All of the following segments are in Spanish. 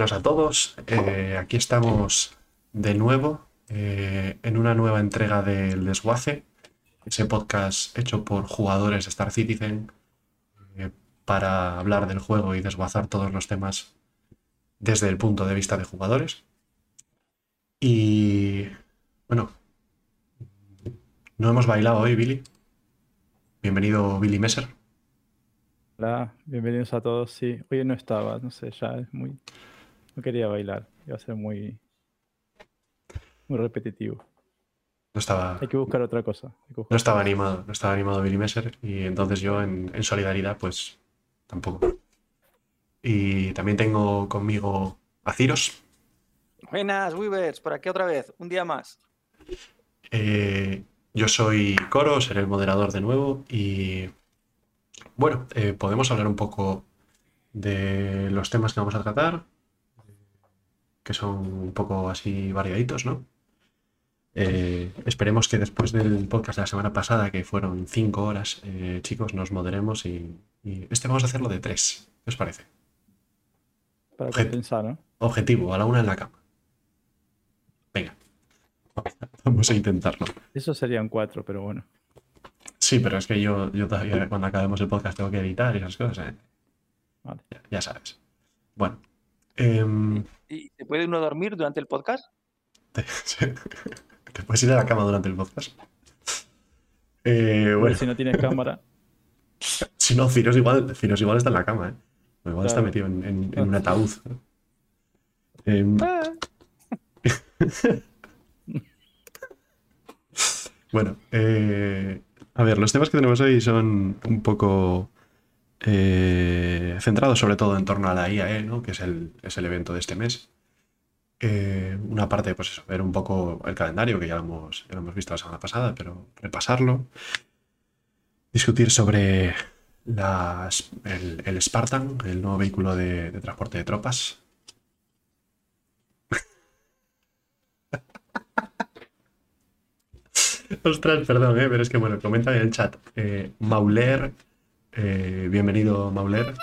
Buenas a todos. Eh, aquí estamos de nuevo eh, en una nueva entrega del Desguace, ese podcast hecho por jugadores de Star Citizen eh, para hablar del juego y desguazar todos los temas desde el punto de vista de jugadores. Y bueno, no hemos bailado hoy, Billy. Bienvenido, Billy Messer. Hola, bienvenidos a todos. Sí, hoy no estaba, no sé, ya es muy. No quería bailar, iba a ser muy. muy repetitivo. No estaba. Hay que buscar otra cosa. buscar No estaba otra cosa. animado, no estaba animado Billy Messer y entonces yo en, en solidaridad pues tampoco. Y también tengo conmigo a Ciros. Buenas, Weavers, por aquí otra vez, un día más. Eh, yo soy Coro, seré el moderador de nuevo y bueno, eh, podemos hablar un poco de los temas que vamos a tratar, que son un poco así variaditos, ¿no? Eh, esperemos que después del podcast de la semana pasada, que fueron cinco horas, eh, chicos, nos moderemos y, y este vamos a hacerlo de tres. ¿Qué os parece? Para Objeto. compensar, ¿no? Objetivo, a la una en la cama. Venga, vamos a intentarlo. Eso serían cuatro, pero bueno. Sí, pero es que yo, yo todavía cuando acabemos el podcast tengo que editar y esas cosas. ¿eh? Vale. Ya, ya sabes. Bueno. Em, ¿Y se puede uno dormir durante el podcast? te, te puedes ir a la cama durante el podcast. Eh, bueno, Si no tienes cámara, si no, Ciros igual, Ciros igual está en la cama, ¿eh? Igual está metido en, en- en un ataúd. Em, Bueno, eh, a ver, los temas que tenemos hoy son un poco eh, centrados sobre todo en torno a la IAE, ¿no? que es el, es el evento de este mes. Eh, una parte, pues eso, ver un poco el calendario, que ya lo hemos, ya hemos visto la semana pasada, pero repasarlo. Discutir sobre las- el, el Spartan, el nuevo vehículo de, transporte de tropas. Ostras, perdón, eh, pero es que bueno, comenta en el chat. Mauler, eh, bienvenido Mauler.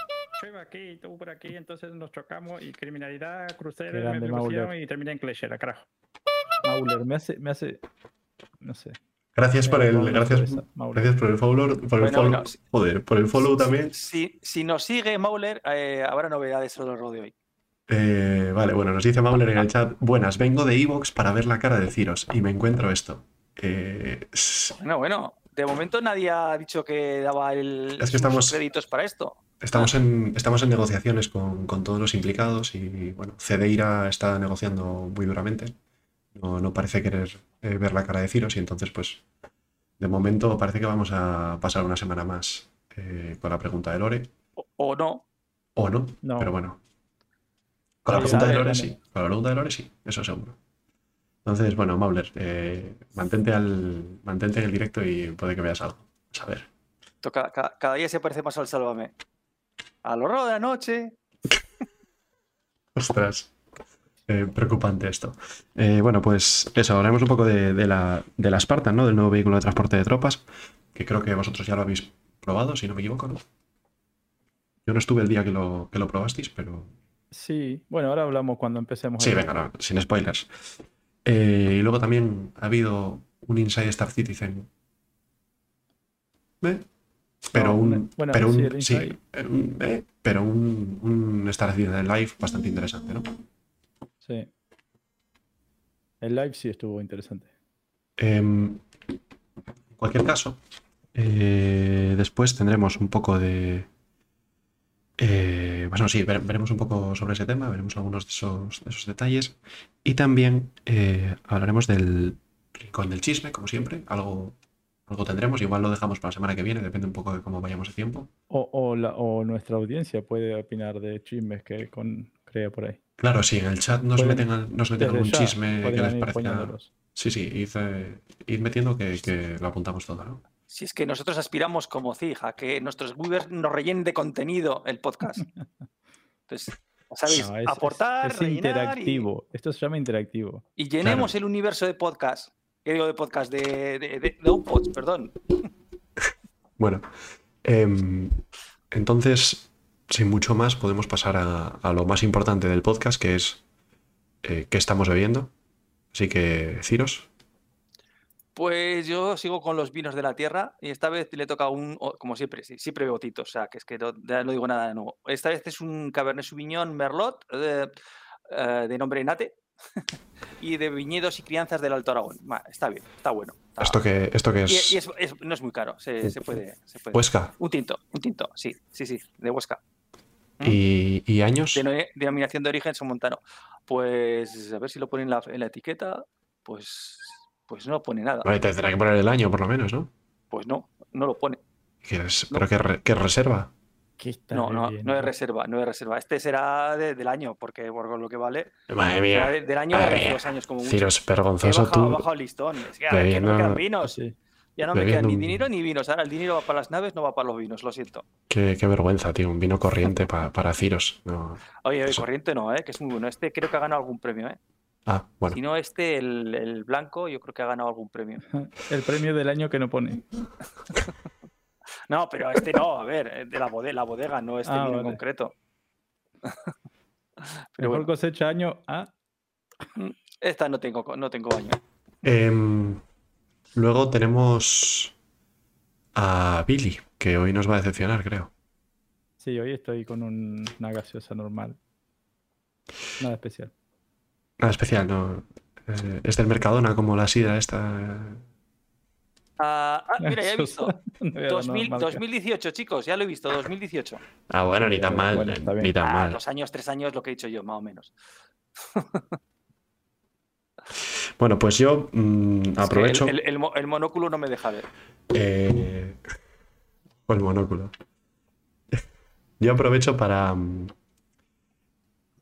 Yo iba aquí y tú por aquí, entonces nos chocamos y criminalidad, me pusieron Mauler. y terminé en Clechera, carajo. Mauler, me hace, me hace. No sé. Gracias por el, gracias, gracias por el follow, por el Bueno, follow, joder, por el follow también. Si, si nos sigue Mauler, eh, habrá novedades sobre el rol de hoy. Eh, vale, bueno, nos dice Mauler en el chat. Buenas, vengo de Evox para ver la cara de Ciros y me encuentro esto. Eh, Bueno, bueno, de momento nadie ha dicho que daba el, Es que sus estamos- créditos para esto. estamos, en, estamos en negociaciones con, con todos los implicados y bueno, Cedeira está negociando muy duramente. No, no parece querer eh, ver la cara de Ciros y entonces pues de momento parece que vamos a pasar una semana más eh, con la pregunta de Lore. O, o no. O no, No. pero bueno. Con la pregunta de Lore sí. Con la pregunta de Lore sí, eso seguro. Entonces, bueno, Mauler, eh, mantente, al, mantente en el directo y puede que veas algo. A ver. Cada, cada- cada día se parece más al Sálvame. A lo de la noche. Ostras. Eh, preocupante esto. Eh, bueno, pues eso, hablaremos un poco de, de la, de la Spartan, ¿no? Del nuevo vehículo de transporte de tropas, que creo que vosotros ya lo habéis probado, si no me equivoco, ¿no? Yo no estuve el día que lo, que lo probasteis, pero Sí, bueno, ahora hablamos cuando empecemos. Sí, el- venga, no, sin spoilers. Eh, y luego también ha habido un Inside Star Citizen. ¿Eh? Pero No, un. bueno, pero sí, un. sí, eh, un- eh, pero un, un Star Citizen Live bastante interesante, ¿no? Sí. El live sí estuvo interesante. Em, en cualquier caso, después tendremos un poco de. Eh, bueno, sí, vere- veremos un poco sobre ese tema, veremos algunos de esos, de esos detalles. Y también eh, hablaremos del rincón del chisme, como siempre. Algo, algo tendremos, igual lo dejamos para la semana que viene, depende un poco de cómo vayamos de tiempo. O, o, la- o nuestra audiencia puede opinar de chismes que con, crea por ahí. Claro, sí, en el chat nos Pueden- meten, nos meten algún ya chisme que les parezca. Sí, sí, id, eh, id metiendo que, que lo apuntamos todo, ¿no? Si es que nosotros aspiramos como CIG a que nuestros Weavers nos rellenen de contenido el podcast. Entonces, ¿sabéis? No, es- es- Aportar, es, rellenar y- interactivo. Esto se llama interactivo. Y, llenemos el universo de podcast. ¿Qué digo de podcast? De, de, de, de perdón. Bueno, em, entonces, sin mucho más, podemos pasar a, a lo más importante del podcast, que es eh, qué estamos bebiendo. Así que, Ciros, Pues yo sigo con los vinos de la tierra y esta vez le toca un, como siempre, sí, siempre bebotito, o sea, que es que no, no digo nada de nuevo. Esta vez es un Cabernet Sauvignon Merlot eh, eh, de nombre Nate y de viñedos y crianzas del Alto Aragón. Está bien, está bueno. está- ¿esto que, esto que es? y es- es- no es muy caro, se, se puede, se puede. Huesca. Un tinto, un tinto, sí, sí, sí, de Huesca. ¿Y, y años? Deno- Denominación de origen Somontano. Pues a ver si lo ponen en la, en la etiqueta, pues, pues no pone nada. Vale, tendrá que poner el año, por lo menos, ¿no? Pues no, no lo pone. ¿Qué es? No. ¿Pero qué, re- qué reserva? ¿Qué estás No, no, no es reserva, no es reserva. Este será de- del año, porque por lo que vale, Madre mía. de- del año de dos años como mucho. Ciros, He vergonzoso bajado, tú. bajado el listón. Es que, no me quedan vinos. Sí. Ya no me quedan ni bebiendo un- dinero ni vinos. Ahora el dinero va para las naves, no va para los vinos, lo siento. Qué, qué vergüenza, tío. Un vino corriente pa- para Ciros. No. Oye, oye, Eso. corriente no, ¿eh? que es muy bueno. Este creo que ha ganado algún premio. ¿eh? Ah, bueno. Si no, este, el, el blanco, yo creo que ha ganado algún premio. El premio del año que no pone. No, pero este no, a ver, eh, de la bodega, la bodega no este Ah, vino en concreto. Mejor Pero bueno, cosecha año ah, esta no tengo, no tengo año. Em, luego tenemos a Billy, que hoy nos va a decepcionar, creo. Sí, hoy estoy con un- una gaseosa normal. Nada especial. Nada especial, ¿no? Eh, es del Mercadona, como la sidra esta. Ah, ah, mira, ya he visto. Gaseosa. No voy a dar 2000 marca. 2018, chicos, ya lo he visto, 2018. Ah, bueno, ni tan Eh, mal, bueno, ni tan Ah, mal. dos años, tres años, lo que he dicho yo, más o menos. Bueno, pues yo mm, Es que aprovecho. El, el- el mo- el monóculo no me deja ver. eh, o el monóculo. Yo aprovecho para.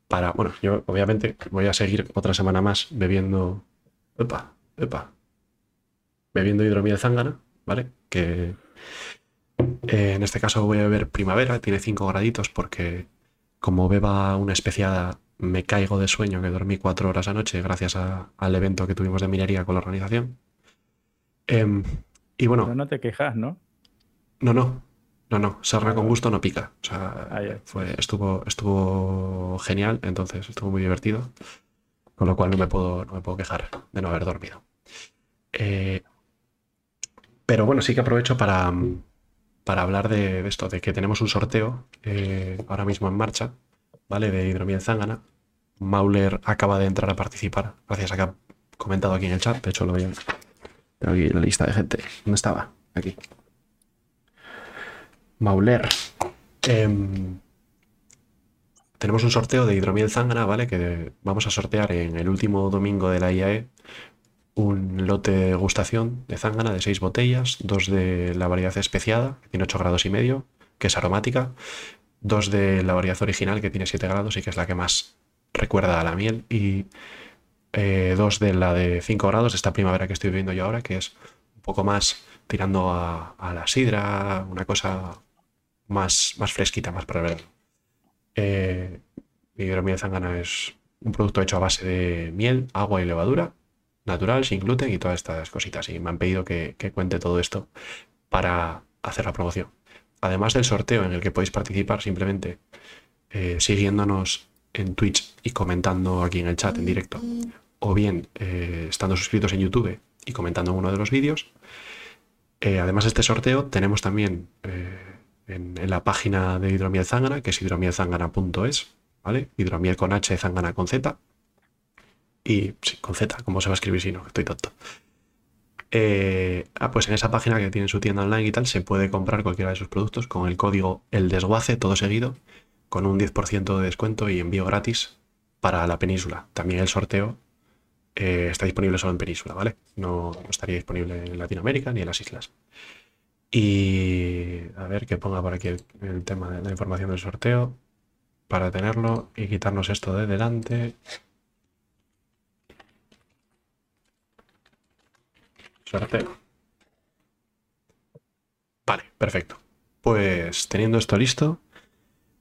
Para. Bueno, yo obviamente voy a seguir otra semana más bebiendo. Epa, epa. Bebiendo hidromiel zángana, ¿vale? Que. eh, en este caso voy a beber primavera, tiene 5 graditos porque como beba una especiada me caigo de sueño que dormí 4 horas anoche gracias a- al evento que tuvimos de minería con la organización. Em, y bueno, Pero no te quejas, ¿no? no, no, no, no, sarna Ah, con gusto no pica. O sea, Ah, fue, estuvo, estuvo genial, entonces estuvo muy divertido. Con lo cual no me puedo, no me puedo quejar de no haber dormido. Eh, pero bueno, sí que aprovecho para, para hablar de, esto, de que tenemos un sorteo eh, ahora mismo en marcha, ¿vale? De hidromiel zángana. Mauler acaba de entrar a participar, gracias a que ha comentado aquí en el chat. De hecho, lo veo. Tengo aquí la lista de gente. ¿Dónde estaba? Aquí. Mauler. Em, tenemos un sorteo de hidromiel zángana, ¿vale? Que vamos a sortear en el último domingo de la IAE un lote de degustación de zángana de seis botellas, dos de la variedad especiada, que tiene 8 grados y medio, que es aromática, dos de la variedad original, que tiene 7 grados y que es la que más recuerda a la miel, y eh, dos de la de 5 grados, esta primavera que estoy viviendo yo ahora, que es un poco más tirando a la sidra, una cosa más, más fresquita, más para el verano. Eh, hidromiel zángana es un producto hecho a base de miel, agua y levadura, natural, sin gluten y todas estas cositas. Y me han pedido que, que cuente todo esto para hacer la promoción. Además del sorteo en el que podéis participar simplemente eh, siguiéndonos en Twitch y comentando aquí en el chat en directo, o bien eh, estando suscritos en YouTube y comentando en uno de los vídeos. Eh, además de este sorteo, tenemos también en, la página de Hidromiel Zángana, que es hidromielzángana.es, ¿vale? Hidromiel con H, Zángana con Z. Y sí, con Z, ¿cómo se va a escribir si no? Estoy tonto. Eh, ah, pues en esa página que tiene su tienda online y tal, se puede comprar cualquiera de sus productos con el código El Desguace, todo seguido, con un 10% de descuento y envío gratis para la península. También el sorteo eh, está disponible solo en península, ¿vale? No estaría disponible en Latinoamérica ni en las islas. Y a ver que ponga por aquí el, el tema de la información del sorteo para tenerlo y quitarnos esto de delante. Sorteo. Vale, perfecto. Pues teniendo esto listo,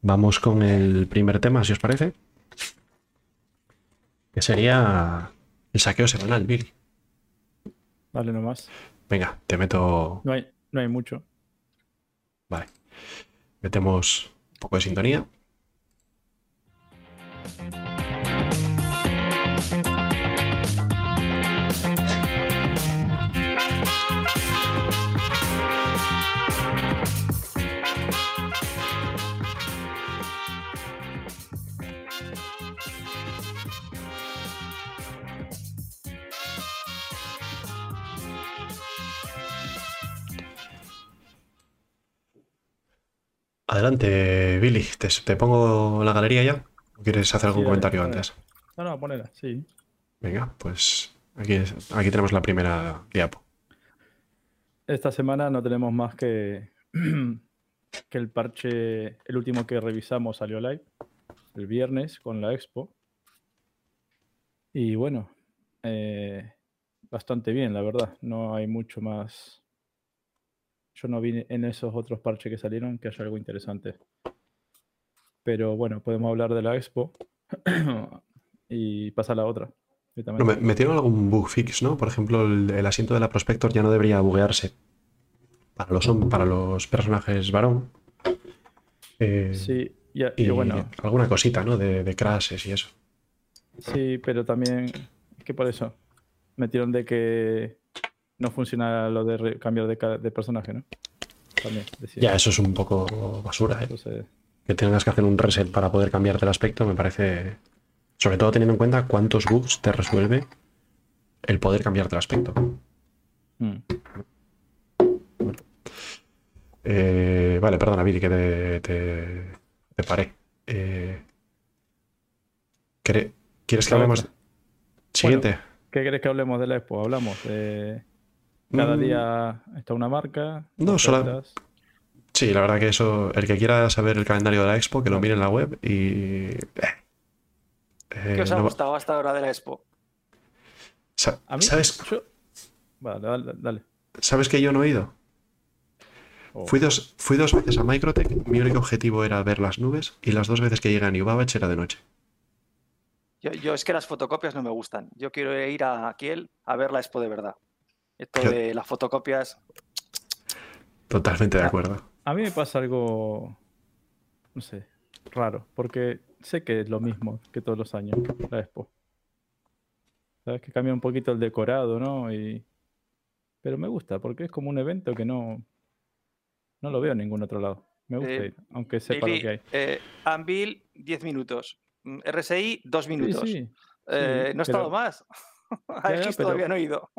vamos con el primer tema, si os parece. Que sería el saqueo semanal, Billy. Dale nomás. Venga, te meto. No hay, no hay mucho. Vale. Metemos Un poco de sintonía. Adelante, Billy. ¿Te, te pongo la galería ya? ¿O quieres hacer algún Sí, comentario dale. antes? No, no, ponela, sí. Venga, pues aquí, es- aquí tenemos la primera diapo. Esta semana no tenemos más que, que el parche, el último que revisamos salió live el viernes con la expo. Y bueno, eh, bastante bien, la verdad. No hay mucho más. Yo no vi en esos otros parches que salieron que haya algo interesante. Pero bueno, podemos hablar de la expo y pasar a la otra. No, me- metieron algún bug fix, ¿no? Por ejemplo, el, el asiento de la Prospector ya no debería buguearse para los, para los personajes varón. Eh, Sí, y, a- y y bueno, alguna cosita, ¿no? De, de crashes y eso. Sí, pero también es que por eso metieron de que no funciona lo de cambiar de, de personaje, ¿no? También. Ya, eso es un poco basura, ¿eh? Entonces, Que tengas que hacer un reset para poder cambiarte el aspecto me parece... Sobre todo teniendo en cuenta cuántos bugs te resuelve el poder cambiarte el aspecto. mm. Eh, vale, perdona, Billy, que te, te, te paré. Eh, ¿quere- ¿Quieres que hablemos? Siguiente. ¿Qué querés que hablemos de la expo? Hablamos de cada Mm, día está una marca. No, ofertas. Sí, la verdad que eso, el que quiera saber el calendario de la expo, que lo mire en la web y... eh, ¿Qué os ha no gustado hasta ahora de la expo? sa- A mí, ¿Sabes, yo- Vale, dale, dale. ¿Sabes que yo no he ido? Oh, Fui dos, fui dos veces a Microtech, mi único objetivo era ver las nubes y las dos veces que llegué a New Babbage era de noche. Yo, yo es que las fotocopias no me gustan. Yo quiero ir a Kiel a ver la expo de verdad. Esto Yo- de las fotocopias, Totalmente de Ah. acuerdo. A mí me pasa algo, no sé, raro, porque sé que es lo mismo que todos los años, la expo. Sabes que cambia un poquito el decorado, ¿no? Y... Pero me gusta, porque es como un evento que no, no lo veo en ningún otro lado. Me gusta Eh, ir, aunque sepa lo Billy, que hay. eh, Anvil, 10 minutos. RSI, 2 Sí, minutos. sí, Eh, no he estado más. A X pero- todavía no he ido.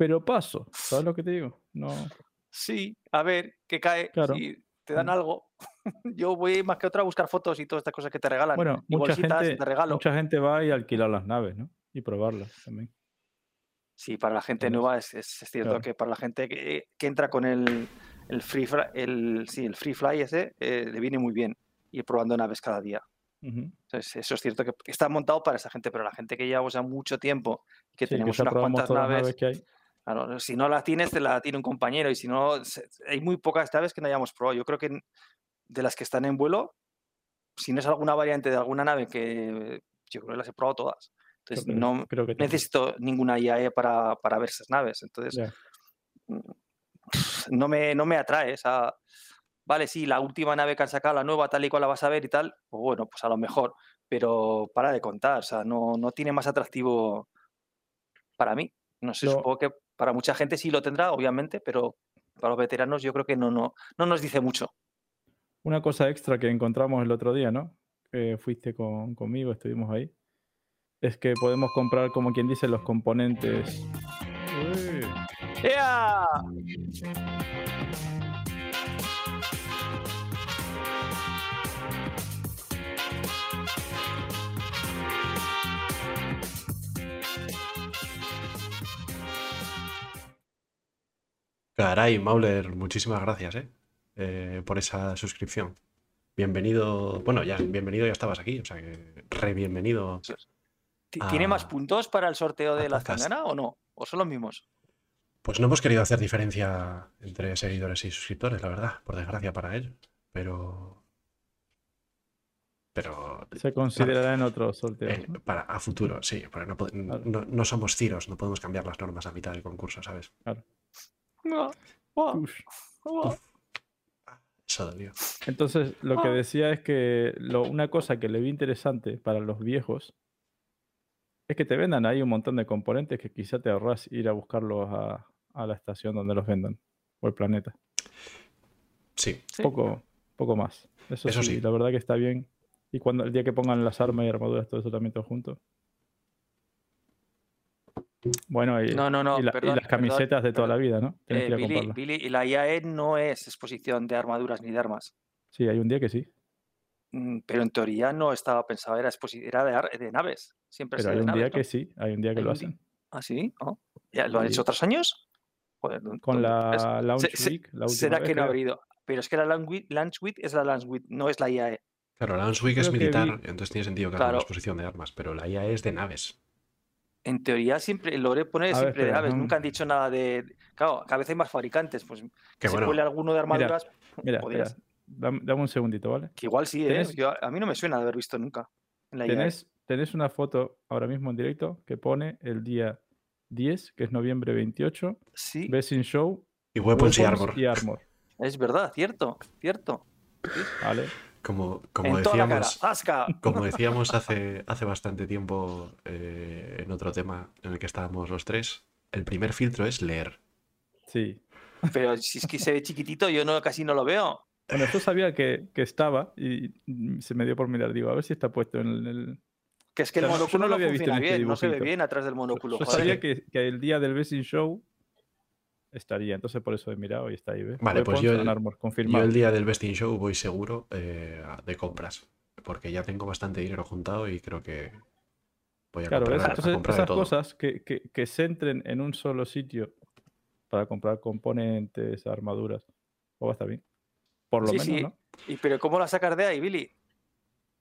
Pero paso, ¿sabes lo que te digo? No, Sí, a ver qué cae. Claro. Si te dan Mm. algo. Yo voy más que otra a buscar fotos y todas estas cosas que te regalan. bueno, y mucha bolsitas gente, de regalo. mucha gente va y alquilar las naves, ¿no? Y probarlas también. Sí, para la gente Entonces, nueva es, es- es cierto claro. que para la gente que, que entra con el, el free fly, el, sí, el free fly ese, eh, le viene muy bien ir probando naves cada día. Entonces, eso es cierto que está montado para esa gente, pero la gente que llevamos ya mucho tiempo y que Sí, que tenemos unas cuantas naves, naves que hay. Claro, si no la tienes, te la tiene un compañero y si no, hay muy pocas naves que no hayamos probado. Yo creo que de las que están en vuelo, si no es alguna variante de alguna nave que yo creo que las he probado todas. Entonces, Creo no creo que necesito ninguna IAE para, para ver esas naves. Entonces, Ya. no me, no me atrae esa. Vale, sí, la última nave que han sacado, la nueva, tal y cual la vas a ver y tal, pues bueno, pues a lo mejor, pero para de contar, o sea, no, no tiene más atractivo para mí. No sé, Lo- supongo que para mucha gente sí lo tendrá, obviamente, pero para los veteranos yo creo que no, no, no nos dice mucho. Una cosa extra que encontramos el otro día, ¿no? Fuiste con, conmigo, estuvimos ahí. Es que podemos comprar, como quien dice, los componentes. ¡Ea! Caray, Mauler, muchísimas gracias, ¿eh? Eh, por esa suscripción. Bienvenido, bueno, ya bienvenido, ya estabas aquí, o sea que re bienvenido. Ti- ¿Tiene más puntos para el sorteo de la zangana o no? ¿O son los mismos? Pues no hemos querido hacer diferencia entre seguidores y suscriptores, la verdad, por desgracia para ellos, pero... Pero se considerará en otros eh, sorteos. ¿no? para a futuro, sí, porque no, Claro. no, no somos tiros, no podemos cambiar las normas a mitad del concurso, ¿sabes? No. Uf. Eso dolió. Entonces, lo que Ah. decía es que lo- una cosa que le vi interesante para los viejos es que te vendan ahí un montón de componentes que quizá te ahorras ir a buscarlos a, a la estación donde los vendan o el planeta. Sí, Sí. Poco, poco más. Eso, Eso sí, sí. la verdad que está bien. Y cuando el día que pongan las armas y armaduras, todo eso también todo junto. Bueno, y, No, no, no, y la- y perdón, las perdón, camisetas de toda la vida, ¿no? Eh, que Billy, y la IAE no es exposición de armaduras ni de armas. Sí, hay un día que sí. Mm, Pero en teoría no estaba pensado, era, era de, de naves. Siempre ha Pero sido hay de un día que sí, hay un día que lo hacen. ¿Ah, sí? Oh, ¿Ya lo han Sí. hecho otros años? Joder, ¿dó- Con la Launch se- se- Week, la última Será vez, que no ha habido. Pero es que la Launch Week, es la Launch Week, no es la IAE. claro, la Launch Week es Creo militar, vi- entonces tiene sentido que haga una Claro. exposición de armas, pero la IA es de naves. En teoría siempre, el lore pone A ver, siempre de no- nunca han dicho nada de... Claro, cada vez hay más fabricantes, pues Que se bueno, cuele alguno de armaduras, Mira, dame, dame un segundito, ¿vale? que igual sí, ¿eh? Tenés- Yo- a mí no me suena de haber visto nunca en la IAE. Tenés, tenés una foto ahora mismo en directo que pone el día 10, que es noviembre 28, Sí, Best in Show, y Weapons y Weapons Armor. y Armor, es verdad, cierto, cierto. ¿vale? Como, como en cara, decíamos, como decíamos hace, hace bastante tiempo eh, en otro tema en el que estábamos los tres, el primer filtro es leer. Sí. Pero si es que se ve chiquitito, yo no, casi no lo veo. Bueno, yo sabía que, que estaba y se me dio por mirar, digo, a ver si está puesto en el... el- Que es que el O sea, yo no monóculo lo no, había visto este bien, no se ve bien atrás del monóculo. Yo joder. sabía que, que el día del Best in Show estaría, entonces por eso he mirado y está ahí, ¿ves? Vale, pues yo el- Armor, Yo confirmado. el día del Best in Show voy seguro eh, de compras, porque ya tengo bastante dinero juntado y creo que voy a Claro, comprar, esas todo. cosas que, que, que se entren en un solo sitio para comprar componentes, armaduras, o va a estar bien. Por lo Sí, menos, sí. ¿no? ¿Y pero cómo la sacas de ahí, Billy?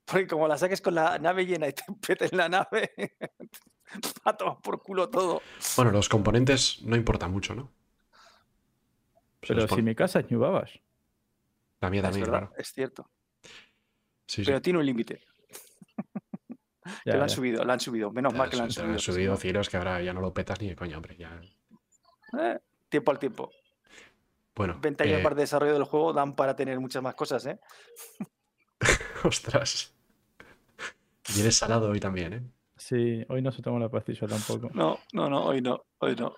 Porque como la saques con la nave llena y te petes la nave, va a tomar por culo todo. Bueno, los componentes no importa mucho, ¿no? Se Pero si mi casa es New. La mía Es también, verdad, claro. es cierto. Sí, sí. Pero tiene un límite. Ya, que lo han ya. subido, lo han subido. Menos mal que lo han Te subido. han que si subido no- ciros que ahora ya no lo petas ni de coña, hombre. Ya... Eh, tiempo al tiempo. Bueno, 20 años eh, para el desarrollo del juego dan para tener muchas más cosas, ¿eh? ostras. Vienes salado hoy también, ¿eh? Sí, hoy no se toma la pastilla tampoco. No, no, no, hoy no, hoy no.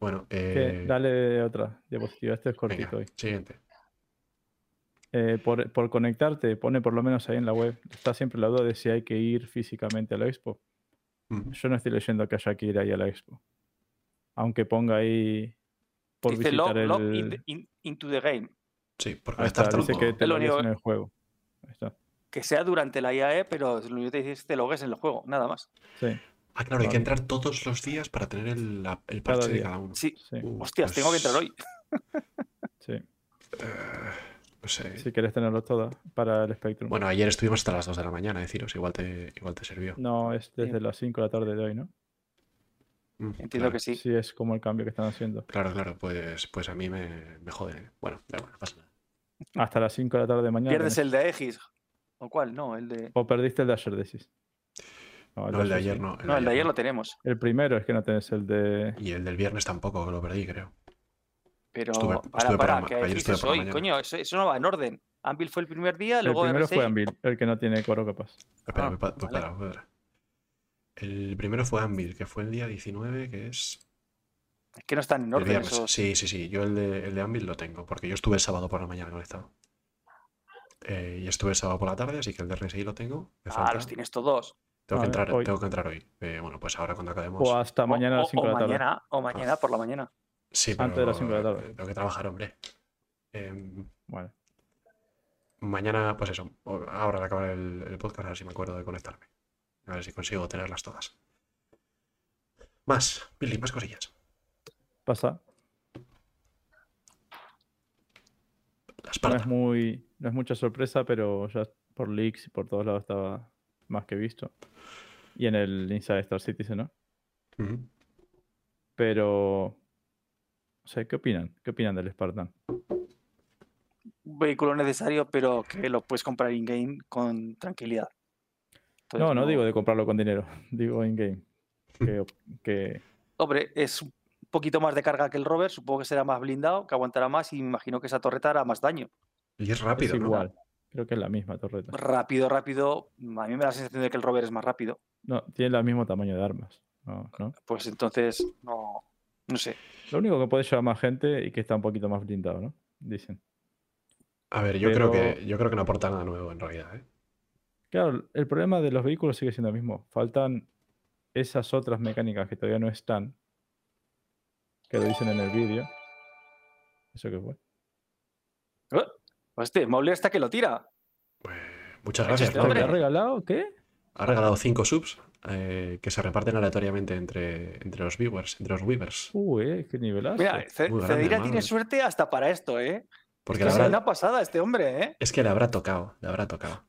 Bueno, eh, Dale otra diapositiva, este es venga, cortito hoy. siguiente. Eh, por, por conectarte, pone por lo menos ahí en la web, está siempre la duda de si hay que ir físicamente a la expo. Mm. Yo no estoy leyendo que haya que ir ahí a la expo. Aunque ponga ahí por Dice visitar log el... in the- in- into the game. Sí, porque Ahí va a estar está, dice que te lo único- en el juego. Ahí está. Que sea durante la IAE, pero lo único que te dice es que te logues en el juego, nada más. Sí, Ah, claro, hay que entrar todos los días para tener el, la- el Cada parche de cada uno. Sí, sí, Uh, hostias, tengo que entrar pues, hoy. sí. eh, no sé. Si quieres tenerlo todo para el Spectrum. Bueno, ayer estuvimos hasta las 2 de la mañana, deciros, igual te, igual te sirvió. No, es desde las 5 de la tarde de hoy, ¿no? Mm, Entiendo claro. que sí. Sí, es como el cambio que están haciendo. Claro, claro, pues, pues a mí me, me jode. ¿eh? Bueno, da igual, no pasa nada. Hasta las 5 de la tarde de mañana. Pierdes el de Aegis. ¿O cuál? No, el de. O perdiste el de No, el de ayer sí. no. No, el de ayer no. lo tenemos. El primero es que no tenés el de. Y el del viernes tampoco, que lo perdí, creo. Pero Estuve- para, estuve para, que ayer estuve hoy, mañana. coño, eso, eso no va en orden. Anvil fue el primer día, El luego primero fue. Anvil, el que no tiene coro capaz. Espera, Ah, vale. para, para. El primero fue Anvil, que fue el día 19, que es Es que no están en el orden viernes. esos. Sí, sí, sí. Yo el de, el de Anvil lo tengo, porque yo estuve el sábado por la mañana conectado. Eh, y estuve el sábado por la tarde, así que el de RSI lo tengo. Me Ah, falta- los tienes todos. Tengo, A que ver, entrar, hoy. tengo que entrar hoy. Eh, bueno, pues ahora cuando acabemos. O hasta mañana a o, las 5 o de la tarde. mañana, o mañana por la mañana. Sí, antes de las pero, cinco de la tarde. Tengo que trabajar, hombre. Em, Bueno, mañana, pues eso. Ahora al acabar el, el podcast, a ver si me acuerdo de conectarme. A ver si consigo tenerlas todas. Más, Billy, más cosillas. pasa. La No es muy. No es mucha sorpresa, pero ya por leaks y por todos lados estaba más que visto. Y en el Inside Star Citizen, ¿no? Pero. O sea, ¿qué opinan? ¿Qué opinan del Spartan? Un vehículo necesario, pero que lo puedes comprar in-game con tranquilidad. Entonces, No, no digo de comprarlo con dinero, digo in-game. Que, que Hombre, es un poquito más de carga que el rover, supongo que será más blindado, que aguantará más y me imagino que esa torreta hará más daño. Y es rápido, es ¿no? Creo que es la misma torreta. Rápido, rápido. A mí me da la sensación de que el rover es más rápido. No, tiene el mismo tamaño de armas. No, ¿no? Pues entonces, no, no sé. Lo único que puede llevar más gente y que está un poquito más blindado, ¿no? Dicen. A ver, yo creo que yo creo que no aporta nada nuevo en realidad, ¿eh? Claro, el problema de los vehículos sigue siendo el mismo. Faltan esas otras mecánicas que todavía no están, que lo dicen en el vídeo. ¿Eso qué fue? Hostia, Mauler está que lo tira. Pues, muchas gracias, este Pablo. hombre. ¿Te ha regalado? ¿Qué? Ha regalado cinco subs eh, que se reparten aleatoriamente entre, entre los viewers, entre los weavers. Uy, eh, qué nivelazo. Mira, Ce- Muy grande, Cedeira Manuel. tiene suerte hasta para esto, ¿eh? Porque Que es habrá- una pasada este hombre, ¿eh? es que le habrá tocado, le habrá tocado.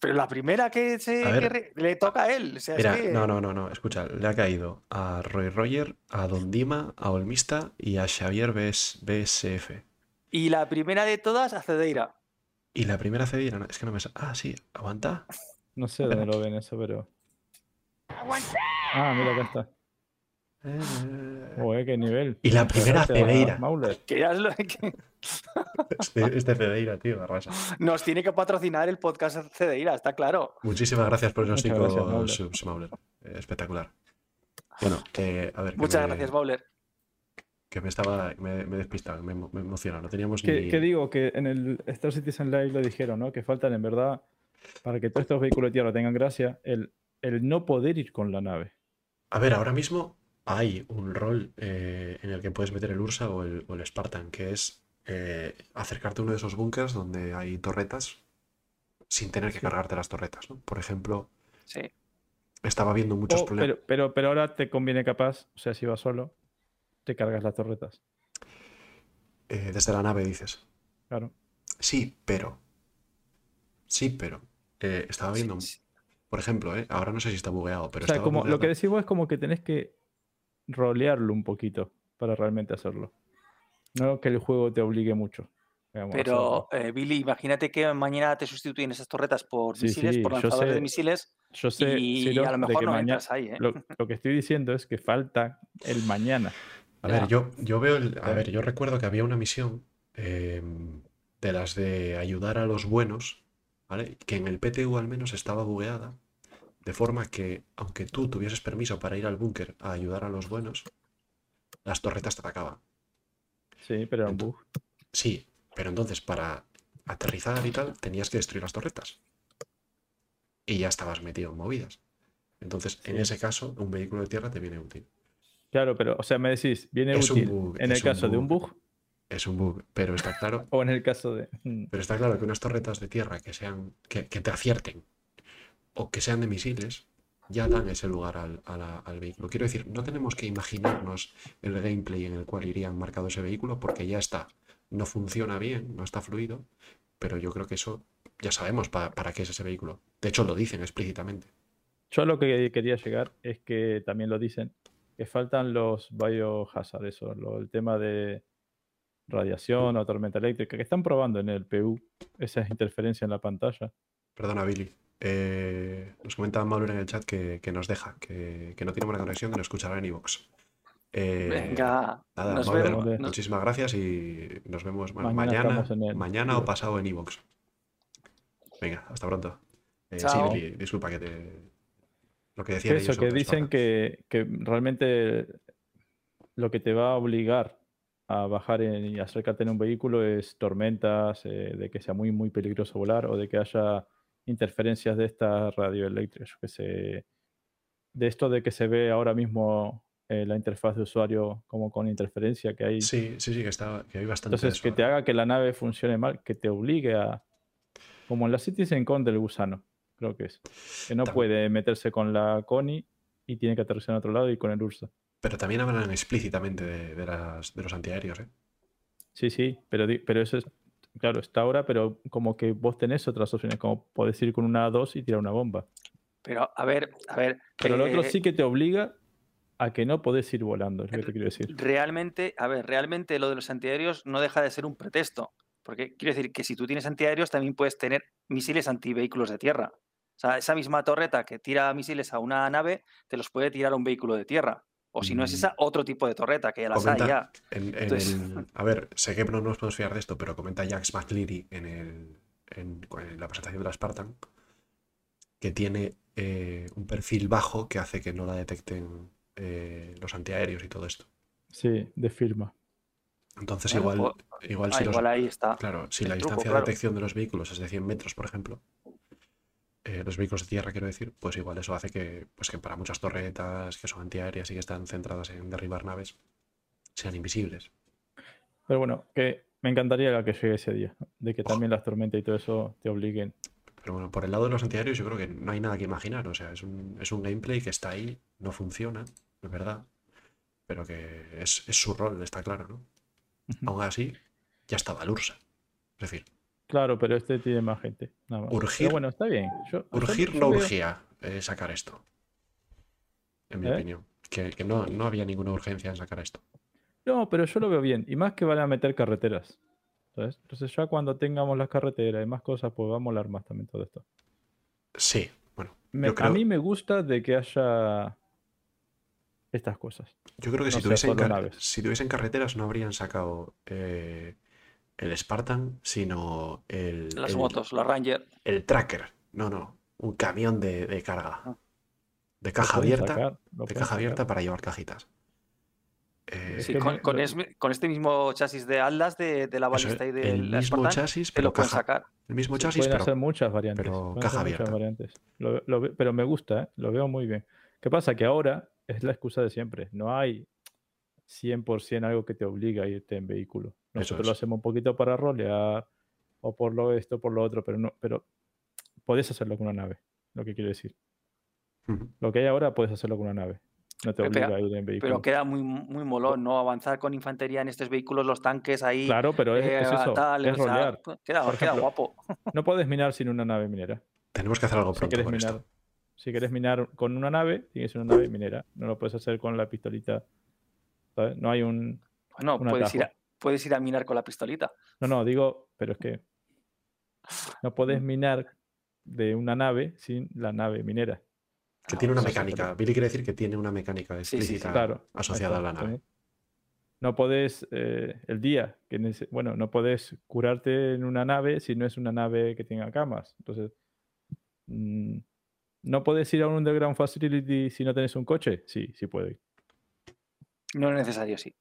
Pero la primera que, se, A ver. que re- le toca a él. O sea, es Mira, que- no, no, no, no, escucha, le ha caído a Roy Roger, a Don Dima, a Olmista y a Xavier BS BSF. Y la primera de todas a Cedeira. Y la primera cedida, no, es que no me... Ah, sí, aguanta. No sé dónde lo ven eso, pero. Ah, mira, acá está. Eh, Uy, qué nivel. Y la primera gracias, Cedeira. Mauler. Que ya es lo que Este, este Cedeira, tío, arrasa. nos tiene que patrocinar el podcast Cedeira, está claro. Muchísimas gracias por esos cinco Mauler. subs, Mauler. Eh, espectacular. Bueno, a ver. que Muchas me- gracias, Bowler. Que me estaba. Me, me he despistado, me, emo- me emociona. No teníamos Que, ni. que digo que en el Star Citizen Live lo dijeron, ¿no? Que faltan en verdad, para que todos estos vehículos de tierra tengan gracia, el, el no poder ir con la nave. A ver, ahora mismo hay un rol eh, en el que puedes meter el Ursa o el, o el Spartan, que es eh, acercarte a uno de esos búnkers donde hay torretas sin tener que Sí. cargarte las torretas, ¿no? Por ejemplo, Sí. estaba viendo muchos O- problemas. pero, pero, pero ahora te conviene capaz, o sea, si vas solo, te cargas las torretas. eh, desde la nave dices. Claro. Sí, pero. Sí, pero. eh, estaba viendo. Sí, sí. Por ejemplo, eh, ahora no sé si está bugueado, pero o sea, estaba como, lo que decís vos es como que tenés que rolearlo un poquito para realmente hacerlo. No que el juego te obligue mucho. digamos, Pero, eh, Billy, imagínate que mañana te sustituyen esas torretas por Sí, misiles, por lanzadores de misiles, yo sé, y a lo mejor no mañana- entras ahí, ¿eh? lo, lo que estoy diciendo es que falta el mañana. A Ya. ver, yo, yo veo el- a ver, yo recuerdo que había una misión eh, de las de ayudar a los buenos, ¿vale? Que en el PTU al menos estaba bugueada, de forma que aunque tú tuvieses permiso para ir al búnker a ayudar a los buenos, las torretas te atacaban. Sí, pero era un bug. Sí, pero entonces para aterrizar y tal tenías que destruir las torretas. Y ya estabas metido en movidas. Entonces, en ese caso, un vehículo de tierra te viene útil. Claro, pero, o sea, me decís, viene Es un útil bug, en el caso de un bug. Es un bug, pero está claro o en el caso de. Mm, Pero está claro que unas torretas de tierra que sean, que, que te acierten o que sean de misiles, ya dan ese lugar al, al vehículo. Quiero decir, no tenemos que imaginarnos el gameplay en el cual irían marcado ese vehículo porque ya está. No funciona bien, no está fluido, pero yo creo que eso ya sabemos pa- para qué es ese vehículo. De hecho, lo dicen explícitamente. Yo a lo que quería llegar es que también lo dicen, que faltan los biohazard, eso, lo- el tema de radiación o tormenta eléctrica, que están probando en el PU, esa interferencia en la pantalla. Perdona, Billy. Eh, nos comentaba Mauro en el chat que, que nos deja, que, que no tiene buena conexión, que nos escuchará en iVoox. Eh, Venga, Nada, nos vemos. muchísimas gracias y nos vemos bueno, Mañana mañana, el o pasado en Evox. Venga, hasta pronto. Eh, sí, Chao. Billy, disculpa que te. Lo que decían Eso, ellos que dicen que, que realmente lo que te va a obligar a bajar en- y acercarte en un vehículo es tormentas, eh, de que sea muy, muy peligroso volar o de que haya interferencias de estas radioeléctricas, que se, de esto de que se ve ahora mismo eh, la interfaz de usuario como con interferencia que hay. Sí, sí, sí, que, está, que hay bastante. Entonces, de que eso, te ¿eh? haga que la nave funcione mal, que te obligue a. Como en la Citizen Con del gusano, creo que es. Que no puede meterse con la Connie y tiene que aterrizar en otro lado y con el Ursa. Pero también hablan explícitamente de, de las, de los antiaéreos, ¿eh? Sí, sí, pero, pero eso es. Claro, está ahora, pero como que vos tenés otras opciones, como podés ir con una A2 y tirar una bomba. Pero, a ver, a ver. Pero lo otro eh, sí que te obliga a que no podés ir volando, es lo que te quiero decir. Realmente, a ver, realmente lo de los antiaéreos no deja de ser un pretexto. Porque quiero decir que si tú tienes antiaéreos, también puedes tener misiles antivehículos de tierra. O sea, esa misma torreta que tira misiles a una nave, te los puede tirar a un vehículo de tierra. O si no es Mm. esa, otro tipo de torreta, que ya las hay ya. En, en Entonces- el- a ver, sé que no nos podemos fiar de esto, pero comenta Jax McLeary en, el, en, en la presentación de la Spartan que tiene eh, un perfil bajo que hace que no la detecten eh, los antiaéreos y todo esto. Sí, de firma. Entonces, Bueno, igual, pues, igual Ah, si los- igual ahí está. Claro, si el la truco, distancia claro. de detección de los vehículos es de 100 metros, por ejemplo, eh, los vehículos de tierra, quiero decir, pues igual eso hace que, pues que para muchas torretas que son antiaéreas y que están centradas en derribar naves, sean invisibles. Pero bueno, que me encantaría que llegue ese día, de que también las tormentas y todo eso te obliguen. Pero bueno, por el lado de los antiaéreos yo creo que no hay nada que imaginar. O sea, es un, es un gameplay que está ahí, no funciona, es verdad, pero que es, es su rol, está claro, ¿no? Ujú. Aún así, ya estaba el Ursa. Es decir, Claro, pero este tiene más gente. Nada más. Urgir- Pero bueno, está bien. Yo- urgir no urgía eh, sacar esto, en mi ¿Eh? opinión. Que, que no, no había ninguna urgencia en sacar esto. No, pero yo lo veo bien. Y más que van a meter carreteras. ¿sabes? Entonces ya cuando tengamos las carreteras y más cosas, pues va a molar más también todo esto. Sí, bueno, Me- yo creo, A mí me gusta de que haya estas cosas. yo creo que no si, tuviesen si tuviesen carreteras no habrían sacado eh, el Spartan, sino el, Las el- motos, los Ranger. el tracker. No, no, un camión de, de carga. Ah. De caja abierta, sacar, de caja sacar. abierta para llevar cajitas. Eh, Sí, con, con este mismo chasis de Atlas de, de la balista y de el la mismo Spartan, chasis, pero lo pueden caja, sacar. el mismo Sí, chasis, pueden pero hacer muchas variantes. pero caja abierta. variantes. Lo- lo ve- pero me gusta, ¿eh? lo veo muy bien. ¿Qué pasa? Que ahora es la excusa de siempre. No hay 100% algo que te obliga a irte en vehículo. Nosotros lo hacemos un poquito para rolear o por lo esto, por lo otro, pero no, pero podés hacerlo con una nave, lo que quiero decir. Lo que hay ahora puedes hacerlo con una nave. No te Pepe, obliga a ir en vehículo. Pero queda muy, muy molón, ¿no? Avanzar con infantería en estos vehículos, los tanques ahí. Claro, pero es, eh, es eso, tal, es o sea, rolear. queda, Por queda ejemplo, guapo. No puedes minar sin una nave minera. Tenemos que hacer algo Si pronto quieres con minar, esto. si quieres minar con una nave, tienes una nave minera. No lo puedes hacer con la pistolita. ¿sabes? No hay un. Bueno, un puedes ir, a. puedes ir a minar con la pistolita. No, no, digo, pero es que no puedes minar de una nave sin la nave minera. Que tiene una sí, sí, mecánica. Billy quiere decir que tiene una mecánica sí, sí, explícita Claro. asociada a la nave. No puedes, eh, el día, que bueno, no puedes curarte en una nave si no es una nave que tenga camas. Entonces, mm, ¿no puedes ir a un underground facility si no tienes un coche? Sí, sí puedo ir. No es necesario, sí.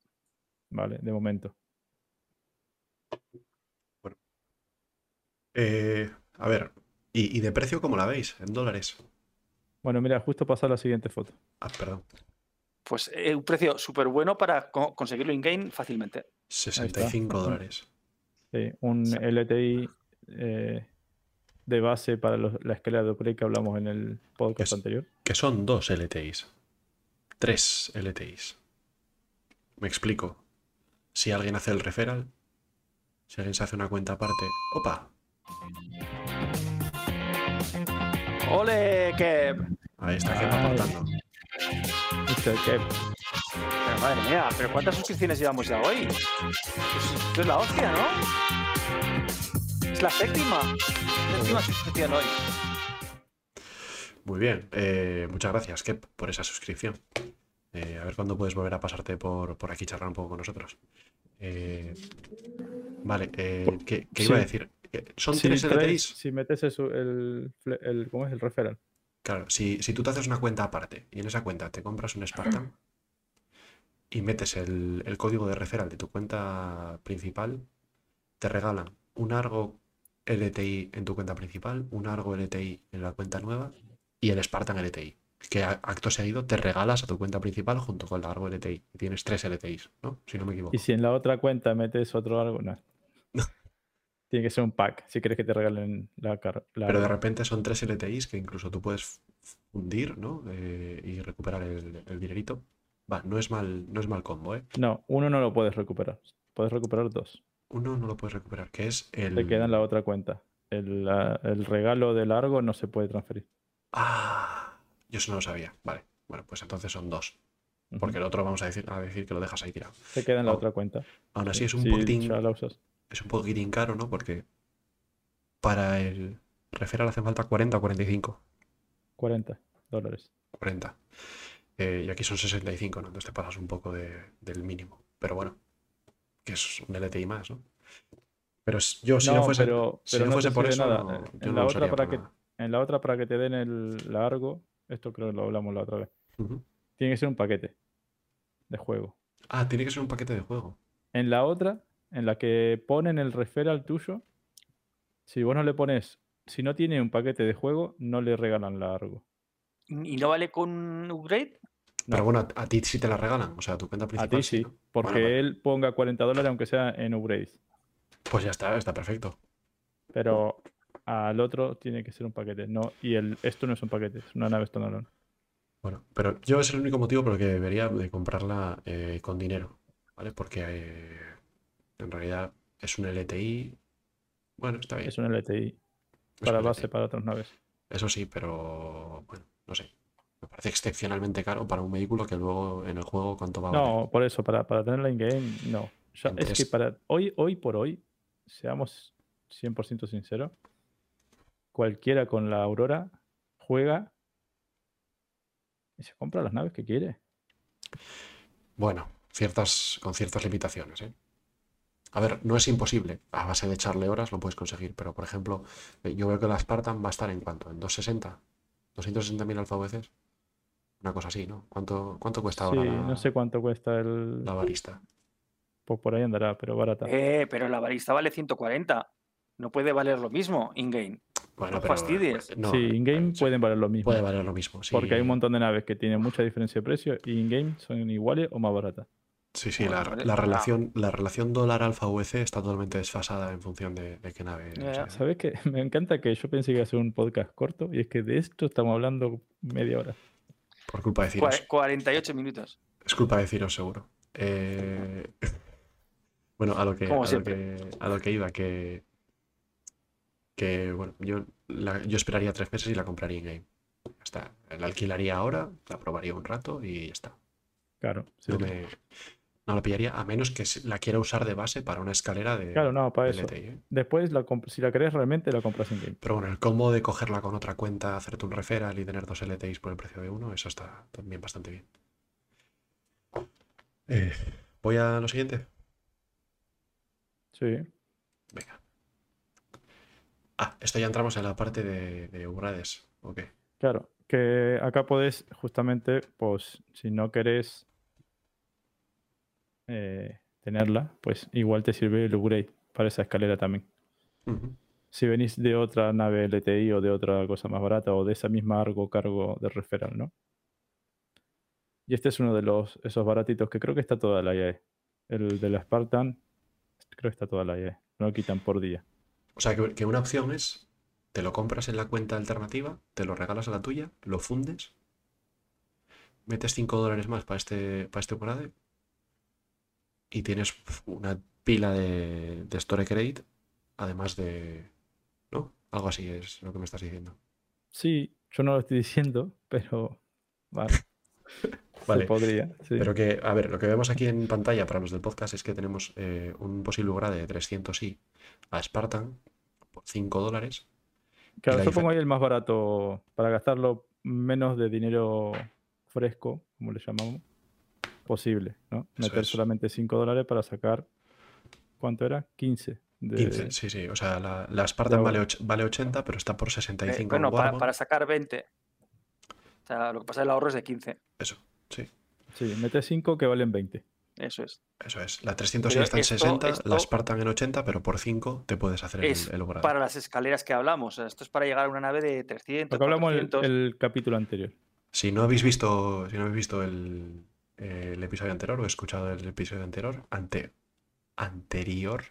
Vale, de momento. Eh, a ver, ¿y, y de precio cómo la veis? ¿En dólares? Bueno, mira, justo pasar la siguiente foto. Ah, perdón. Pues eh, un precio súper bueno para co- conseguirlo in-game fácilmente. 65 Ujú. dólares. Sí, un Sí. LTI eh, de base para los- la escala de upgrade que hablamos en el podcast Es- anterior. Que son dos LTIs. Tres LTIs. Me explico. Si alguien hace el referral, si alguien se hace una cuenta aparte. ¡Opa! ¡Ole, que Ahí está, Ay. aportando. Mr. Kev. Pero madre mía, pero ¿cuántas suscripciones llevamos ya hoy? Esto es- la hostia, ¿no? Es la séptima. Séptima suscripción hoy. Muy bien. eh, muchas gracias, Kep, por esa suscripción. Eh, a ver cuándo puedes volver a pasarte por, por aquí y charlar un poco con nosotros. Eh, vale, eh, ¿qué, qué iba a decir? ¿Son Si tres traes- LTIs? Si metes eso, el, el- ¿cómo es? El referral. Claro, si, si tú te haces una cuenta aparte y en esa cuenta te compras un Spartan y metes el, el código de referral de tu cuenta principal, te regalan un Argo LTI en tu cuenta principal, un Argo LTI en la cuenta nueva y el Spartan LTI. Que acto seguido te regalas a tu cuenta principal junto con el Argo LTI. Tienes tres LTIs, ¿no? Si no me equivoco. Y si en la otra cuenta metes otro algo, no. Tiene que ser un pack si quieres que te regalen la cara. Pero de repente son tres LTIs que incluso tú puedes fundir, ¿no? Eh, y recuperar el, el dinerito. Va, no es mal, no es mal combo, ¿eh? No, uno no lo puedes recuperar. Puedes recuperar dos. Uno no lo puedes recuperar, que es el. Te queda en la otra cuenta. El, la- el regalo de largo no se puede transferir. Ah, yo eso no lo sabía. Vale, bueno, pues entonces son dos. Porque el otro vamos a decir, a decir que lo dejas ahí tirado. Se queda en la otra cuenta. Aún así es un poquitín, ya la usas. Es un poquitín caro, ¿no? Porque para el referral hacen falta 40 o 45. 40 dólares. 40. eh, y aquí son 65, ¿no? Entonces te pasas un poco de- del mínimo. Pero bueno, que es un LTI más, ¿no? Pero yo, si no, No, fuese, pero- si pero no fuese por eso, nada. no- En la otra para que- nada. En la otra, para que te den el largo, esto creo que lo hablamos la otra vez, tiene que ser un paquete de juego. Ah, tiene que ser un paquete de juego. En la otra, en la que ponen el referral tuyo, si vos no le pones, si no tiene un paquete de juego, no le regalan largo. ¿Y no vale con upgrade? No. Pero bueno, a, a ti sí te la regalan, o sea, a tu cuenta A principal ti sí, ¿no? porque Bueno, vale. él ponga 40 dólares aunque sea en upgrades. Pues ya está, está perfecto. Pero al otro tiene que ser un paquete. No, y el, esto no es un paquete, es una nave standalone. Bueno, pero yo es el único motivo por el que debería de comprarla eh, con dinero, ¿vale? Porque eh, en realidad es un LTI. Bueno, está bien. Es un LTI es para un base LTI. para otras naves. Eso sí, pero bueno, no sé. Me parece excepcionalmente caro para un vehículo que luego en el juego cuánto va a valer. No, por eso, para, para tenerla in-game, no. Es que para hoy, hoy por hoy, seamos 100% sinceros, cualquiera con la Aurora juega y se compra las naves que quiere. Bueno, ciertas, con ciertas limitaciones, ¿eh? A ver, no es imposible. A base de echarle horas lo puedes conseguir. Pero, por ejemplo, eh, yo veo que la Spartan va a estar en cuánto? ¿En 260? ¿260.000 alfa VCs? Una cosa así, ¿no? ¿Cuánto, cuánto cuesta Sí, ahora la, no sé cuánto cuesta el... la barista? Pues por ahí andará, pero barata. Eh, pero la balista vale 140. No puede valer lo mismo in-game. Bueno, no pero fastidies. no, sí, in-game sí, pueden valer lo mismo. puede valer lo mismo. sí. Porque hay un montón de naves que tienen mucha diferencia de precio y in-game son iguales o más baratas. Sí, sí, la, la ah. relación, la relación dólar alfa VC está totalmente desfasada en función de, de qué nave. Sea. ¿Sabes qué? Me encanta que yo pensé que iba a ser un podcast corto y es que de esto estamos hablando media hora. Por culpa de Ciros. 48 minutos. Es culpa de Ciros, seguro. Eh, Bueno, a lo que, a lo que, a lo que iba, que, que bueno, yo, la- yo esperaría tres meses y la compraría in-game. Ya está. La alquilaría ahora, la probaría un rato y ya está. Claro. sí. No, me, no la pillaría, a menos que la quiera usar de base para una escalera de, Claro, no, para eso. LTI, ¿eh? Después, la si la querés realmente, la compras in game. Pero bueno, el combo de cogerla con otra cuenta, hacerte un referral y tener dos LTIs por el precio de uno, eso está también bastante bien. Eh, Voy a lo siguiente. Sí. Venga. Ah, esto ya entramos en la parte de, de upgrades. Ok. Claro. Que acá podés, justamente, pues, si no querés eh, tenerla, pues igual te sirve el upgrade para esa escalera también. Si venís de otra nave LTI o de otra cosa más barata o de esa misma Argo cargo de referral, ¿no? Y este es uno de los esos baratitos que creo que está toda la IAE. El de la Spartan, creo que está toda la IAE. No lo quitan por día. O sea, que, que una opción es, te lo compras en la cuenta alternativa, te lo regalas a la tuya, lo fundes, metes 5 dólares más para este, para este upgrade y tienes una pila de, de Store Credit, además de... ¿No? Algo así es lo que me estás diciendo. Sí, yo no lo estoy diciendo, pero vale, Vale. se podría. sí. Pero que, a ver, lo que vemos aquí en pantalla para los del podcast es que tenemos eh, un posible upgrade de 300i a Spartan por 5 dólares. Claro, la yo pongo ahí el más barato para gastarlo menos de dinero fresco, como le llamamos, posible, ¿no? Meter es. solamente 5 dólares para sacar, ¿cuánto era? 15. De... 15, sí, sí. O sea, la, la Spartan vale, bueno. och- vale 80, pero está por Eh, 65 bueno, en para, para sacar 20. O sea, lo que pasa es el ahorro es de 15. Eso, sí. Sí, mete 5 que valen 20. Eso es. Eso es. La 300 Pero está en esto- 60, la esto- Spartan en 80, pero por 5 te puedes hacer el, Es el upgrade. para las escaleras que hablamos. O sea, esto es para llegar a una nave de 300. Lo que hablamos el, 400. el capítulo anterior. Si no habéis visto, si no habéis visto el, eh, el episodio anterior o escuchado el episodio anterior, ante, anterior,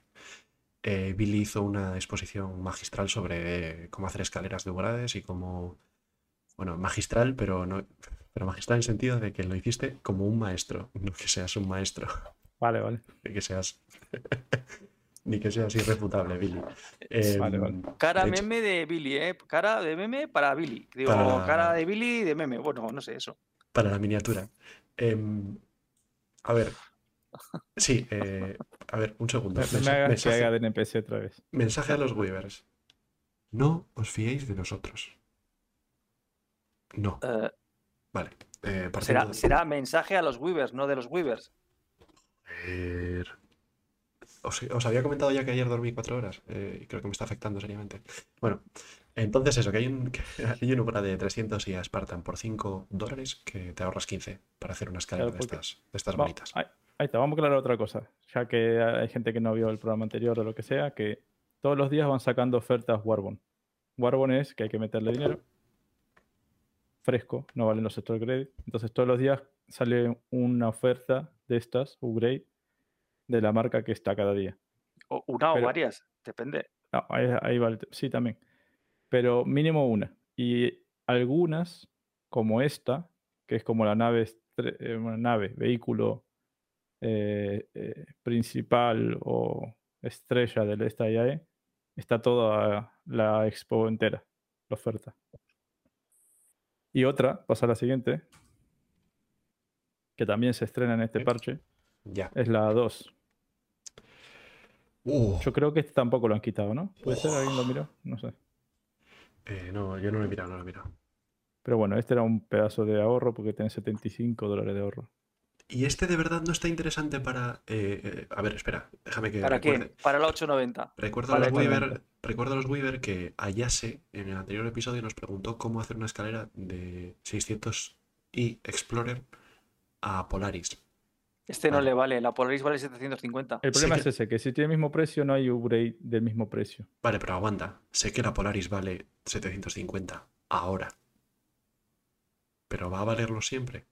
eh, Billy hizo una exposición magistral sobre eh, cómo hacer escaleras de upgrades y cómo, bueno, magistral, pero no, pero magistral en el sentido de que lo hiciste como un maestro, no que seas un maestro, Vale, vale. ni que seas, ni que seas irrefutable, Billy. Vale, Em, vale. Cara de hecho- meme de Billy, ¿eh? Cara de meme para Billy. Digo, Para- cara de Billy de meme. Bueno, no sé eso. para la miniatura. Em, a ver. Sí, eh, a ver, un segundo. No me que mensaje, haga de NPC otra vez. mensaje a los Weavers. No os fiéis de nosotros. No. Eh, Vale. eh, Será, de- será mensaje a los Weavers, no de los Weavers. Joder. Os, os había comentado ya que ayer dormí cuatro horas eh, y creo que me está afectando seriamente. Bueno, entonces eso, que hay un, que hay un Ubra de 300 y a Spartan por 5 dólares que te ahorras 15 para hacer una escalera Claro, de estas, de estas bonitas. ahí, ahí está, vamos a aclarar otra cosa. Ya que hay gente que no vio el programa anterior o lo que sea, que todos los días van sacando ofertas Warbon. Warbon es que hay que meterle dinero. Fresco, no valen los store credit. Entonces todos los días sale una oferta de estas, upgrade, de la marca que está cada día. O una o varias, depende. No, ahí, ahí va el Sí, también. Pero mínimo una. Y algunas, como esta, que es como la nave, eh, bueno, nave vehículo eh, eh, principal o estrella del esta IAE, está toda la expo entera, la oferta. Y otra, pasa a la siguiente, que también se estrena en este parche, Ya. es la 2. Uh, Yo creo que este tampoco lo han quitado, ¿no? ¿Puede ser? ¿Alguien lo miró? No sé. Eh, no, yo no lo he mirado, no lo he mirado. Pero bueno, este era un pedazo de ahorro porque tiene 75 dólares de ahorro. Y este de verdad no está interesante para... eh, eh, a ver, espera, déjame que ¿Para recuerde. quién? Para la 890. Recuerdo, a los Weaver, recuerdo a los Weaver que Ayase en el anterior episodio nos preguntó cómo hacer una escalera de 600 y Explorer a Polaris. Este no le vale, la Polaris vale 750. El Sé problema que- es ese, que si tiene el mismo precio no hay upgrade del mismo precio. Vale, pero aguanta. Sé que la Polaris vale 750 ahora. Pero va a valerlo siempre.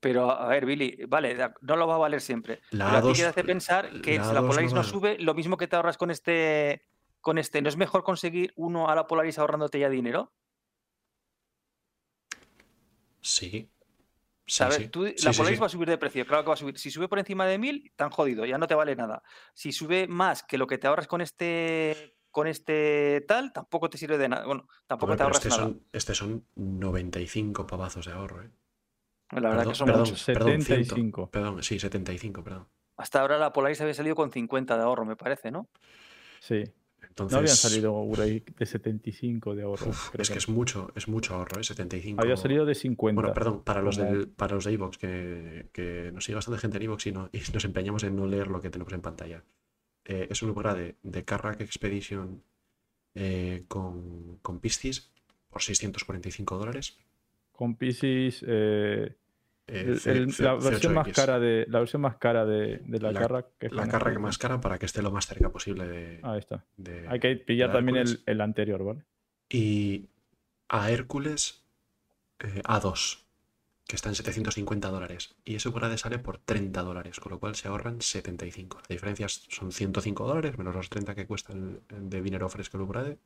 Pero a ver, Billy, vale, no lo va a valer siempre. La Pero a ti A2 que te hace pensar que la si la A2 Polaris no no sube, lo mismo que te ahorras con este, con este, ¿no es mejor conseguir uno a la Polaris ahorrándote ya dinero? Sí. ¿Sabes? sí. Tú- Sí, la sí, Polaris sí. va a subir de precio, claro que va a subir. Si sube por encima de 1000, tan jodido, ya no te vale nada. Si sube más que lo que te ahorras con este con este tal, tampoco te sirve de nada. Bueno, tampoco Hombre, te ahorras este nada. son, este son 95 pavazos de ahorro, ¿eh? La verdad Perdón, que son perdón, muchos. perdón, 100. 75. Perdón, sí, 75, perdón. Hasta ahora la Polaris había salido con 50 de ahorro, me parece, ¿no? Sí. Entonces, No habían salido upgrade de 75 de ahorro. uf, creo es que es mucho, es mucho ahorro, ¿eh? 75. Había salido de 50. Bueno, perdón, para los, del, para los de iVoox, que, que nos sigue bastante gente en iVoox y, no- y nos empeñamos en no leer lo que tenemos en pantalla. Eh, es un Ubra de, de Carrack Expedition eh, con, con Piscis por 645 dólares. Con Pisces, eh, Eh, el- C- el- C- la versión más C8X. cara de la versión más cara de, de la, La- Carrack, que es La con Carrack esta. más cara para que esté lo más cerca posible de. Ahí está. de- Hay que pillar la también el, el anterior, ¿vale? Y a Hércules eh, A2, que está en 750 dólares. Y ese Ubrade sale por 30 dólares, con lo cual se ahorran 75. La diferencia son 105 dólares, menos los 30 que cuesta el, el de dinero fresco el Ubrade.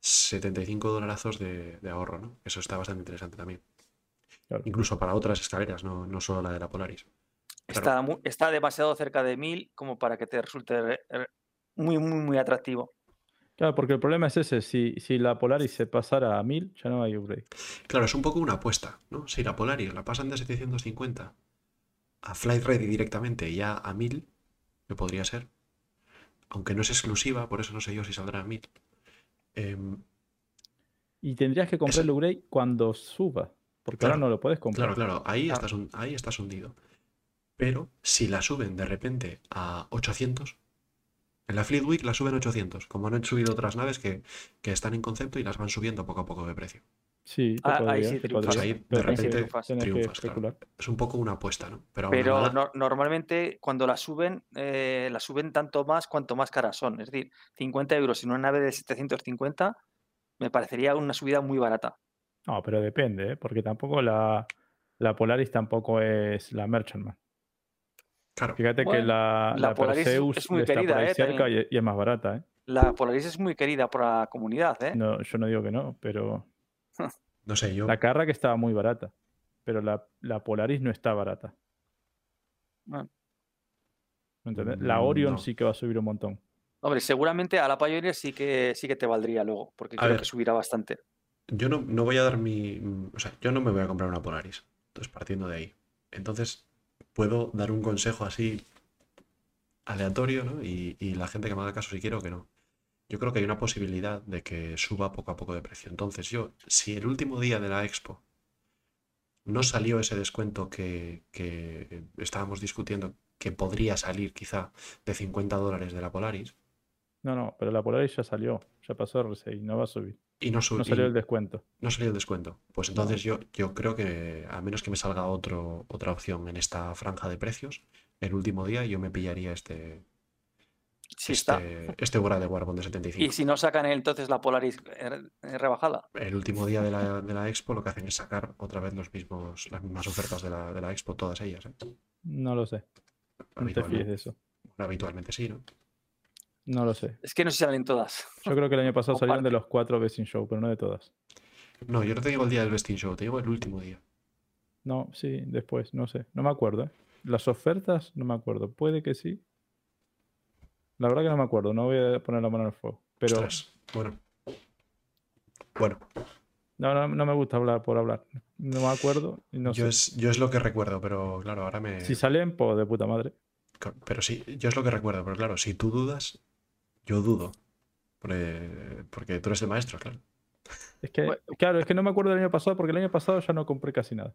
75 dolarazos de, de ahorro, ¿no? Eso está bastante interesante también. Claro. Incluso para otras escaleras, no, no solo la de la Polaris. Está, está demasiado cerca de 1000 como para que te resulte re- re- muy, muy, muy atractivo. Claro, porque el problema es ese. Si, si la Polaris se pasara a 1000, ya no hay upgrade. Claro, es un poco una apuesta, ¿no? Si la Polaris la pasan de 750 a Flight Ready directamente y ya a 1000, que podría ser, aunque no es exclusiva, por eso no sé yo si saldrá a 1000. Em, Y tendrías que comprar Eso- el upgrade cuando suba. Porque Claro, ahora no lo puedes comprar. claro, claro, ahí, Ah. estás, hun- ahí estás hundido. Pero si la suben de repente a 800, en la Fleet Week la suben a 800, como han subido otras naves que, que están en concepto y las van subiendo poco a poco de precio. Sí, Ah, ahí sí triunfas. Pues ahí, de pero repente, triunfas. claro. Es un poco una apuesta, ¿no? Pero, no- normalmente cuando la suben, eh, la suben tanto más cuanto más caras son. Es decir, 50 euros en una nave de 750 me parecería una subida muy barata. No, pero depende, ¿eh? porque tampoco la, la Polaris tampoco es la Merchantman. claro, Fíjate que Bueno, la, la la Polaris es- Perseus es muy está querida, por ahí ¿eh? cerca y, y es más barata. ¿eh? La Polaris es muy querida por la comunidad, ¿eh? No, yo no digo que no, pero no sé, yo... la Carrack estaba muy barata. Pero la, la Polaris no está barata. Ah. ¿Me entendés? La Mm, Orion no. sí que va a subir un montón. Hombre, seguramente a la Pioneer sí que, sí que te valdría luego, porque A creo ver. que subirá bastante. Yo no, no voy a dar mi. O sea, yo no me voy a comprar una Polaris. Entonces, partiendo de ahí. Entonces, puedo dar un consejo así aleatorio, ¿no? Y, y la gente que me haga caso si quiero que no. Yo creo que hay una posibilidad de que suba poco a poco de precio. Entonces, yo, si el último día de la expo no salió ese descuento que, que estábamos discutiendo, que podría salir quizá de 50 dólares de la Polaris, No, no, pero la Polaris ya salió, ya pasó R6, no va a subir. Y no, No salió y el descuento. no salió el descuento. Pues entonces yo, yo creo que, a menos que me salga otro, otra opción en esta franja de precios, el último día yo me pillaría este, Sí está. este, este Bora de Warbond de Y 75. si no sacan entonces la Polaris eh, eh, rebajada. El último día de la, de la Expo lo que hacen es sacar otra vez los mismos, las mismas ofertas de la, de la Expo, todas ellas. ¿eh? No lo sé. No te Habitualmente, fíes de eso. habitualmente sí, ¿no? No lo sé. Es que no si salen todas. Yo creo que el año pasado O salieron de los cuatro Best in Show, pero no de todas. No, yo no te digo el día del Vesting Show, te digo el último día. No, sí, después, no sé. No me acuerdo. ¿eh? Las ofertas, no me acuerdo. Puede que sí. La verdad que no me acuerdo. No voy a poner la mano en el fuego. Pero Ostras, bueno. Bueno, no, no, no me gusta hablar por hablar. No me acuerdo y no yo, sé. es, yo es lo que recuerdo, pero claro, ahora me... Si salen, pues de puta madre. Pero sí, yo es lo que recuerdo, pero claro, si tú dudas, yo dudo. Porque, porque tú eres el maestro, claro. Es que, Bueno. claro, es que no me acuerdo del año pasado porque el año pasado ya no compré casi nada.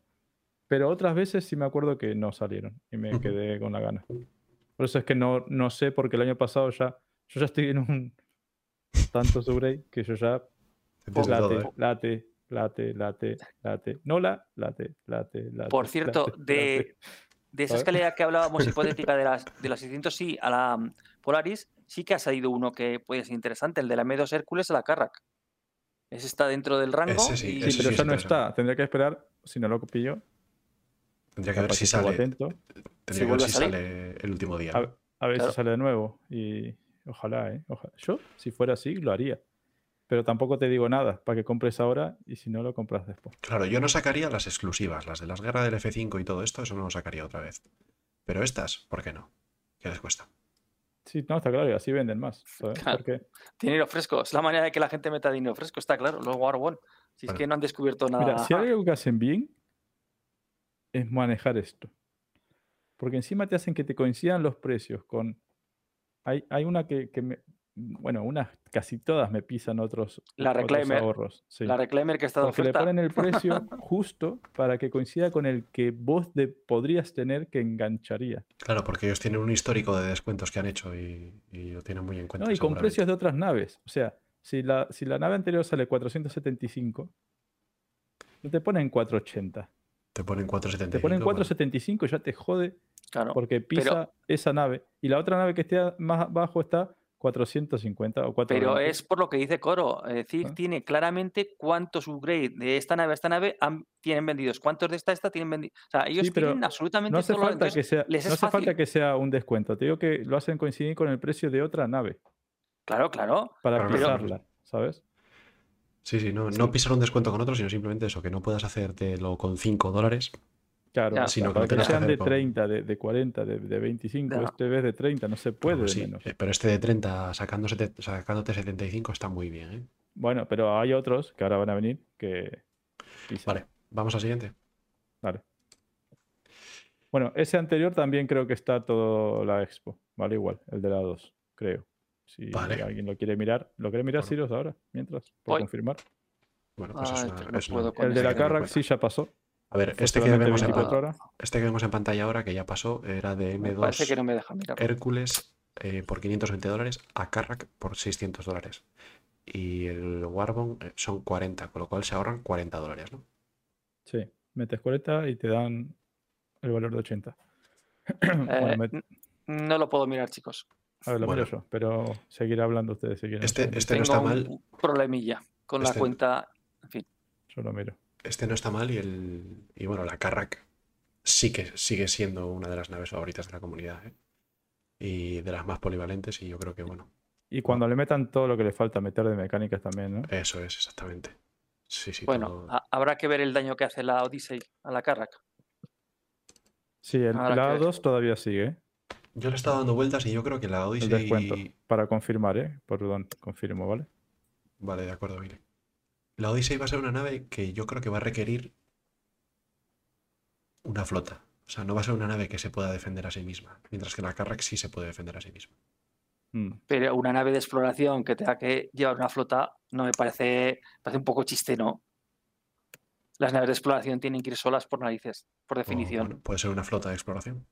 Pero otras veces sí me acuerdo que no salieron y me Ujú. quedé con la gana. Por eso es que no, no sé, porque el año pasado ya, yo ya estoy en un tanto upgrade que yo ya late, todo, ¿eh? late, late, late, late, no la, late, late, late. Por cierto, late, de, late. de esa escalera que hablábamos hipotética de las, de las 600 sí a la mm, Polaris, sí que ha salido uno que puede ser interesante, el de la M2 Hércules a la Carrack. Ese está dentro del rango. Ese sí, y- Sí, pero sí ya es no está. Tendría que esperar, si no lo pillo, Tendría que ver si sale, atento, tendría si que ver si sale el último día. a, ver Claro. si sale de nuevo. Y ojalá, ¿eh? Ojalá. Yo, si fuera así, lo haría. Pero tampoco te digo nada para que compres ahora y si no, lo compras después. Claro, yo no sacaría las exclusivas, las de las guerras del F5 y todo esto, eso no lo sacaría otra vez. Pero estas, ¿por qué no? ¿Qué les cuesta? Sí, no, está claro, y así venden más. Claro. Porque, Dinero fresco. Es la manera de que la gente meta dinero fresco, está claro. Los Warbond. Si es que no han descubierto nada. mira, si hay algo que hacen bien, es manejar esto. Porque encima te hacen que te coincidan los precios con... Hay, hay una que, que me... Bueno, unas casi todas me pisan otros, La otros ahorros. sí. La Reclaimer que está de Porque le ponen el precio justo para que coincida con el que vos de- podrías tener que engancharía. Claro, porque ellos tienen un histórico de descuentos que han hecho y, y lo tienen muy en cuenta. ¿no? Y con precios de otras naves. O sea, si la, si la nave anterior sale 475, no te ponen 480. Te ponen 4,75. Te ponen bueno, 475 y ya te jode Claro. porque pisa esa nave. Y la otra nave que esté más abajo está 450 o 420. Pero es por lo que dice Coro. Es decir, Ah. tiene claramente cuántos upgrades de esta nave a esta nave han- tienen vendidos. ¿Cuántos de esta a esta tienen vendidos? O sea, ellos Sí, pero tienen absolutamente No hace, todo lo- falta que entonces, sea, les no hace falta que sea un descuento. Te digo que lo hacen coincidir con el precio de otra nave Claro, claro. para Claro, pisarla, ¿sabes? Sí, sí, no, Sí. no pisar un descuento con otro, sino simplemente eso, que no puedas hacértelo con 5 dólares. Claro, Ya. o Sino que para que sean de con- 30, de, de 40, de, de 25, Ya. este vez de 30, no se puede Bueno, de sí, menos. eh, pero este de 30 sacando sete- sacándote 75 está muy bien. ¿eh? Bueno, pero hay otros que ahora van a venir que. Vale, vamos al siguiente. Vale. Bueno, ese anterior también creo que está todo la expo, ¿vale? Igual, el de la 2, creo. Si Vale. alguien lo quiere mirar, ¿lo quiere mirar Bueno. Siros ahora? Mientras, por confirmar. Bueno, pues Ay, es una- no es una- El de la Carrack sí ya pasó. A ver, este que, vemos en, 24 pa- horas. este que vemos en pantalla ahora, que ya pasó, era de Me M2 parece que no me deja mirar. Hércules eh, por 520 dólares, a Carrack por 600 dólares. Y el Warbond eh, son 40, con lo cual se ahorran 40 dólares, ¿no? Sí, metes 40 y te dan el valor de 80. bueno, Eh, me- n- no lo puedo mirar, chicos. a ver, lo bueno. miro yo, pero seguiré hablando ustedes si quieren. Este- un este- no está un mal. problemilla con Este- la cuenta. En fin, Yo lo miro. Este no está mal y, el, y bueno, la Carrack sí que sigue siendo una de las naves favoritas de la comunidad, ¿eh? Y de las más polivalentes y yo creo que, bueno, Y cuando le metan todo lo que le falta meter de mecánicas también, ¿no? eso es exactamente. Sí, sí, bueno, todo- habrá que ver el daño que hace la Odyssey a la Carrack. Sí, el, habrá la que ver. A2 todavía sigue. Yo le he estado dando vueltas y yo creo que la El descuento. Odyssey... Para confirmar, ¿eh? Perdón, confirmo, ¿vale? Vale, de acuerdo, Billy. La Odyssey va a ser una nave que yo creo que va a requerir una flota. O sea, no va a ser una nave que se pueda defender a sí misma, mientras que la Carrack sí se puede defender a sí misma. Mm. Pero una nave de exploración que tenga que llevar una flota no me parece, parece un poco chiste, ¿no? Las naves de exploración tienen que ir solas por narices, por O, definición. bueno, puede ser una flota de exploración.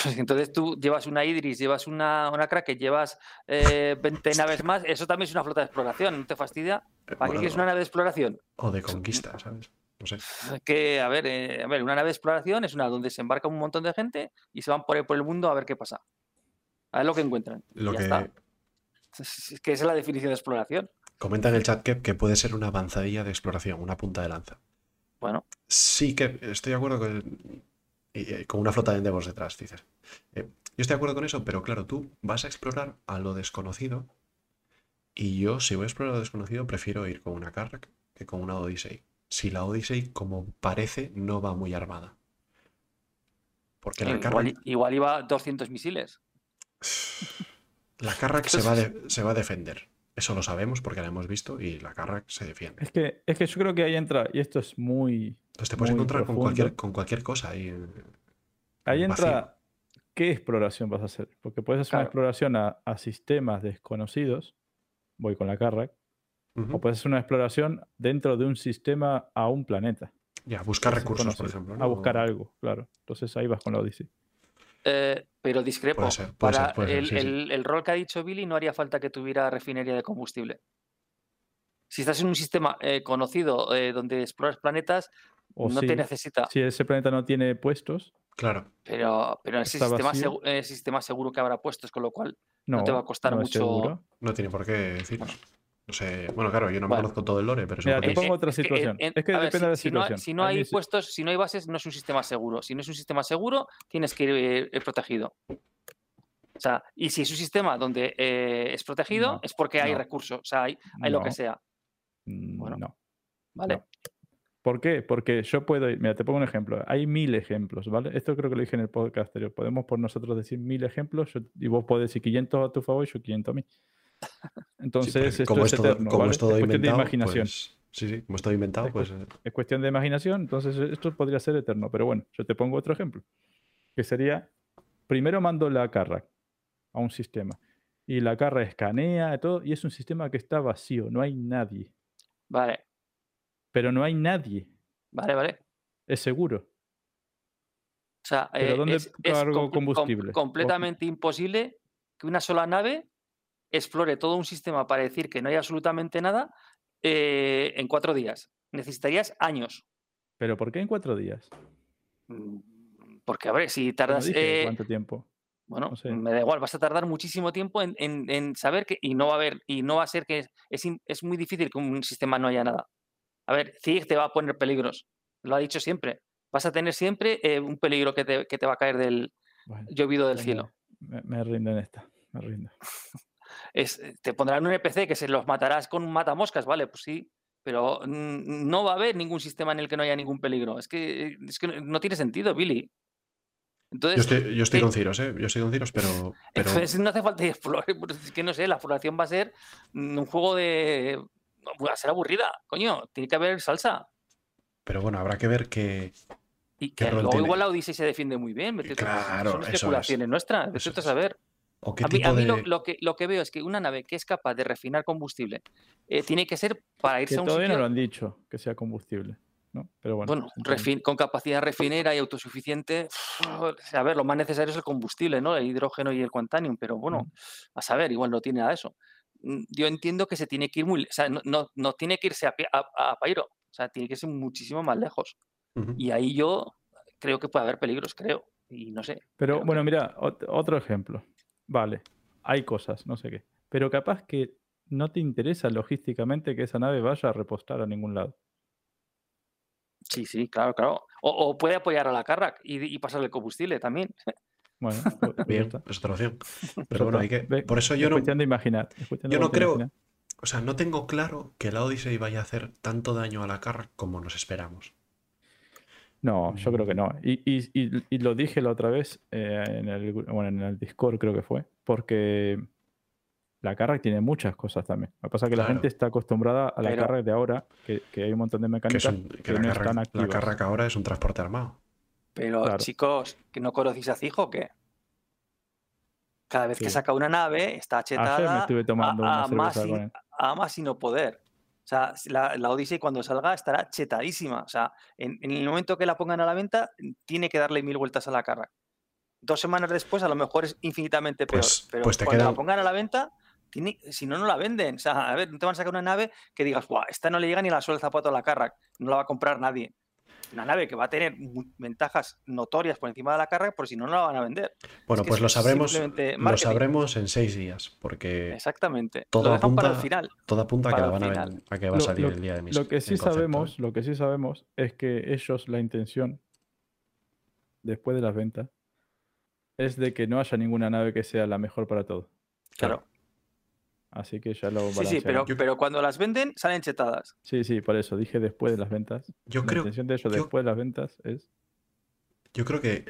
Pues entonces tú llevas una Idris, llevas una, una Kraken, llevas eh, 20 naves más, eso también es una flota de exploración, ¿no te fastidia? Eh, ¿Para qué quieres una nave de exploración? O de conquista, ¿sabes? No sé. Que, a ver, eh, a ver, una nave de exploración es una donde se embarca un montón de gente y se van por ahí por el mundo a ver qué pasa. A ver lo que encuentran. Lo ya que está. Es es que esa es la definición de exploración. comenta en el chat que, que puede ser una avanzadilla de exploración, una punta de lanza. Bueno, Sí que estoy de acuerdo con, y, eh, con una flota de endeavors detrás, dices. Eh, yo estoy de acuerdo con eso, pero claro, tú vas a explorar a lo desconocido y yo, si voy a explorar lo desconocido, prefiero ir con una Carrack que con una Odyssey. Si la Odyssey, como parece, no va muy armada. Porque la igual, Carrack, igual iba 200 misiles. la Carrack se, va a de- se va a defender. Eso lo sabemos porque la hemos visto y la Carrack se defiende. Es que, es que yo creo que ahí entra, y esto es muy. Entonces te puedes encontrar con cualquier, con cualquier cosa ahí. eh, Ahí vacío. entra qué exploración vas a hacer. Porque puedes hacer una exploración a, a sistemas desconocidos. Voy con la Carrack. O puedes hacer una exploración dentro de un sistema a un planeta. Ya, buscar recursos, por ejemplo. A buscar algo, claro. Entonces ahí vas con la Odyssey. Eh, pero discrepo. Puede ser, puede ser, Para puede ser, el, sí, sí. el- el rol que ha dicho Billy no haría falta que tuviera refinería de combustible. Si estás en un sistema eh, conocido eh, donde exploras planetas, O no sí, te necesita. si ese planeta no tiene puestos, Claro. Pero, pero en ese sistema, vacío. segu- en ese sistema seguro que habrá puestos, con lo cual no, te va a costar no mucho- seguro. No tiene por qué deciros. No sé. Bueno, claro, yo no me Bueno. conozco todo el lore, pero Mira, te pongo es- otra es que en- situación. en- Es que ver, depende de la si, si no, situación. si no Hay puestos, si no hay bases, no es un sistema seguro. Si no es un sistema seguro, tienes que ir eh, protegido. O sea, y si es un sistema donde eh, es protegido, No, es porque hay recursos, o sea, hay, hay lo que sea. mm, Bueno. No. ¿Vale? ¿Por qué? Porque yo puedo ir, mira, te pongo un ejemplo. Hay mil ejemplos, ¿vale? Esto creo que lo dije en el podcast anterior. Podemos por nosotros decir mil ejemplos yo- y vos podés decir 500 a tu favor y yo 500 a mí. Entonces, Sí, porque esto como es, es todo, eterno, como ¿vale? es todo es cuestión de imaginación. pues, sí, sí, como es todo inventado, Es pues eh, Es cuestión de imaginación, entonces esto podría ser eterno. Pero bueno, yo te pongo otro ejemplo. Que sería, primero mando la carra a un sistema. Y la carra escanea y todo, y es un sistema que está vacío, no hay nadie. Vale, Pero no hay nadie, vale, vale. es seguro. O sea, Pero eh, ¿dónde es, com- combustible? completamente imposible que una sola nave explore todo un sistema para decir que no hay absolutamente nada eh, en cuatro días. Necesitarías años. ¿Pero por qué en cuatro días? Mm, Porque, a ver, si no tardas. dije eh, cuánto tiempo. Bueno, No sé. me da igual, vas a tardar muchísimo tiempo en, en- en saber que, y no va a haber, y no va a ser que es, es, im- es muy difícil que un sistema no haya nada. A ver, CIG te va a poner peligros, lo ha dicho siempre. Vas a tener siempre eh, un peligro que te, que te va a caer del Bueno, llovido del cielo. Me, me rindo en esta, me rindo. Es, eh, te pondrán un NPC que se los matarás con un matamoscas, vale, pues sí, pero no va a haber ningún sistema en el que no haya ningún peligro. Es que, es que no tiene sentido, Billy. yo Entonces, estoy, yo estoy eh, con Ciros, ¿eh? Yo estoy con Ciros, pero, pero Entonces no hace falta ir a explorar, Es que no sé, la exploración va a ser mm, un juego de. Va a ser aburrida, coño. Tiene que haber salsa. pero bueno, habrá que ver que Y ¿Qué que rol luego tiene? igual la Odyssey se defiende muy bien. Claro, son eso es, especulaciones nuestras. eso tú a es. saber. o qué A mí, a mí de lo, lo que, lo que veo es que una nave que es capaz de refinar combustible eh, tiene que ser para irse Que a un todavía no lo han dicho, que sea combustible. ¿no? Pero bueno, bueno, refin- con capacidad refinera y autosuficiente. A ver, lo más necesario es el combustible, ¿no? El hidrógeno y el quantanium, pero bueno, Mm. a saber, igual no tiene nada de eso. Mm, Yo entiendo que se tiene que ir muy, o sea, no, no, no tiene que irse a, pie- a, a Pairo, o sea, tiene que irse muchísimo más lejos. Y ahí yo creo que puede haber peligros, creo. Y no sé. Pero bueno, que- mira, ot- otro ejemplo. Vale, hay cosas, no sé qué. Pero capaz que no te interesa logísticamente que esa nave vaya a repostar a ningún lado. Sí, sí, claro, claro. O, o puede apoyar a la Carrack y, y pasarle el combustible también. Bueno, pues, pues Bien, es otra opción. Es Pero bueno, hay que. Por eso es yo no, cuestión de imaginar. es cuestión de yo no creo- imaginar. o sea, no tengo claro que la Odyssey vaya a hacer tanto daño a la carra como nos esperamos. No, yo creo que no. Y, y- y- y lo dije la otra vez eh, en, el, bueno, en el Discord, creo que fue, porque la Carrack tiene muchas cosas también. Lo que pasa es que la gente está acostumbrada a la Pero- de ahora, que, que hay un montón de Que, mecánicas es que, un- que la, no carra, están la activas. Carrack ahora es un transporte armado. Pero Claro. chicos, ¿que no conocéis a Cijo o qué? Cada vez que saca una nave está me chetada tomando a, más a más y no poder. O sea, la, la Odyssey cuando salga estará chetadísima. O sea, en, en el momento que la pongan a la venta, tiene que darle mil vueltas a la carga. Dos semanas después, a lo mejor es infinitamente peor. Pues- pero pues te cuando queda- la pongan a la venta, tiene, si no, no la venden. O sea, a ver, no te van a sacar una nave que digas, Buah, esta no le llega ni la suela zapato a la carga. No la va a comprar nadie. Una nave que va a tener ventajas notorias por encima de la carga, por si no, no la van a vender. Bueno, que pues es lo sabremos, lo sabremos en seis días, porque Exactamente. todo lo dejan para el apunta- final. todo apunta a que, la van a, a que va a Lo- salir lo- el día de mis Lo que sí sabemos, lo que sí sabemos es que ellos la intención después de las ventas es de que no haya ninguna nave que sea la mejor para todo. Claro. Así que ya lo Sí, sí, pero, pero cuando las venden, salen chetadas. Sí, sí, por eso dije después de las ventas. Yo la creo, intención de ellos yo- después de las ventas es yo creo que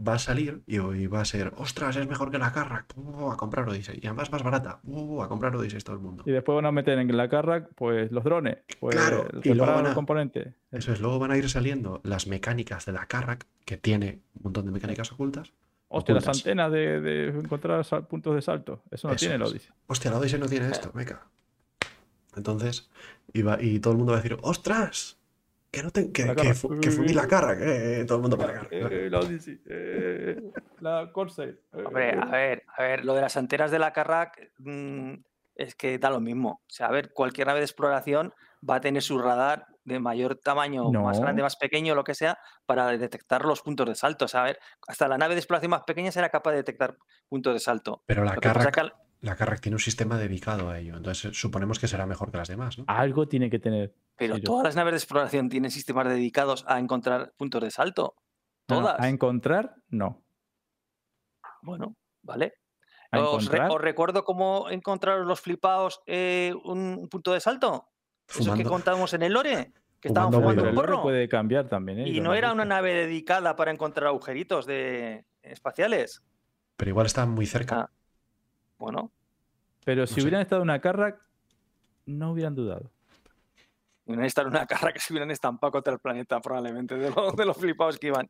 va a salir y, y va a ser, ostras, es mejor que la Carrack, uh, a comprar Odyssey. Y además más barata, uh, a comprar Odyssey todo el mundo. y después van a meter en la carra pues los drones, pues Claro, y luego van los a- componentes. Eso es, luego van a ir saliendo las mecánicas de la Carrack, que tiene un montón de mecánicas ocultas. Hostia, las antenas de, de encontrar sal- puntos de salto. Eso no Eso tiene es. Odyssey. Hostia, la Odyssey no tiene esto, meca. Entonces, y, va- y todo el mundo va a decir, ostras, que, no te- que, La que, fu- que fundí la Carrack, eh, todo el mundo para la Carrack. Eh, la Odyssey. eh, la Corsair. eh, Hombre, a ver, a ver, lo de las antenas de la Carrack mm, es que da lo mismo. O sea, a ver, cualquier nave de exploración va a tener su radar de mayor tamaño, más grande, más pequeño, lo que sea, para detectar los puntos de salto. O sea, a ver, hasta la nave de exploración más pequeña será capaz de detectar puntos de salto. Pero la al- la Carrack tiene un sistema dedicado a ello, entonces suponemos que será mejor que las demás, ¿no? Algo tiene que tener. pero todas las naves de exploración tienen sistemas dedicados a encontrar puntos de salto. No, Todas. a encontrar, no. Bueno, vale. Os, re- encontrar, os recuerdo cómo encontraron los flipados eh, un, un punto de salto. Eso que Fumando. contamos en el lore, que estaban Fumando fumando un el lore porro. puede cambiar también. ¿eh? Y no era una nave dedicada para encontrar agujeritos de espaciales. Pero igual está muy cerca. Ah. Bueno, Pero si sé. hubieran estado en una carra, no hubieran dudado. hubieran estado en una carra que se hubieran estampado contra el planeta, probablemente, de, lo- de los flipados que iban.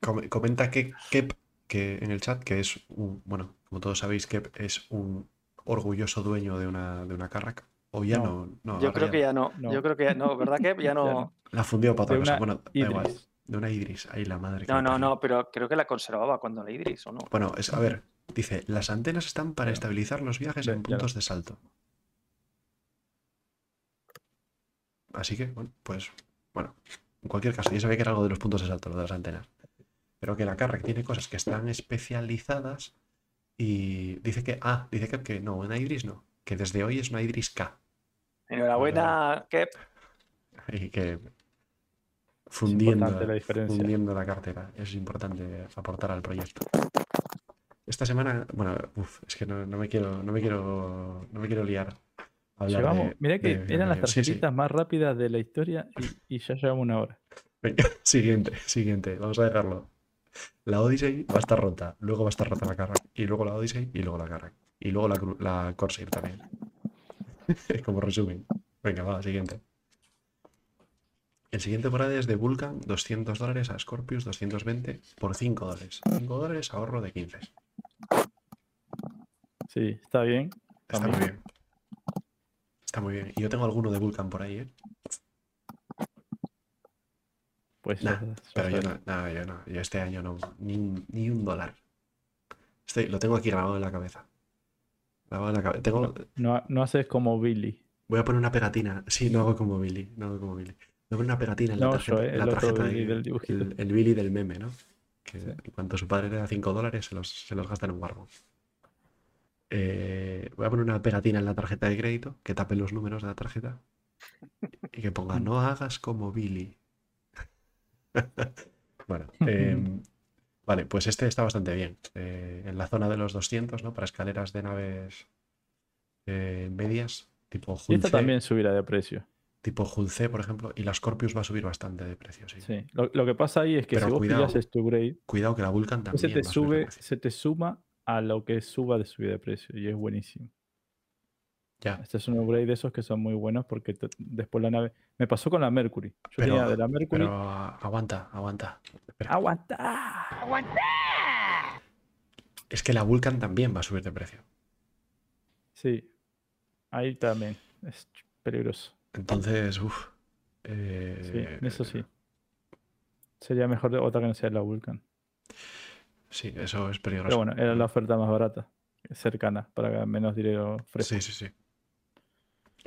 Com- comenta que Kep, que en el chat, que es un, bueno, como todos sabéis, Kep es un orgulloso dueño de una, de una Carrack. O ya No. no, no, Yo creo que ya no. no. Yo creo que ya no, ¿verdad que ya no? La fundió para otra cosa. Bueno, da igual. De una Idris, ahí la madre que No, no, no, pero creo que la conservaba cuando la Idris, ¿o no? Bueno, es, a ver, dice, las antenas están para estabilizar los viajes en ya puntos de salto. Así que, bueno, pues, bueno, en cualquier caso, yo sabía que era algo de los puntos de salto, lo de las antenas. Pero que la Carrack tiene cosas que están especializadas y dice que, ah, dice que, que no, una Idris no, que desde hoy es una Idris K. Enhorabuena, Kep. Y que fundiendo, la fundiendo la cartera, es importante aportar al proyecto. Esta semana, bueno, uf, es que no, no me quiero, no me quiero, no me quiero liar. Llevamos, de- mira que de- eran las de- sí, sí. tarjetitas más rápidas de la historia y, y ya llevamos una hora. Venga, siguiente, siguiente, vamos a dejarlo. La Odyssey va a estar rota, luego va a estar rota la Carrack, y luego la Odyssey, y luego la Carrack, y luego la, la Corsair también. Como resumen. Venga, va, siguiente. El siguiente por es de Vulcan, 200 dólares a Scorpius, 220 por 5 dólares. 5 dólares, ahorro de 15. Sí, está bien. Está También. muy bien. Está muy bien. Y yo tengo alguno de Vulcan por ahí, ¿eh? Pues Nah, ya- ya Pero yo no, no, yo no. Yo este año no. Ni, un- ni un dólar. Estoy, lo tengo aquí grabado en la cabeza. La cabeza. Tengo, No, no haces como Billy. voy a poner una pegatina. Sí, no hago como Billy. No hago como Billy. Voy a poner una pegatina en la No, tarjeta, yo, eh, el la tarjeta Billy de- del el, el Billy del meme, ¿no? Que Sí. en cuanto su padre le da 5 dólares, se los, se los gasta en un barbo. Eh, voy a poner una pegatina en la tarjeta de crédito que tape los números de la tarjeta y que ponga no hagas como Billy. bueno, em, vale, pues este está bastante bien. Eh, en la zona de los 200, ¿no? Para escaleras de naves eh, medias, tipo Y esta también subirá de precio. tipo Hull C, por ejemplo, y la Scorpius va a subir bastante de precio, sí. Sí. Lo, lo que pasa ahí es que Pero si vos cuidado, pillas tu grade, Cuidado que la Vulcan también se te va a subir de sube, precio. se te suma a lo que suba de subida de precio. Y es buenísimo. Ya, Este es un upgrade de esos que son muy buenos porque te- después la nave. Me pasó con la Mercury. Yo Pero- tenía de la Mercury. pero aguanta, aguanta. Espera. ¡Aguanta! Es que la Vulcan también va a subir de precio. Sí. Ahí también. Es peligroso. Entonces, uff. Sí, eso sí. Sería mejor de otra que no sea la Vulcan. Sí, eso es peligroso. Pero bueno, era la oferta más barata, cercana, para menos dinero fresco. Sí, sí, sí.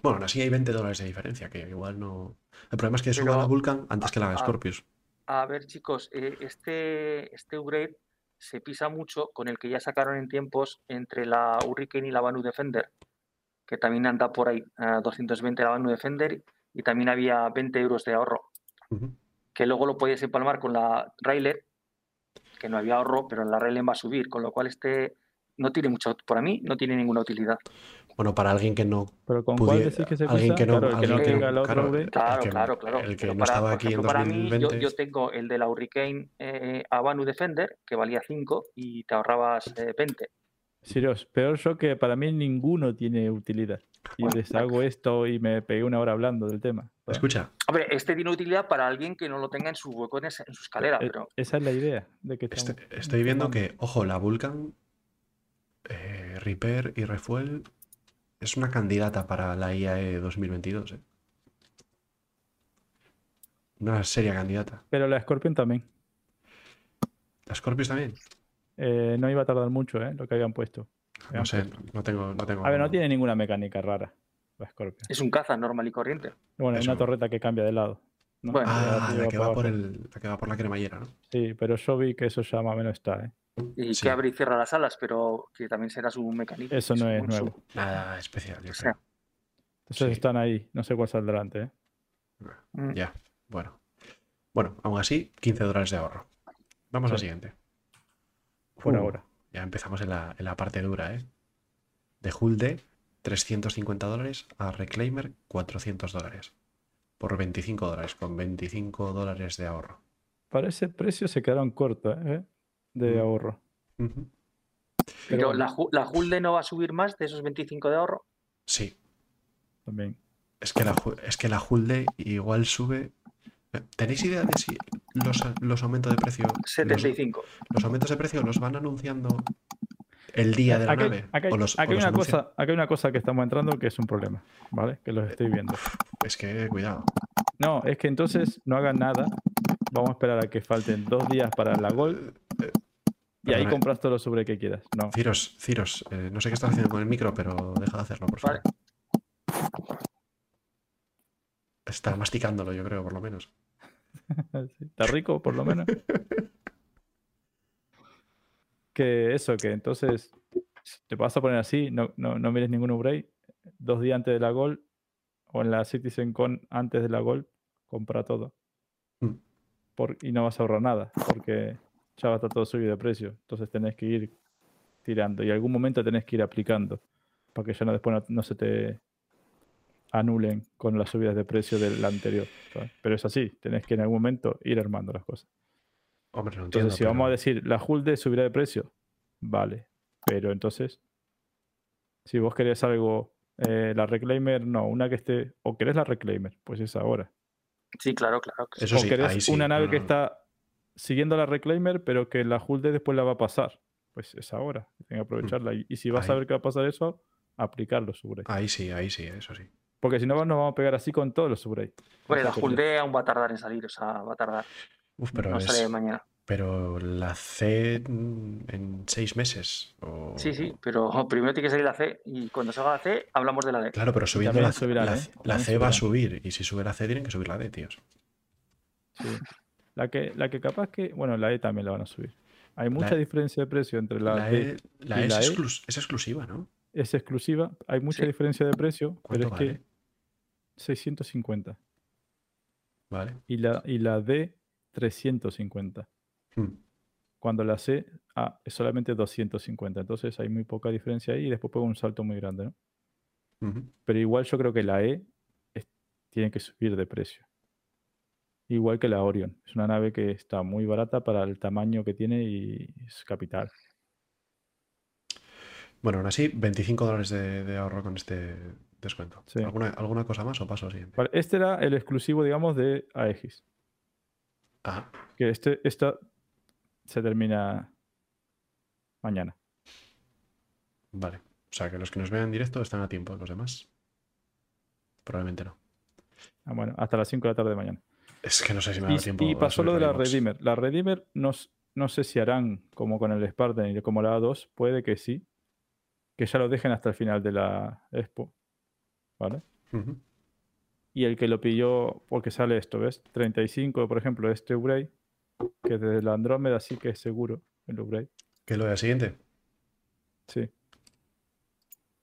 Bueno, aún así hay 20 dólares de diferencia, que igual no. El problema es que suba la Vulcan antes que la ah, Scorpius. A ver, chicos, eh, este, este upgrade se pisa mucho con el que ya sacaron en tiempos entre la Hurricane y la Banu Defender, que también anda por ahí, a 220 la Banu Defender, y también había 20 euros de ahorro, que luego lo podías empalmar con la Railer, que no había ahorro, pero la Railer va a subir, con lo cual este no tiene mucho, para mí, no tiene ninguna utilidad. Bueno, para alguien que no. Pero ¿con Pudi- cuál decís que se alguien que no- claro, el que no alguien que- otro claro, Claro, que- claro, claro. el que Pero no para, estaba aquí en ejemplo, para mí, yo, 2020. yo tengo el de la Hurricane eh, Habanu Defender, que valía 5 y te ahorrabas eh, 20. Sirios, peor yo que para mí ninguno tiene utilidad. Y les hago esto y me pegué una hora hablando del tema. Escucha, Hombre, este tiene utilidad para alguien que no lo tenga en su hueco en, ese- en su escalera, e- pero Esa es la idea de que este- estoy viendo que, ojo, la Vulcan, eh, Repair y Refuel es una candidata para la IAE 2022. ¿eh? Una seria candidata. Pero la Scorpion también. ¿La Scorpius también? Eh, no iba a tardar mucho, ¿eh? Lo que habían puesto. No sé, no tengo, no tengo. A ver, no tiene ninguna mecánica rara la Scorpion. es un caza normal y corriente. Bueno, es una torreta que cambia de lado. ¿No? Bueno. Ah, la que, va por el, la que va por la cremallera, ¿no? Sí, pero yo vi que eso ya más o menos está, ¿eh? Y Sí. que abre y cierra las alas, pero que también será su mecanismo. Eso no es su- nuevo. Nada especial, yo o sea, creo. Entonces Sí. están ahí. No sé cuál saldrá antes, ¿eh? mm, Ya, bueno. Bueno, aún así, 15 dólares de ahorro. Vamos al Sí. siguiente. Por Uh, ahora. Ya empezamos en la, en la parte dura, ¿eh? De Hulde, 350 dólares a Reclaimer, 400 dólares. Por 25 dólares, con 25 dólares de ahorro. Para ese precio se quedaron cortos, ¿eh? De Mm. ahorro. Pero bueno. la, la Hulde no va a subir más de esos 25 de ahorro. Sí, También. es que, la, es que la Hulde igual sube. eh, ¿Tenéis idea de si los, los aumentos de precio. Los, 75. los aumentos de precio los van anunciando el día de la Aquí, nave? aquí hay- ¿O los- o aquí hay los una anuncian? cosa, aquí hay una cosa que estamos entrando que es un problema, ¿vale? Que los estoy viendo. Es que, cuidado. No, es que entonces no hagan nada. Vamos a esperar a que falten dos días para la Gold y ahí compras todo lo sobre que quieras. No, Ciros, Ciros, eh, no sé qué estás haciendo con el micro, pero deja de hacerlo, por favor. Vale. Está masticándolo, yo creo, por lo menos. Sí, Está rico, por lo menos. que eso, que entonces te vas a poner así, no, no, no mires ningún upgrade. Dos días antes de la Gold o en la Citizen Con antes de la Gold, compra todo. Mm. Por- y no vas a ahorrar nada, porque ya va a estar todo subido de precio. Entonces tenés que ir tirando y en algún momento tenés que ir aplicando para que ya no después no, no se te anulen con las subidas de precio del anterior. ¿sabes? Pero es así, tenés que en algún momento ir armando las cosas. Hombre, lo entiendo. Entonces, si vamos a decir la Hulde subirá de precio, vale. Pero entonces, si vos querés algo, eh, la Reclaimer, no, una que esté, o querés la Reclaimer, pues es ahora. Sí, claro, claro. que sí. Eso o sí, querés ahí sí, una nave no, que no. está siguiendo la Reclaimer, pero que la Hulde después la va a pasar. Pues es ahora, hay que aprovecharla. Y, y si vas a ver qué va a pasar eso, aplicarlo sobre. Ahí sí, ahí sí, eso sí. Porque si no, nos vamos a pegar así con todos los upgrades. Bueno, la. Hulde aún va a tardar en salir, o sea, va a tardar. Uf, pero, no es- sale mañana. pero la C mm, en seis meses. o- Sí, sí, pero primero tiene que salir la C y cuando salga la C hablamos de la D. Claro, pero subiendo la, subirán, la- ¿eh? la C va a subir. Y si sube la C, tienen que subir la D, tíos. Sí. La que, la que capaz que, bueno, la E también la van a subir. Hay mucha diferencia de precio entre la, La, D E, la y E es, la E. exclus- es exclusiva, ¿no? es exclusiva, hay mucha Sí. diferencia de precio, pero ¿Cuánto es vale? que 650 Vale. y la, y la D 350. Hmm. Cuando la C ah, es solamente 250. Entonces hay muy poca diferencia ahí y después pega un salto muy grande, ¿no? Pero igual yo creo que la E es- tiene que subir de precio. Igual que la Orion. Es una nave que está muy barata para el tamaño que tiene y es capital. Bueno, aún así, 25 dólares de, de ahorro con este descuento. Sí. ¿Alguna, ¿Alguna cosa más o paso al siguiente? Este era el exclusivo, digamos, de Aegis. Que este, esta se termina mañana. vale. O sea, que los que nos vean en directo están a tiempo, los demás. Probablemente no. Ah, bueno, hasta las 5 de la tarde de mañana. Es que no sé si me da Y, tiempo. y pasó lo de la. Redeemer. La Redeemer no, no sé si harán como con el Spartan y como la A2, puede que sí. Que ya lo dejen hasta el final de la Expo. ¿Vale? Y el que lo pilló, porque sale esto, ¿ves? 35, por ejemplo, este Ubray, que desde la Andrómeda sí que es seguro el Ubray. ¿Qué es lo del siguiente? Sí.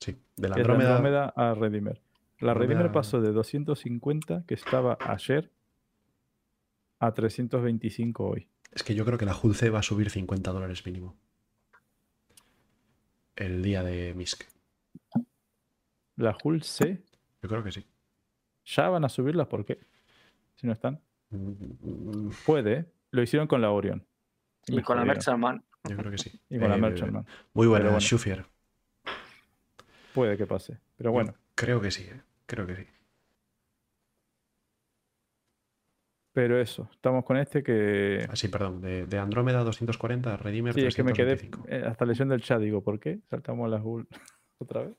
Sí, de la de Andrómeda. Andrómeda a Redeemer. La Andrómeda- pasó de 250, que estaba ayer, a 325 hoy. Es que yo creo que la C va a subir 50 dólares mínimo. El día de Misk. La C, Yo creo que sí. Ya van a subirlas, ¿por qué? Si no están. Mm, Puede, lo hicieron con la Orion. Y me con la. Merchantman. Yo creo que sí. Y con la Eh, Merchantman. Muy buena, bueno. Schufier. Puede que pase. Pero bueno, Creo que sí, eh. creo que sí. pero eso. Estamos con este que. Ah, sí, perdón. De, de Andrómeda 240, Redeemer Sí, es que me quedé 325. eh, hasta leyendo el chat. Digo, ¿por qué? Saltamos la Hull otra vez.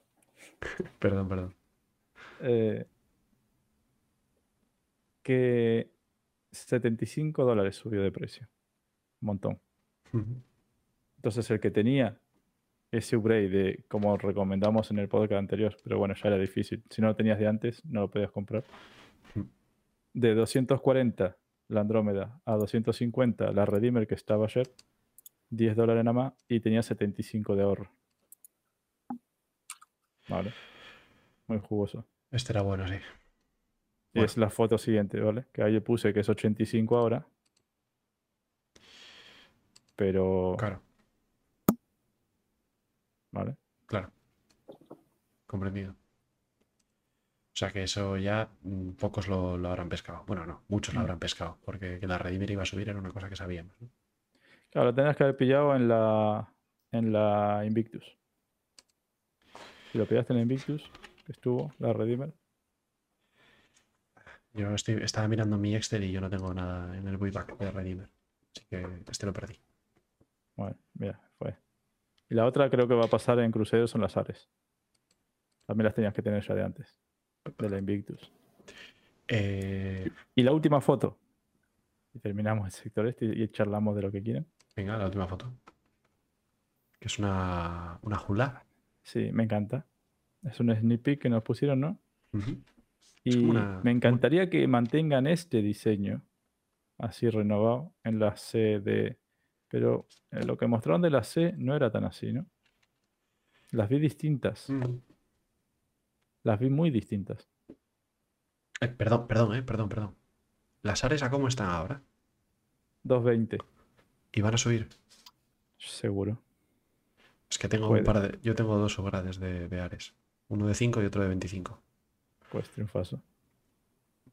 Perdón, perdón. Eh, que 75 dólares subió de precio. Un montón. Entonces el que tenía ese upgrade de como recomendamos en el podcast anterior, pero bueno, ya era difícil. Si no lo tenías de antes, no lo podías comprar. De 240 la Andrómeda a 250 la Redeemer que estaba ayer, 10 dólares nada más y tenía 75 de ahorro. Vale. Muy jugoso. Este era bueno, sí. Bueno. es la foto siguiente, ¿vale? Que ahí yo puse que es 85 ahora. Pero, Claro, ¿vale? claro. Comprendido. O sea que eso ya mm, pocos lo, lo habrán pescado. Bueno, no, muchos lo Mm. habrán pescado. Porque que la Redeemer iba a subir era una cosa que sabíamos. ¿no? Claro, lo tenías que haber pillado en la, en la Invictus. Si lo pillaste en la Invictus, que estuvo, la Redeemer. Yo estoy, estaba mirando mi Excel y yo no tengo nada en el buyback de Redeemer. Así que este lo perdí. Bueno, mira, fue. Y la otra creo que va a pasar en Crusader son las Ares. También las tenías que tener ya de antes, de la Invictus. Eh, Y la última foto. Y terminamos el sector este y charlamos de lo que quieren. venga, la última foto. Que es una, una jula. Sí, me encanta. Es un sneak peek que nos pusieron, ¿no? Y una- me encantaría que mantengan este diseño así renovado en la C de... Pero eh, lo que mostraron de la C no era tan así, ¿no? Las vi distintas. Mm. Las vi muy distintas. Eh, perdón, perdón, eh, perdón, perdón. ¿Las Ares a cómo están ahora? 220, ¿Y van a subir? seguro. Es que tengo Puede. un par de. Yo tengo dos sobrades de, de Ares. Uno de 5 y otro de 25. Pues triunfazo.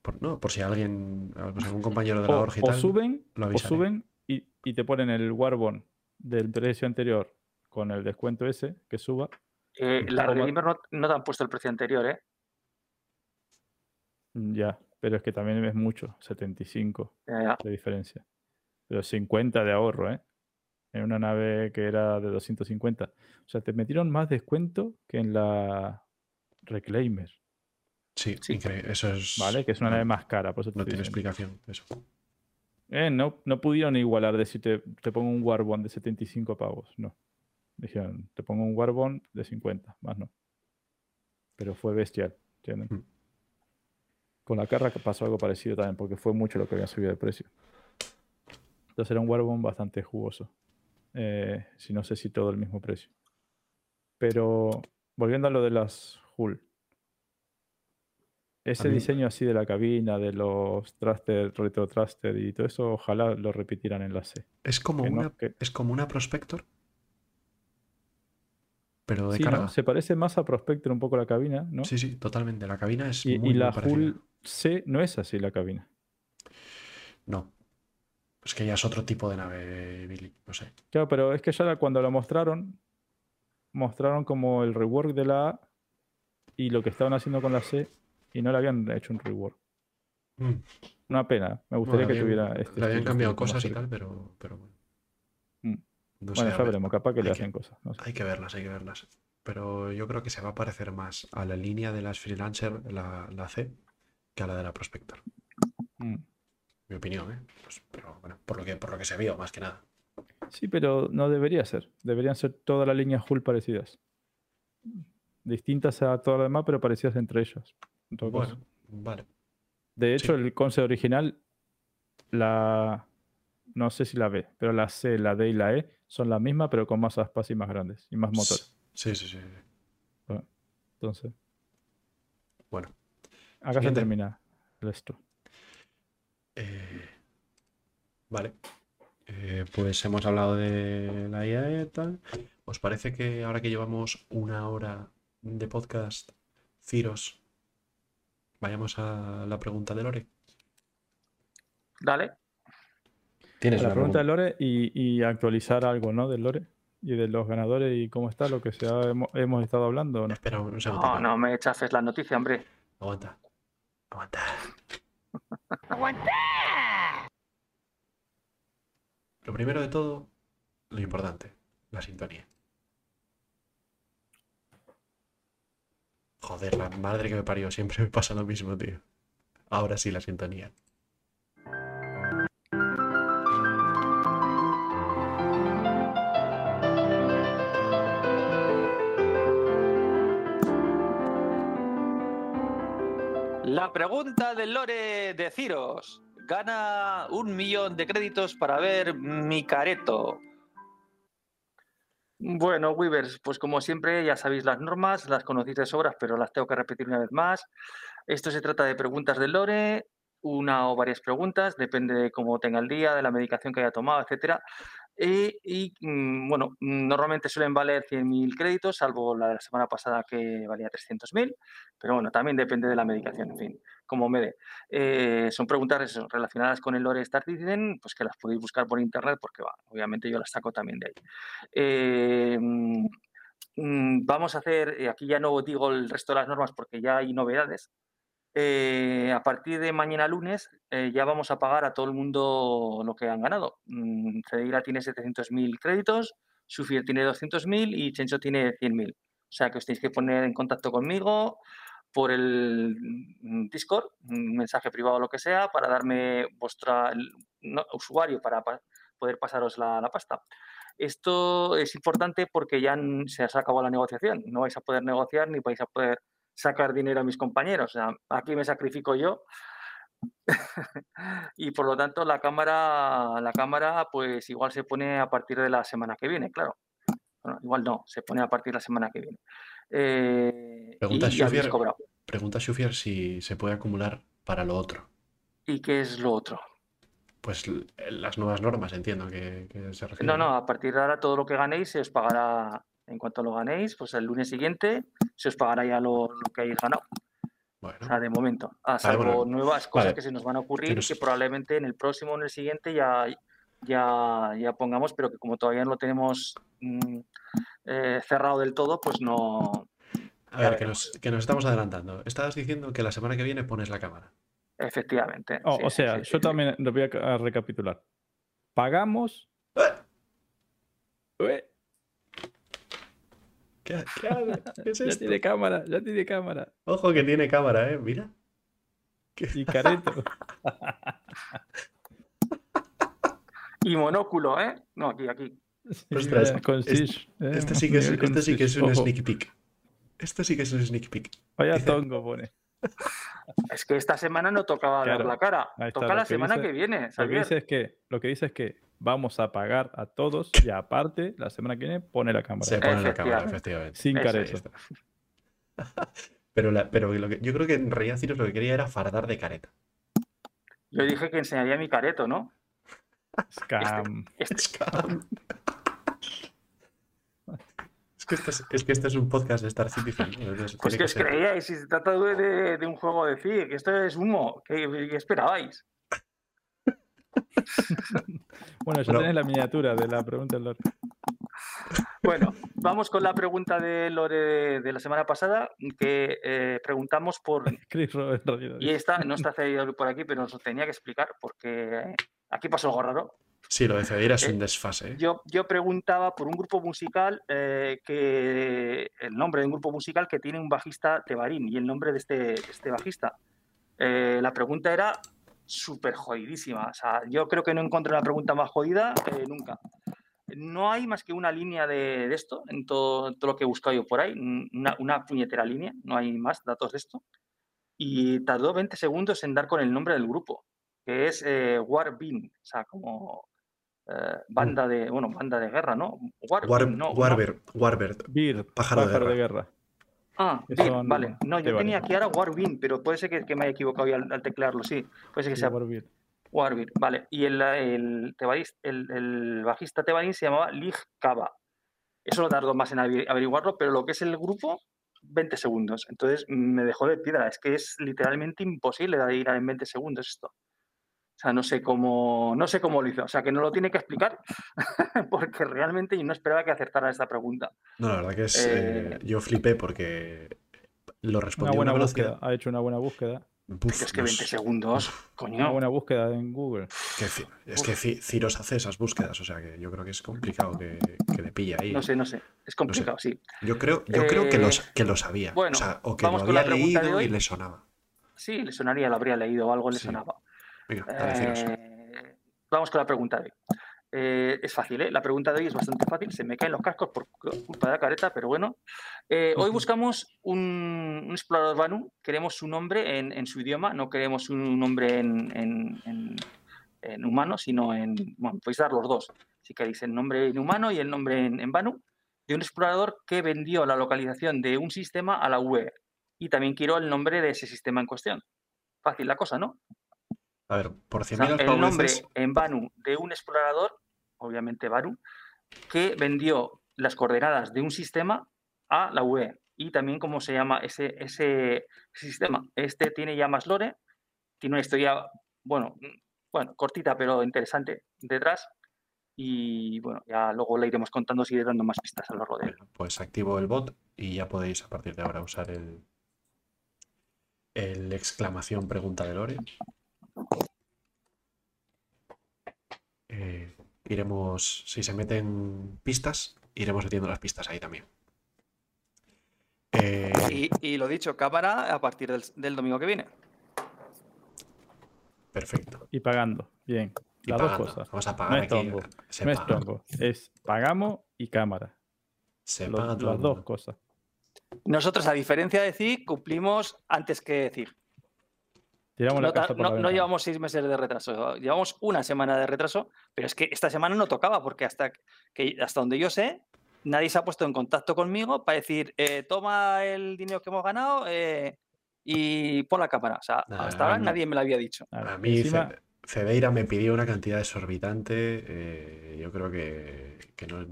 Por, no, por si alguien, pues algún compañero de la O, suben, lo o avisaré. suben y, y te ponen el Warbond del precio anterior con el descuento ese que suba. Eh, la Redeemer no, no te han puesto el precio anterior, ¿eh? Mm, Ya, pero es que también es mucho, 75. Ya, ya. de diferencia. Pero 50 de ahorro, ¿eh? En una nave que era de 250. O sea, te metieron más descuento que en la Reclaimer, Sí, Sí. increíble. Eso es. ¿vale? Que es una nave más cara, por eso te No tiene explicación eso. Eh, no, no pudieron igualar de si te, te pongo un Warbond de 75 pavos, no. Dijeron, te pongo un Warbond de 50, más no. Pero fue bestial, ¿entienden? Mm. Con la carra pasó algo parecido también, porque fue mucho lo que había subido de precio. Entonces era un Warbond bastante jugoso. Eh, si no sé si todo el mismo precio. Pero volviendo a lo de las Hull. Ese diseño así de la cabina, de los thruster, retro thruster y todo eso, ojalá lo repitieran en la C. Es como Que no- una. que- Es como una Prospector. Pero de Sí, ¿no? carga. Se parece más a Prospector un poco la cabina, ¿no? Sí, sí, totalmente. La cabina es y, muy, y la. Hull C no es así la cabina. No. Es que ya es otro tipo de nave, Billy. No sé. Claro, pero es que ya cuando la mostraron, mostraron como el rework de la A y lo que estaban haciendo con la C y no le habían hecho un rework. Mm. Una pena. Me gustaría Bueno, que habían- tuviera este. Le habían cambiado cosas y tal, pero, pero bueno. Mm. No Bueno, ya veremos, capaz que le hay hacen cosas. no sé. Hay que verlas, hay que verlas. Pero yo creo que se va a parecer más a la línea de las freelancer, la, la C, que a la de la Prospector. Mm. Mi opinión, ¿eh? Pues, pero bueno, por lo, que, por lo que se vio, más que nada. Sí, pero no debería ser. Deberían ser todas las líneas full parecidas. Distintas a todo lo demás, pero parecidas entre ellas. En todo caso. Bueno, vale. De hecho, el concept original, la. No sé si la B, pero la C, la D y la E son la misma, pero con más aspas y más grandes y más motor. Sí, sí, sí. sí. Entonces, Bueno, acá se termina esto. eh, vale. Eh, pues hemos hablado de la IAE y tal. ¿Os parece que ahora que llevamos una hora de podcast, Ciros, vayamos a la pregunta de Lore? Dale. Tienes La una pregunta de Lore y, y actualizar algo, ¿no? Del Lore y de los ganadores y cómo está lo que se ha- hemos, hemos estado hablando. ¿o no? Espera un segundo. No, no me chafes la noticia, hombre. Aguanta. Aguanta. Lo primero de todo, lo importante, la sintonía. Joder, la madre que me parió, siempre me pasa lo mismo, tío. Ahora sí, la sintonía. La pregunta del Lore de Ciros. Gana un millón de créditos para ver mi careto. Bueno, Weavers, pues como siempre ya sabéis las normas, las conocéis de sobras, pero las tengo que repetir una vez más. Esto se trata de preguntas del Lore, una o varias preguntas, depende de cómo tenga el día, de la medicación que haya tomado, etcétera. Y mm, bueno, normalmente suelen valer 100.000 créditos, salvo la de la semana pasada que valía 300.000, pero bueno, también depende de la medicación, en fin, como me dé. Eh, son preguntas relacionadas con el lore pues que las podéis buscar por internet, porque va, obviamente yo las saco también de ahí. Eh, mm, mm, vamos a hacer, eh, aquí ya no digo el resto de las normas porque ya hay novedades. Eh, a partir de mañana lunes eh, ya vamos a pagar a todo el mundo lo que han ganado. Mm, Cedeira tiene 700.000 créditos, Sufier tiene 200.000 y Chencho tiene 100.000. O sea que os tenéis que poner en contacto conmigo por el mm, Discord, un mensaje privado o lo que sea, para darme vuestro usuario para pa- poder pasaros la, pasta. Esto es importante porque ya se ha acabado la negociación. No vais a poder negociar ni vais a poder sacar dinero a mis compañeros. O sea, aquí me sacrifico yo. y por lo tanto la cámara, la cámara pues igual se pone a partir de la semana que viene, claro. Bueno, igual no, se pone a partir de la semana que viene. Eh, Pregunta Schufier. Pregunta Schufier si se puede acumular para lo otro. ¿Y qué es lo otro? Pues las nuevas normas, entiendo que, que se refiere. No, no, a partir de ahora todo lo que ganéis se os pagará, en cuanto lo ganéis, pues el lunes siguiente se os pagará ya lo, lo que hayáis ganado. Bueno, O sea, de momento. A salvo bueno. nuevas cosas Vale. que se nos van a ocurrir y nos- que probablemente en el próximo o en el siguiente ya, ya, ya pongamos, pero que como todavía no lo tenemos mm, eh, cerrado del todo, pues no. a ver, que nos, que nos estamos adelantando. Estabas diciendo que la semana que viene pones la cámara. Efectivamente. Oh, sí, o sea, sí, yo sí. también lo voy a, ca- a recapitular. Pagamos. Ué, ¿Qué, qué hace? ¿Qué es ya esto? tiene cámara, ya tiene cámara. Ojo que tiene cámara, ¿eh? Mira. Y careto. Y monóculo, ¿eh? No, aquí, aquí. Ostras, este- eh, Este sí que es, este sí que es un sneak peek. Este sí que es un sneak peek. Vaya Dice- tongo pone. Es que esta semana no tocaba dar Claro, la cara. está, Toca la que semana dice- que viene, Lo que dice es que, lo que dice es que vamos a pagar a todos y aparte, la semana que viene pone la cámara. Se pone la cámara, Efectivamente. Sin está. Pero, la- pero lo que, yo creo que en realidad Ciros lo que quería era fardar de careta. Yo dije que enseñaría mi careto, ¿no? Scam. Es que, es que este es, es que este es un podcast de Star Citizen. Pues que os ser- creíais, si se trata de, un juego de FI, que esto es humo, ¿qué, qué esperabais? Bueno, ya No. tenés la miniatura de la pregunta del Lord. Bueno, vamos con la pregunta de Lore de, de la semana pasada, que eh, preguntamos por, Chris Robert y esta no está cedido por aquí, pero nos lo tenía que explicar, porque aquí pasó algo raro. Sí, lo de Cedeira es Eh, un desfase. ¿eh? Yo, yo preguntaba por un grupo musical eh, que el nombre de un grupo musical que tiene un bajista tebarín y el nombre de este, de este bajista. Eh, la pregunta era súper jodidísima. O sea, yo creo que no encontré una pregunta más jodida eh, nunca. No hay más que una línea de, de esto en todo, todo lo que he buscado yo por ahí, una, una puñetera línea, no hay más datos de esto. Y tardó 20 segundos en dar con el nombre del grupo, que es eh, Warbin, o sea, como eh, banda de, bueno, banda de guerra, ¿no? Warbin, War, no, Warbird, Warbird. Beard, Pájaro de de guerra. Ah, que son vale. No, yo tenía aquí ahora Warbin, pero puede ser que, que me haya equivocado al, al teclearlo, sí. Puede ser que Sí, sea War Beard. Warbir, vale. Y el, el, el, el bajista tebanín se llamaba Lig Kaba. Eso lo tardó más en averi- averiguarlo, pero lo que es el grupo, 20 segundos. Entonces me dejó de piedra. Es que es literalmente imposible de ir en 20 segundos esto. O sea, no sé cómo, no sé cómo lo hizo. O sea, que no lo tiene que explicar, porque realmente yo no esperaba que acertara esta pregunta. No, la verdad que es. Eh, eh, yo flipé porque lo Una respondí a buena una velocidad. búsqueda. Ha hecho una buena búsqueda. Buf, Pero es que no 20 sé, segundos, Una coño. buena búsqueda en Google. que es que Ci- Ciros hace esas búsquedas, o sea que yo creo que es complicado que, que le pille ahí. No sé, no sé. Es complicado, sí. Yo creo, yo creo que, los, que lo sabía. bueno, o, sea, o que lo había leído y le sonaba. Sí, le sonaría, lo habría leído o algo le Sí. sonaba. Venga. Eh, vamos con la pregunta de hoy. Eh, es fácil, ¿eh? La pregunta de hoy es bastante fácil. Se me caen los cascos por culpa de la careta, pero bueno. Eh, hoy buscamos un, un explorador Banu. Queremos su nombre en, en su idioma, no queremos un nombre en, en- en- en humano, sino en. Bueno, podéis dar los dos. Si queréis, el nombre en humano y el nombre en, en Banu. De un explorador que vendió la localización de un sistema a la UE. Y también quiero el nombre de ese sistema en cuestión. Fácil la cosa, ¿no? A ver, por O 100.000 sea, el nombre en Banu de un explorador, obviamente Banu, que vendió las coordenadas de un sistema a la UE. Y también cómo se llama ese, ese sistema. Este tiene ya más lore, tiene una historia, bueno, bueno, cortita pero interesante detrás. Y bueno, ya luego le iremos contando, sigue dando más pistas a lo largo de él. Bueno, pues activo el bot y ya podéis a partir de ahora usar el, el exclamación pregunta de Lore. Eh, iremos, si se meten pistas, iremos metiendo las pistas ahí también. Eh, Y, y lo dicho, cámara a partir del, del domingo que viene. perfecto. Y pagando. Bien. Y Las pagando. dos cosas. Vamos a No pagar es aquí. tongo. Se No es tongo. Es pagamos y cámara. se Los- paga todo las dos cosas. Nosotros, a diferencia de CIG, cumplimos antes que CIG. Tiramos No, la ta- casa por no- la no ventana. llevamos seis meses de retraso, llevamos una semana de retraso, pero es que esta semana no tocaba porque hasta, que, hasta donde yo sé, nadie se ha puesto en contacto conmigo para decir, eh, toma el dinero que hemos ganado eh, y pon la cámara. O sea, hasta ahora no. nadie me lo había dicho. A mí encima- Ce- Cedeira me pidió una cantidad exorbitante. eh, yo creo que, que no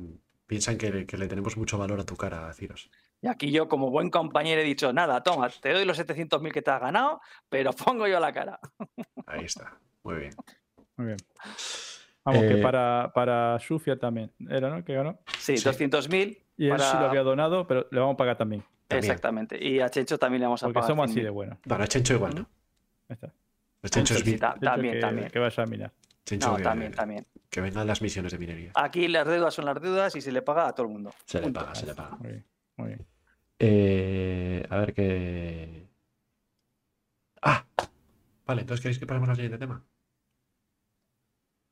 piensan que, le- que le tenemos mucho valor a tu cara, Ciros. Y aquí yo, como buen compañero, he dicho, nada, toma, te doy los 700.000 que te has ganado, pero pongo yo la cara. Ahí está. Muy bien. Muy bien. Vamos, Eh, que para, para Sufia también. Era, ¿no? Que ganó. Sí, Sí. 200.000. Y él sí para- lo había donado, pero le vamos a pagar también. También. Exactamente. Y a Chencho también le vamos a Porque pagar. somos así 100.000. de buenos. Bueno, Chencho igual, ¿no? Ya está. El Chencho es también, que, también. que vaya a mirar. Chencho No, que, también, también. que vengan las misiones de minería. Aquí las deudas son las deudas y se le paga a todo el mundo. Se le paga, se le paga. Muy bien, muy bien. Eh, a ver qué. Ah, vale, entonces queréis que pasemos al siguiente tema.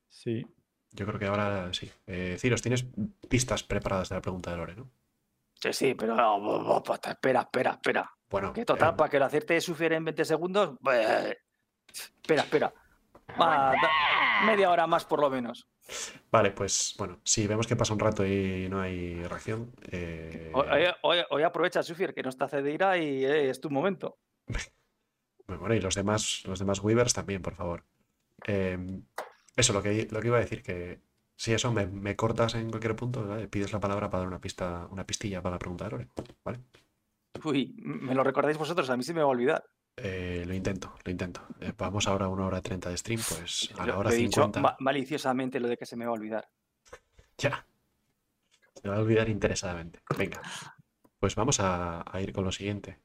Sí. Yo creo que ahora sí. Eh, Ciros, tienes pistas preparadas de la pregunta de Lore, ¿no? Sí, sí, pero bo- espera, espera, espera. Bueno, Que total, eh, para que lo acierte sufiera en 20 segundos, pues, espera, espera. Va, da- media hora más por lo menos. vale, pues bueno, si vemos que pasa un rato y no hay reacción. eh, Hoy, hoy- hoy aprovecha Sufier, que no está Cedeira y eh, es tu momento. Bueno, y los demás, los demás Weavers también, por favor. Eh, eso, lo que, lo que iba a decir, que si eso me, me cortas en cualquier punto, ¿vale? pides la palabra para dar una pista, una pistilla para la pregunta de Lore, ¿vale? Uy, me lo recordáis vosotros, a mí se me va a olvidar. Eh, lo intento, lo intento. Eh, vamos ahora a una hora 30 de stream, pues a la hora lo he dicho 50. ma- maliciosamente lo de que se me va a olvidar. Ya. Se va a olvidar interesadamente. Venga. Pues vamos a, a ir con lo siguiente.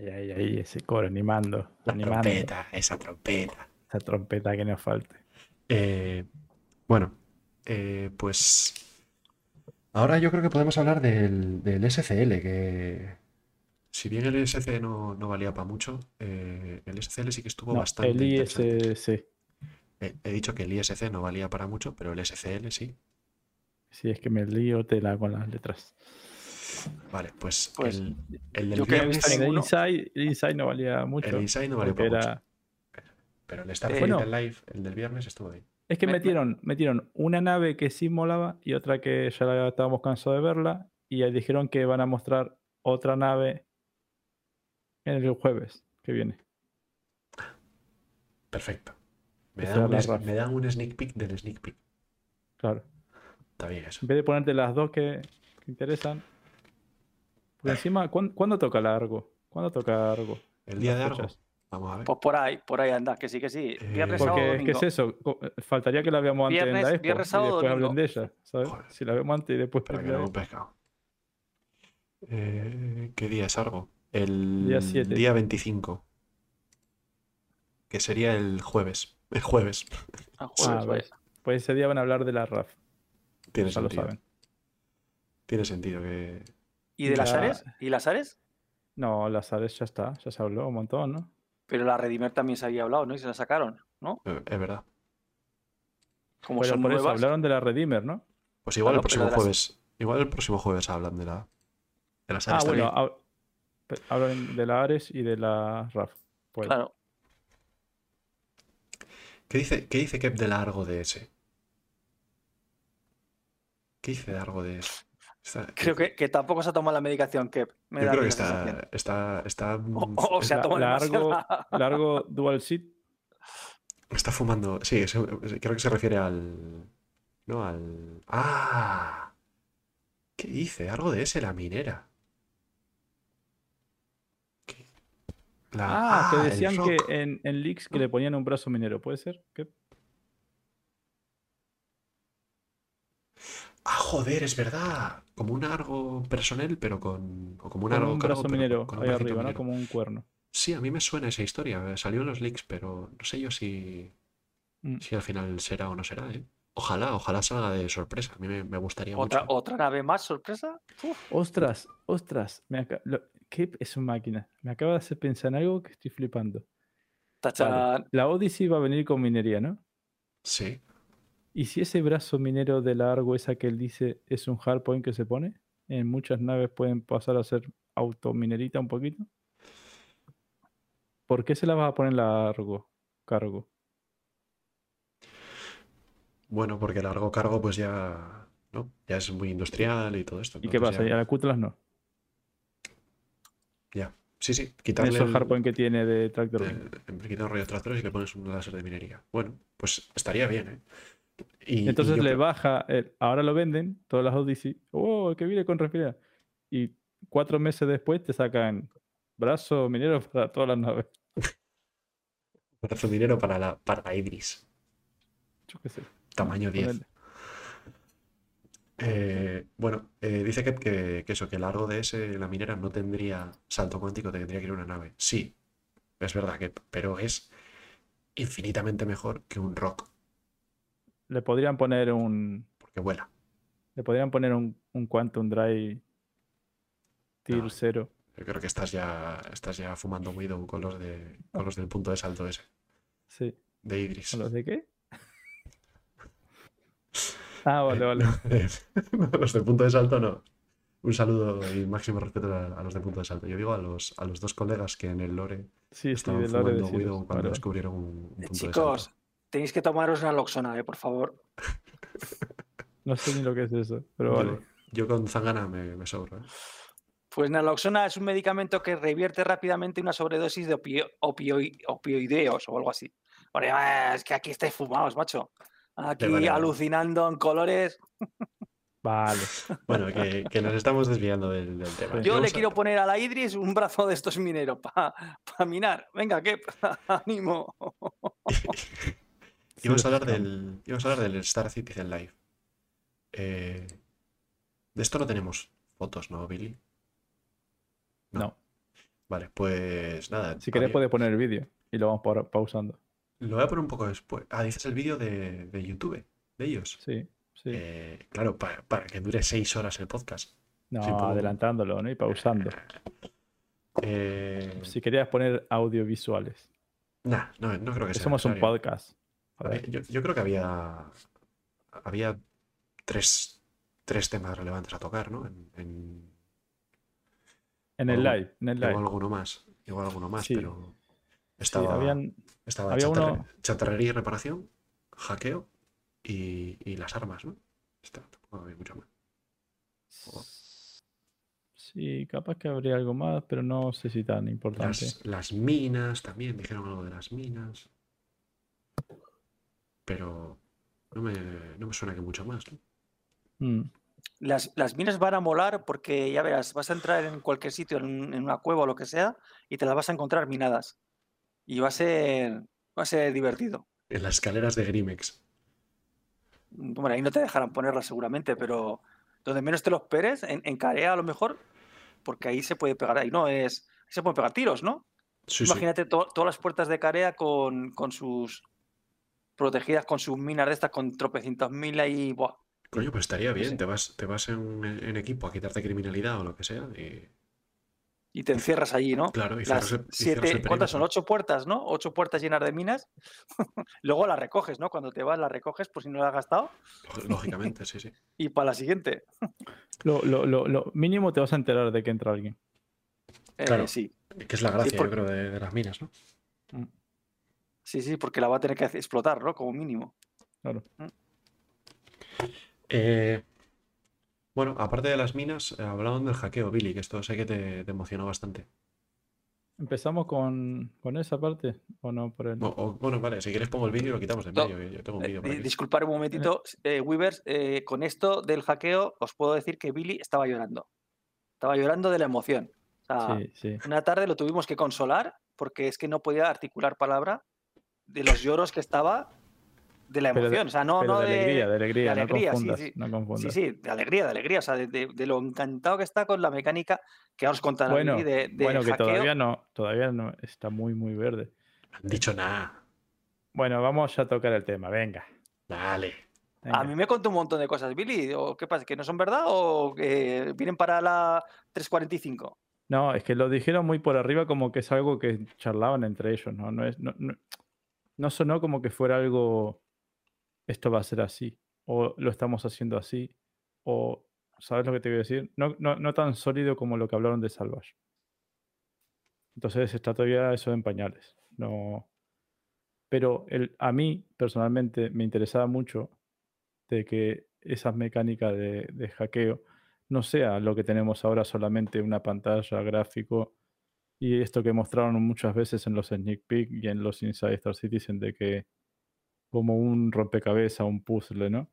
Ay, ay, ay, ese coro animando. La animando. trompeta, esa trompeta. Esa trompeta que nos falte. Eh, bueno, eh, pues ahora yo creo que podemos hablar del, del SCL, que si bien el SCL no, no valía para mucho, eh, el SCL sí que estuvo No, bastante el. ISC. He, he dicho que el ISC no valía para mucho, pero el SCL sí. Si es que me lío tela con las letras. Vale, pues, Pues, el, el del yo que he visto viernes, El. Inside, el Inside no valía mucho. el Inside no para era- mucho, pero el Starfleet bueno. el Live, el del viernes estuvo bien. Es que Me- me- metieron, metieron una nave que sí molaba y otra que ya la- estábamos cansados de verla. Y ahí dijeron que van a mostrar otra nave en el jueves que viene. Perfecto. Me dan, un, me dan un sneak peek del sneak peek. Claro. Está bien eso. En vez de ponerte las dos que, que interesan. Porque encima, ¿cuán- ¿cuándo, toca largo? ¿Cuándo toca largo? El día de ¿Las algo. fechas? Vamos a ver. Pues por ahí, por ahí anda, que sí, que sí. Eh, Viernes, sábado, Porque es que domingo. es eso. eh, Faltaría que la veamos antes en Viernes- la expo viernes, y sábado, después hablen de ella. ¿sabes? Joder. Si la vemos antes y después Para que no un pescado. Eh, ¿Qué día es algo? El Día siete. día 25. Que sería el jueves. El jueves. Ah, jueves, Ah, vaya. ves. Pues ese día van a hablar de la RAF. Tiene Ya lo sentido. saben. Tiene sentido que. ¿Y de las Ares? ¿Y las Ares? No, las Ares ya está. Ya se habló un montón, ¿no? Pero la Redimer también se había hablado, ¿no? Y se la sacaron, ¿no? eh, Es verdad. Como Pero son por eso hablaron de la Redeemer, ¿no? Pues igual Claro, el próximo las- jueves. Igual el próximo jueves hablan de la. De las Ah, áreas bueno, también. hab- pe- hablan de la Ares y de la RAF. Pues, Claro. ¿Qué dice, ¿Qué dice Kep de largo de ese? ¿Qué dice de largo de ese? Está- Creo que, que tampoco se ha tomado la medicación que me Yo da creo que está, está, está, O, o- o se ha tomado largo-. Largo Dual Seat. está fumando. Sí, se- creo que se refiere al. No, al. ¡Ah! ¿Qué dice? Algo de ese, la minera. ¿Qué? La- Ah, que el decían que en, en leaks que le ponían un brazo minero, ¿puede ser? ¿Qué? Ah, joder, es verdad. Como un argo personal, pero con. O como un Con argo un cargo, brazo minero con un ahí arriba, ¿no? Como un cuerno. Sí, a mí me suena esa historia. Salió en los leaks, pero no sé yo si, Mm. si al final será o no será, ¿eh? Ojalá, ojalá salga de sorpresa. A mí me, me gustaría ¿Otra, mucho. ¿Otra nave más, sorpresa? Uf, Ostras, ostras. Me lo- ¿Qué es una máquina? Me acaba de hacer pensar en algo que estoy flipando. Vale, La Odyssey va a venir con minería, ¿no? Sí. ¿Y si ese brazo minero de largo, esa que él dice, es un hardpoint que se pone? En muchas naves pueden pasar a ser autominerita un poquito. ¿Por qué se la vas a poner largo? Cargo. Bueno, porque largo cargo, pues ya. ¿no? Ya es muy industrial y todo esto. ¿Y qué pasa? ¿Y a la Cutlass no? Ya. Sí, sí. Quitarle el, hardpoint que tiene de Tractor Beam. el- en quitar rollos tractores y le pones un láser de minería. Bueno, pues estaría bien, ¿eh? Y, Entonces le creo- baja, el- ahora lo venden, todas las Odyssey. ¡Oh, que viene con respirar! Y cuatro meses después te sacan brazo minero para todas las naves. brazo minero para la, para la Idris. Yo qué sé. Tamaño 10. ponele. Eh, bueno, eh, dice que, que, que eso, que el largo de ese, la minera, no tendría salto cuántico, tendría que ir una nave. Sí, es verdad que, pero es infinitamente mejor que un rock, Le podrían poner un. porque vuela. Le podrían poner un, un Quantum Drive Tier No. 0. Yo creo que estás ya, estás ya fumando Widow con los de, con los del punto de salto ese, Sí. de Idris. ¿Con los de qué? Ah, vale, vale. Los del punto de salto no. Un saludo y máximo respeto a, a los de punto de salto. Yo digo a los, a los dos colegas que en el Lore Sí, sí, estaban de Lore de fumando Widow cuando Vale, descubrieron un, un punto de Chicos, salto. Tenéis que tomaros una loxona, eh, por favor. No sé ni lo que es eso, pero Yo- vale. Yo con Zangana me, me sobro. ¿eh? Pues naloxona es un medicamento que revierte rápidamente una sobredosis de opio- opio- opioideos o algo así. Ah, es que aquí estáis fumados, macho. Aquí vale, vale. alucinando en colores. Vale. Bueno, que, que nos estamos desviando del, del tema. Yo le a- quiero poner a la Idris un brazo de estos mineros para minar. Venga, que ánimo. Íbamos a hablar del, íbamos a hablar del Star Citizen Live. Eh, de esto no tenemos fotos, ¿no, Billy? No. Vale, pues nada. Si querés puedes poner el vídeo y lo vamos pa- pausando. Lo voy a poner un poco después. Ah, dices el vídeo de, de YouTube, de ellos. Sí, sí. Eh, claro, para, para que dure seis horas el podcast. no, sí, adelantándolo, ¿no? Y pausando. Eh, Si querías poner audiovisuales. nah, no, no creo que sea Somos un podcast. Joder. Yo, yo creo que había, había tres, tres temas relevantes a tocar, ¿no? En, en- En el Algo- live, en el igual live. alguno más, igual alguno más, Sí. pero Sí, estaba, habían, estaba había chatarre- uno- chatarrería y reparación, hackeo y, y las armas, ¿no? Está, tampoco había mucho más. Sí, capaz que habría algo más, pero no sé si tan importante. Las, las minas también, dijeron algo de las minas. Pero no me, no me suena que mucho más, ¿no? Mm, Las, las minas van a molar porque ya verás, vas a entrar en cualquier sitio, en, un- en una cueva o lo que sea, y te las vas a encontrar minadas. Y va a ser, va a ser divertido. En las escaleras de Grimex. Bueno, ahí no te dejarán ponerlas seguramente, pero donde menos te lo esperes, en, en Carea a lo mejor, porque ahí se puede pegar, ahí no es, ahí se pueden pegar tiros, ¿no? Sí, sí. Imagínate to- todas las puertas de Carea con, con sus protegidas con sus minas de estas, con tropecientos mil ahí, buah, Coño, pues estaría bien. sí. Te vas, te vas en, en equipo a quitarte criminalidad o lo que sea. Y, y te encierras allí, ¿no? claro, y Las el- y siete, el ¿cuántas son? Ocho puertas, ¿no? Ocho puertas llenas de minas. Luego las recoges, ¿no? Cuando te vas las recoges por si no las has gastado. Lógi- Lógicamente, sí, sí. Y para la siguiente. Lo, lo- lo- lo mínimo te vas a enterar de que entra alguien. Eh, Claro. Sí, Que es la gracia, yo creo, de, de las minas, ¿no? Sí, sí, porque la va a tener que explotar, ¿no? Como mínimo. Claro. Eh, bueno, aparte de las minas, eh, hablaban del hackeo, Billy, que esto sé que te, te emocionó bastante. ¿Empezamos con, con esa parte o no? Por el... O- o- bueno, vale, si quieres pongo el vídeo y lo quitamos de en No, medio. Yo tengo un Eh, vídeo un momentito, eh, Weavers, eh, con esto del hackeo os puedo decir que Billy estaba llorando. Estaba llorando de la emoción. O sea, Sí, sí. Una tarde lo tuvimos que consolar porque es que no podía articular palabra de los lloros que estaba de la Pero de- emoción. o sea, no, no de alegría, de alegría, de alegría, no sí, confundas, sí. no Sí, confundas. sí, de alegría, de alegría. O sea, de, de- de lo encantado que está con la mecánica que ahora os contará Bueno, de, de bueno, que hackeo. todavía no, todavía no, está muy, muy verde. No han dicho nada. Bueno, vamos a tocar el tema, venga. Dale. venga. A mí me contó un montón de cosas, Billy. ¿O qué pasa? ¿Que no son verdad o que vienen para la 345? No, es que lo dijeron muy por arriba como que es algo que charlaban entre ellos, ¿no? No, es, no, no, no sonó como que fuera algo, esto va a ser así, o lo estamos haciendo así, o, ¿sabes lo que te voy a decir? No, no, no tan sólido como lo que hablaron de Salvage. Entonces está todavía eso en pañales. No. Pero el, a mí, personalmente, me interesaba mucho de que esas mecánicas de, de hackeo no sea lo que tenemos ahora solamente una pantalla gráfico y esto que mostraron muchas veces en los sneak peek y en los Inside Star Citizen de que como un rompecabezas, un puzzle, ¿no?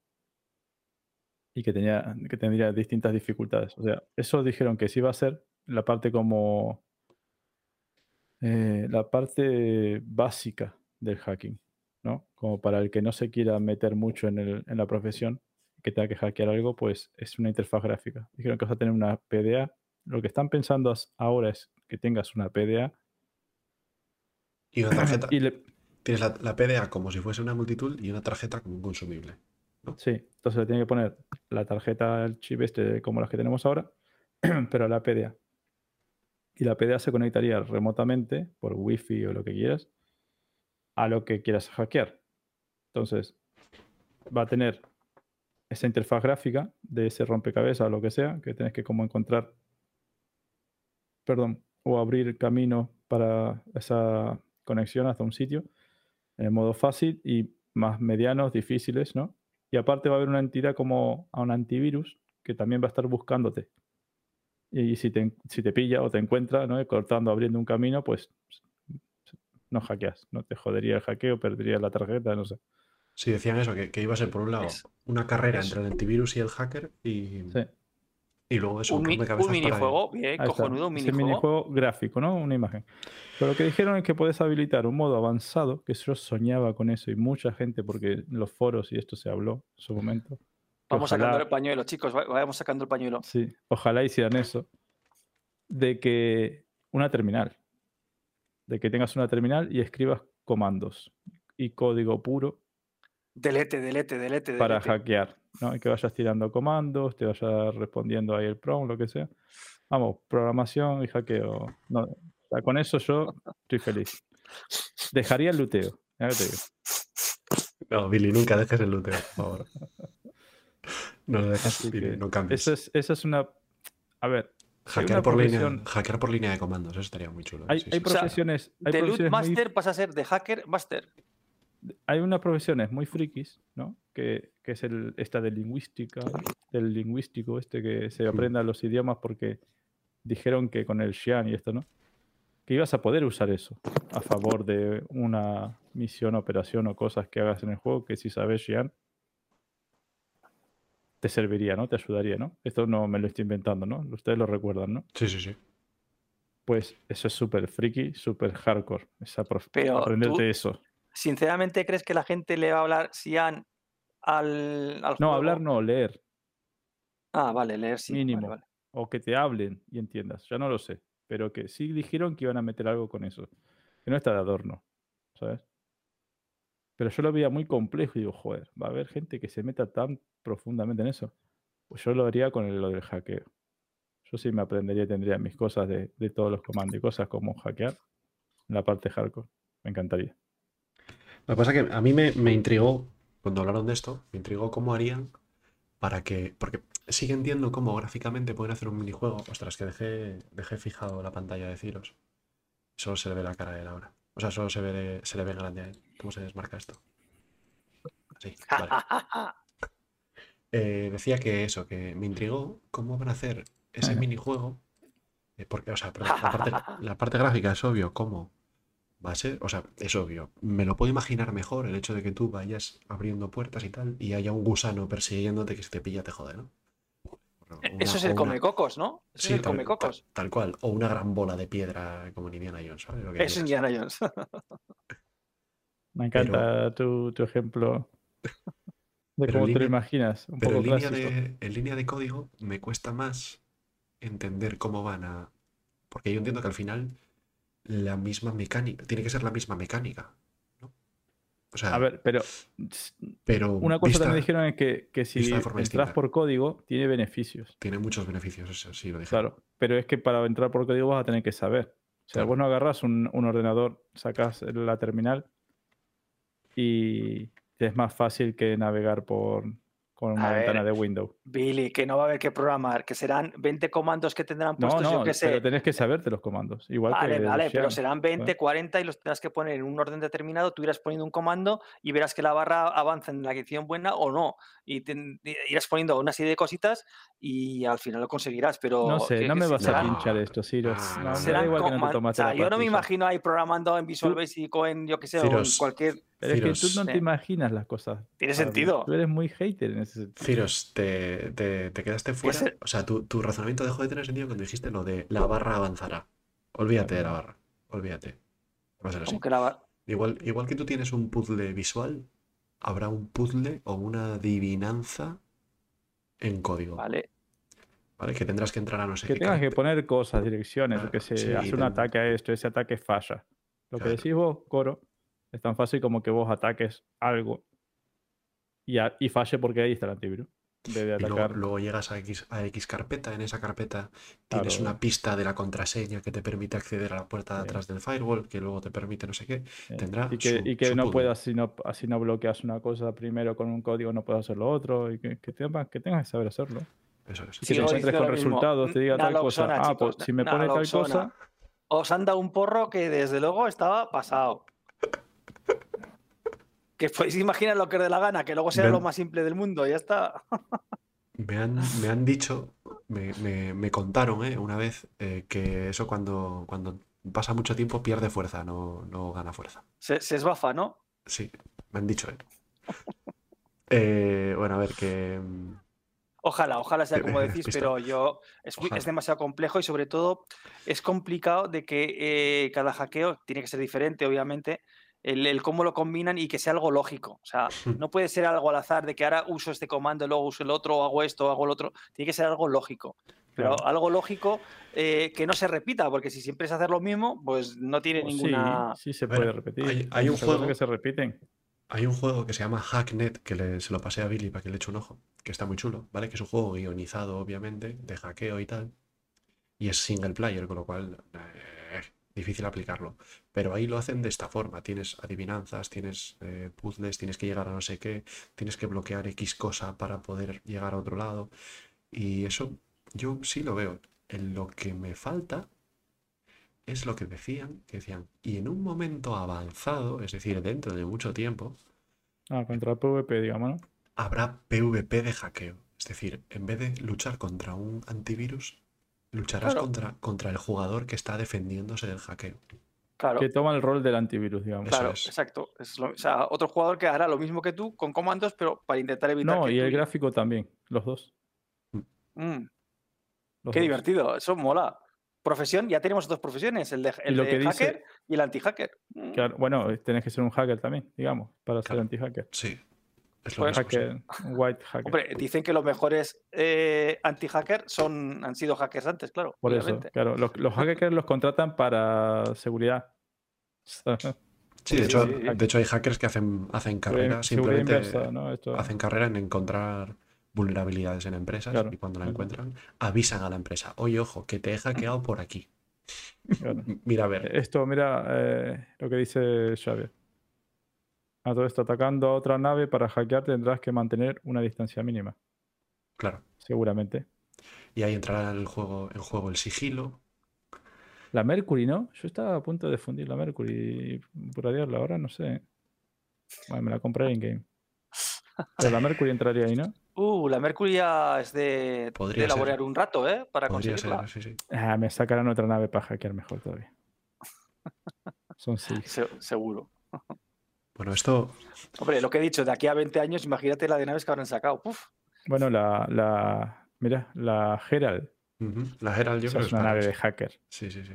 Y que tenía que tendría distintas dificultades. O sea, eso dijeron que sí iba a ser la parte como eh, la parte básica del hacking, ¿no? Como para el que no se quiera meter mucho en, el- en la profesión, que tenga que hackear algo, pues es una interfaz gráfica. Dijeron que vas a tener una PDA. Lo que están pensando ahora es que tengas una PDA Y una tarjeta. y le, Tienes la, la PDA como si fuese una multitud y una tarjeta como un consumible. Sí, entonces le tiene que poner la tarjeta, el chip este como las que tenemos ahora, pero la PDA. Y la PDA se conectaría remotamente por Wi-Fi o lo que quieras a lo que quieras hackear. Entonces va a tener esa interfaz gráfica de ese rompecabezas o lo que sea, que tienes que como encontrar, perdón, o abrir camino para esa conexión hasta un sitio en modo fácil y más medianos, difíciles, ¿no? Y aparte va a haber una entidad como a un antivirus que también va a estar buscándote. Y si te, si te pilla o te encuentra, ¿no? cortando, abriendo un camino, pues no hackeas. No te jodería el hackeo, perderías la tarjeta, no sé. Sí, decían eso, que, que iba a ser por un lado Es- una carrera es- entre el antivirus y el hacker y, Sí. Y luego eso, Un, mi- un para- minijuego, bien, cojonudo, un minijuego. minijuego gráfico, ¿no? Una imagen. Pero lo que dijeron es que puedes habilitar un modo avanzado, que yo soñaba con eso y mucha gente, porque en los foros y esto se habló en su momento. Vamos ojalá- sacando el pañuelo, chicos, va- vamos sacando el pañuelo. Sí, ojalá hicieran eso. De que una terminal. De que tengas una terminal y escribas comandos y código puro Delete, delete, delete, para delete. hackear, ¿no? Y que vayas tirando comandos, te vayas respondiendo ahí el prompt, lo que sea. Vamos, programación y hackeo. No, o sea, con eso yo estoy feliz. Dejaría el luteo. ya te digo. No, Billy, nunca dejes el luteo, por favor. No lo dejes, Así Billy, que no cambies. Esa es, esa es una. A ver, Hackear una por, línea, hackear por línea de comandos, eso estaría muy chulo. hay, sí, hay sí. O sea, profesiones. hay De loot profesiones muy master pasa a ser de hacker master. Hay unas profesiones muy frikis, ¿no? Que, que es el, esta de lingüística, del lingüístico, este que se aprenda los idiomas porque dijeron que con el Xian y esto, ¿no? Que ibas a poder usar eso a favor de una misión, operación o cosas que hagas en el juego, que si sabes Xian, te serviría, ¿no? Te ayudaría, ¿no? Esto no me lo estoy inventando, ¿no? Ustedes lo recuerdan, ¿no? Sí, sí, sí. Pues eso es súper friki, súper hardcore. Esa Pero aprenderte tú- eso. Sinceramente, ¿crees que la gente le va a hablar Sian al, al No, juego? hablar no, leer. Ah, vale, leer sí. vale, Mínimo. vale. o que te hablen y entiendas, ya no lo sé, pero que sí dijeron que iban a meter algo con eso, que no está de adorno, ¿sabes? Pero yo lo veía muy complejo y digo, joder, va a haber gente que se meta tan profundamente en eso. Pues yo lo haría con el- lo del hackeo. Yo sí me aprendería y tendría mis cosas de, de todos los comandos y cosas como hackear en la parte hardcore. Me encantaría. Lo que pasa es que a mí me, me intrigó, cuando hablaron de esto, me intrigó cómo harían para que. Porque sí que entiendo cómo gráficamente pueden hacer un minijuego. Ostras, que dejé, dejé fijado la pantalla de Ciros. Solo se le ve la cara de él ahora. O sea, solo se, ve, se le ve grande a él. ¿Cómo se desmarca esto? Así, vale. Eh, decía que eso, que me intrigó cómo van a hacer ese minijuego. eh, porque, o sea, perdón, la, parte, la parte gráfica es obvio cómo va a ser. O sea, es obvio. Me lo puedo imaginar mejor el hecho de que tú vayas abriendo puertas y tal y haya un gusano persiguiéndote que si te pilla te jode, ¿no? Una- Eso es el una- comecocos, ¿no? Eso Sí, es el tal, comecocos. tal- tal cual. O una gran bola de piedra como en Indiana Jones, ¿sabes? Lo que Es quieras. Indiana Jones. Me encanta tu, tu ejemplo de cómo te lo imaginas, un Pero poco en línea, clásico. de, en línea de código me cuesta más entender cómo van a... Porque yo entiendo que al final la misma mecánica, tiene que ser la misma mecánica, ¿no? O sea, A ver, pero pero Una cosa vista- también dijeron es que, que si entras distinta. por código, tiene beneficios. tiene muchos beneficios, eso sí lo dijeron. Claro. Pero es que para entrar por código vas a tener que saber. O sea, Claro. vos no agarras un, un ordenador, sacas la terminal y es más fácil que navegar por con una A ventana ver, de Windows. Billy, que no va a haber que programar, que serán 20 comandos que tendrán No, puestos, yo no, qué sé. pero tenés que saberte los comandos. Igual Vale, que el vale, pero serán 20, ¿sabes? 40 y los tendrás que poner en un orden determinado. Tú irás poniendo un comando y verás que la barra avanza en la dirección buena o no. Y te- irás poniendo una serie de cositas y al final lo conseguirás. Pero No sé, que- no que me vas a pinchar esto, Siros. Ah, No, serán igual que no te o sea, la yo no me imagino ahí programando en Visual Basic o en, yo qué sé, o en cualquier. Pero es que tú no te imaginas las cosas. Tiene sentido. Tú eres muy hater en ese sentido. Ciros, te, te- te quedaste fuera. O sea, tu, tu razonamiento dejó de tener sentido cuando dijiste lo de la barra avanzará. Olvídate de la barra. Olvídate. Va a ser así. Como que la bar- Igual, igual que tú tienes un puzzle visual, habrá un puzzle o una adivinanza en código. ¿vale? Vale. Que tendrás que entrar a no sé Que qué. tengas que poner cosas, direcciones, Claro, que sí, hace un ten- ataque a esto, ese ataque falla. Lo que decís vos, Coro, es tan fácil como que vos ataques algo y, a- y falle porque ahí está el antivirus. Y luego, llegas a X, a X carpeta, en esa carpeta tienes Claro. una pista de la contraseña que te permite acceder a la puerta de Sí. atrás del firewall, que luego te permite no sé qué. eh, tendrá y que, su- y que su no puedas, si no, así no bloqueas una cosa primero con un código, no puedes hacer lo otro. Y que, que, tengas, que tengas que saber hacerlo. Eso es. Que Sigo te encuentres con resultados, te diga tal cosa. Ah, pues si me pone tal cosa. Os han dado un porro que desde luego estaba pasado. Que podéis imaginar lo que os dé la gana, que luego será lo más simple del mundo, ya está. Me han, me han dicho, me, me- me contaron eh, una vez eh, que eso cuando, cuando pasa mucho tiempo pierde fuerza, no, no gana fuerza. Se, se esbafa, ¿no? Sí, me han dicho, ¿eh? Eh, bueno, a ver, que... mm, Ojalá, ojalá sea como decís, Pista. pero yo es, es demasiado complejo y sobre todo es complicado de que eh, cada hackeo tiene que ser diferente, obviamente, el, el cómo lo combinan y que sea algo lógico. O sea, no puede ser algo al azar de que ahora uso este comando, luego uso el otro, o hago esto, o hago el otro. Tiene que ser algo lógico. pero Claro. algo lógico eh, que no se repita, porque si siempre es hacer lo mismo, pues no tiene Pues ninguna. Sí, sí se puede repetir. hay- hay un juego- que se repiten. Hay un juego que se llama Hacknet, que le- se lo pasé a Billy para que le eche un ojo, que está muy chulo, ¿vale? Que es un juego guionizado, obviamente, de hackeo y tal. Y es single player, con lo cual eh, difícil aplicarlo. Pero ahí lo hacen de esta forma. Tienes adivinanzas, tienes eh, puzzles, tienes que llegar a no sé qué, tienes que bloquear X cosa para poder llegar a otro lado. Y eso yo sí lo veo. En lo que me falta es lo que decían, que decían, y en un momento avanzado, es decir, dentro de mucho tiempo, Ah, contra el PvP, digamos, ¿no? habrá PvP de hackeo. Es decir, en vez de luchar contra un antivirus, lucharás Claro. contra, contra el jugador que está defendiéndose del hackeo. Claro, Que toma el rol del antivirus, digamos. Eso claro, es. exacto. Es lo- o sea, otro jugador que hará lo mismo que tú con comandos, pero para intentar evitar No, que y el gráfico también, los dos. Mm, los qué dos. divertido, eso mola. Profesión, ya tenemos dos profesiones, el de, el lo de que dice- hacker y el anti-hacker. Mm, Claro, bueno, tenés que ser un hacker también, digamos, para ser anti-hacker. Sí, es lo Pues. Hacker, white hacker. Hombre, dicen que los mejores eh, anti-hacker son, han sido hackers antes, claro. Por obviamente. eso, claro, los, los hackers los contratan para seguridad. Sí, de Sí, hecho, sí, sí. de hecho hay hackers que hacen, hacen carrera, simplemente inversa, ¿no? Esto- hacen carrera en encontrar vulnerabilidades en empresas Claro. y cuando la encuentran avisan a la empresa, oye, ojo, que te he hackeado por aquí. claro. Mira, a ver, Esto, mira eh, lo que dice Xavier. A todo esto, atacando a otra nave para hackear tendrás que mantener una distancia mínima, claro. seguramente. Y ahí entrará en el juego, en juego el sigilo. La Mercury, ¿no? Yo estaba a punto de fundir la Mercury y radiarla ahora, no sé. Bueno, me la compré en game. Pero la Mercury entraría ahí, ¿no? Uh, la Mercury ya es de, Podría de ser. elaborar un rato, ¿eh? Para Podría conseguirla. ser, sí, sí. Ah, me sacarán otra nave para hackear mejor todavía. Son seis. Se- seguro. Bueno, esto, Hombre, lo que he dicho, de aquí a 20 años, imagínate la de naves que habrán sacado. Uf, Bueno, la, la. Mira, la Herald. la Herald yo esa creo es que una nave de hacker. Sí, sí, sí.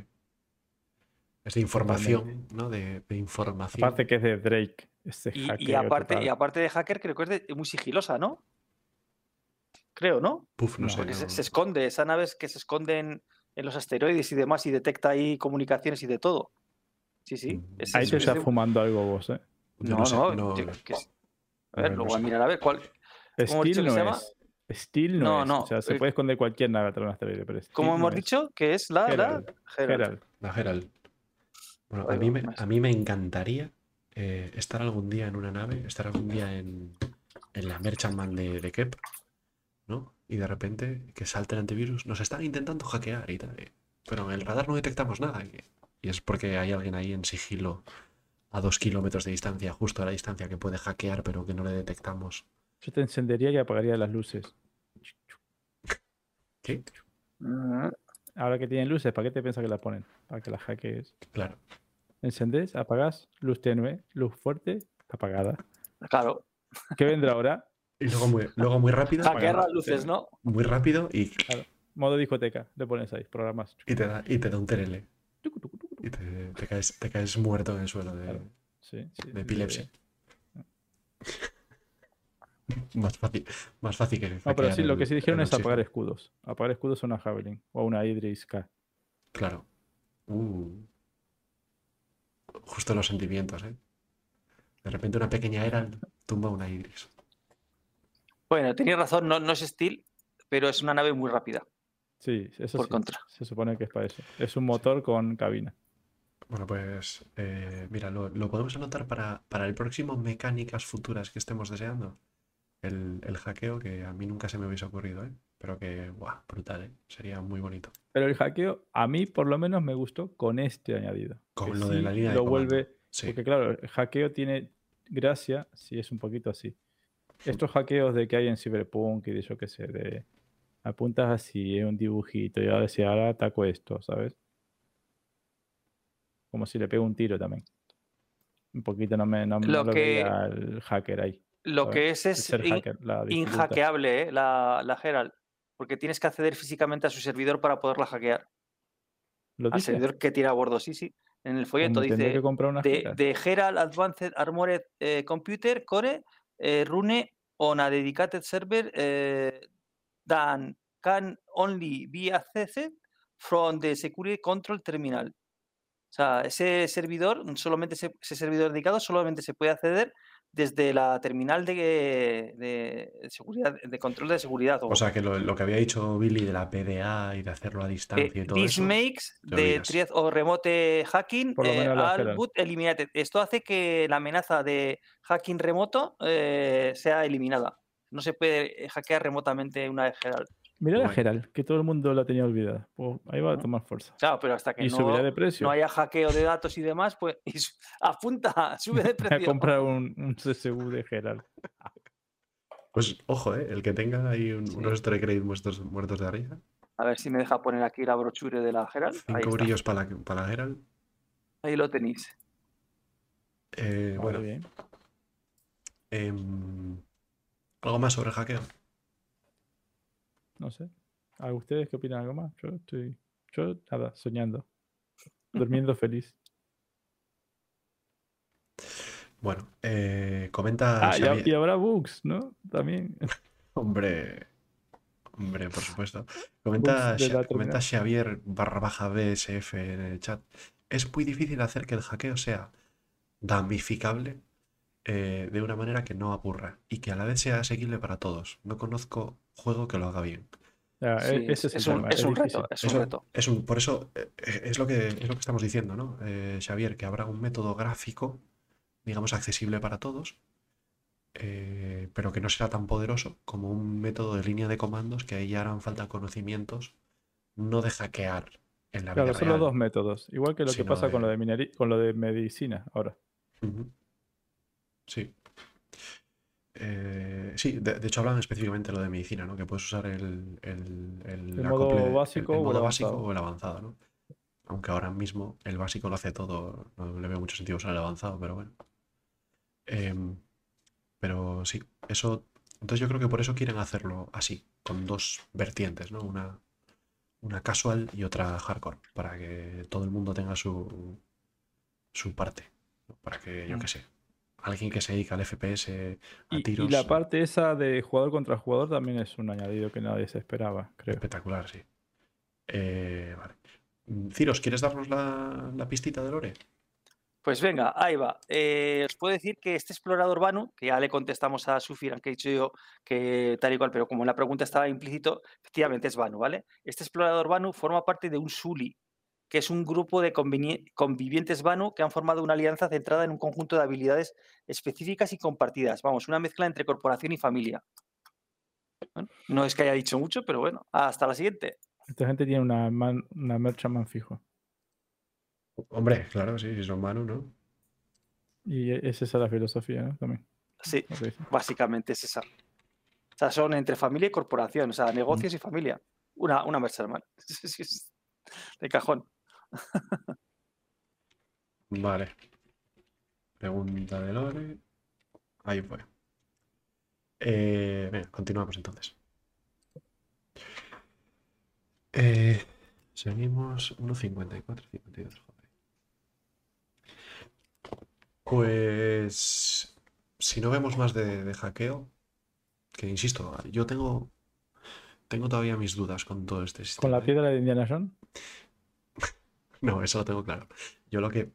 Es de información, ¿no? De, de información. Aparte que es de Drake. Este y, y aparte, y aparte de hacker, creo que es de- muy sigilosa, ¿no? Creo, ¿no? Puf, no, No, sé. Porque se, no- se esconde, esa nave es que se esconden en los asteroides y demás y detecta ahí comunicaciones y de todo. Sí, sí. Mm. es- Ahí es- te es estás de- fumando algo vos, ¿eh? Yo No, sé, no, no- yo- que es- A ver, lo no voy a mirar a ver cuál. ¿Cómo Steel que no se llama? es. Steel no, No, es. no, O sea, se eh, puede esconder cualquier nave atrás de un asteroide, pero Steel ¿Cómo no hemos es. dicho? Que es la, la Herald. La Herald. Bueno, a mí, me, a mí me encantaría eh, estar algún día en una nave, estar algún día en, en la Merchantman de, de Kep, ¿no? Y de repente que salte el antivirus, nos están intentando hackear y tal. eh, Pero en el radar no detectamos nada. Y es porque hay alguien ahí en sigilo a dos kilómetros de distancia, justo a la distancia que puede hackear, pero que no le detectamos. Yo te encendería y apagaría las luces. ¿Qué? Ahora que tienen luces, ¿para qué te piensas que las ponen? Para que las hackees. Claro. Encendés, apagás, luz tenue, luz fuerte, apagada. Claro. ¿Qué vendrá ahora? Y luego muy, luego muy rápido, Hackear las luces, ¿no? muy rápido y, Modo discoteca, le pones ahí, programas. y te, da, y te da un terele. Y te, te caes, te caes muerto en el suelo de, Claro. Sí, sí, de sí, epilepsia. Más fácil, más fácil que No, pero sí, lo que sí dijeron es apagar escudos. Apagar escudos a una Javelin o a una Idris K. Claro. Uh. Justo los sentimientos, ¿eh? De repente una pequeña era tumba una Idris. Bueno, tenías razón, no, no es Steel, pero es una nave muy rápida. Sí, eso Por sí. contra. Se supone que es para eso. Es un motor con cabina. Bueno, pues eh, mira, lo, lo podemos anotar para, para el próximo mecánicas futuras que estemos deseando. El, el hackeo que a mí nunca se me hubiese ocurrido, ¿eh? Pero que, buah, brutal, ¿eh? Sería muy bonito. Pero el hackeo, a mí por lo menos me gustó con este añadido. Con lo de la línea lo vuelve. Sí, Porque claro, el hackeo tiene gracia si es un poquito así. Estos hackeos de que hay en Cyberpunk y de yo qué sé, de apuntas así, es un dibujito, y ahora si ahora ataco esto, ¿sabes? Como si le pego un tiro también. Un poquito no me no, no Lo lo que- veía el hacker ahí. Lo ¿sabes? que es es in- hacker, la inhackeable, ¿eh? la, la Herald. Porque tienes que acceder físicamente a su servidor para poderla hackear. ¿Lo Al dice? servidor que tiene a bordo, sí, sí. En el folleto tendría dice de, de Herald Advanced Armored eh, Computer Core eh, Rune on a dedicated server dan can only be accessed from the security control terminal. O sea, ese servidor, solamente se- ese servidor dedicado solamente se puede acceder desde la terminal de, de seguridad, de control de seguridad. O sea, que lo, lo que había dicho Billy de la PDA y de hacerlo a distancia y todo Eh, this eso. makes olvidas. threat of remote hacking eh, Geralt. but eliminated. Esto hace que la amenaza de hacking remoto eh, sea eliminada. No se puede eh, hackear remotamente una vez Geralt. La Guay. Geralt, que todo el mundo la tenía olvidada. Pues ahí va a tomar fuerza. Claro, pero hasta que Y no, subirá de precio. no haya hackeo de datos y demás, pues y su- apunta, sube de Voy a precio. comprar un, un CSU de Geralt. Pues ojo, ¿eh? el que tenga ahí un- Sí. unos credit muertos, muertos de arriba, A ver si me deja poner aquí la brochure de la Geralt. Ahí, cinco brillos para la, para la. Ahí lo tenéis. Eh, Vale, bueno, bien. em, ¿algo más sobre hackeo? No sé. ¿A ustedes qué opinan algo más? Yo estoy. Yo, nada, soñando. Durmiendo feliz. Bueno, eh, comenta Ah, y, ha- Xavier- y habrá bugs, ¿no? También. Hombre, hombre, por supuesto. Comenta, Bugs de Xa- la comenta. Xavier barra baja BSF en el chat. Es muy difícil hacer que el hackeo sea damnificable eh, de una manera que no aburra y que a la vez sea asequible para todos. No conozco juego que lo haga bien. E- Sí, ese es, un, es reto, es un reto. es un- por eso eh, es lo que, es lo que estamos diciendo, ¿no? Eh, Xavier, que habrá un método gráfico, digamos, accesible para todos, eh, pero que no será tan poderoso como un método de línea de comandos que ahí ya harán falta conocimientos, no de hackear en la Claro, vida son los dos métodos. Igual que lo que pasa con lo de- con lo de medicina ahora. Sí. Eh, sí, de, de hecho hablan específicamente de lo de medicina, ¿no? Que puedes usar el, el, el El modo acople- básico el o el modo básico avanzado. o el avanzado, ¿no? Aunque ahora mismo el básico lo hace todo, no le veo mucho sentido usar el avanzado, pero bueno. Em, pero sí, eso. Entonces yo creo que por eso quieren hacerlo así, con dos vertientes, ¿no? Una, una casual y otra hardcore, para que todo el mundo tenga su, su parte. ¿no? Para que, yo Mm. qué sé, alguien que se dedica al FPS a Y, y tiros. la parte esa de jugador contra jugador también es un añadido que nadie se esperaba, creo. Espectacular, sí. Eh, vale. Ciros, ¿quieres darnos la, la pistita de Lore? Pues venga, ahí va. Eh, os puedo decir que este explorador Vanu, que ya le contestamos a Sufir, aunque he dicho yo que tal y cual, pero como en la pregunta estaba implícito, efectivamente es Vanu, ¿vale? Este explorador Vanu forma parte de un Suli, que es un grupo de convivientes Vanu que han formado una alianza centrada en un conjunto de habilidades específicas y compartidas. Vamos, una mezcla entre corporación y familia. Bueno, no es que haya dicho mucho, pero bueno, hasta la siguiente. Esta gente tiene una, man, una merchantman fijo. Hombre, claro, sí, si son Manu, ¿no? Y e- es esa la filosofía, ¿no? También. Sí, básicamente es esa. O sea, son entre familia y corporación, o sea, negocios y familia. Una, una merchantman. Sí, sí, sí. De cajón. Vale. Pregunta de Lore. Ahí fue. Eh, venga, continuamos entonces. Eh, seguimos 1.54, 52. joder. Pues si no vemos más de, de hackeo, que insisto, yo tengo, tengo todavía mis dudas con todo este sistema. Con la ¿eh? piedra de Indiana Jones. No, eso lo tengo claro. Yo lo que.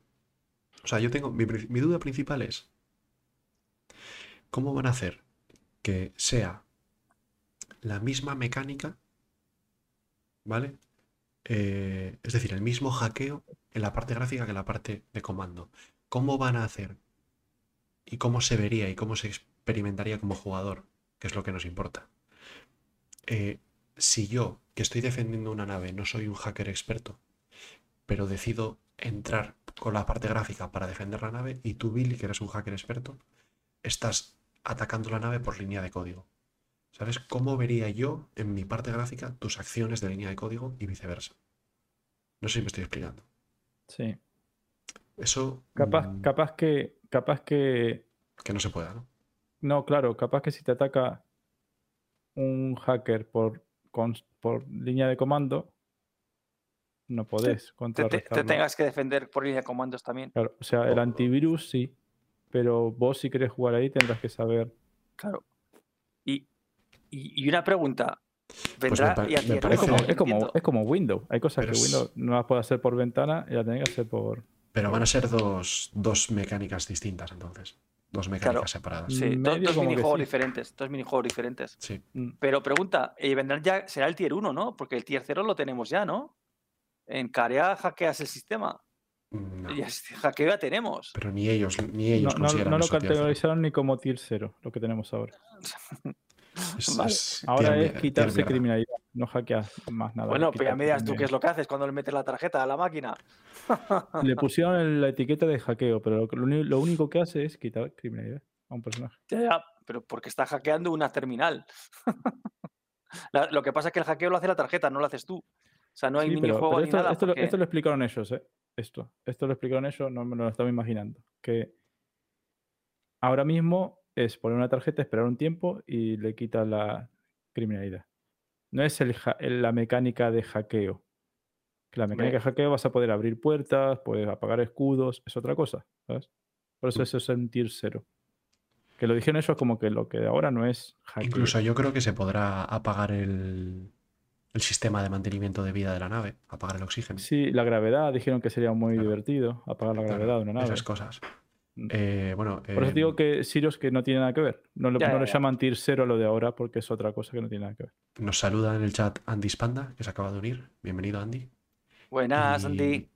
O sea, yo tengo. Mi, duda principal es. ¿Cómo van a hacer que sea la misma mecánica? ¿Vale? Eh, es decir, el mismo hackeo en la parte gráfica que en la parte de comando. ¿Cómo van a hacer? ¿Y cómo se vería y cómo se experimentaría como jugador? Que es lo que nos importa. Eh, si yo, que estoy defendiendo una nave, no soy un hacker experto, pero decido entrar con la parte gráfica para defender la nave y tú, Billy, que eres un hacker experto, estás atacando la nave por línea de código. ¿Sabes cómo vería yo en mi parte gráfica tus acciones de línea de código y viceversa? No sé si me estoy explicando. Sí. Eso Capaz, mm, capaz que. Capaz que. que no se pueda, ¿no? No, claro, capaz que si te ataca un hacker por, con- por línea de comando, no podés Te, te- te contrarrestarlo. tengas que defender por línea de comandos también. Claro, o sea, el antivirus sí, pero vos si querés jugar ahí tendrás que saber. Claro. Y, y, y una pregunta. Vendrá pa- y a me parece- como, es, como, es como Windows. Hay cosas Pero que Windows no las puede hacer por ventana y las tiene que hacer por. Pero van a ser dos, dos mecánicas distintas entonces. Dos mecánicas separadas. Sí, Medio dos que minijuegos sí. diferentes. Dos minijuegos diferentes. Sí. Mm, Pero pregunta, eh, vendrán ya, será el tier 1, ¿no? Porque el tier 0 lo tenemos ya, ¿no? En Carea hackeas el sistema. No, Y hackeo ya tenemos. pero ni ellos, ni ellos no- consideran no lo categorizaron ni como tier 0, lo que tenemos ahora. Es- Vale. es Ahora tier es quitarse criminalidad, no hackear más nada. Bueno, pero ya me dirás tú qué es lo que haces cuando le metes la tarjeta a la máquina. Le pusieron la etiqueta de hackeo, pero lo, único que hace es quitar criminalidad a un personaje. Ya, ya, pero porque está hackeando una terminal. La- lo que pasa es que el hackeo lo hace la tarjeta, no lo haces tú. O sea, no hay Sí, pero, minijuego pero ni esto, nada. esto lo- porque- esto lo explicaron ellos, ¿eh? Esto, esto lo explicaron ellos, no me lo estaba imaginando. Que ahora mismo es poner una tarjeta, esperar un tiempo y le quita la criminalidad. No es el ha- el- la mecánica de hackeo. Que la mecánica de hackeo vas a poder abrir puertas, puedes apagar escudos, es otra cosa, ¿sabes? Por eso Mm. eso es un tier cero. Que lo dijeron ellos como que lo que de ahora no es hackeo. Incluso yo creo que se podrá apagar el, el sistema de mantenimiento de vida de la nave, apagar el oxígeno. Sí, la gravedad, dijeron que sería muy Claro. divertido apagar la Claro, gravedad de una nave. Esas cosas. Mm. Eh, bueno, Por eso eh, digo que Sirius que no tiene nada que ver. No, lo- Ya, no ya, lo ya. llaman tier 0 a lo de ahora porque es otra cosa que no tiene nada que ver. nos saluda en el chat Andy Spanda, que se acaba de unir. Bienvenido, Andy. Buenas, y, Andy.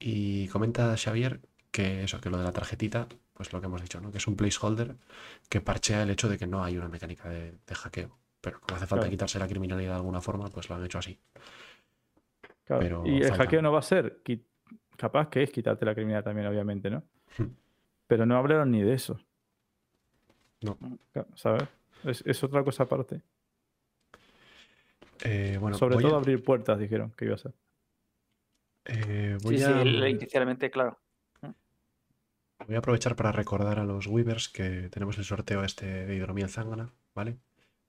y comenta Xavier que eso, que lo de la tarjetita, pues lo que hemos dicho, ¿no? Que es un placeholder que parchea el hecho de que no hay una mecánica de, de hackeo. Pero como hace falta Claro. quitarse la criminalidad de alguna forma, pues lo han hecho así. Claro, Pero y el hackeo no va a ser, capaz que es quitarte la criminalidad también, obviamente, ¿no? Hmm. Pero no hablaron ni de eso. No. Claro, ¿Sabes? Es, es otra cosa aparte. Eh, bueno, Sobre todo a, abrir puertas, dijeron que iba a ser. eh, voy Sí, sí, a- el- inicialmente, claro. Voy a aprovechar para recordar a los Weavers que tenemos el sorteo este de hidromiel zángana, ¿vale?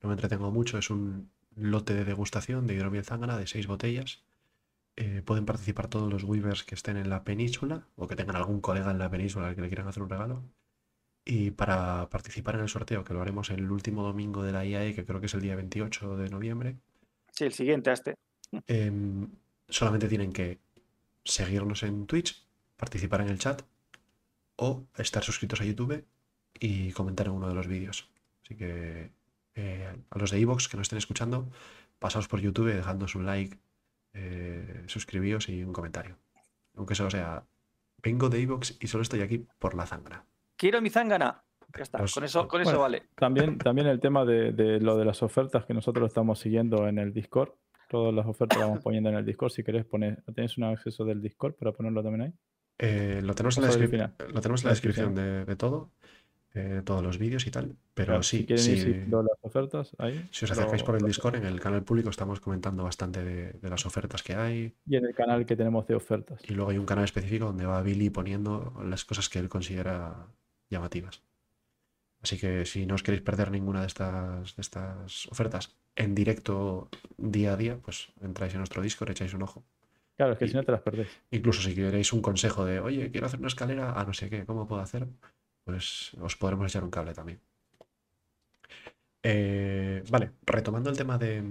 No me entretengo mucho, es un lote de degustación de hidromiel zángana de seis botellas. Eh, pueden participar todos los Weavers que estén en la península o que tengan algún colega en la península al que le quieran hacer un regalo. Y para participar en el sorteo, que lo haremos el último domingo de la IAE, que creo que es el día 28 de noviembre, Sí, el siguiente a este. Em, solamente tienen que seguirnos en Twitch, participar en el chat o estar suscritos a YouTube y comentar en uno de los vídeos. Así que eh, a los de Evox que nos estén escuchando, pasaos por YouTube, dejadnos un like, eh, suscribíos y un comentario. Aunque solo sea, vengo de Evox y solo estoy aquí por la zangra. Quiero mi zángana. Ya está, Los- con eso, con eso vale. También, también el tema de, de lo de las ofertas que nosotros estamos siguiendo en el Discord. Todas las ofertas las vamos poniendo en el Discord. Si querés poner, ¿tenéis un acceso del Discord para ponerlo también ahí? Eh, lo tenemos en la, lo tenemos en la La descripción descripción. de, de todo, eh, todos los vídeos y tal. Pero Claro, sí, si quieren ir sí, siguiendo las ofertas ahí. Si os acercáis por el Discord, en el canal público estamos comentando bastante de, de las ofertas que hay. Y en el canal que tenemos de ofertas. Y luego hay un canal específico donde va Billy poniendo las cosas que él considera llamativas. Así que si no os queréis perder ninguna de estas, de estas ofertas en directo día a día, pues entráis en nuestro Discord, echáis un ojo. Claro, es que Y- si no te las perdéis. Incluso si queréis un consejo de, oye, quiero hacer una escalera a no sé qué, ¿cómo puedo hacer? Pues os podremos echar un cable también. Eh, vale, retomando el tema de-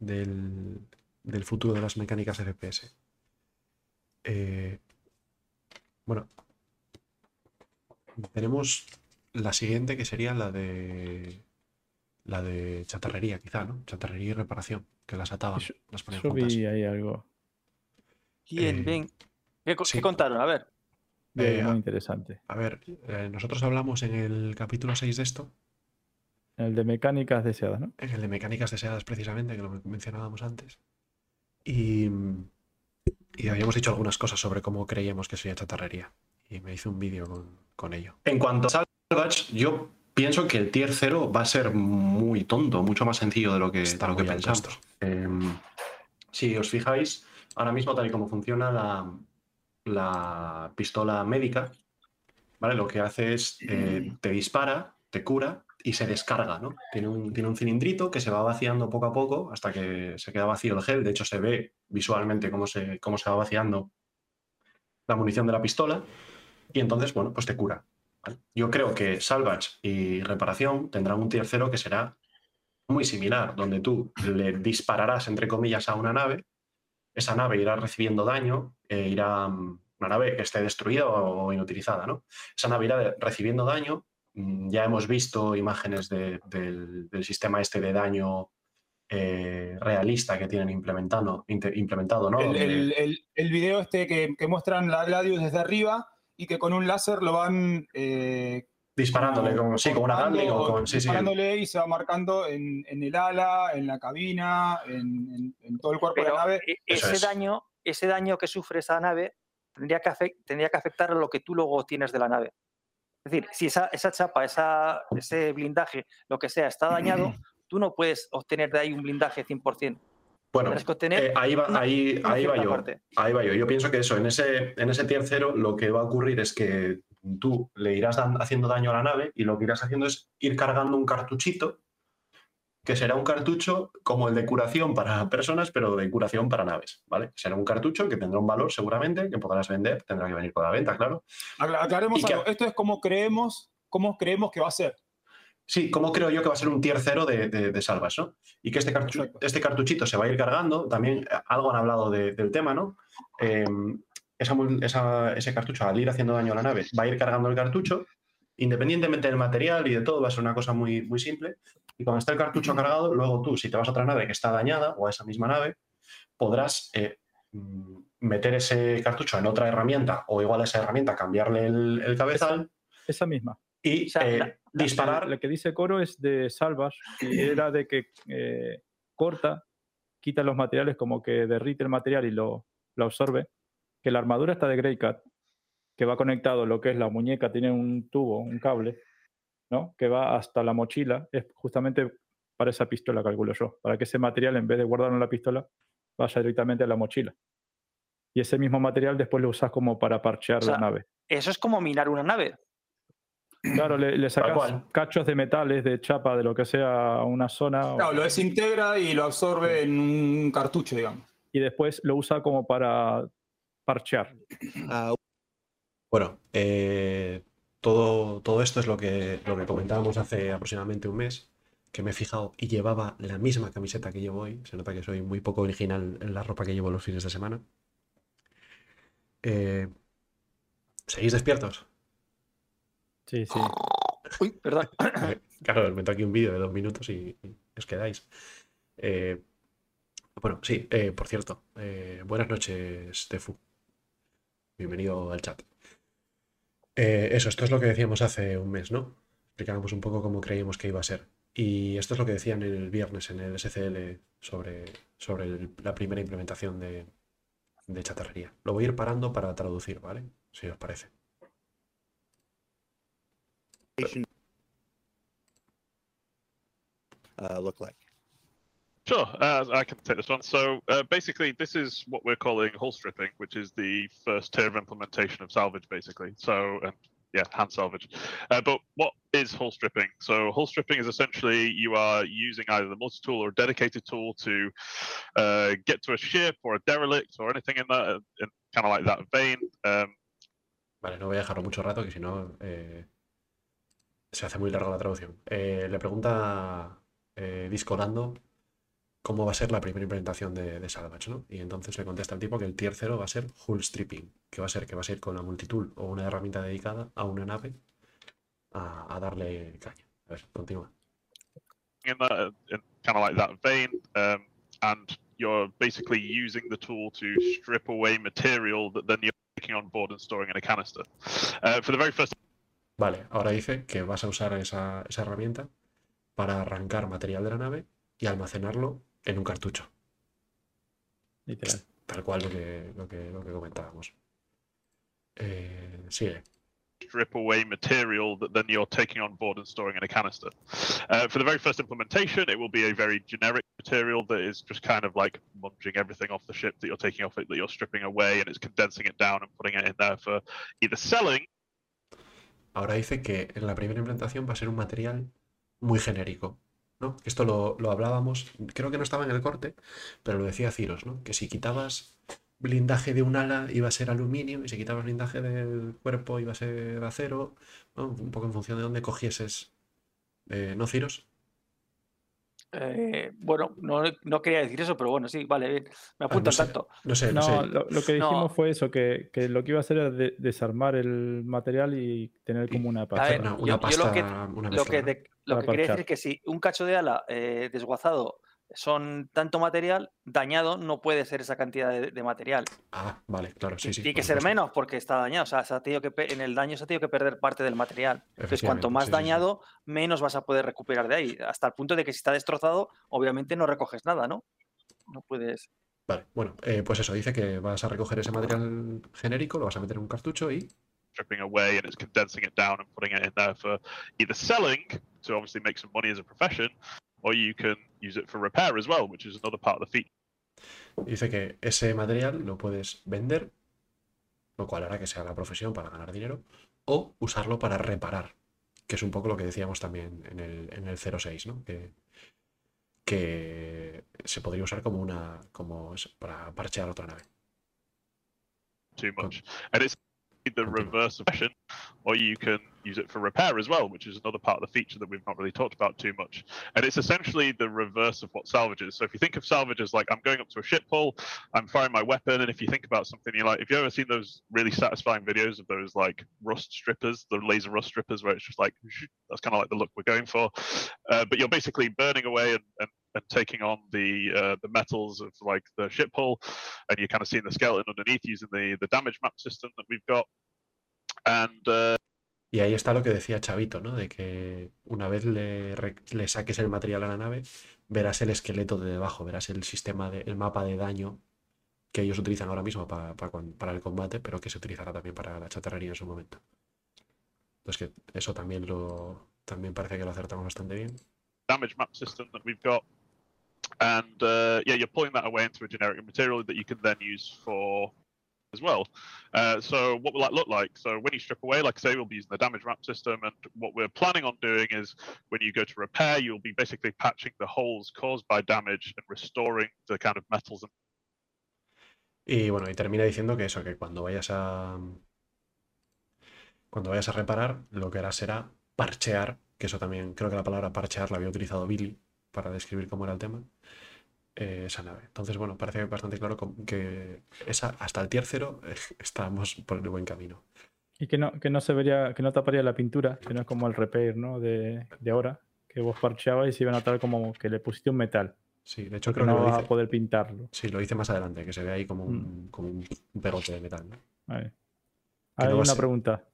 del, del futuro de las mecánicas FPS. Eh, bueno, tenemos la siguiente que sería la de la de chatarrería, quizá, ¿no? Chatarrería y reparación, que las ataban, las ponían juntas. vi ahí algo Bien, eh, bien. ¿Qué, co- sí. qué contaron? A ver. Eh, muy interesante. A ver, eh, nosotros hablamos en el capítulo 6 de esto, El de mecánicas deseadas, ¿no? en el de mecánicas deseadas precisamente, que lo men- mencionábamos antes. Y, y habíamos dicho algunas cosas sobre cómo creíamos que sería chatarrería. Y me hice un vídeo con, con ello. En cuanto a Salvage, yo pienso que el tier 0 va a ser muy tonto, mucho más sencillo de lo que, Está de lo que pensamos. Em, si os fijáis, ahora mismo tal y como funciona la, la pistola médica, ¿vale? Lo que hace es eh, te dispara, te cura y se descarga, ¿no? Tiene un, tiene un cilindrito que se va vaciando poco a poco hasta que se queda vacío el gel. De hecho, se ve visualmente cómo se, cómo se va vaciando la munición de la pistola y entonces, bueno, pues te cura. ¿vale? Yo creo que Salvage y Reparación tendrán un 0 que será muy similar, donde tú le dispararás, entre comillas, a una nave, esa nave irá recibiendo daño, eh, irá una nave que esté destruida o inutilizada, ¿no? Esa nave irá de- recibiendo daño. Mm, Ya hemos visto imágenes de- del, del sistema este de daño eh, realista que tienen implementado, implementado ¿no? El, el, el- el video este que, que muestran la Gladius desde arriba y que con un láser lo van eh, disparándole con, sí, con una Gatling o con... Sí, sí, disparándole y se va marcando en, en el ala, en la cabina, en, en- en todo el cuerpo de Pero la nave. e- ese es. daño, ese daño que sufre esa nave tendría que, afec- tendría que afectar a lo que tú luego tienes de la nave. Es decir, si esa, esa chapa, esa, ese blindaje, lo que sea, está dañado, tú no puedes obtener de ahí un blindaje 100%. Bueno, eh, ahí va, una- ahí, una ahí va cierta yo. parte. Ahí va yo. Yo pienso que eso, en ese, en ese tier cero, lo que va a ocurrir es que tú le irás haciendo daño a la nave y lo que irás haciendo es ir cargando un cartuchito, que será un cartucho como el de curación para personas, pero de curación para naves, ¿vale? Será un cartucho que tendrá un valor seguramente, que podrás vender, tendrá que venir con la venta, claro. Acla- Aclaremos ¿Y qué- algo. Esto es como creemos, cómo creemos que va a ser. Sí, ¿cómo creo yo que va a ser un tier cero de, de, de salvas, ¿no? Y que este, cartu- Exacto. este cartuchito se va a ir cargando, también eh, algo han hablado de- del tema, ¿no? Eh, esa mul- esa- ese cartucho, al ir haciendo daño a la nave, va a ir cargando el cartucho, independientemente del material y de todo, va a ser una cosa muy, muy simple. Y cuando esté el cartucho cargado, luego tú, si te vas a otra nave que está dañada o a esa misma nave, podrás eh, mm, meter ese cartucho en otra herramienta o igual a esa herramienta cambiarle el, el cabezal Esa misma. y O sea, eh, la- disparar. La que dice Coro es de Salvage y era de que eh, corta, quita los materiales, como que derrite el material y lo, lo absorbe. Que la armadura está de Greycat, que va conectado lo que es la muñeca, tiene un tubo, un cable, ¿no? Que va hasta la mochila. Es justamente para esa pistola, calculo yo. Para que ese material, en vez de guardarlo en la pistola, vaya directamente a la mochila. Y ese mismo material después lo usas como para parchear O sea, la nave. Eso es como minar una nave. Claro, le, le sacas cachos de metales, de chapa, de lo que sea a una zona o- Claro, lo desintegra y lo absorbe en un cartucho, digamos. y después lo usa como para parchear. Bueno, eh, todo, todo esto es lo que, lo que comentábamos hace aproximadamente un mes, que me he fijado y llevaba la misma camiseta que llevo hoy. Se nota que soy muy poco original en la ropa que llevo los fines de semana. Eh, ¿Seguís despiertos? Sí, sí. Uy, perdón. Claro, os meto aquí un vídeo de dos minutos y, y os quedáis. Eh, bueno, sí, eh, por cierto, eh, buenas noches, Tefu. Bienvenido al chat. Eh, eso, esto es lo que decíamos hace un mes, ¿no? Explicábamos un poco cómo creíamos que iba a ser. Y esto es lo que decían el viernes en el SCL sobre, sobre la primera implementación de, de chatarrería. Lo voy a ir parando para traducir, ¿vale? Si os parece. uh? Sure, uh, I can take this one. So uh, basically, this is what we're calling hull stripping, which is the first tier of implementation of salvage, basically. So, and yeah, hand salvage. Uh, but what is hull stripping? So, hull stripping is essentially you are using either the multi tool or a dedicated tool to uh, get to a ship or a derelict or anything in that, in kind of like that vein. Um, Vale, no voy a dejarlo mucho rato, que si no eh, se hace muy larga la traducción. Eh, le pregunta eh, Discorando cómo va a ser la primera implementación de, de Salvage, ¿no? Y entonces le contesta el tipo que el tier 0 va a ser Hull Stripping, que va a ser que va a ser con la multitool o una herramienta dedicada a una nave a, a darle caña. A ver, continúa. in that in kind of like that vein um, and you're basically using the tool to strip away material that then you're taking on board and storing in a canister uh, for the very first Vale, ahora dice que vas a usar esa, esa herramienta para arrancar material de la nave y almacenarlo en un cartucho. Literal. Tal cual lo que, lo que, lo que comentábamos. Eh, sigue. strip away material that then you're taking on board and storing in a canister uh, for the very first implementation it will be a very generic material that is just kind of like munging everything off the ship that you're taking off it that you're stripping away and it's condensing it down and putting it in there for either selling Ahora dice que en la primera implementación va a ser un material muy genérico. ¿No? Esto lo, lo hablábamos, creo que no estaba en el corte, pero lo decía Ciros, ¿no? Que si quitabas blindaje de un ala iba a ser aluminio y si quitabas blindaje del cuerpo iba a ser acero. Un poco en función de dónde cogieses. Eh, ¿No, Ciros? Eh, bueno, no, no quería decir eso, pero bueno, sí, vale, bien. Me Ah, apunto no al sé, tanto. no sé, no, No, sé. lo, lo que dijimos No. fue eso, que, que lo que iba a hacer era de- desarmar el material y tener como una A pasta. ver, una, yo- una yo pasta, lo que- una Lo que, quería decir es que si un cacho de ala eh, desguazado son tanto material, dañado no puede ser esa cantidad de, de material. Ah, vale, claro, sí, sí. Tiene que ser supuesto. menos porque está dañado. O sea, se ha tenido que en el daño se ha tenido que perder parte del material. Entonces, cuanto más sí, sí, sí. dañado, menos vas a poder recuperar de ahí. Hasta el punto de que si está destrozado, obviamente no recoges nada, ¿no? No puedes. Vale, bueno, eh, pues eso, dice que vas a recoger ese material genérico, lo vas a meter en un cartucho y stripping away and it's condensing it down and putting it in there for either selling to obviously make some money as a profession, or you can use it for repair as well, which is another part of the feat. dice que ese material lo puedes vender, lo cual hará que sea la profesión para ganar dinero, o usarlo para reparar, que es un poco lo que decíamos también en el, en el 06, ¿no? Que, que se podría usar como una como para parchear otra nave. too much. And it's the reverse of or you can use it for repair as well, which is another part of the feature that we've not really talked about too much. And it's essentially the reverse of what salvage is. So if you think of salvage as like I'm going up to a ship hull, I'm firing my weapon, and if you think about something you like, if you've ever seen those really satisfying videos of those like rust strippers, the laser rust strippers, where it's just like that's kind of like the look we're going for. Uh, but you're basically burning away and, and, and taking on the uh, the metals of like the ship hull, and you're kind of seeing the skeleton underneath using the the damage map system that we've got. And uh, Y ahí está lo que decía Chavito, ¿no? De que una vez le, saques el material a la nave, verás el esqueleto de debajo, verás el sistema, de, el mapa de daño que ellos utilizan ahora mismo para, para el combate, pero que se utilizará también para la chatarrería en su momento. Entonces que eso también lo también parece que lo acertamos bastante bien. damage map system that we've got. And uh, yeah, you're pulling that away into a generic material that you can then use for as well. Uh, so what will that look like? So when you strip away, like I say, we'll be using the damage map system, and what we're planning on doing is when you go to repair, you'll be basically patching the holes caused by damage and restoring the kind of metals and Y bueno, y termina diciendo que eso, que cuando vayas a. Cuando vayas a reparar, lo que harás será parchear, que eso también, creo que la palabra parchear la había utilizado Billy para describir cómo era el tema, eh, esa nave. Entonces, bueno, parece bastante claro que esa, hasta el tier 0 estamos por el buen camino. Y que no, que no se vería, que no taparía la pintura, que no es como el repair, ¿no? De, de ahora, que vos parcheabas y se iba a notar como que le pusiste un metal. Sí, de hecho creo que no lo vas a poder pintarlo. sí, lo dice más adelante, que se ve ahí como un, como un, un pegote de metal. ¿no? Vale. Hay no una pregunta.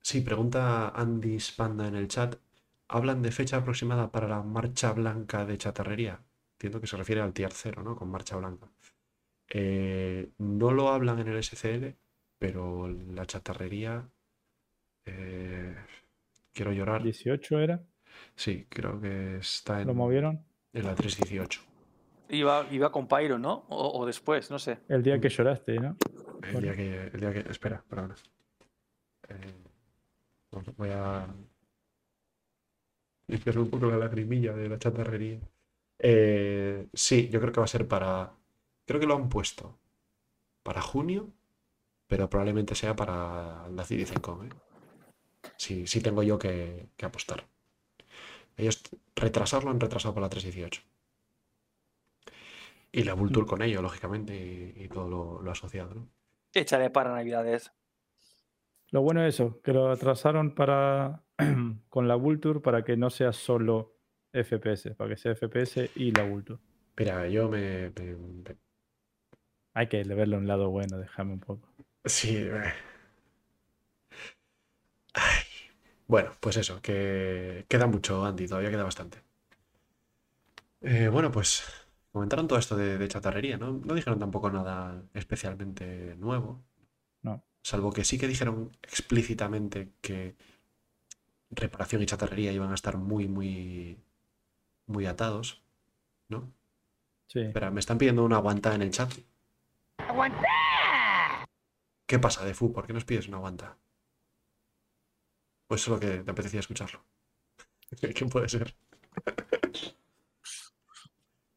Sí, pregunta Andy Spanda en el chat. ¿Hablan de fecha aproximada para la marcha blanca de chatarrería? Entiendo que se refiere al tier 0, ¿no? Con marcha blanca. Eh, no lo hablan en el SCL, pero la chatarrería. eh, quiero llorar. 18 era, Sí, creo que está en, lo movieron. en la 318. Iba, iba con Pyro, ¿no? O, o después, no sé. El día que lloraste, ¿no? El día que. El día que espera, perdona. Eh, voy a. limpiarme un poco la lagrimilla de la chatarrería. Eh, sí, yo creo que va a ser para. Creo que lo han puesto para junio, pero probablemente sea para la CDCencon, ¿eh? Sí, sí tengo yo que, que apostar. Ellos retrasarlo han retrasado para la 318. Y la Vulture con ello, lógicamente, y, y todo lo, lo asociado, ¿no? Échale para Navidades. Lo bueno es eso, que lo atrasaron para con la Vulture para que no sea solo FPS, para que sea FPS y la Vulture. Mira, yo me, me- me- Hay que verle un lado bueno, déjame un poco. Sí. eh. Ay. Bueno, pues eso, que queda mucho, Andy, todavía queda bastante. Eh, bueno, pues comentaron todo esto de, de chatarrería, ¿no? No dijeron tampoco nada especialmente nuevo. No. Salvo que sí que dijeron explícitamente que reparación y chatarrería iban a estar muy, muy, muy atados, ¿no? Sí. Espera, me están pidiendo una aguanta en el chat. ¿Qué pasa, Defu? ¿Por qué nos pides una aguanta? Pues solo que te apetecía escucharlo. ¿Qué puede ser?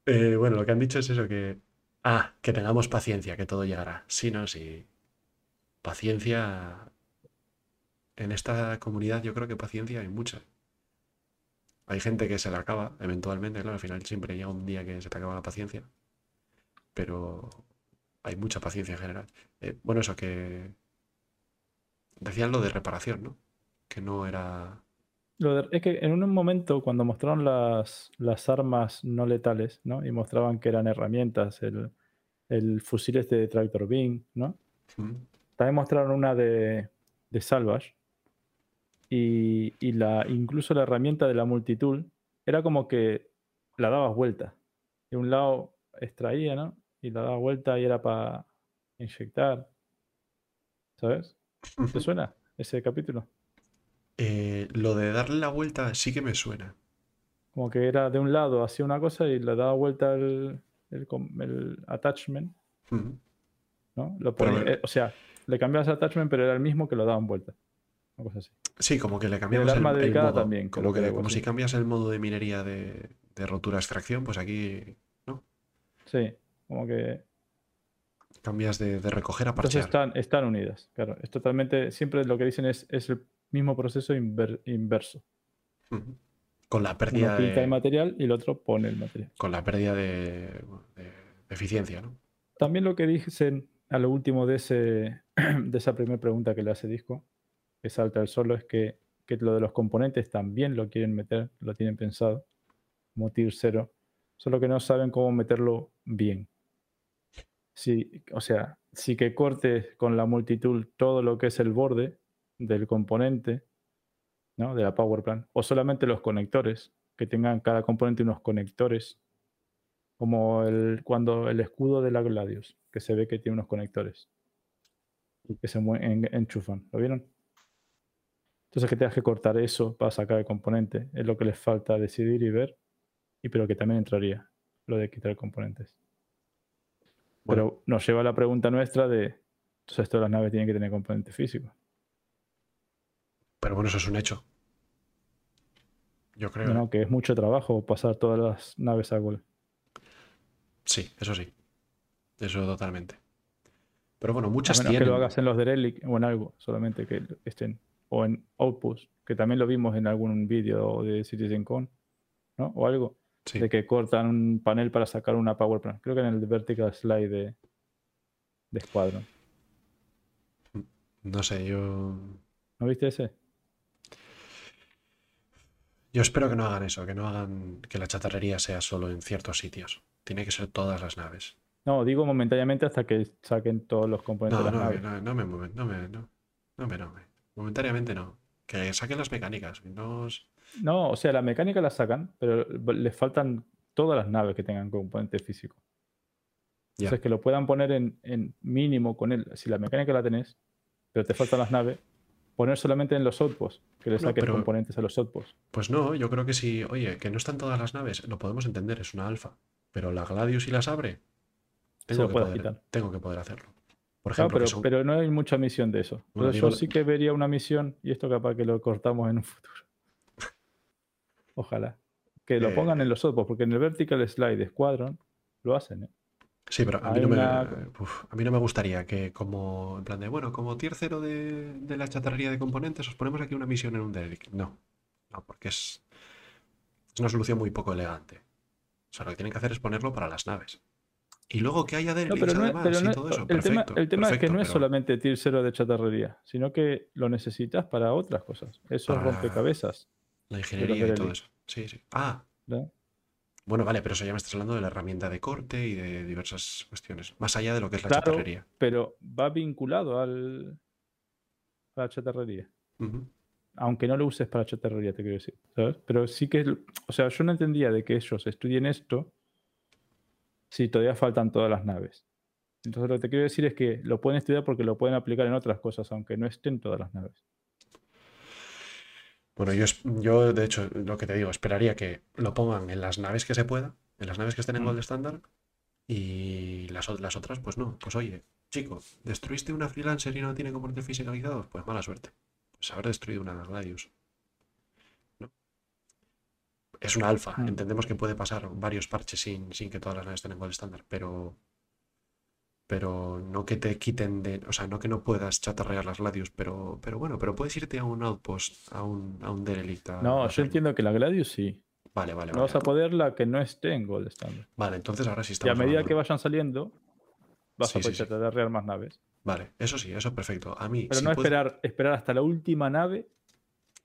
Eh, bueno, lo que han dicho es eso, que... Ah, que tengamos paciencia, que todo llegará. Sí, no, sí. Paciencia... En esta comunidad yo creo que paciencia hay mucha. Hay gente que se le acaba eventualmente, claro, al final siempre llega un día que se te acaba la paciencia. Pero hay mucha paciencia en general. Eh, bueno, eso que. Decían lo de reparación, ¿no? Que no era. Lo de- es que en un momento, cuando mostraron las, las armas no letales, ¿no? Y mostraban que eran herramientas, el, el fusil este de Tractor Beam, ¿no? Mm, También mostraron una de, de Salvage. Y, y la, incluso la herramienta de la multitool era como que la dabas vuelta. De un lado extraía, ¿no? Y la daba vuelta y era para inyectar. ¿Sabes? ¿Te suena ese capítulo? Eh, lo de darle la vuelta sí que me suena. Como que era de un lado hacía una cosa y le daba vuelta el, el, attachment. ¿no? Lo Pero- ponía- eh, o sea, le cambiabas el attachment, pero era el mismo que lo daban vuelta. Una cosa así. Sí, como que le cambiamos el, el dedicada modo. también, como que que si cambias el modo de minería de, de rotura extracción, pues aquí Sí, como que cambias de, de recoger a Entonces parchear. están, están unidas, claro. Es totalmente, siempre lo que dicen es, es el mismo proceso inver- inverso. Con la pérdida Uno pinta de, el material y el otro pone el material. con la pérdida de eficiencia, ¿no? También lo que dicen a lo último de, ese, de esa primera pregunta que le hace Disco, que salta el solo, es que, que lo de los componentes también lo quieren meter, lo tienen pensado, como tier 0, solo que no saben cómo meterlo bien. Si, o sea, si que cortes con la multitool todo lo que es el borde del componente, ¿no? De la power plant, o solamente los conectores, que tengan cada componente unos conectores como el, cuando el escudo de la Gladius, que se ve que tiene unos conectores que se enchufan. ¿Lo vieron? Entonces que tengas que cortar eso para sacar el componente es lo que les falta decidir y ver, y pero que también entraría lo de quitar componentes. Bueno. Pero nos lleva a la pregunta nuestra de, entonces todas las naves tienen que tener componentes físicos. Pero bueno, eso es un hecho. Yo creo. No, no, que es mucho trabajo pasar todas las naves a Gol. Sí, eso sí. Eso totalmente. Pero bueno, A muchas menos que tienen. lo hagas en los Derelic o en algo, solamente que estén. O en Outpost, que también lo vimos en algún vídeo de CitizenCon, ¿no? O algo. Sí. De que cortan un panel para sacar una Power Plant. Creo que en el Vertical Slide de, de Squadron. No sé, yo. ¿No viste ese? Yo espero que no hagan eso, que no hagan que la chatarrería sea solo en ciertos sitios. Tiene que ser todas las naves. No, digo momentáneamente hasta que saquen todos los componentes No, de las no, naves. no, no me mueven, no me, no, no me, no me. Momentáneamente no. Que saquen las mecánicas. No, o sea, la mecánica la sacan, pero les faltan todas las naves que tengan componente físico. Ya. Entonces, que lo puedan poner en, en mínimo con él. Si la mecánica la tenés, pero te faltan las naves, poner solamente en los outposts, que le saquen componentes a los outposts. Pues no, yo creo que si, oye, que no están todas las naves, lo podemos entender, es una alfa. Pero la Gladius si las abre, Se tengo lo que, puedes poder, quitar. tengo que poder hacerlo. Por ejemplo, pero, que son- pero no hay mucha misión de eso. Bueno, yo sí que vería una misión, y esto capaz que lo cortamos en un futuro. Ojalá. Que lo Eh. pongan en los outposts, porque en el Vertical Slide de Squadron lo hacen, ¿eh? Sí, pero a mí, no me, una- uf, a mí no me gustaría que como, en plan de, bueno, como tier de, de la chatarrería de componentes, os ponemos aquí una misión en un derelict. No, no, porque es, es una solución muy poco elegante. O sea, lo que tienen que hacer es ponerlo para las naves. Y luego que haya No, pero no, es- además pero y no todo eso. el, tema, el tema es que no es pero- solamente tier 0 de chatarrería, sino que lo necesitas para otras cosas. Eso es Para- rompecabezas. La ingeniería y todo eso. Sí, sí. Ah, ¿no? bueno, vale, pero eso ya me estás hablando de la herramienta de corte y de diversas cuestiones. Más allá de lo que es la Claro. chatarrería. Pero va vinculado al, a la chatarrería. Aunque no lo uses para chatarrería, te quiero decir. ¿sabes? Pero sí que, o sea, yo no entendía de que ellos estudien esto si todavía faltan todas las naves. Entonces lo que te quiero decir es que lo pueden estudiar porque lo pueden aplicar en otras cosas, aunque no estén todas las naves. Bueno, yo, yo de hecho, lo que te digo, esperaría que lo pongan en las naves que se pueda, en las naves que estén en. Gold Standard, y las otras, pues no. Pues oye, chico, ¿destruiste una freelancer y no tiene componentes fiscalizados? Pues mala suerte. Pues haber destruido una Gladius. Es una alfa, Mm. entendemos que puede pasar varios parches sin, sin que todas las naves estén en Gold Standard, pero pero no que te quiten de. O sea, no que no puedas chatarrear las Gladius, pero, pero bueno, pero puedes irte a un outpost, a un, a un derelict. a No, yo hacer- entiendo que la Gladius sí. Vale, vale, No vale. vas a poder la que no esté en Gold Standard. Vale, entonces ahora sí Y a estamos. medida hablando. que vayan saliendo, vas Sí, a sí, poder sí. chatarrear más naves. Vale, eso sí, eso perfecto. A mí. Pero si no esperar, esperar hasta la última nave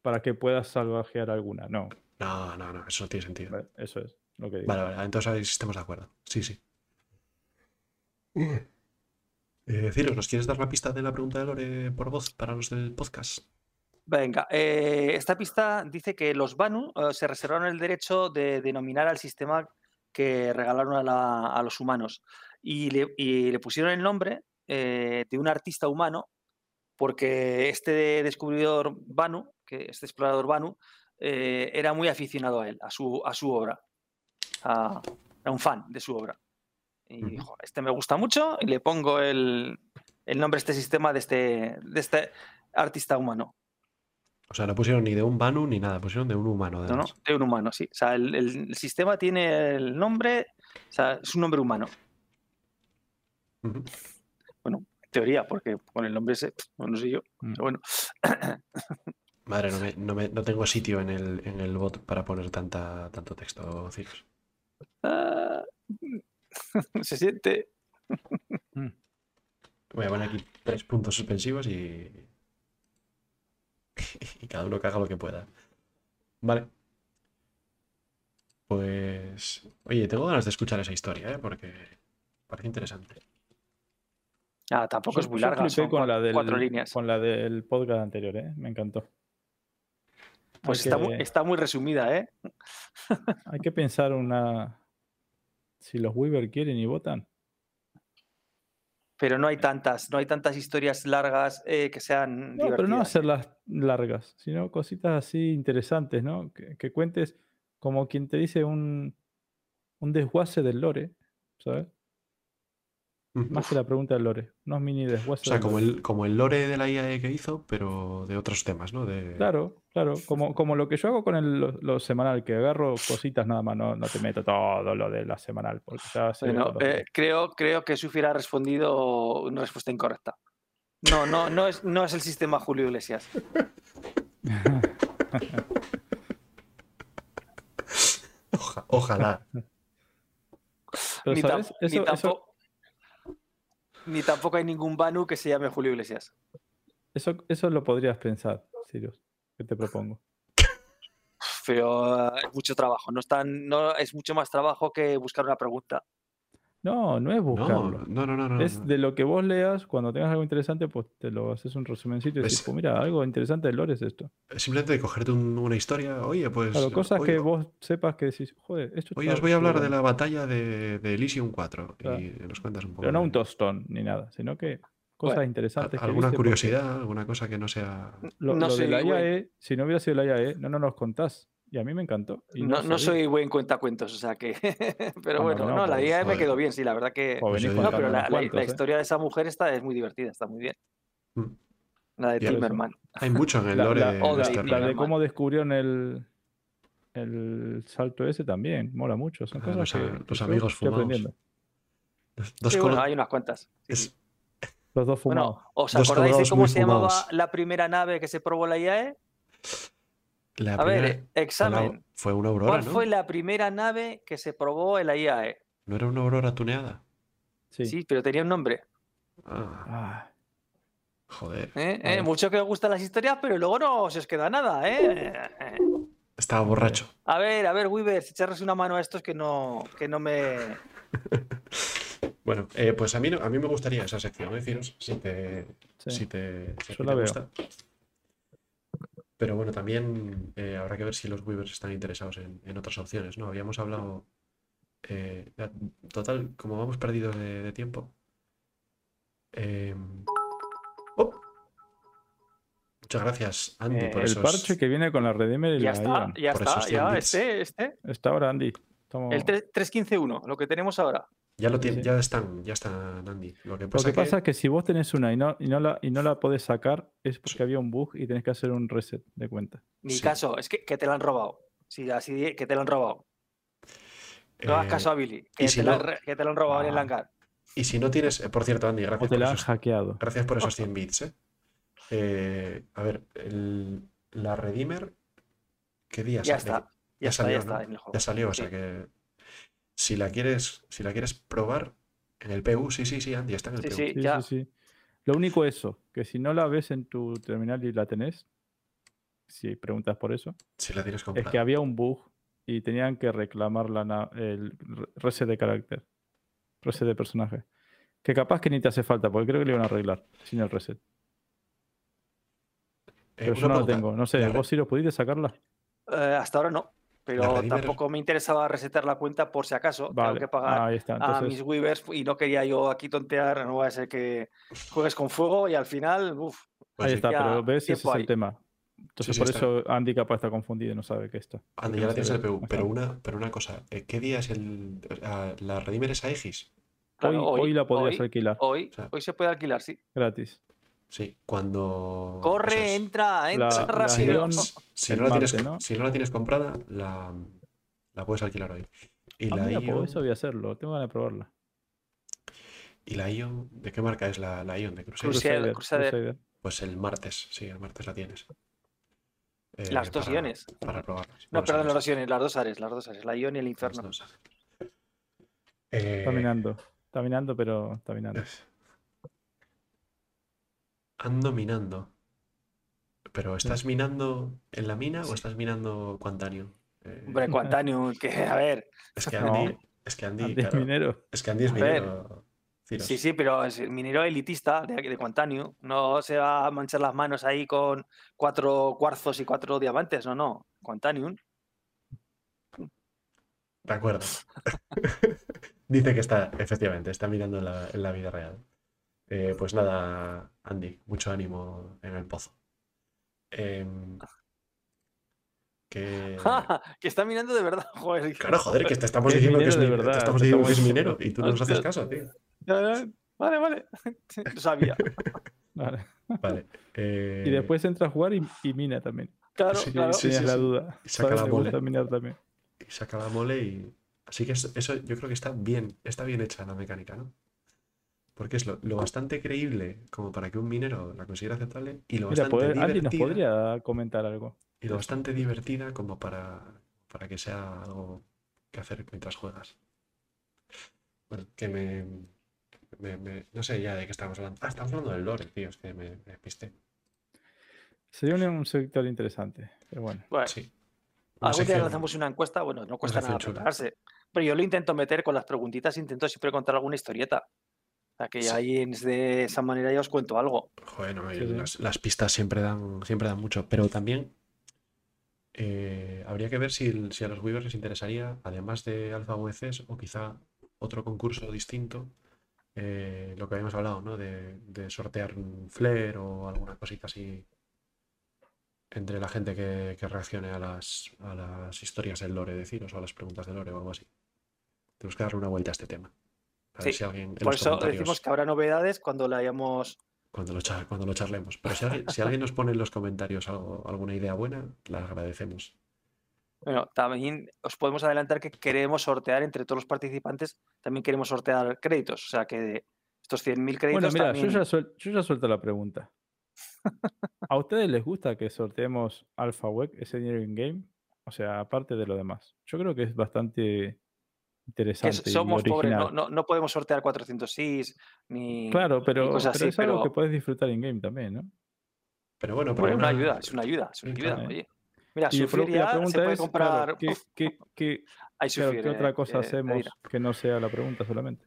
para que puedas salvajear alguna. No, No, no, no, eso no tiene sentido. ¿vale? eso es lo que digo. Vale, vale, entonces ahí estamos de acuerdo. Sí, sí. Eh, ¿nos quieres dar la pista de la pregunta de Lore por voz para los del podcast? Venga, eh, esta pista dice que los Banu eh, se reservaron el derecho de denominar al sistema que regalaron a, la- a los humanos y le, y le pusieron el nombre eh, de un artista humano porque este descubridor Banu, que este explorador Banu, eh, era muy aficionado a él, a su, a su obra. A- era un fan de su obra. Y dijo, este me gusta mucho y le pongo el, el nombre de este sistema de este, de este artista humano. O sea, no pusieron ni de un Banu ni nada, pusieron de un humano. No, no, de un humano, sí. O sea, el, el- el sistema tiene el nombre, o sea, es un nombre humano, en teoría, porque con el nombre ese, no sé yo, Mm. pero bueno. Madre, no, me- no, me- no tengo sitio en el, en el bot para poner tanta, tanto texto, Ciros. Ah, se siente. Voy a poner aquí tres puntos suspensivos y. y cada uno que haga lo que pueda. Vale. Pues. Oye, tengo ganas de escuchar esa historia, ¿eh? Porque parece interesante. Ah, tampoco Yo- es muy larga, son con la del, cuatro líneas. Con la del podcast anterior, ¿eh? Me encantó. Pues hay está, que- muy, está muy resumida, ¿eh? Hay que pensar una. Si los Weaver quieren y votan. Pero no hay tantas, no hay tantas historias largas eh, que sean No, pero no hacerlas largas, sino cositas así interesantes, ¿no? Que, que cuentes como quien te dice un, un desguace del lore, ¿sabes? Más que la pregunta del lore, unos mini O desguaces. sea, como el, como el lore de la IAE que hizo, pero de otros temas, ¿no? De... Claro, claro, como, como lo que yo hago con el, lo, lo semanal, que agarro cositas nada más, no, no te meto todo lo de la semanal, porque ya se Bueno, eh, creo, creo que Sufi ha respondido una respuesta incorrecta. No, no, no es, no es el sistema Julio Iglesias. Oja- ojalá. Pero, tampoco, ni tampoco hay ningún Banu que se llame Julio Iglesias. eso, eso lo podrías pensar, Sirius, que te propongo. Pero eh, es mucho trabajo. No, es tan- no es mucho más trabajo que buscar una pregunta. No, no es buscarlo. no, no, no. no, Es no. de lo que vos leas, cuando tengas algo interesante, pues te lo haces un resumencito y decís, Es- pues mira, algo interesante del lore es esto. Simplemente de cogerte un- una historia. Oye, pues. Claro, cosas que vos sepas que decís, joder, esto hoy os voy a hablar de chulo". la batalla de, de Elysium 4. Claro. Y nos cuentas un poco. Pero no de- un tostón ni nada, sino que cosas Bueno, interesantes. que ¿Alguna porque curiosidad? ¿Alguna cosa que no sea.? Lo, No lo de la IAE, si no hubiera sido la IAE, no, no nos contás. Y a mí me encantó. y No, soy buen cuentacuentos, o sea que. pero ¿Cómo bueno, no? no, la Pues, idea me quedó bien, sí, la verdad que. Pues No, pero la, ¿eh? historia de esa mujer está, es muy divertida, está muy bien. Mm. La de. Timmerman. Hay mucho en el La, lore la- de, o de la- la rollo. de rollo. cómo descubrieron el, el salto ese también, mola mucho. Son cosas los a- que, los que yo amigos estoy fumados. aprendiendo. Dos Sí, bueno, hay unas cuantas. sí, es- sí. Los dos fumados. Bueno, ¿os Dos acordáis de cómo se llamaba la primera nave que se probó la IAE? La A ver, eh, examen. Fue una aurora, ¿Cuál ¿no? fue la primera nave que se probó en la IAE? ¿No era una aurora tuneada? Sí. Sí, pero tenía un nombre. Ah, Ah, joder. ¿eh? ¿Eh? Mucho que os gustan las historias, pero luego no se os queda nada. ¿eh? Eh, Estaba borracho. A ver, a ver, Weaver, echarles una mano a estos que no, que no me. Bueno, eh, pues a mí, a mí me gustaría esa sección, deciros, si te, sí. si te, si te veo. gusta. Pero bueno, también eh, habrá que ver si los Weavers están interesados en, en otras opciones, ¿no? Habíamos hablado. eh, total, como vamos perdidos de, de tiempo. eh, ¡oh! Muchas gracias, Andy, Eh, por el esos. parche que viene con la Redeemer y Ya la está, ya por está, esos 100 ya, bits. este, este. Está ahora, Andy. Estamos- El 3- 3.15.1, lo que tenemos ahora. Ya lo sí. ya están, ya están, Andy. Lo que pasa que que, pasa es que si vos tenés una y no, y no, la, y no la podés sacar, es porque había un bug y tenés que hacer un reset de cuenta. Sí. caso, es que, que te la han robado. Sí, así que te la han robado. No hagas eh, caso a Billy, que, si te, no- re- que te lo han robado en el Ah. hangar. Y si no tienes, eh, por cierto, Andy, O gracias te por, la han esos, hackeado. gracias por esos 100 bits. ¿eh? Eh, a ver, el- la Redeemer, ¿qué día Ya sale? está. Ya, está, salió, ya está ¿no? en el juego. Ya salió, o sea que si la quieres, si la quieres probar en el PU, sí, sí, sí, Andy, está en el Sí, PU. sí. Sí, ya. sí, sí. Lo único eso, que si no la ves en tu terminal y la tenés, si preguntas por eso, Si la tienes es que había un bug y tenían que reclamar la, el re- reset de carácter, reset de personaje. Que capaz que ni te hace falta, porque creo que lo iban a arreglar sin el reset. Eh, Pero yo no lo tengo. No sé, ¿vos sí lo pudiste sacarla? Eh, hasta ahora no. Pero tampoco me interesaba resetar la cuenta por si acaso. Tengo que pagar a mis Weavers y no quería yo aquí tontear. No va a ser que juegues con fuego y al final, uff. pues ahí está, ya pero ves, ese es el tema. Entonces, sí, por está. eso Andy capaz está confundido y no sabe qué está. Andy, ya no la tienes en el PU, pero una, pero una cosa, eh, ¿qué día es el, la Redeemer es Aegis? Claro, hoy, hoy la podrías hoy, alquilar Hoy, O sea, hoy se puede alquilar, sí. gratis. Sí, cuando... Corre, es. entra, entra La- la rápido. Ion- Si no, la tienes, martes, ¿no? si no la tienes comprada, la, la puedes alquilar hoy. Y Ah, la, mira, pues Ion, eso voy a hacerlo. Tengo ganas de probarla. y la Ion, ¿de qué marca es la, la Ion? ¿De Crusader? Crusader. Crusader. Pues el martes, sí, el martes la tienes. Eh, Las dos para- Iones. Para probarlas. No, Bueno, perdón, las dos Iones, las dos Ares, las dos Ares, la Ion y el las Inferno. dos. Eh, Está minando. Está minando, pero está minando. Ando minando. ¿Pero estás minando en la mina o estás minando Quantanio? Eh, Hombre, Quantanium, que a ver, es que No. Andy, es que Andy, Andy es claro, minero. es que Andy es minero. Sí, sí, pero es minero elitista de, de Quantanium. No se va a manchar las manos ahí con cuatro cuarzos y cuatro diamantes, no, no. Quantanium. De acuerdo. Dice que está, efectivamente, está mirando en la, en la vida real. Eh, pues nada, Andy, mucho ánimo en el pozo. Em, que... que está mirando de verdad, joder. Claro, joder, que te estamos Es diciendo que es de minero, te verdad, estamos te diciendo que es minero y tú no nos haces caso, tío. Vale, vale. Lo sabía. Vale. Vale. eh, Y después entra a jugar y, y mina también. Claro, Sí, claro. sí, la duda. Y saca la Le mole. minar también. y saca la mole y. Así que es- eso yo creo que está bien, está bien hecha la mecánica, ¿no? Porque es lo, lo bastante creíble como para que un minero la considere aceptable y lo Mira, bastante poder- nos divertida podría comentar algo. y lo bastante divertida como para, para que sea algo que hacer mientras juegas. Bueno, que me, me- me- no sé ya de qué estamos hablando. Ah, estamos hablando del lore, tío, es que me, me pisté. Sería un, un sector interesante. Pero bueno. Bueno, Sí. Una algún día lanzamos una encuesta, bueno, no cuesta nada prepararse. Pero yo lo intento meter con las preguntitas, intento siempre contar alguna historieta. O sea, que Sí. ahí de esa manera ya os cuento algo. Joder, no, y Sí, sí. las, las pistas siempre dan, siempre dan mucho, pero también eh, habría que ver si, si a los Weavers les interesaría, además de Alpha UECs, o quizá otro concurso distinto, eh, lo que habíamos hablado, ¿no? De, de sortear un flare o alguna cosita así entre la gente que, que reaccione a las, a las historias del lore, deciros, o a las preguntas del lore o algo así. Tenemos que darle una vuelta a este tema. A ver Sí, si alguien en Por los eso comentarios- decimos que habrá novedades cuando la hayamos. cuando lo, char- cuando lo charlemos. Pero si alguien, si alguien nos pone en los comentarios algo, alguna idea buena, la agradecemos. Bueno, también os podemos adelantar que queremos sortear entre todos los participantes, también queremos sortear créditos. O sea que de estos 100.000 créditos Bueno, mira, también. yo, ya suel- yo ya suelto la pregunta. ¿A ustedes les gusta que sorteemos Alpha Web, ese Engineering Game? O sea, aparte de lo demás. Yo creo que es bastante interesante. y somos pobres, no, no, no podemos sortear 406 ni. Claro, ni pero, cosas pero así, es algo pero- que puedes disfrutar en game también, ¿no? Pero bueno, Bueno, una ayuda, es una ayuda, es una ayuda. Oye. Mira, Y, sufrir pro- y la se pregunta puede es, comprar. claro, ¿qué, qué- qué- hay claro, sufrir, ¿qué otra eh, cosa eh, hacemos que no sea la pregunta solamente?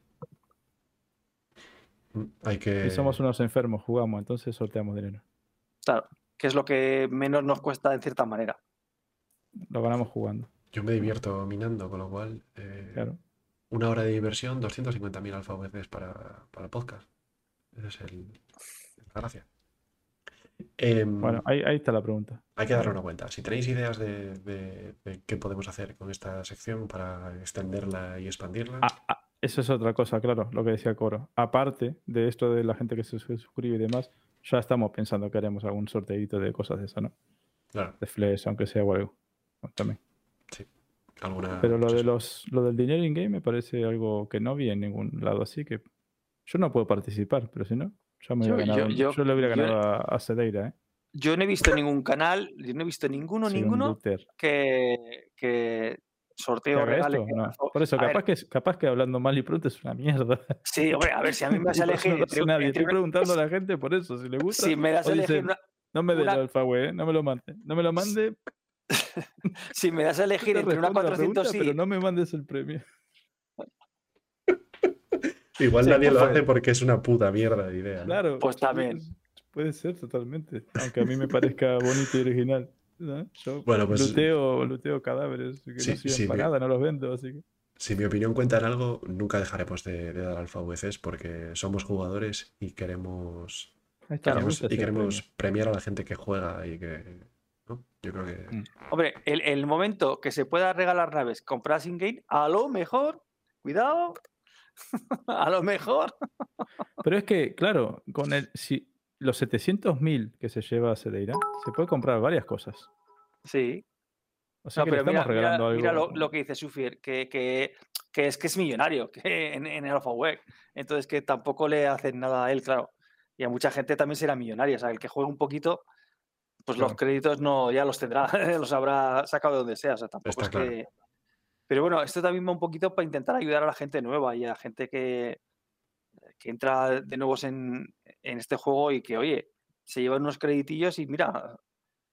Mm, hay que. Si somos unos enfermos, jugamos, entonces sorteamos dinero. Claro, que es lo que menos nos cuesta en cierta manera. Lo ganamos jugando, Yo me divierto minando, con lo cual. eh, claro. Una hora de diversión, 250.000 alfa VCs para, para podcast. Esa es el, la gracia. Em, Bueno, ahí, ahí está la pregunta. Hay que darle una vuelta. Si tenéis ideas de, de- de qué podemos hacer con esta sección para extenderla y expandirla, Ah, ah, eso es otra cosa, claro, lo que decía Coro. Aparte de esto de la gente que se su- suscribe y demás, ya estamos pensando que haremos algún sorteito de cosas de eso, ¿no? claro, De flash, aunque sea o algo. También. Alguna. Pero lo de los lo del dinero in game me parece algo que no vi en ningún lado así que Yo no puedo participar, pero si no, ya me Yo- hubiera ganado. yo- Yo, le hubiera yo- ganado a, a Cedeira, ¿eh? Yo no he visto ningún canal, yo no he visto ninguno, ninguno que, que ¿Que sorteo haga regale. esto? No. Por eso, ver, capaz, que, capaz que hablando mal y pronto es una mierda. Sí, hombre, a ver, si a mí me das a elegir no nadie. entre Estoy preguntando a la gente por eso, si le gusta. si me das a elegir dicen, una- No me dé el alfa, güey, ¿eh? no me lo mande. No me lo mande, si me das a elegir entre una respondo la pregunta, 400 sí, pero no me mandes el premio. Igual Sí, nadie lo hace porque es una puta mierda de idea. ¿no? Claro. Pues también. Puede, ser totalmente. Aunque a mí me parezca bonito y original. ¿no? Yo Bueno, pues- luteo, luteo cadáveres que Sí, no sirven sí, para nada, no los vendo, así que. Si mi opinión cuenta en algo, nunca dejaremos de, de dar alfa VCs porque somos jugadores y queremos, y queremos premio. premiar a la gente que juega y que. ¿No? Yo creo que. Mm. Hombre, el, el momento que se pueda regalar naves compradas in-game, a lo mejor, cuidado, a lo mejor. Pero es que, claro, con el, si los 700.000 que se lleva Cedeira, se puede comprar varias cosas. Sí. O sea No, que le pero estamos mira, mira- regalando algo. mira lo, lo que dice Sufier, que, que, que es que es millonario que en, en el Alpha Web. Entonces que tampoco le hacen nada a él, claro. Y a mucha gente también será millonaria. O sea, el que juegue un poquito, pues los créditos no ya los tendrá, los habrá sacado de donde sea. O sea, tampoco Está es claro. que. Pero bueno, esto también va un poquito para intentar ayudar a la gente nueva y a la gente que, que entra de nuevos en, en este juego y que, oye, se llevan unos creditillos y mira,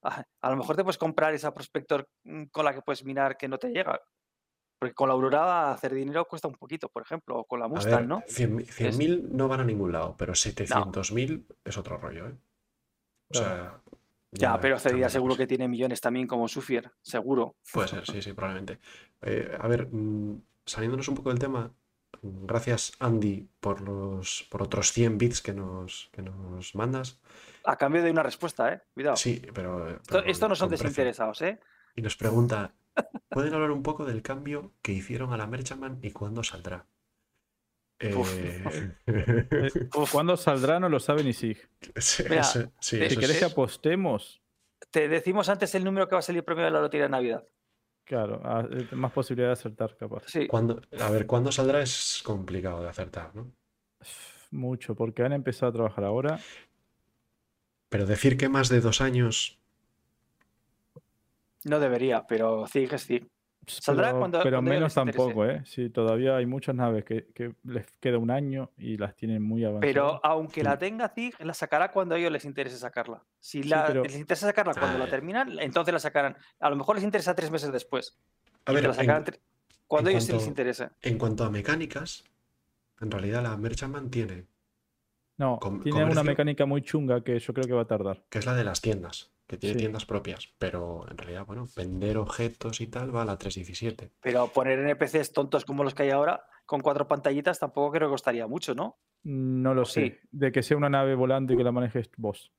a, a lo mejor te puedes comprar esa prospector mm, con la que puedes minar que no te llega. Porque con la Aurora hacer dinero cuesta un poquito, por ejemplo, o con la Mustang, ver, ¿no? 100.000 100.000 no van a ningún lado, pero 700.000 es otro rollo, ¿eh? O sea. Ya, pero la seguro que tiene millones también como Sufier, seguro. Puede ser, sí, sí, probablemente. Eh, a ver, mm, saliéndonos un poco del tema, mm, gracias Andy por los por otros 100 bits que nos, que nos mandas. A cambio de una respuesta, ¿eh? Cuidado. Sí, pero, Esto, pero esto no son desinteresados, ¿eh? Y nos pregunta, ¿pueden hablar un poco del cambio que hicieron a la Merchantman y cuándo saldrá? Eh, ¿Cuándo saldrá? No lo sabe ni SIG. sí, Mira, eso- sí, te- Si querés que apostemos, Te decimos antes el número que va a salir premio de la lotería de Navidad. claro, ah, más posibilidad de acertar, capaz. Sí. ¿cuándo- a ver, ¿cuándo saldrá? Es complicado de acertar, ¿no? Mucho, porque han empezado a trabajar ahora. Pero decir que más de dos años, No debería, pero Zig es Zig. Saldrá pero, cuando- pero cuando a ellos menos tampoco, ¿eh? Sí, todavía hay muchas naves que, que les queda un año y las tienen muy avanzadas. Pero aunque Sí. la tenga Zig, la sacará cuando a ellos les interese sacarla. Si la- pero- les interesa sacarla cuando Ah, la terminan, entonces la sacarán. A lo mejor les interesa tres meses después. a ver, la sacarán en, tre- cuando a ellos sí les interese. en cuanto a mecánicas, en realidad la Merchantman tiene, no, com- tiene una mecánica muy chunga que yo creo que va a tardar. que es la de las tiendas, que tiene Sí. tiendas propias, pero en realidad, bueno, vender objetos y tal va a la 317. Pero poner NPCs tontos como los que hay ahora, con cuatro pantallitas, tampoco creo que costaría mucho, ¿no? No lo ¿O sé. sí? De que sea una nave volando y que la manejes vos.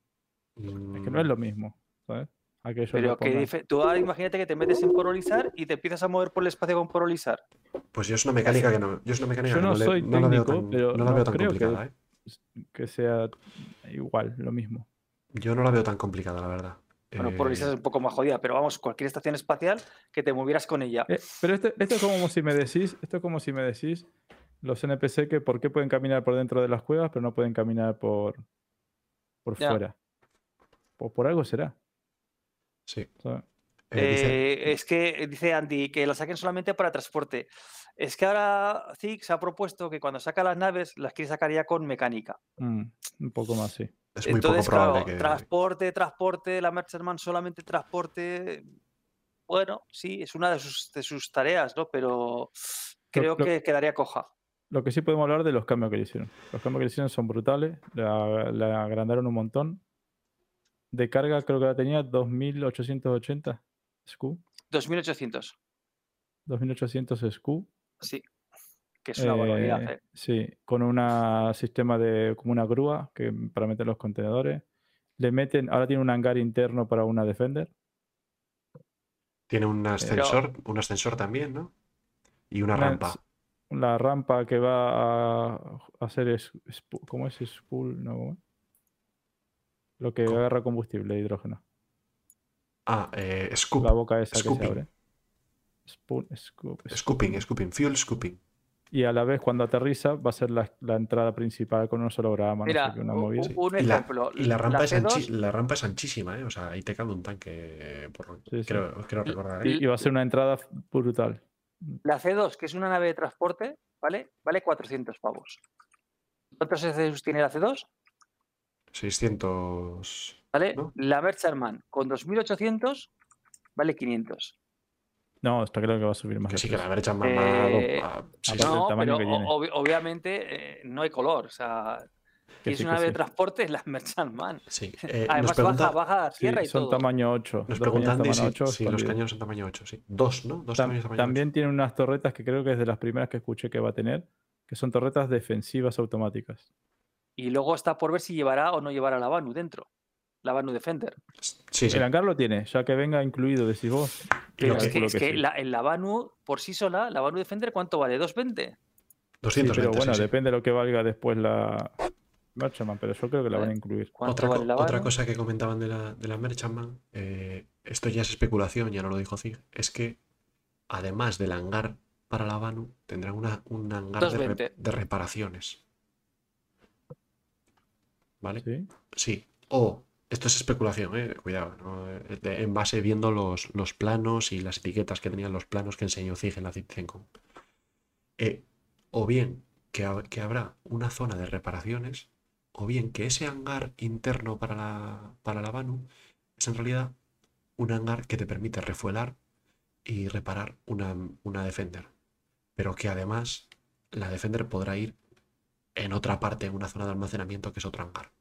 Es que no es Mm, lo mismo, ¿sabes? A que ellos Pero que tú ahora imagínate que te metes en porolizar y te empiezas a mover por el espacio con porolizar. Pues yo es una mecánica que no, yo es una mecánica Yo que no no, le- soy no la veo técnico, tan, pero no la no veo tan creo que- complicada, ¿eh? que sea igual, lo mismo. Yo no la veo tan complicada, la verdad. Bueno, Eh, porolizar es un poco más jodida, pero vamos, cualquier estación espacial que te movieras con ella. Eh, pero esto, esto es como si me decís, esto es como si me decís los NPC que por qué pueden caminar por dentro de las cuevas, pero no pueden caminar por, por Ya. fuera. Pues por algo será. sí. Eh, dice- Eh, es que dice Andy que la saquen solamente para transporte. Es que ahora Zig se ha propuesto que cuando saca las naves las quiere sacar ya con mecánica. Mm, un poco más, sí. Es muy Entonces, poco probable claro, que. transporte, transporte, la Merchantman solamente transporte. Bueno, sí, es una de sus, de sus tareas, ¿no? Pero creo lo- que quedaría coja. Lo que sí podemos hablar de los cambios que le hicieron. Los cambios que le hicieron son brutales. La, la agrandaron un montón. De carga creo que la tenía 2880 SKU. 2800. 2800 SKU. Sí. Que es una barbaridad. Eh, ¿eh? Sí, con un sistema de como una grúa que, para meter los contenedores. Le meten, ahora tiene un hangar interno para una Defender. Tiene un ascensor, un ascensor también, ¿no? Y una Una- rampa. La rampa que va a hacer es, ¿cómo es? Spool, no. Lo que ¿Cómo? agarra combustible, hidrógeno. Ah, eh, scoop. La boca esa que scooping. se abre. Scoop, scoop. Scooping, scooping, fuel scooping. Y a la vez, cuando aterriza, va a ser la, la entrada principal con un solo holograma. no sé Mira, una un Y la, ejemplo. y la rampa, la es anchi- C2 la rampa es anchísima, ¿eh? O sea, ahí te cabe un tanque. Por... lo- Sí, sí. Creo, creo recordar. ¿eh? Y, y va a ser una entrada brutal. La C2, que es una nave de transporte, ¿vale? Vale 400 pavos. ¿Cuántos SCUs tiene la C2? 600. ¿Vale? ¿No? La Merchantman con 2800 vale 500. No, está claro que va a subir más. Que sí, que la derecha más. Eh, aparte sí. del No, pero que tiene. o- obvi- obviamente eh, no hay color. O sea, Que si es sí, una nave de sí. transporte, es la Merchantman. Sí. Eh, nos Además, pregunta, baja, baja a Sí, tierra y son todo. tamaño 8. nos dos pregunta cañones Andy tamaño si, 8, si los cañones son tamaño 8. Sí. Dos, ¿no? Dos Tam- tamaños tamaño también tiene unas torretas que creo que es de las primeras que escuché que va a tener, que son torretas defensivas automáticas. Y luego está por ver si llevará o no llevará la Banu dentro. La Banu Defender. 8. Sí, sí. El hangar lo tiene, ya que venga incluido, decís vos. Pero es que- que, calculo es que que sí. la, en la Banu, por sí sola, la Banu Defender, ¿cuánto vale? ¿220? Sí, 220. pero bueno, sí, sí. depende de lo que valga después la Merchantman, pero yo creo que la van a incluir. ¿Cuánto Otra, vale co- la otra Banu? cosa que comentaban de la, de la Merchantman, eh, esto ya es especulación, ya no lo dijo Zig, es que además del hangar para la Banu, tendrá una, un hangar de, re- 220. de reparaciones. ¿Vale? ¿sí? Sí. O, esto es especulación, eh, cuidado. Eh, en base viendo los, planos y las etiquetas que tenían los planos que enseñó Zig en la CITCENCOM. Eh, o bien que habrá una zona de reparaciones, o bien que ese hangar interno para la, para la Banu es en realidad un hangar que te permite refuelar y reparar una, una Defender. Pero que además la Defender podrá ir en otra parte, en una zona de almacenamiento que es otro hangar.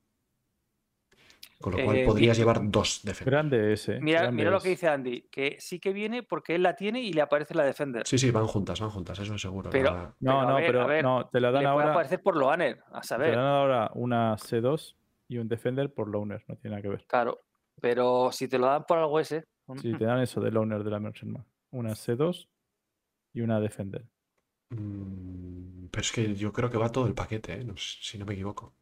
Con lo cual Eh, podrías llevar dos Defender. Grande ese. Mira, grande mira lo que dice Andy, que sí que viene porque él la tiene y le aparece la Defender. Sí, sí, van juntas, van juntas, eso es seguro. Pero- la- No, Pero, no, ver, pero ver, no, te la le dan puede ahora. aparecer por Loaner, a Te dan saber. ahora una C2 y un Defender por Loner, no tiene nada que ver. Claro. Pero si te lo dan por algo ese. Si te dan eso de Loner de la Merchantman. Una C2 y una Defender. Mm, pero es que yo creo que va todo el paquete, ¿eh? No si no me equivoco.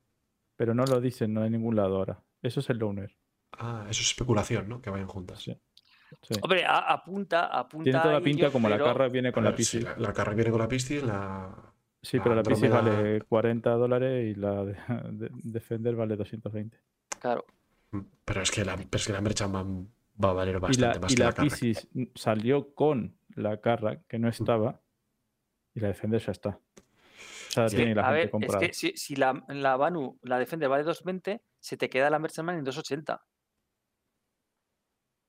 Pero no lo dicen, no hay ningún lado ahora. Eso es el Loner. Ah, eso es especulación, ¿no? Que vayan juntas. Sí. Sí. Hombre, a- apunta, apunta. Tiene toda la pinta como la carra viene con la ver, sí, la, la carra viene con la Pistis, la... Sí, la pero la Andrómeda- vale 40 dólares y la de, de- Defender vale 220. Claro. Mm, Pero es que la, pero es que la Merchantman va a valer Y bastante la, más y que la la. Piscis salió con la carra que no estaba y la Defender ya está. Ya Sí. tiene la a gente ver, es comprada. que si, si la, la Banu, la Defender vale 220, se te queda la Merchantman en 280.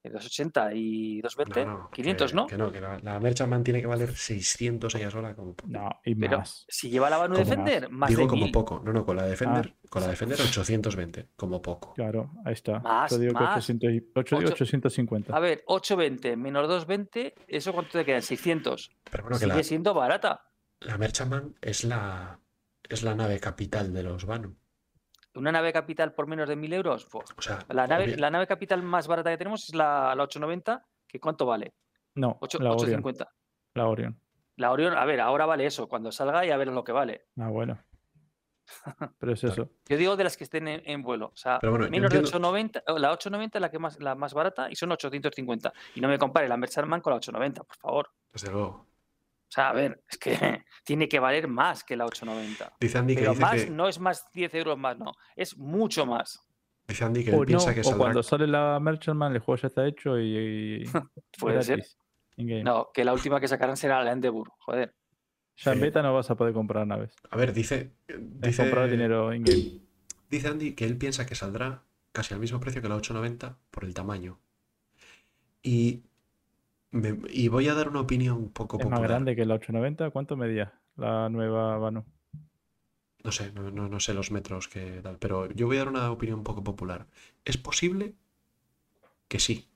En 280 y 220, No, no, 500, que- ¿no? Que no, que la, la Merchantman tiene que valer 600 ella sola como. No, y Pero más. si lleva la Banu Defender, más Digo de como 1000. poco. No, no, con la Defender, Ah. con la Defender 820, como poco. Claro, ahí está. Más, Yo digo que más. 800 y- ocho- Ocho- 850. A ver, 820 menos 220, ¿eso cuánto te quedan? 600. Pero bueno, que Sigue la, siendo barata. la Merchantman es la, es la nave capital de los Banu. Una nave capital por menos de 1000 euros. Pues, O sea, la, nave, la nave capital más barata que tenemos es la, la 890, que ¿cuánto vale? No, Ocho- la Orion. 850. La Orion. La Orion, a ver, ahora vale eso. Cuando salga ya verás lo que vale. Ah, bueno. Pero es eso. Yo digo de las que estén en, en vuelo. O sea, bueno, menos de entiendo- 890. o La 890 es la, que más, la más barata y son 850. Y no me compare la Merchantman con la 890, por favor. desde luego. O sea, a ver, es que tiene que valer más que la 890. Dice Andy que Pero dice más que, no es más 10 euros más, no. Es mucho más. dice Andy que él O, no, piensa que o saldrá. cuando sale la Merchantman, el juego ya está hecho y. y Puede ser. No, que la última que sacarán será la Endeavour. Joder. Ya en beta no vas a poder comprar naves. A ver, dice. Dice, comprar dinero in-game. dice Andy que él piensa que saldrá casi al mismo precio que la 890 por el tamaño. Y, me- y voy a dar una opinión un poco Es más popular. grande que la 890. ¿Cuánto medía la nueva Vanu? No sé, no, no- no sé los metros que tal, pero yo voy a dar una opinión un poco popular. ¿Es posible? Que sí,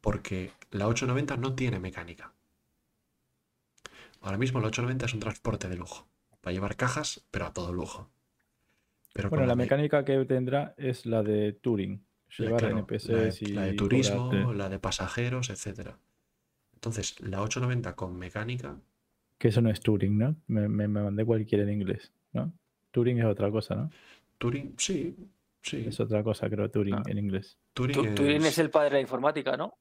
porque la 890 no tiene mecánica. Ahora mismo la 890 es un transporte de lujo. Va a llevar cajas, pero a todo lujo. Pero Bueno, con la me- mecánica que tendrá es la de Turing. la- Llevar claro, NPCs la de, y. la de turismo, la de pasajeros, etcétera. Entonces, la 890 con mecánica, Que eso no es Turing, ¿no? Me, me, me mandé cualquiera en inglés, ¿no? Turing es otra cosa, ¿no? Turing, sí, sí. Es otra cosa, creo, Turing Ah. en inglés. Turing es- Turing es el padre de la informática, ¿no?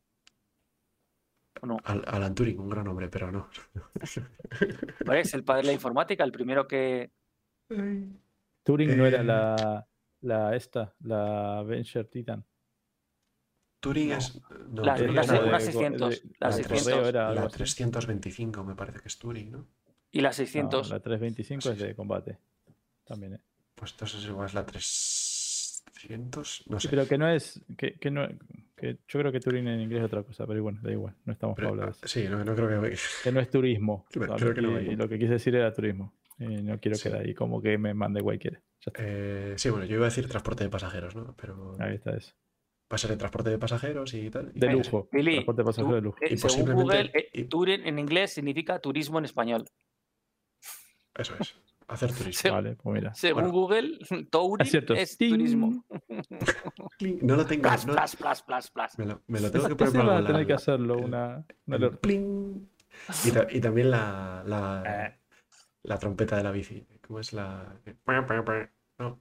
¿o no? Al- Alan Turing, un gran hombre, pero no. Vale, Es el padre de la informática, el primero que. Turing no era Eh. la, la esta, la Venture Titan. Turing No. es. No, La- Turing Era es una, como una de- 600. de- la la 600. correo era algo la así. 325, me parece que es Turing, ¿no? Y la No, 600. la 325 es de combate. También, ¿eh? Pues entonces igual es la 300. No Sí, sé. pero que no es. Que, que no, que yo creo que Turing en inglés es otra cosa, pero bueno, da igual, no estamos Pero, para hablar de eso. sí, no, no creo que. Que no es turismo. Creo- que no y lo que quise decir era turismo. Y no quiero Sí. quedar ahí como que me mande cualquiera. Eh, sí, bueno, yo iba a decir transporte de pasajeros, ¿no? Pero Ahí está eso. A ser de transporte de pasajeros y tal. y- De lujo. Billy, transporte de pasajeros tú- de lujo. eh, Y según posiblemente- Google, eh, en inglés significa turismo en español. Eso es. Hacer turismo. se- Vale, pues mira. Según Bueno. Google, Touring Es turismo. No lo tengo. Plas, no- plas, plas, plas, plas. me, lo, me lo tengo que poner por van a algún tener lado, que hacerlo el- una, una el pling. Y, ta- y también la, la, Eh. la trompeta de la bici. ¿Cómo es la...? No,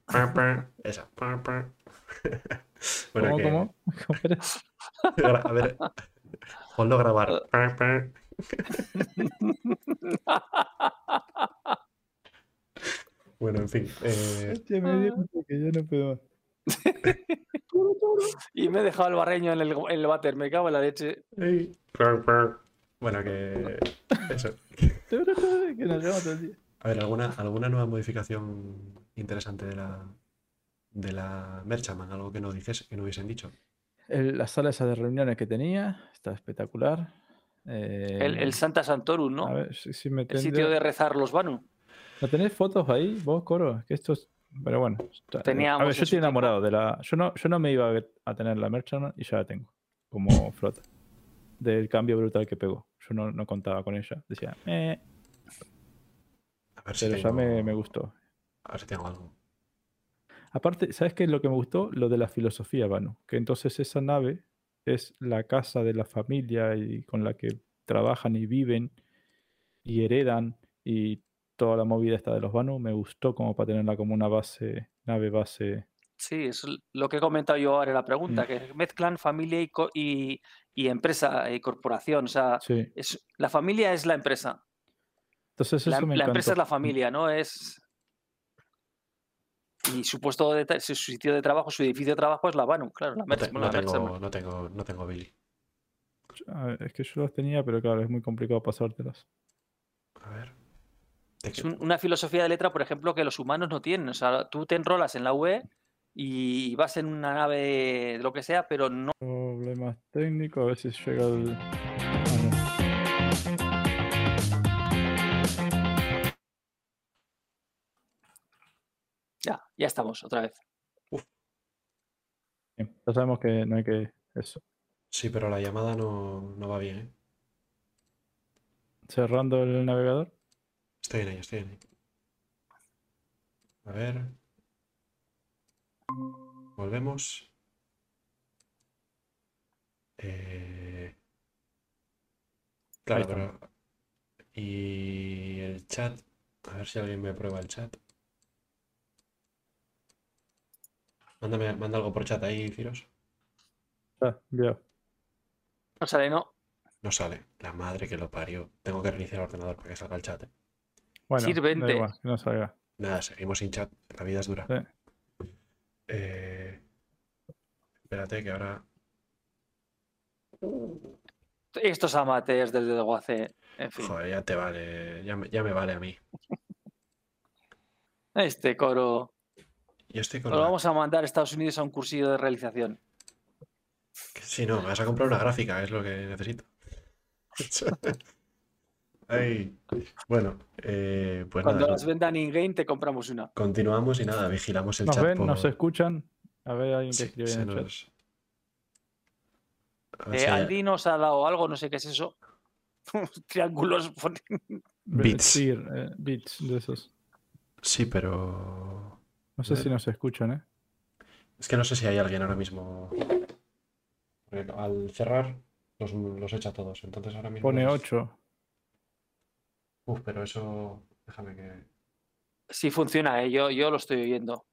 esa. Bueno, ¿Cómo, que- cómo? ¿Cómo era? gra- A ver, ponlo a grabar. Bueno, en fin. eh, toque, ya no puedo. Y me he dejado el barreño en el, en el váter, me cago en la leche. Bueno, que... Eso. que nos llevamos todo el día. A ver, ¿alguna, alguna nueva modificación interesante de la, de la Merchaman? Algo que no dices, que no hubiesen dicho. El- la sala esa de reuniones que tenía está espectacular. El, Eh, el Santa Santorum, A ¿no? ver, si, si me El sitio de rezar los Banu. ¿No tenés fotos ahí, vos, Coro? Que esto es... Pero bueno. a Teníamos ver, en yo estoy tiempo. enamorado de la... Yo no, yo no me iba a, ver- a tener la Merchant y ya la tengo. Como flota. Del cambio brutal que pegó. Yo no, no contaba con ella. Decía, eh, A ver si pero ya me, me gustó. A ver si tengo algo. Aparte, ¿sabes qué es lo que me gustó? Lo de la filosofía, Vano. Que entonces esa nave es la casa de la familia y con la que trabajan y viven y heredan y toda la movida esta de los Vanu me gustó como para tenerla como una base, nave base. Sí, es lo que he comentado yo ahora en la pregunta, Mm. que mezclan familia y, co- y, y empresa y corporación. O sea, Sí. es, la familia es la empresa. Entonces La, eso me la empresa es la familia, ¿no? Es. Y su puesto de su sitio de trabajo, su edificio de trabajo es la Banu, claro, la No, te- no la tengo, no, tengo, no tengo Billy. A ver, es que yo los tenía, pero claro, es muy complicado pasártelos. A ver. ¿De Es un- una filosofía de letra, por ejemplo, que los humanos no tienen. O sea, tú te enrolas en la UE y vas en una nave de lo que sea, pero no. Problemas técnicos, a ver si llega el... Ya, ya estamos, otra vez. Bien, Ya sabemos que no hay que... Eso. Sí, pero la llamada no, no va bien, ¿eh? Cerrando el navegador. Estoy en ello, estoy en ello. A ver. Volvemos. Eh, Claro, pero. Y el chat. A ver si alguien me prueba el chat. Mándame, manda algo por chat ahí, Ciros. Ya, ya. No sale, no. No sale. La madre que lo parió. Tengo que reiniciar el ordenador para que salga el chat. ¿eh? Bueno, da Sirvente. igual, que no salga. Nada, seguimos sin chat. La vida es dura. Sí. Eh, Espérate que ahora. Estos amateurs del dedo hace. En fin. Joder, ya te vale. Ya me, ya me vale a mí. Este coro. Yo estoy con Lo la- vamos a mandar a Estados Unidos a un cursillo de realización. Sí, no, me vas a comprar una gráfica, es lo que necesito. Ay, Bueno, eh, pues Cuando nada, las vendan in-game, te compramos una. continuamos y nada, vigilamos el ¿Nos chat ven? por... ¿Nos escuchan? A ver, alguien que Sí, escribe en el chat. nos- ver Eh, si hay- Aldi nos ha dado algo, no sé qué es eso. Triángulos. Bits. Sí, eh, bits de esos. Sí, pero... No sé si nos escuchan, ¿eh? Es que no sé si hay alguien ahora mismo... Porque al cerrar los, los echa todos, entonces ahora mismo... Pone 8. Uf, pero eso... Déjame que... Sí funciona, eh, yo, yo lo estoy oyendo.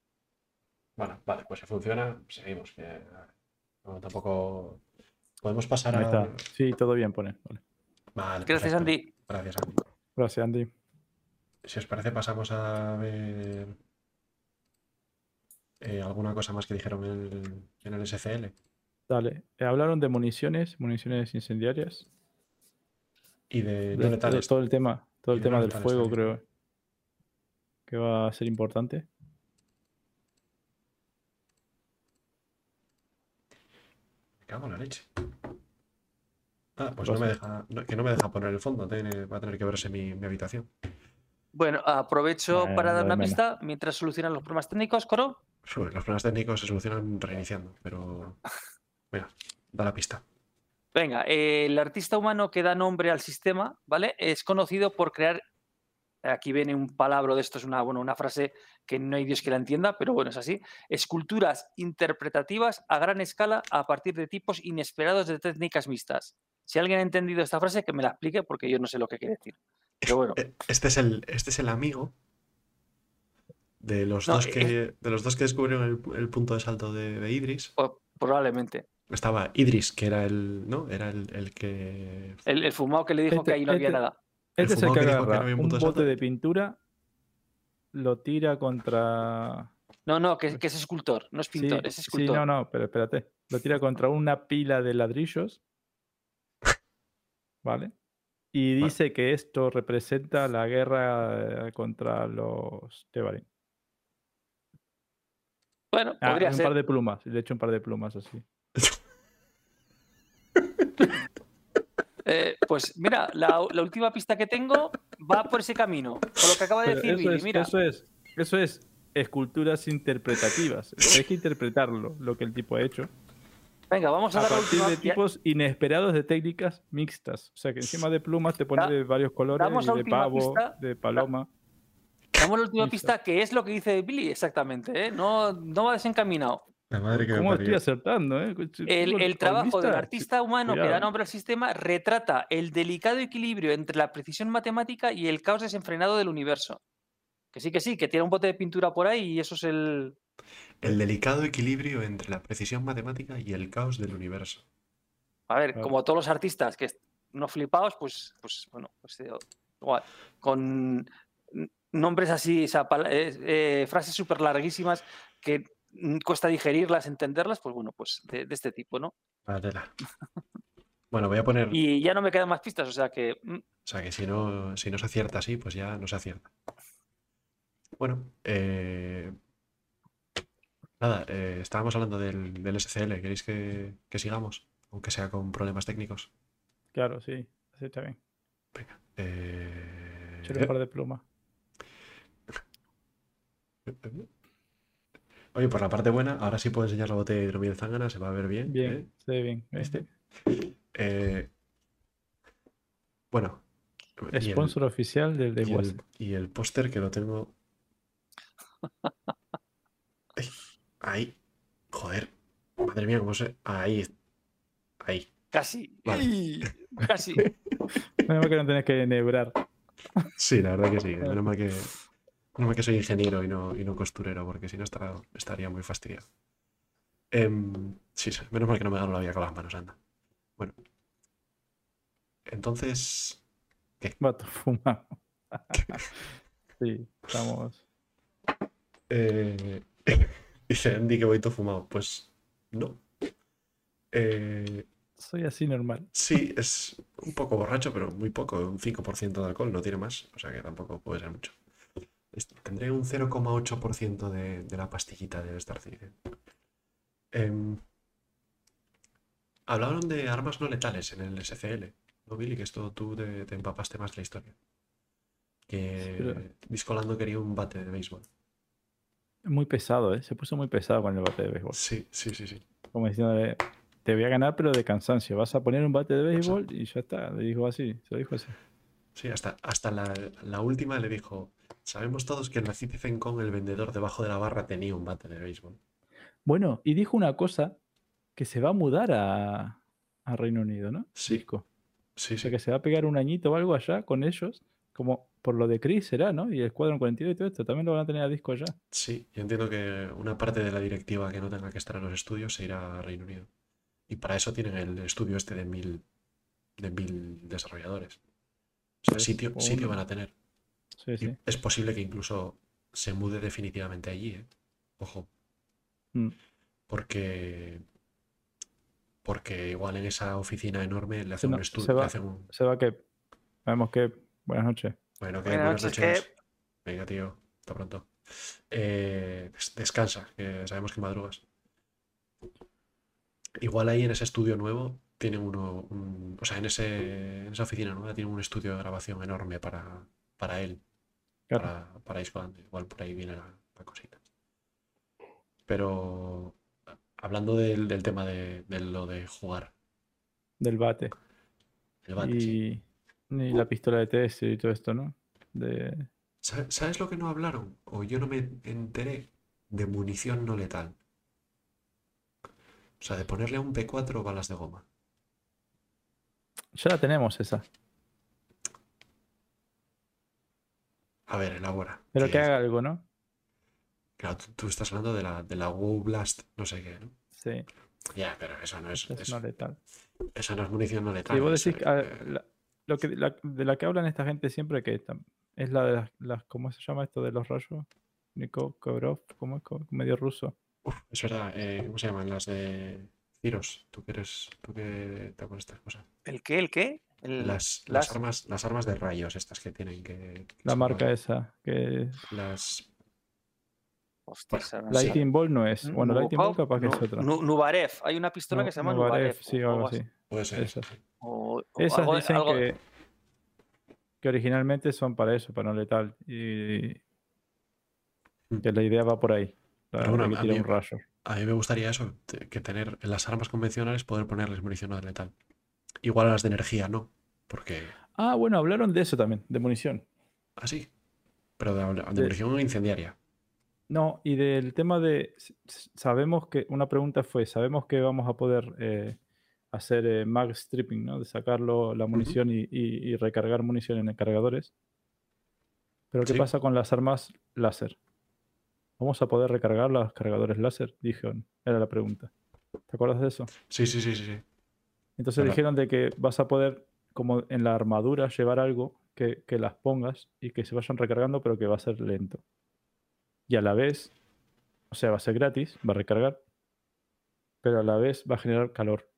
Bueno, vale, pues si funciona, seguimos. Que... No, tampoco... Podemos pasar Ahí a. está. Sí, todo bien, pone. Vale. Vale, Gracias, perfecto. Andy. Gracias, Andy. Gracias, Andy. Si os parece, pasamos a ver eh, alguna cosa más que dijeron en el, en el SCL. Dale. Eh, hablaron de municiones, municiones incendiarias. Y de de- no de todo el tema, todo el de no tema del fuego, también. creo que va a ser importante. Me cago en la leche. Ah, pues no me deja, no- que no me deja poner el fondo. tiene- va a tener que verse mi, mi habitación. Bueno, aprovecho Eh, para dar una pista mientras solucionan los problemas técnicos, Coro. Los problemas técnicos se solucionan reiniciando, pero. Mira, da la pista. Venga, eh, el artista humano que da nombre al sistema, ¿vale? Es conocido por crear. Aquí viene un palabra de esto, es una, bueno, una frase que no hay Dios que la entienda, pero bueno, es así. Esculturas interpretativas a gran escala a partir de tipos inesperados de técnicas mixtas. Si alguien ha entendido esta frase, que me la explique, porque yo no sé lo que quiere decir. Pero bueno, Este es el, este es el amigo de los, No, dos, eh, que, de los dos que descubrieron el, el punto de salto de, de Idris. po- probablemente. Estaba Idris, que era el, ¿no? Era el, el que. El, el fumado que le dijo Este- que ahí no había este- nada. Este es el que que dijo que no agarra había un un punto de bote de pintura, lo tira contra. No, no, que, que es escultor, no es Sí, pintor, es sí, escultor. no, no, pero espérate. Lo tira contra una pila de ladrillos. ¿Vale? Y Vale. dice que esto representa la guerra eh, contra los Tebarin. Bueno, Ah, podría un ser. par de plumas. Le echo un par de plumas así. Eh, pues mira, la, la última pista que tengo va por ese camino, por lo que acaba de decir eso, Billy. es, Mira, eso es, eso es esculturas interpretativas. Hay que interpretarlo, lo que el tipo ha hecho. venga, vamos a, A dar partir de tipos inesperados de técnicas mixtas. O sea, que encima de plumas te pone de varios colores, de pavo, pista. de paloma. Damos la última pista, que es lo que dice Billy, exactamente. ¿eh? No, no va desencaminado. La madre que me ¿Cómo estoy acertando? eh? El, Con- el trabajo del artista humano que da nombre al sistema retrata el delicado equilibrio entre la precisión matemática y el caos desenfrenado del universo. Que sí, que sí, que tiene un bote de pintura por ahí y eso es el. El delicado equilibrio entre la precisión matemática y el caos del universo. A ver, Claro. como todos los artistas que no flipados, pues, pues bueno, pues eh, igual, con nombres así, o sea, eh, eh, frases súper larguísimas que cuesta digerirlas, entenderlas, pues bueno, pues de, de este tipo, ¿no? Vale. Bueno, voy a poner. Y ya no me quedan más pistas, o sea que mm, O sea que si no, si no se acierta así, pues ya no se acierta. Bueno, eh, nada, eh, estábamos hablando del, del SCL. ¿Queréis que, que sigamos? Aunque sea con problemas técnicos. Claro, sí. Así está bien. Venga. eh, Échale un par de plumas. Oye, por la parte buena, ahora sí puedo enseñar la botella de hidromiel zángana, se va a ver bien. Bien, ¿eh? se ve bien. Este. Eh, bueno. y el- Sponsor oficial del y desguace. el, y el póster que lo tengo. Ay, Ahí. Joder. Madre mía, cómo se. Ahí. Ahí. casi, Vale. casi. Menos mal que no tenés que enhebrar. Sí, la verdad que sí. Menos mal que, menos que soy ingeniero y no, y no costurero, porque si no estaría, estaría muy fastidiado. Em, sí, sí, menos mal que no me gano la vida con las manos, anda. Bueno. Entonces. Vato fumado. sí, estamos. eh, dice Andy que voy todo fumado. Pues no. Eh, Soy así normal. Sí, es un poco borracho, pero muy poco, un 5% de alcohol, no tiene más, o sea que tampoco puede ser mucho. Es- Tendré un 0,8% de, de la pastillita del Star Citizen. Em, hablaron de armas no letales en el SCL, ¿no, Billy? Que esto tú te, te empapaste más de la historia. Que pero- Discolando quería un bate de béisbol. Muy pesado, ¿eh? Se puso muy pesado con el bate de béisbol. Sí, sí, sí, sí. Como diciéndole, te voy a ganar, pero de cansancio. Vas a poner un bate de béisbol y ya está. Le dijo así, se lo dijo así. Sí, hasta, hasta la, la última le dijo, sabemos todos que en la Citizen Con el vendedor debajo de la barra tenía un bate de béisbol. Bueno, y dijo una cosa que se va a mudar a, a Reino Unido, ¿no? Sí. Disco. Sí, O sea que se va a pegar un añito o algo allá con ellos, como por lo de Chris será, ¿no? Y el Escuadrón 42 y todo esto, también lo van a tener a disco allá. Sí, yo entiendo que una parte de la directiva que no tenga que estar en los estudios se irá a Reino Unido. Y para eso tienen el estudio este de mil, de mil desarrolladores. O sea, sitio, sitio van a tener. Sí, Y sí. es posible que incluso se mude definitivamente allí, ¿eh? Ojo. Mm. Porque. Porque igual en esa oficina enorme le Se hacen no- un se estudio. hacen un. Se va que. Sabemos que. Buenas noches. Bueno, que Buenas buenas noches, noches. que- Venga, tío. Hasta pronto. Eh, des- descansa, que sabemos que madrugas. Igual ahí en ese estudio nuevo tienen uno. un- o sea, en, ese, en esa oficina nueva tienen un estudio de grabación enorme para, para él. Claro. para, para Island. Igual por ahí viene la, la cosita. Pero hablando del, del tema de, de lo de jugar, Del bate. el bate, sí. y, la pistola de test y todo esto, ¿no? De, Sa- ¿Sabes lo que no hablaron? O yo no me enteré de munición no letal. O sea, de ponerle a un P4 balas de goma. Ya la tenemos esa. A ver, elabora. Pero ¿Qué que haga algo, ¿no? Claro, tú, tú estás hablando de la, de la WoW Blast, no sé qué, ¿no? Sí. Ya, pero eso no es, Es eso, no letal. eso no es munición no letal. Y vos decís, ah, eh, la- lo que, la- de la que hablan esta gente siempre que es la de las, las- ¿cómo se llama esto de los rayos? Nico Kovrov, ¿cómo es? Medio ruso. uf, es verdad, eh, ¿cómo se llaman? Las de Ciros. Tú que eres, tú que te acuerdas de estas cosas. ¿El qué? ¿El qué? El- Las, las- las armas, las armas de rayos estas que tienen que. que La marca esa. Que Las. Hostias, ahora no sé. Lightning Ball no es. Bueno, Lightning Ball capaz que es otra. Nu- Nubarev. Hay una pistola que se llama Nubarev, Nubarev. Sí, o algo así. Puede ser. Esas. sí. o- o Esas algo dicen algo- que, que originalmente son para eso, para no letal. Y Mm. que la idea va por ahí. la Pero bueno, a mí- un rayo. A mí me gustaría eso, que tener en las armas convencionales poder ponerles munición no letal. Igual a las de energía no, porque Ah, bueno, hablaron de eso también, de munición. así. Pero de, de De- munición incendiaria. No, y del tema de, sabemos que, una pregunta fue, sabemos que vamos a poder eh, hacer eh, mag stripping, ¿no? De sacarlo, la munición y, y- y recargar munición en cargadores. Pero ¿qué Sí. pasa con las armas láser? ¿Vamos a poder recargar los cargadores láser? Dijeron, era la pregunta. ¿Te acuerdas de eso? Sí, sí, sí, sí. Entonces dijeron de que vas a poder, como en la armadura, llevar algo que, que las pongas y que se vayan recargando, pero que va a ser lento. Y a la vez, o sea, va a ser gratis, va a recargar, pero a la vez va a generar calor.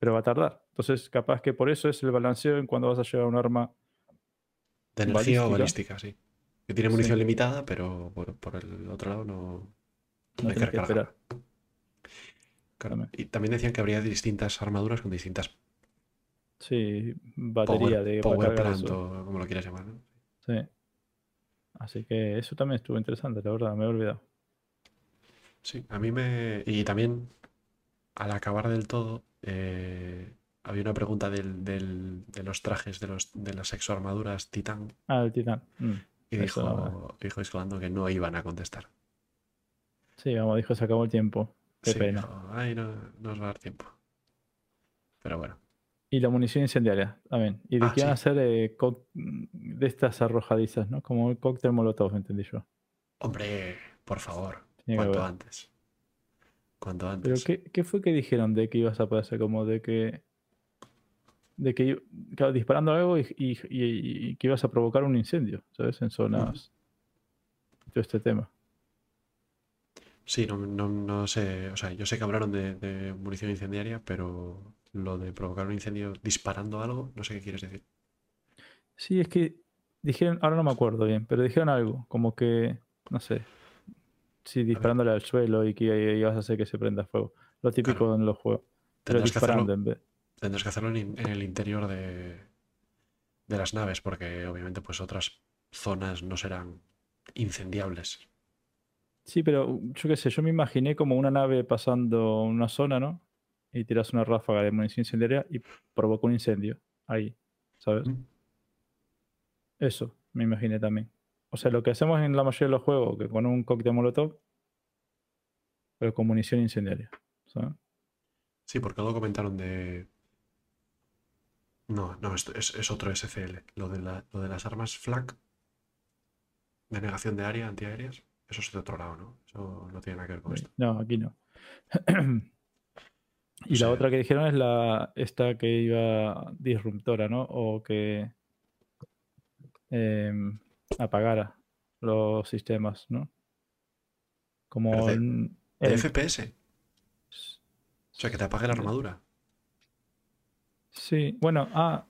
Pero va a tardar. Entonces, capaz que por eso es el balanceo en cuando vas a llevar un arma. De energía o Balística. balística, sí. Que tiene munición Sí. limitada, pero por, por el otro lado no. No hay que esperar. Y también decían que habría distintas armaduras con distintas Sí, batería power, de power plant o como lo quieras llamar. ¿no? Sí. Así que eso también estuvo interesante, la verdad, me he olvidado. Sí, a mí me. Y también, al acabar del todo, eh, había una pregunta del, del- de los trajes de, los, de las exoarmaduras Titán. Ah, el titán. Mm. Y no dijo, dijo Iscolando que no iban a contestar. Sí, vamos, dijo, se acabó el tiempo. Qué Sí, pena. dijo, Ay, no, no os va a dar tiempo. Pero bueno, Y la munición incendiaria también. Y de Ah, que a hacer eh, de estas arrojadizas, ¿no? Como el cóctel molotov, entendí yo. hombre, por favor, cuanto antes. Cuanto Pero antes. ¿qué, qué fue que dijeron de que ibas a poder hacer? Como de que. De que claro, disparando algo y, y- y- y que ibas a provocar un incendio, ¿sabes? En zonas. Todo este tema. Sí, no, no, no sé, o sea, yo sé que hablaron de, de munición incendiaria, pero lo de provocar un incendio disparando algo, no sé qué quieres decir. Sí, es que dijeron, ahora no me acuerdo bien, pero dijeron algo, como que, no sé, sí, disparándole al suelo y que ibas a hacer que se prenda fuego. Lo típico en los juegos. Pero Tendrás que hacerlo, en vez. tendrás que hacerlo en, en el interior de, de las naves, porque obviamente pues otras zonas no serán incendiables. Sí, pero yo qué sé, yo me imaginé como una nave pasando una zona, ¿no? Y tiras una ráfaga de munición incendiaria y provoca un incendio ahí, ¿sabes? Mm. Eso me imaginé también. O sea, lo que hacemos en la mayoría de los juegos, que con un cóctel molotov, pero con munición incendiaria, ¿sabes? Sí, porque algo comentaron de... No, no, esto es, es otro SCL. Lo de, la- lo de las armas FLAC, de negación de área antiaéreas, eso es de otro lado, ¿no? Eso no tiene nada que ver con esto. No, aquí no. Y la otra que dijeron es la esta que iba disruptora, ¿no? O que em, apagara los sistemas, ¿no? Como de- en- FPS. O sea, que te apague la armadura. Sí, bueno, ah,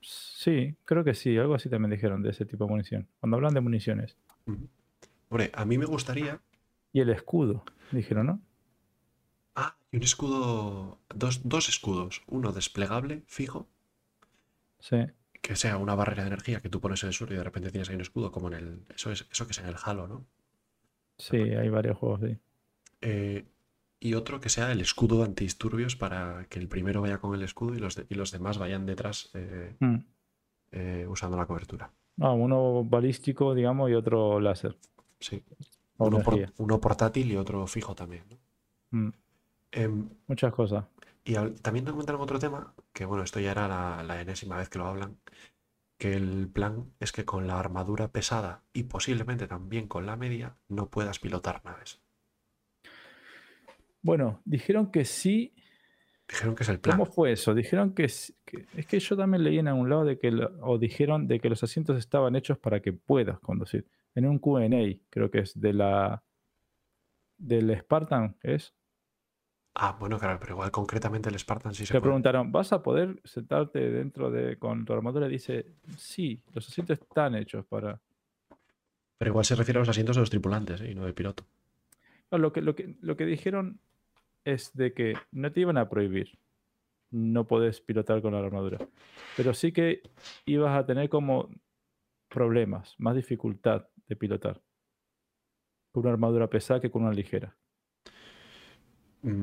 sí, creo que sí, algo así también dijeron de ese tipo de munición. Cuando hablan de municiones. Ujú. Hombre, a mí me gustaría. Y el escudo, dijeron, ¿no? Ah, y un escudo. Dos, dos escudos. Uno desplegable, fijo, Sí, que sea una barrera de energía que tú pones en el suelo y de repente tienes ahí un escudo, como en el. Eso es, eso que es en el Halo, ¿no? sí, hay varios juegos, sí. Eh, y otro que sea el escudo antidisturbios para que el primero vaya con el escudo y los, de- y los demás vayan detrás eh, Mm. eh, usando la cobertura. Ah, uno balístico, digamos, y otro láser. Sí. Uno, por- energía. uno portátil y otro fijo también. ¿no? Mm, Em, Muchas cosas. y también te comentaron otro tema, que bueno, esto ya era la, la enésima vez que lo hablan, que el plan es que con la armadura pesada y posiblemente también con la media no puedas pilotar naves. Bueno, dijeron que sí. Dijeron que es el plan. ¿Cómo fue eso? Dijeron que, sí- que- es que yo también leí en algún lado de que lo- o dijeron de que los asientos estaban hechos para que puedas conducir. En un Q&A, creo que es de la del Spartan, ¿es? Ah, bueno, claro, pero igual concretamente el Spartan sí se Le puede. preguntaron, ¿vas a poder sentarte dentro de con tu armadura? Y dice, sí, los asientos están hechos para. Pero igual se refiere a los asientos de los tripulantes ¿eh? y no del piloto. No, lo que, lo que, lo que dijeron es de que no te iban a prohibir. No podés pilotar con la armadura. Pero sí que ibas a tener como problemas, más dificultad de pilotar. Con una armadura pesada que con una ligera.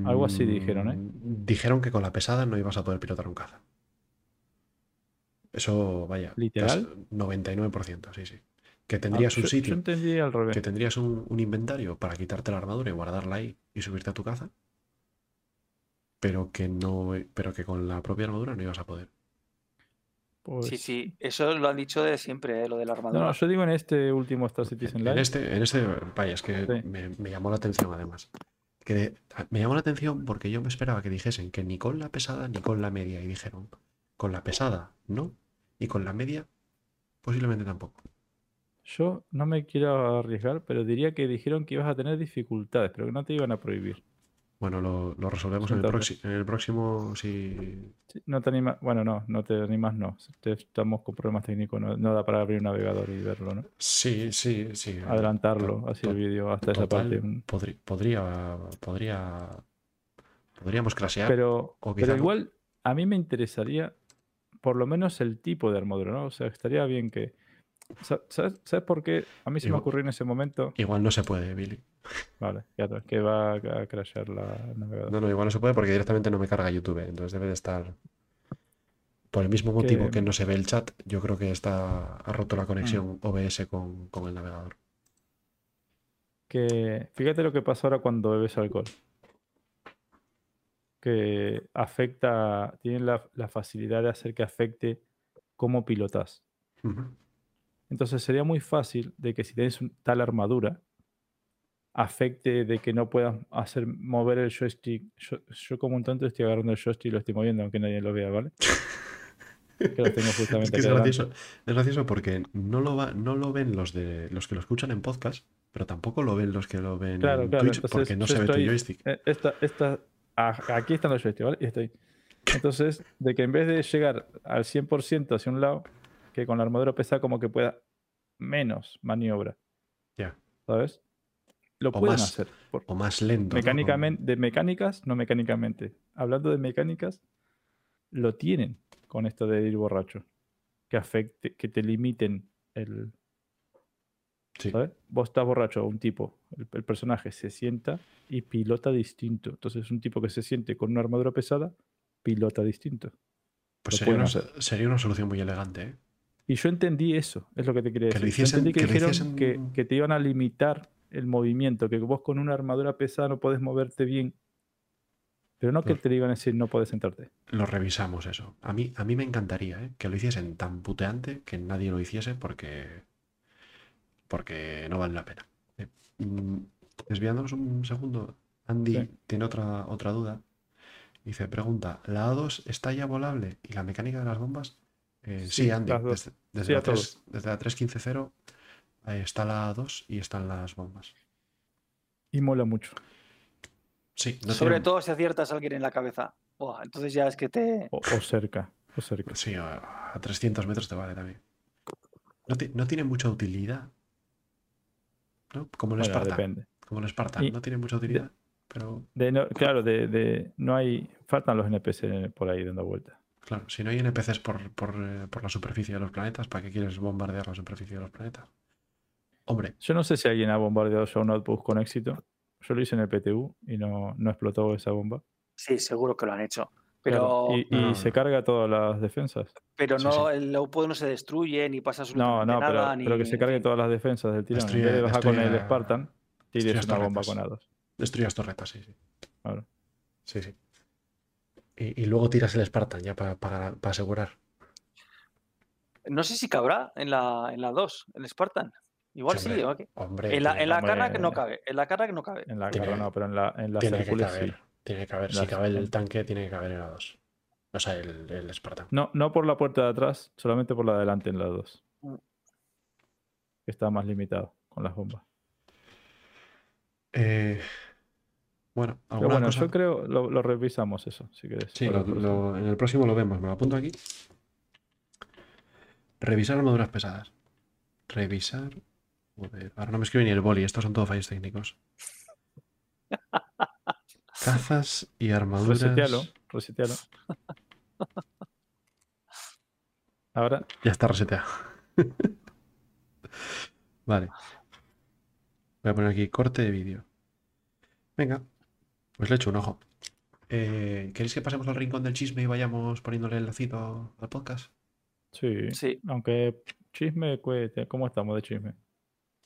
Algo así dijeron, ¿eh? Mm, Dijeron que con la pesada no ibas a poder pilotar un caza. Eso, vaya. ¿Literal? casi 99%, sí, sí. Que Ah, tendrías un Yo sitio, entendí al revés. que tendrías un, un inventario para quitarte la armadura y guardarla ahí y subirte a tu caza. Pero que no, pero que con la propia armadura no ibas a poder. Pues- Sí, sí, eso lo han dicho de siempre, eh, lo de la No, armadura. no, yo digo en este último Star Citizen En Live. este, en este, vaya, es que Sí. me, me llamó la atención además. Que de- me llamó la atención porque yo me esperaba que dijesen que ni con la pesada ni con la media. Y dijeron, con la pesada no, y con la media posiblemente tampoco. Yo no me quiero arriesgar, pero diría que dijeron que ibas a tener dificultades, pero que no te iban a prohibir. Bueno, lo, lo resolvemos en el, en el próximo. Si... Sí, No te animas, bueno, no, no te animas, no. Estamos con problemas técnicos, no, no da para abrir un navegador y verlo, ¿no? Sí, sí, sí. Adelantarlo, así el vídeo hasta esa parte. podri- podría, podría. Podríamos crashear. Pero, pero igual a mí me interesaría por lo menos el tipo de armadura, ¿no? O sea, estaría bien que... sa- ¿Sabes, ¿sabes por qué? A mí se me ocurrió en ese momento... Igual no se puede, Billy. Vale, ya está, que va a crashear la el navegador. No, no, igual no se puede porque directamente no me carga YouTube. Entonces debe de estar. Por el mismo motivo Que- que no se ve el chat, yo creo que está ha roto Mm. la conexión OBS con, con el navegador. Que fíjate lo que pasa ahora cuando bebes alcohol. Que afecta, tiene la, la facilidad de hacer que afecte cómo pilotas. Ujú. Entonces sería muy fácil de que si tienes tal armadura, afecte de que no puedas hacer mover el joystick. Yo, yo como un tonto estoy agarrando el joystick y lo estoy moviendo, aunque nadie lo vea, ¿vale? Que lo tengo Es justamente que es gracioso, es gracioso porque no lo, va, no lo ven los de los que lo escuchan en podcast, pero tampoco lo ven los que lo ven Claro, en claro, Twitch porque no se ve tu joystick. Eh, Esta, esta, ah, aquí están los joysticks, ¿vale? Y estoy. Entonces, de que en vez de llegar al 100% hacia un lado, que con la armadura pesada como que pueda menos maniobra. Ya. ¿Sabes? Lo O pueden más hacer. por- O más lento. ¿no? mecánicamente, de mecánicas, no mecánicamente. Hablando de mecánicas, lo tienen con esto de ir borracho. Que afecte, que te limiten el, Sí. ¿sabes? Vos estás borracho, un tipo, el, el personaje se sienta y pilota distinto. Entonces, un tipo que se siente con una armadura pesada, pilota distinto. Pues sería una, sería una solución muy elegante, ¿eh? Y yo entendí eso, es lo que te quería Que decir. Yo hiciesen- entendí que, que lo dijeron hiciesen- que, que te iban a limitar el movimiento, que vos con una armadura pesada no podés moverte bien. Pero no que te digan decir no puedes sentarte. Lo revisamos eso. A mí, a mí me encantaría ¿eh? que lo hiciesen tan puteante que nadie lo hiciese porque, porque no vale la pena. Eh, mm, Desviándonos un segundo, Andy Sí. tiene otra, otra duda Dice, pregunta, ¿la A2 está ya volable? ¿Y la mecánica de las bombas? Eh, sí, Sí, Andy, desde, desde Sí, a la 3, todos. desde la 3.15.0 eh, está la A2 y están las bombas. Y mola mucho. Sí, no Sobre todo si aciertas a alguien en la cabeza. Buah, entonces ya es que te. O, o cerca. O cerca. Sí, a, a 300 metros te vale también. No, ti- no tiene mucha utilidad. ¿no? Como el Bueno, Spartan. depende. Como el Spartan. Y- No tiene mucha utilidad. Pero De no- claro, de, de- no hay. Faltan los NPC por ahí dando vueltas. Claro, si no hay NPCs por, por, eh, por la superficie de los planetas, ¿para qué quieres bombardear la superficie de los planetas? Hombre, Yo no sé si alguien ha bombardeado ya un outpost con éxito. Yo lo hice en el PTU y no, no explotó esa bomba. Sí, seguro que lo han hecho. Pero, Y, y No, no, se no. carga todas las defensas. pero no, sí. el outpost no se destruye ni pasa No, absolutamente no, pero, nada. ni, pero que se en cargue todas las defensas del tirón. En Destruye- vez de bajar con el Spartan, tires una bomba con A2. destruyas torretas, sí, sí. Claro. Sí, sí. Y, y luego tiras el Spartan ya para, para, para asegurar. No sé si cabrá en la, en la 2, el Spartan. Igual Sí, sí, hombre. ¿o qué? Hombre, En la, en la hombre, cara que no cabe. En la cara que no cabe. En la Tiene- cara no, pero en la, en las tiene que caber. sí. Tiene que caber. Si cabe el tanque, tiene que caber en la 2. O sea, el, el Spartan. No, no por la puerta de atrás, solamente por la de adelante en la 2. Mm. Que está más limitado con las bombas. Eh, bueno, Pero alguna bueno, cosa. yo creo, lo, lo revisamos eso, si querés. Sí, lo- lo- en el próximo lo vemos. Me lo apunto aquí. Revisar armaduras pesadas. Revisar. Joder, ahora no me escribe ni el boli. Estos son todos fallos técnicos. Cazas y armaduras. Resetealo, resetealo. Ahora, Ya está reseteado. vale. Voy a poner aquí corte de vídeo. Venga, pues le echo un ojo. Eh, ¿Queréis que pasemos al rincón del chisme y vayamos poniéndole el lacito al podcast? sí. Sí. Aunque chisme, cuete, ¿cómo estamos de chisme?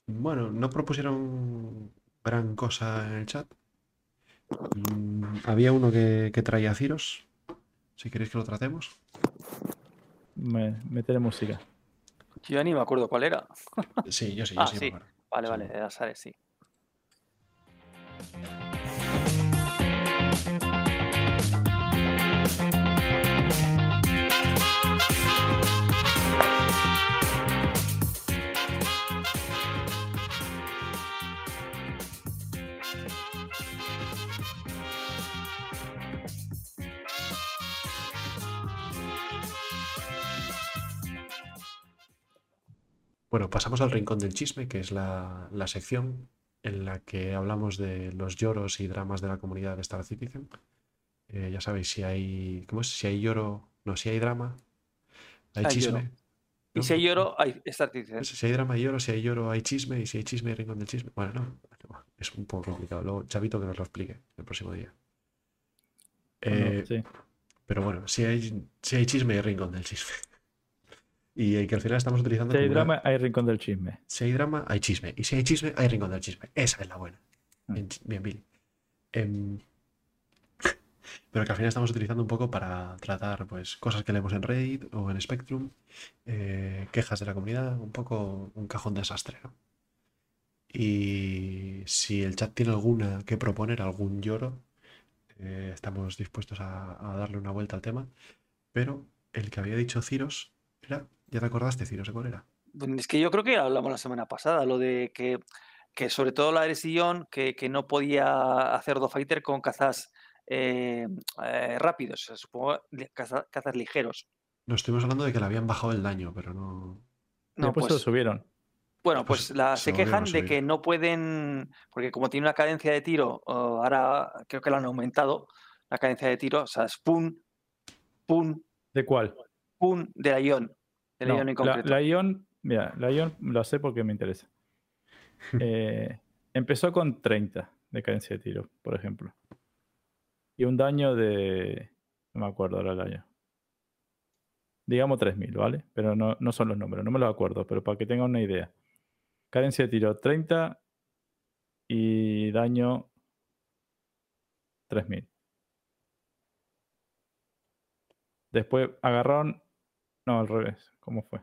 Bueno, no propusieron gran cosa en el chat. Mm, había uno que, que traía ciros. Si queréis que lo tratemos. Me, meteré música. Yo ni me acuerdo cuál era. Sí, yo sí, yo Ah, sí. me sí. acuerdo. Vale, Sí. vale, de Azares, sí. Bueno, pasamos al rincón del chisme, que es la, la sección en la que hablamos de los lloros y dramas de la comunidad de Star Citizen. Eh, ya sabéis, si hay. ¿Cómo es? Si hay lloro. No, si hay drama, hay Hay chisme. lloro. Y si hay lloro, hay Star Citizen. Si hay drama, hay lloro. Si hay lloro, hay chisme. Y si hay chisme, hay rincón del chisme. Bueno, no. Es un poco complicado. Luego, Chavito, que nos lo explique el próximo día. Bueno, Eh, sí. Pero bueno, si hay, si hay chisme, hay rincón del chisme. Y eh, que al final estamos utilizando. Si hay una- drama, hay rincón del chisme. si hay drama, hay chisme. Y si hay chisme, hay rincón del chisme. Esa es la buena. Mm. Bien, bien, Billy. Em, pero que al final estamos utilizando un poco para tratar pues, cosas que leemos en Reddit o en Spectrum, eh, quejas de la comunidad, un poco un cajón desastre. ¿no? Y si el chat tiene alguna que proponer, algún lloro, eh, estamos dispuestos a, a darle una vuelta al tema. Pero el que había dicho Ciros era. ¿Ya te acordaste, Ciros, de cuál era? Es que yo creo que hablamos la semana pasada, lo de que, que sobre todo la Eresillón, que, que no podía hacer do fighter con cazas eh, eh, rápidos, o sea, supongo caza- cazas ligeros. No estuvimos hablando de que le habían bajado el daño, pero no. No, se lo pues, subieron. bueno, pues pues la- se se quejan de que no pueden, porque como tiene una cadencia de tiro, oh, ahora creo que la han aumentado, la cadencia de tiro, o sea, es pum, pum, ¿De cuál? pum de la Ion, de la No, Ion en la, concreto. la Ion, mira, la Ion lo sé porque me interesa. Eh, empezó con 30 de cadencia de tiro, por ejemplo. Y un daño de. No me acuerdo ahora el daño. Digamos 3000, ¿vale? Pero no, no son los números, no me los acuerdo, pero para que tengan una idea. Cadencia de tiro 30 y daño 3000. Después agarraron. No, al revés. ¿Cómo fue?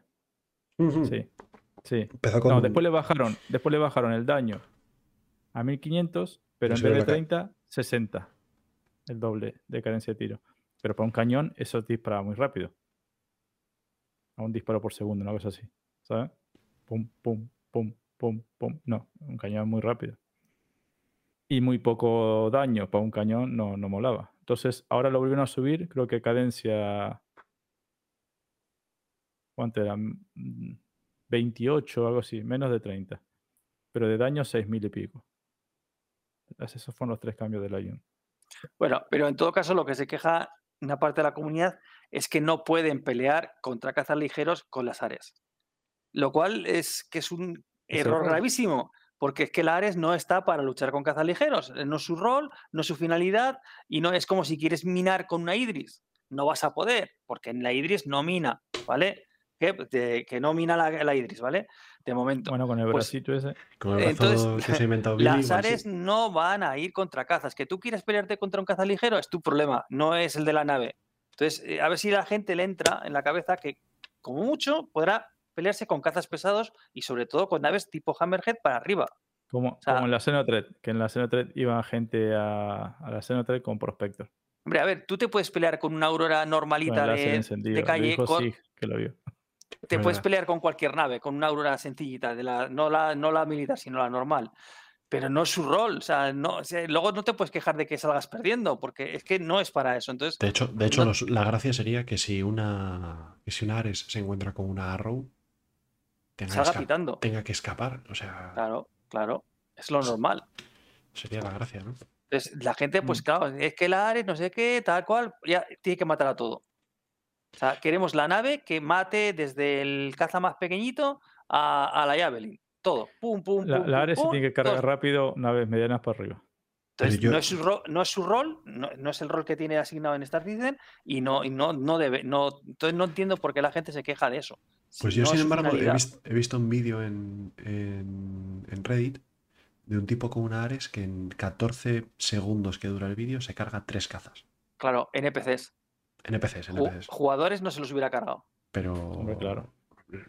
Sí. Sí. Empezó con. No, después le bajaron, después le bajaron el daño a 1500, pero en vez de la ca- 30, 60. el doble de cadencia de tiro. Pero para un cañón eso dispara muy rápido. A un disparo por segundo, una cosa así. ¿Sabes? Pum, pum, pum, pum, pum. No, un cañón muy rápido. Y muy poco daño para un cañón no, no molaba. Entonces, ahora lo volvieron a subir, creo que cadencia. ¿Cuánto era? Mm, 28 o algo así, menos de 30. Pero de daño 6.000 y pico. Esos fueron los tres cambios del Lion. Bueno, pero en todo caso lo que se queja una parte de la comunidad es que no pueden pelear contra cazas ligeros con las Ares. Lo cual es que es un Es error error. gravísimo, porque es que la Ares no está para luchar con cazas ligeros. eh, No es su rol, no es su finalidad, y no es como si quieres minar con una Idris. No vas a poder, porque en la Idris no mina, ¿vale? Que, de- que no mina la, la Idris, ¿vale? De momento. Bueno, con el Pues, bracito ese. Con el brazo Entonces, que se ha inventado Billy, Las sí. Ares no van a ir contra cazas. Que tú quieres pelearte contra un caza ligero es tu problema, no es el de la nave. Entonces, eh, a ver si la gente le entra en la cabeza que, como mucho, podrá pelearse con cazas pesados y sobre todo con naves tipo Hammerhead para arriba. Como, sea- como en la Xenotred, que en la Xenotred iba gente a, a la Xenotred con Prospector. Hombre, a ver, tú te puedes pelear con una aurora normalita de, Lo calle, dijo con- Sig, que lo vio. Te puedes pelear con cualquier nave, con una aurora sencillita, de la, no, la, no la militar, sino la normal. Pero no es su rol. O sea, no, o sea, luego no te puedes quejar de que salgas perdiendo, porque es que no es para eso. Entonces, De hecho, de hecho No- los- la gracia sería que si una que si una Ares se encuentra con una Arrow, tenga, que salga pitando. tenga que escapar. O sea, Claro, claro. Es lo normal. sería la gracia, ¿no? Entonces, la gente, pues Mm. claro, es que la Ares, no sé qué, tal cual, ya tiene que matar a todo. O sea, queremos la nave que mate desde el caza más pequeñito a, a la Javelin. Todo. Pum, pum, La, pum, la pum, Ares se pum, tiene que cargar todo. rápido naves medianas para arriba. Entonces, yo- no, es su ro- no es su rol, no, no es el rol que tiene asignado en Star Citizen y no, y no, no debe. No, entonces no entiendo por qué la gente se queja de eso. Pues Si yo, no sin embargo, he, he visto un vídeo en, en- en Reddit de un tipo con una Ares que en 14 segundos que dura el vídeo se carga tres cazas. Claro, NPCs. NPCs, NPCs. Jugadores no se los hubiera cargado. Pero. Hombre, claro.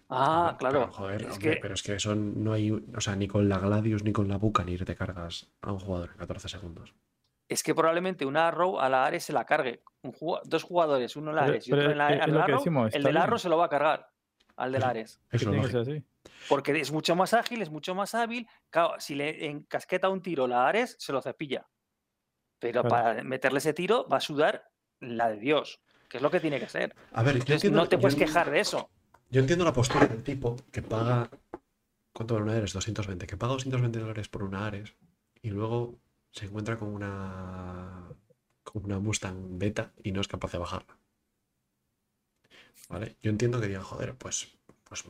Ah, Pero, claro. joder, Es hombre, que- pero es que eso no hay. O sea, ni con la Gladius ni con la Buccaneer te cargas a un jugador en 14 segundos. es que probablemente una Arrow a la Ares se la cargue. Un dos jugadores, uno en la Pero- Ares y otro en la, es- la Arrow, decimos, el del Arrow se lo va a cargar al del Eso- Ares. Es Es lo así. Porque es mucho más ágil, es mucho más hábil. Claro, si le encasqueta un tiro la Ares, se lo cepilla. Pero Claro. para meterle ese tiro va a sudar la de Dios, que es lo que tiene que ser. A ver, Entonces entiendo, no te yo- puedes quejar de eso. Yo entiendo la postura del tipo que paga. ¿Cuánto vale una Ares? 220. Que paga 220 dólares por una Ares y luego se encuentra con una. con una Mustang beta y no es capaz de bajarla. ¿Vale? Yo entiendo que digan, joder, pues. Pues.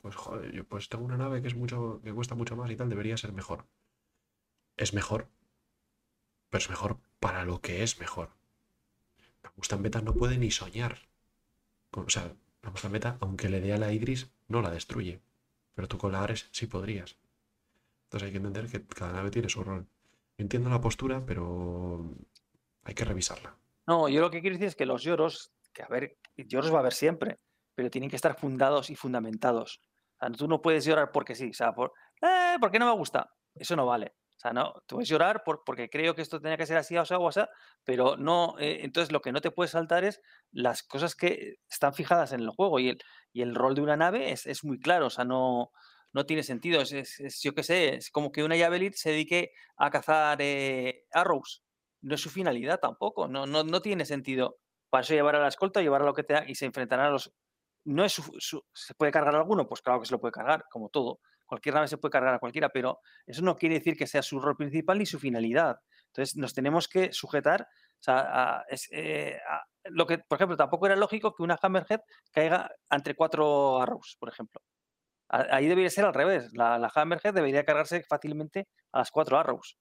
Pues joder, yo pues tengo una nave que es mucho. que cuesta mucho más y tal, debería ser mejor. Es mejor. Pero es mejor para lo que es mejor. La Mustang beta no puede ni soñar. O sea, la Mustang beta, aunque le dé a la Idris, no la destruye. Pero tú con la Ares sí podrías. Entonces hay que entender que cada nave tiene su rol. Entiendo la postura, pero hay que revisarla. No, yo lo que quiero decir es que los lloros, que a ver, lloros va a haber siempre, pero tienen que estar fundados y fundamentados. O sea, tú no puedes llorar porque sí, o sea, por, eh, porque no me gusta. Eso no vale. Sea, no, tú puedes llorar por- porque creo que esto tenía que ser así, o sea, o así, pero no, eh, entonces lo que no te puedes saltar es las cosas que están fijadas en el juego y el, y el rol de una nave es, es muy claro, o sea, no, no tiene sentido. Es, yo qué sé, es como que una Javelin se dedique a cazar eh, arrows. No es su finalidad tampoco, no, no, no tiene sentido. Para eso llevar a la escolta, llevar a lo que te y se enfrentarán a los. No es su, su- ¿Se puede cargar alguno? Pues claro que se lo puede cargar, como todo. Cualquier nave se puede cargar a cualquiera, pero eso no quiere decir que sea su rol principal ni su finalidad. Entonces nos tenemos que sujetar. O sea, a- eh, lo que, por ejemplo, tampoco era lógico que una Hammerhead caiga entre cuatro arrows, por ejemplo. Ahí debería ser al revés. La, la Hammerhead debería cargarse fácilmente a las cuatro arrows.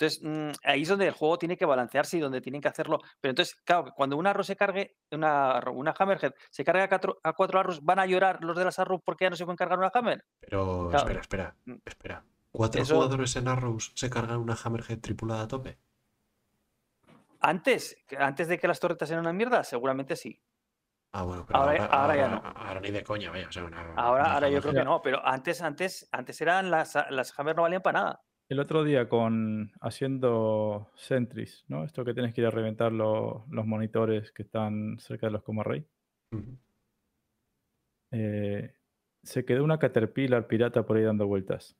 Entonces, mm, ahí es donde el juego tiene que balancearse y donde tienen que hacerlo. Pero entonces, claro, que cuando una arrow se cargue, una, una Hammerhead se carga a cuatro, a cuatro arrows, ¿van a llorar los de las arrows porque ya no se pueden cargar una Hammer? Pero Claro. espera, espera, Mm. espera. ¿Cuatro Eso- jugadores en Arrows se cargan una Hammerhead tripulada a tope? Antes, antes de que las torretas eran una mierda, seguramente sí. Ah, bueno, pero Ahora- ahora, ahora ya ahora- ahora ni de coña, vaya. o sea, una- Ahora, una ahora yo creo que no, pero antes, antes, antes eran las, las Hammer no valían para nada. El otro día con haciendo sentries, ¿no? Esto que tienes que ir a reventar lo- los monitores que están cerca de los coma rey. Ujú. eh, se quedó una Caterpillar pirata por ahí dando vueltas.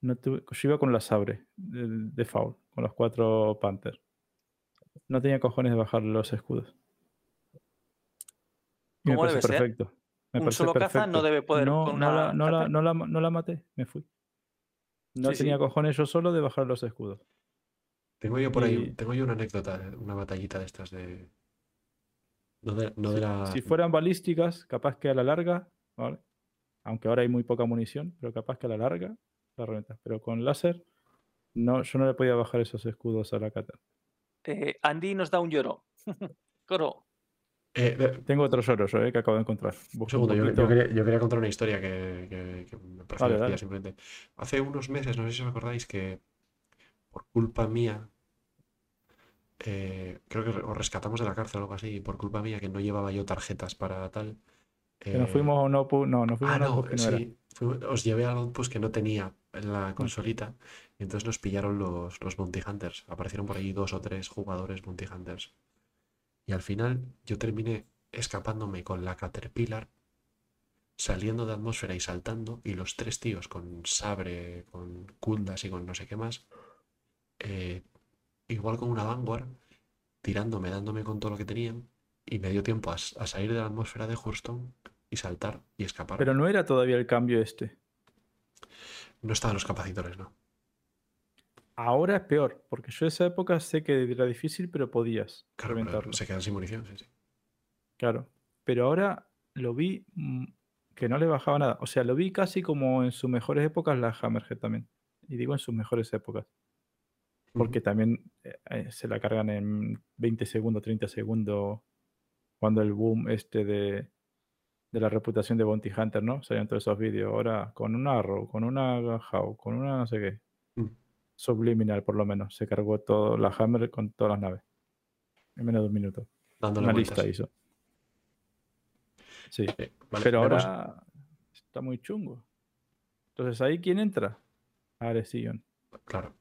No tuve- yo iba con la Sabre de, de Foul, con los cuatro Panther. No tenía cojones de bajar los escudos. Y me ¿Cómo debe ser? perfecto. Me Un solo caza no debe poder No, con no una la, no, la, Cater- no, la, no la maté, me fui. No Sí, tenía sí. cojones yo solo de bajar los escudos. Tengo yo por ahí, tengo yo una anécdota, una batallita de estas de. No de, no de la. Si fueran balísticas, capaz que a la larga, ¿vale? Aunque ahora hay muy poca munición, pero capaz que a la larga la reventas. Pero con láser, no, yo no le podía bajar esos escudos a la cata. Eh, Andy nos da un lloro. Coro. Eh, Tengo otro lloro yo, eh, que acabo de encontrar. un segundo, yo, quería, yo quería contar una historia que, que- que me parece dale. simplemente. Hace unos meses, no sé si os acordáis, que por culpa mía, eh, creo que os rescatamos de la cárcel o algo así, y por culpa mía que no llevaba yo tarjetas para tal. Que nos eh, fuimos a un Opus, no, nos fuimos Ah, a un no, no era. sí. fuimos- os llevé al outpost que no tenía en la consolita y entonces nos pillaron los, los Bounty Hunters. Aparecieron por ahí dos o tres jugadores Bounty Hunters. Y al final yo terminé escapándome con la Caterpillar, saliendo de atmósfera y saltando, y los tres tíos con sabre, con kundas y con no sé qué más, eh, igual con una Vanguard, tirándome, dándome con todo lo que tenían, y me dio tiempo a, a salir de la atmósfera de Hurston y saltar y escapar. Pero no era todavía el cambio este. No estaban los capacitores, ¿no? Ahora es peor, porque yo esa época sé que era difícil, pero podías Claro, pero se quedan sin munición, sí, sí. Claro. Pero ahora lo vi mm, que no le bajaba nada. O sea, lo vi casi como en sus mejores épocas la Hammerhead también. Y digo en sus mejores épocas. Porque también eh, eh, se la cargan en 20 segundos, 30 segundos. Cuando el boom este de, de la reputación de Bounty Hunter, ¿no? Salían todos esos vídeos. Ahora con un Arrow, con una How, con una no sé qué. Subliminal, por lo menos. Se cargó todo la Hammer con todas las naves. En menos de un minuto. Dándole Una vueltas. lista hizo. Sí. Vale, Pero vemos- ahora está muy chungo. Entonces, ¿ahí quién entra? Aresion. Claro.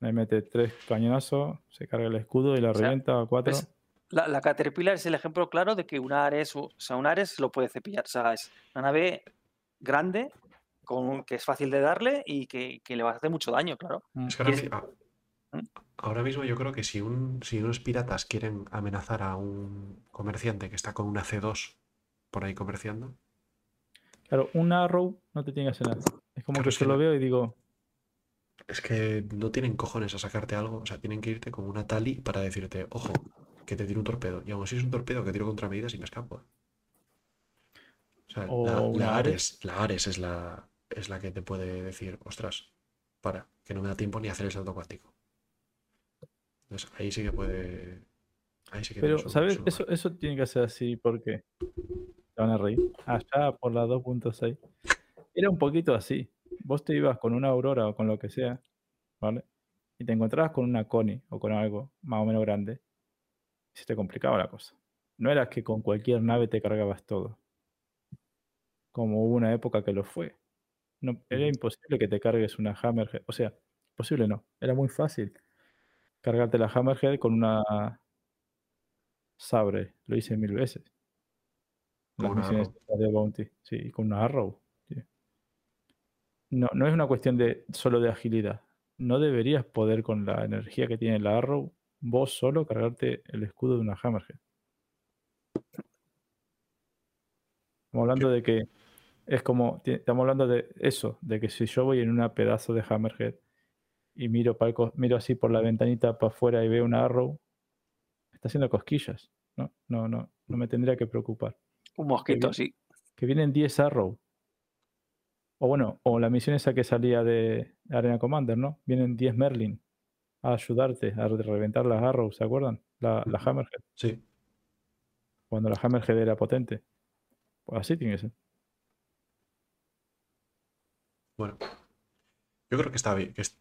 Me mete tres cañonazos, se carga el escudo y la O sea, revienta a cuatro. la Caterpillar es el ejemplo claro de que un Ares, o sea, un Ares lo puede cepillar. O sea, es una nave grande, con, que es fácil de darle y que, que le va a hacer mucho daño, claro. Mm. Es que ahora, ¿Quieres- mi- a- ahora mismo yo creo que si, un, si unos piratas quieren amenazar a un comerciante que está con una C2 por ahí comerciando, Claro, un arrow no te tiene que hacer nada. Es como Claro, que yo lo veo y digo, es que no tienen cojones a sacarte algo. O sea, tienen que irte con una tali para decirte, ojo, que te tiro un torpedo. Y aún así es un torpedo que tiro contra medidas y me escapo. O sea, O la, una la Ares. Ares, la Ares es la, es la que te puede decir, ostras, para, que no me da tiempo ni hacer el salto cuántico. Entonces ahí sí que puede. Ahí sí que pero, su- ¿sabes? su Eso, eso tiene que ser así porque te van a reír. Allá por la 2.6. Era un poquito así. Vos te ibas con una Aurora o con lo que sea, ¿vale? Y te encontrabas con una Connie o con algo más o menos grande. Y se te complicaba la cosa. No era que con cualquier nave te cargabas todo. Como hubo una época que lo fue. No, era imposible que te cargues una Hammerhead. O sea, posible no. Era muy fácil cargarte la Hammerhead con una Sabre. Lo hice mil veces. Las misiones de Bounty. Sí, con una Arrow. No, no es una cuestión de solo de agilidad. No deberías poder con la energía que tiene la Arrow vos solo cargarte el escudo de una Hammerhead. Estamos hablando de que es como, estamos hablando de eso, de que si yo voy en una pedazo de Hammerhead y miro, para miro así por la ventanita para afuera y veo una Arrow, está haciendo cosquillas. No, no, no, no me tendría que preocupar. Un mosquito, bien. sí. Que vienen 10 Arrow. O bueno, o la misión esa que salía de Arena Commander, ¿no? Vienen 10 Merlin a ayudarte a reventar las Arrow, ¿se acuerdan? La. Hammerhead, Sí, cuando la Hammerhead era potente. Pues así tiene que ser. Bueno. Yo creo que está bien, que est-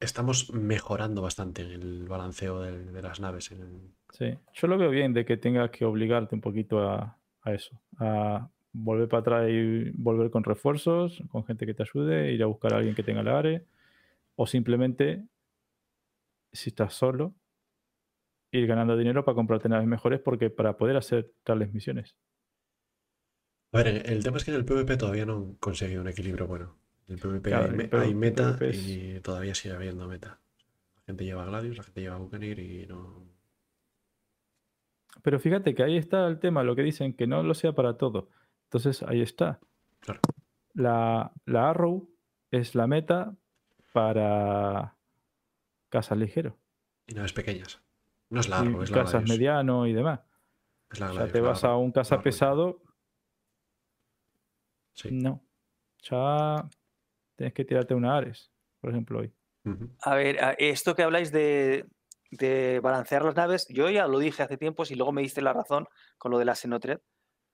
estamos mejorando bastante en el balanceo de, de las naves. en- Sí, yo lo veo bien de que tengas que obligarte un poquito a, a eso, a volver para atrás y volver con refuerzos, con gente que te ayude, ir a buscar a alguien que tenga la ARE, o simplemente, si estás solo, ir ganando dinero para comprarte naves mejores porque para poder hacer tales misiones. A ver, el tema es que en el PvP todavía no han conseguido un equilibrio bueno. En el PvP Claro, hay, el PvP hay meta es- y todavía sigue habiendo meta. La gente lleva Gladius, la gente lleva Buccaneer y no. Pero fíjate que ahí está el tema, lo que dicen, que no lo sea para todo. Entonces ahí está. Claro. La, la Arrow es la meta para casas ligeros. Y naves pequeñas. No es la y Arrow, es la casas Gladius. mediano y demás. Es la O sea, Gladius, te la vas a un casa pesado, Sí. no. Ya tienes que tirarte una Ares, por ejemplo, hoy. A ver, a- esto que habláis de, de balancear las naves, yo ya lo dije hace tiempo y luego me diste la razón con lo de la Xenotred.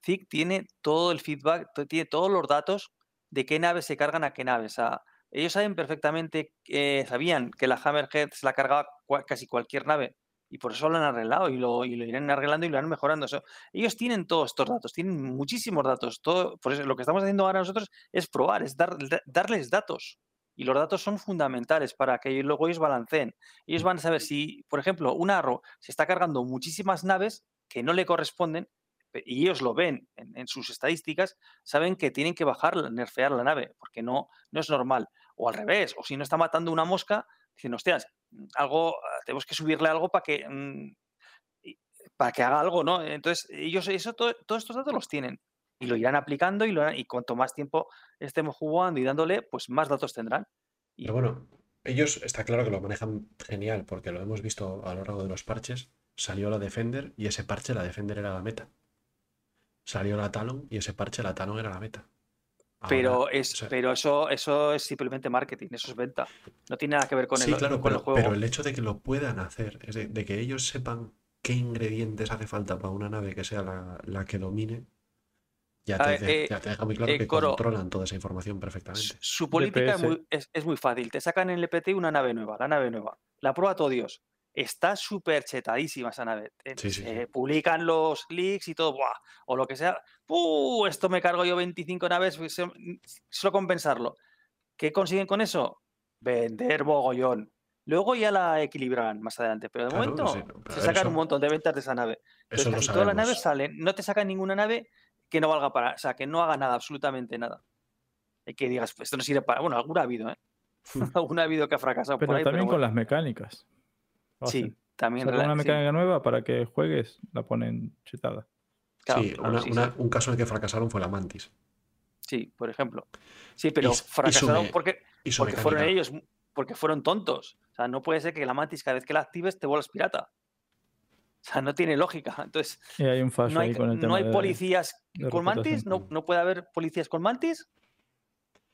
ZIC tiene todo el feedback, tiene todos los datos de qué naves se cargan a qué naves. O sea, ellos saben perfectamente, eh, sabían que la Hammerhead se la cargaba casi cualquier nave y por eso lo han arreglado y lo, y lo irán arreglando y lo irán mejorando. Ellos tienen todos estos datos, tienen muchísimos datos. Todo, por eso lo que estamos haciendo ahora nosotros es probar, es dar- da- darles datos. Y los datos son fundamentales para que luego ellos balanceen. Ellos van a saber si, por ejemplo, un arro se está cargando muchísimas naves que no le corresponden, y ellos lo ven en, en sus estadísticas, saben que tienen que bajar, nerfear la nave, porque no, no es normal. O al revés, o si no está matando una mosca, dicen, hostias, mm, algo, ah, tenemos que subirle algo para que, mm, para que haga algo, ¿no? Entonces, ellos eso, todo- todos estos datos los tienen y lo irán aplicando y, lo y cuanto más tiempo estemos jugando y dándole, pues más datos tendrán. Y- Pero bueno, ellos está claro que lo manejan genial porque lo hemos visto a lo largo de los parches. Salió la Defender y ese parche, la Defender era la meta. Salió la Talon y ese parche, la Talon era la meta. Ahora, Pero, es, o sea, pero eso, eso es simplemente marketing, eso es venta. No tiene nada que ver con, sí, el, claro, con pero, el juego. pero el hecho de que lo puedan hacer, es de, de que ellos sepan qué ingredientes hace falta para una nave que sea la, la que domine, ya te, ver, de- eh, ya te deja muy claro eh, que Coro, controlan toda esa información perfectamente. su política es muy, es, es muy fácil. Te sacan en el EPT una nave nueva, la nave nueva. La prueba todo Dios. Está súper chetadísima esa nave. Eh, Sí, eh, Publican los leaks y todo, ¡buah! o lo que sea. ¡Uh! Esto me cargo yo 25 naves, pues, em, solo compensarlo. ¿Qué consiguen con eso? Vender mogollón. Luego ya la equilibrarán más adelante, pero de Claro, momento pero se eso- sacan un montón de ventas de esa nave. Entonces, casi todas las naves salen, no te sacan ninguna nave que no valga para, o sea, que no haga nada, absolutamente nada. Y que digas, pues esto no sirve para. Bueno, alguna ha habido, ¿eh? alguna ha habido que ha fracasado Pero por ahí. también pero con las mecánicas. Sí, hacen. también. Sacan una sí, mecánica nueva para que juegues, la ponen chetada. claro, sí, claro, una- sí, una- sí. un caso en el que fracasaron fue la Mantis. Sí, por ejemplo. Sí, pero y fracasaron porque, Y su porque fueron ellos, porque fueron tontos. O sea, no puede ser que la mantis cada vez que la actives te vuelvas pirata. O sea, no tiene lógica. Entonces, Y hay un fallo no hay, ahí con el tema no hay de- policías de con mantis, no, no puede haber policías con mantis.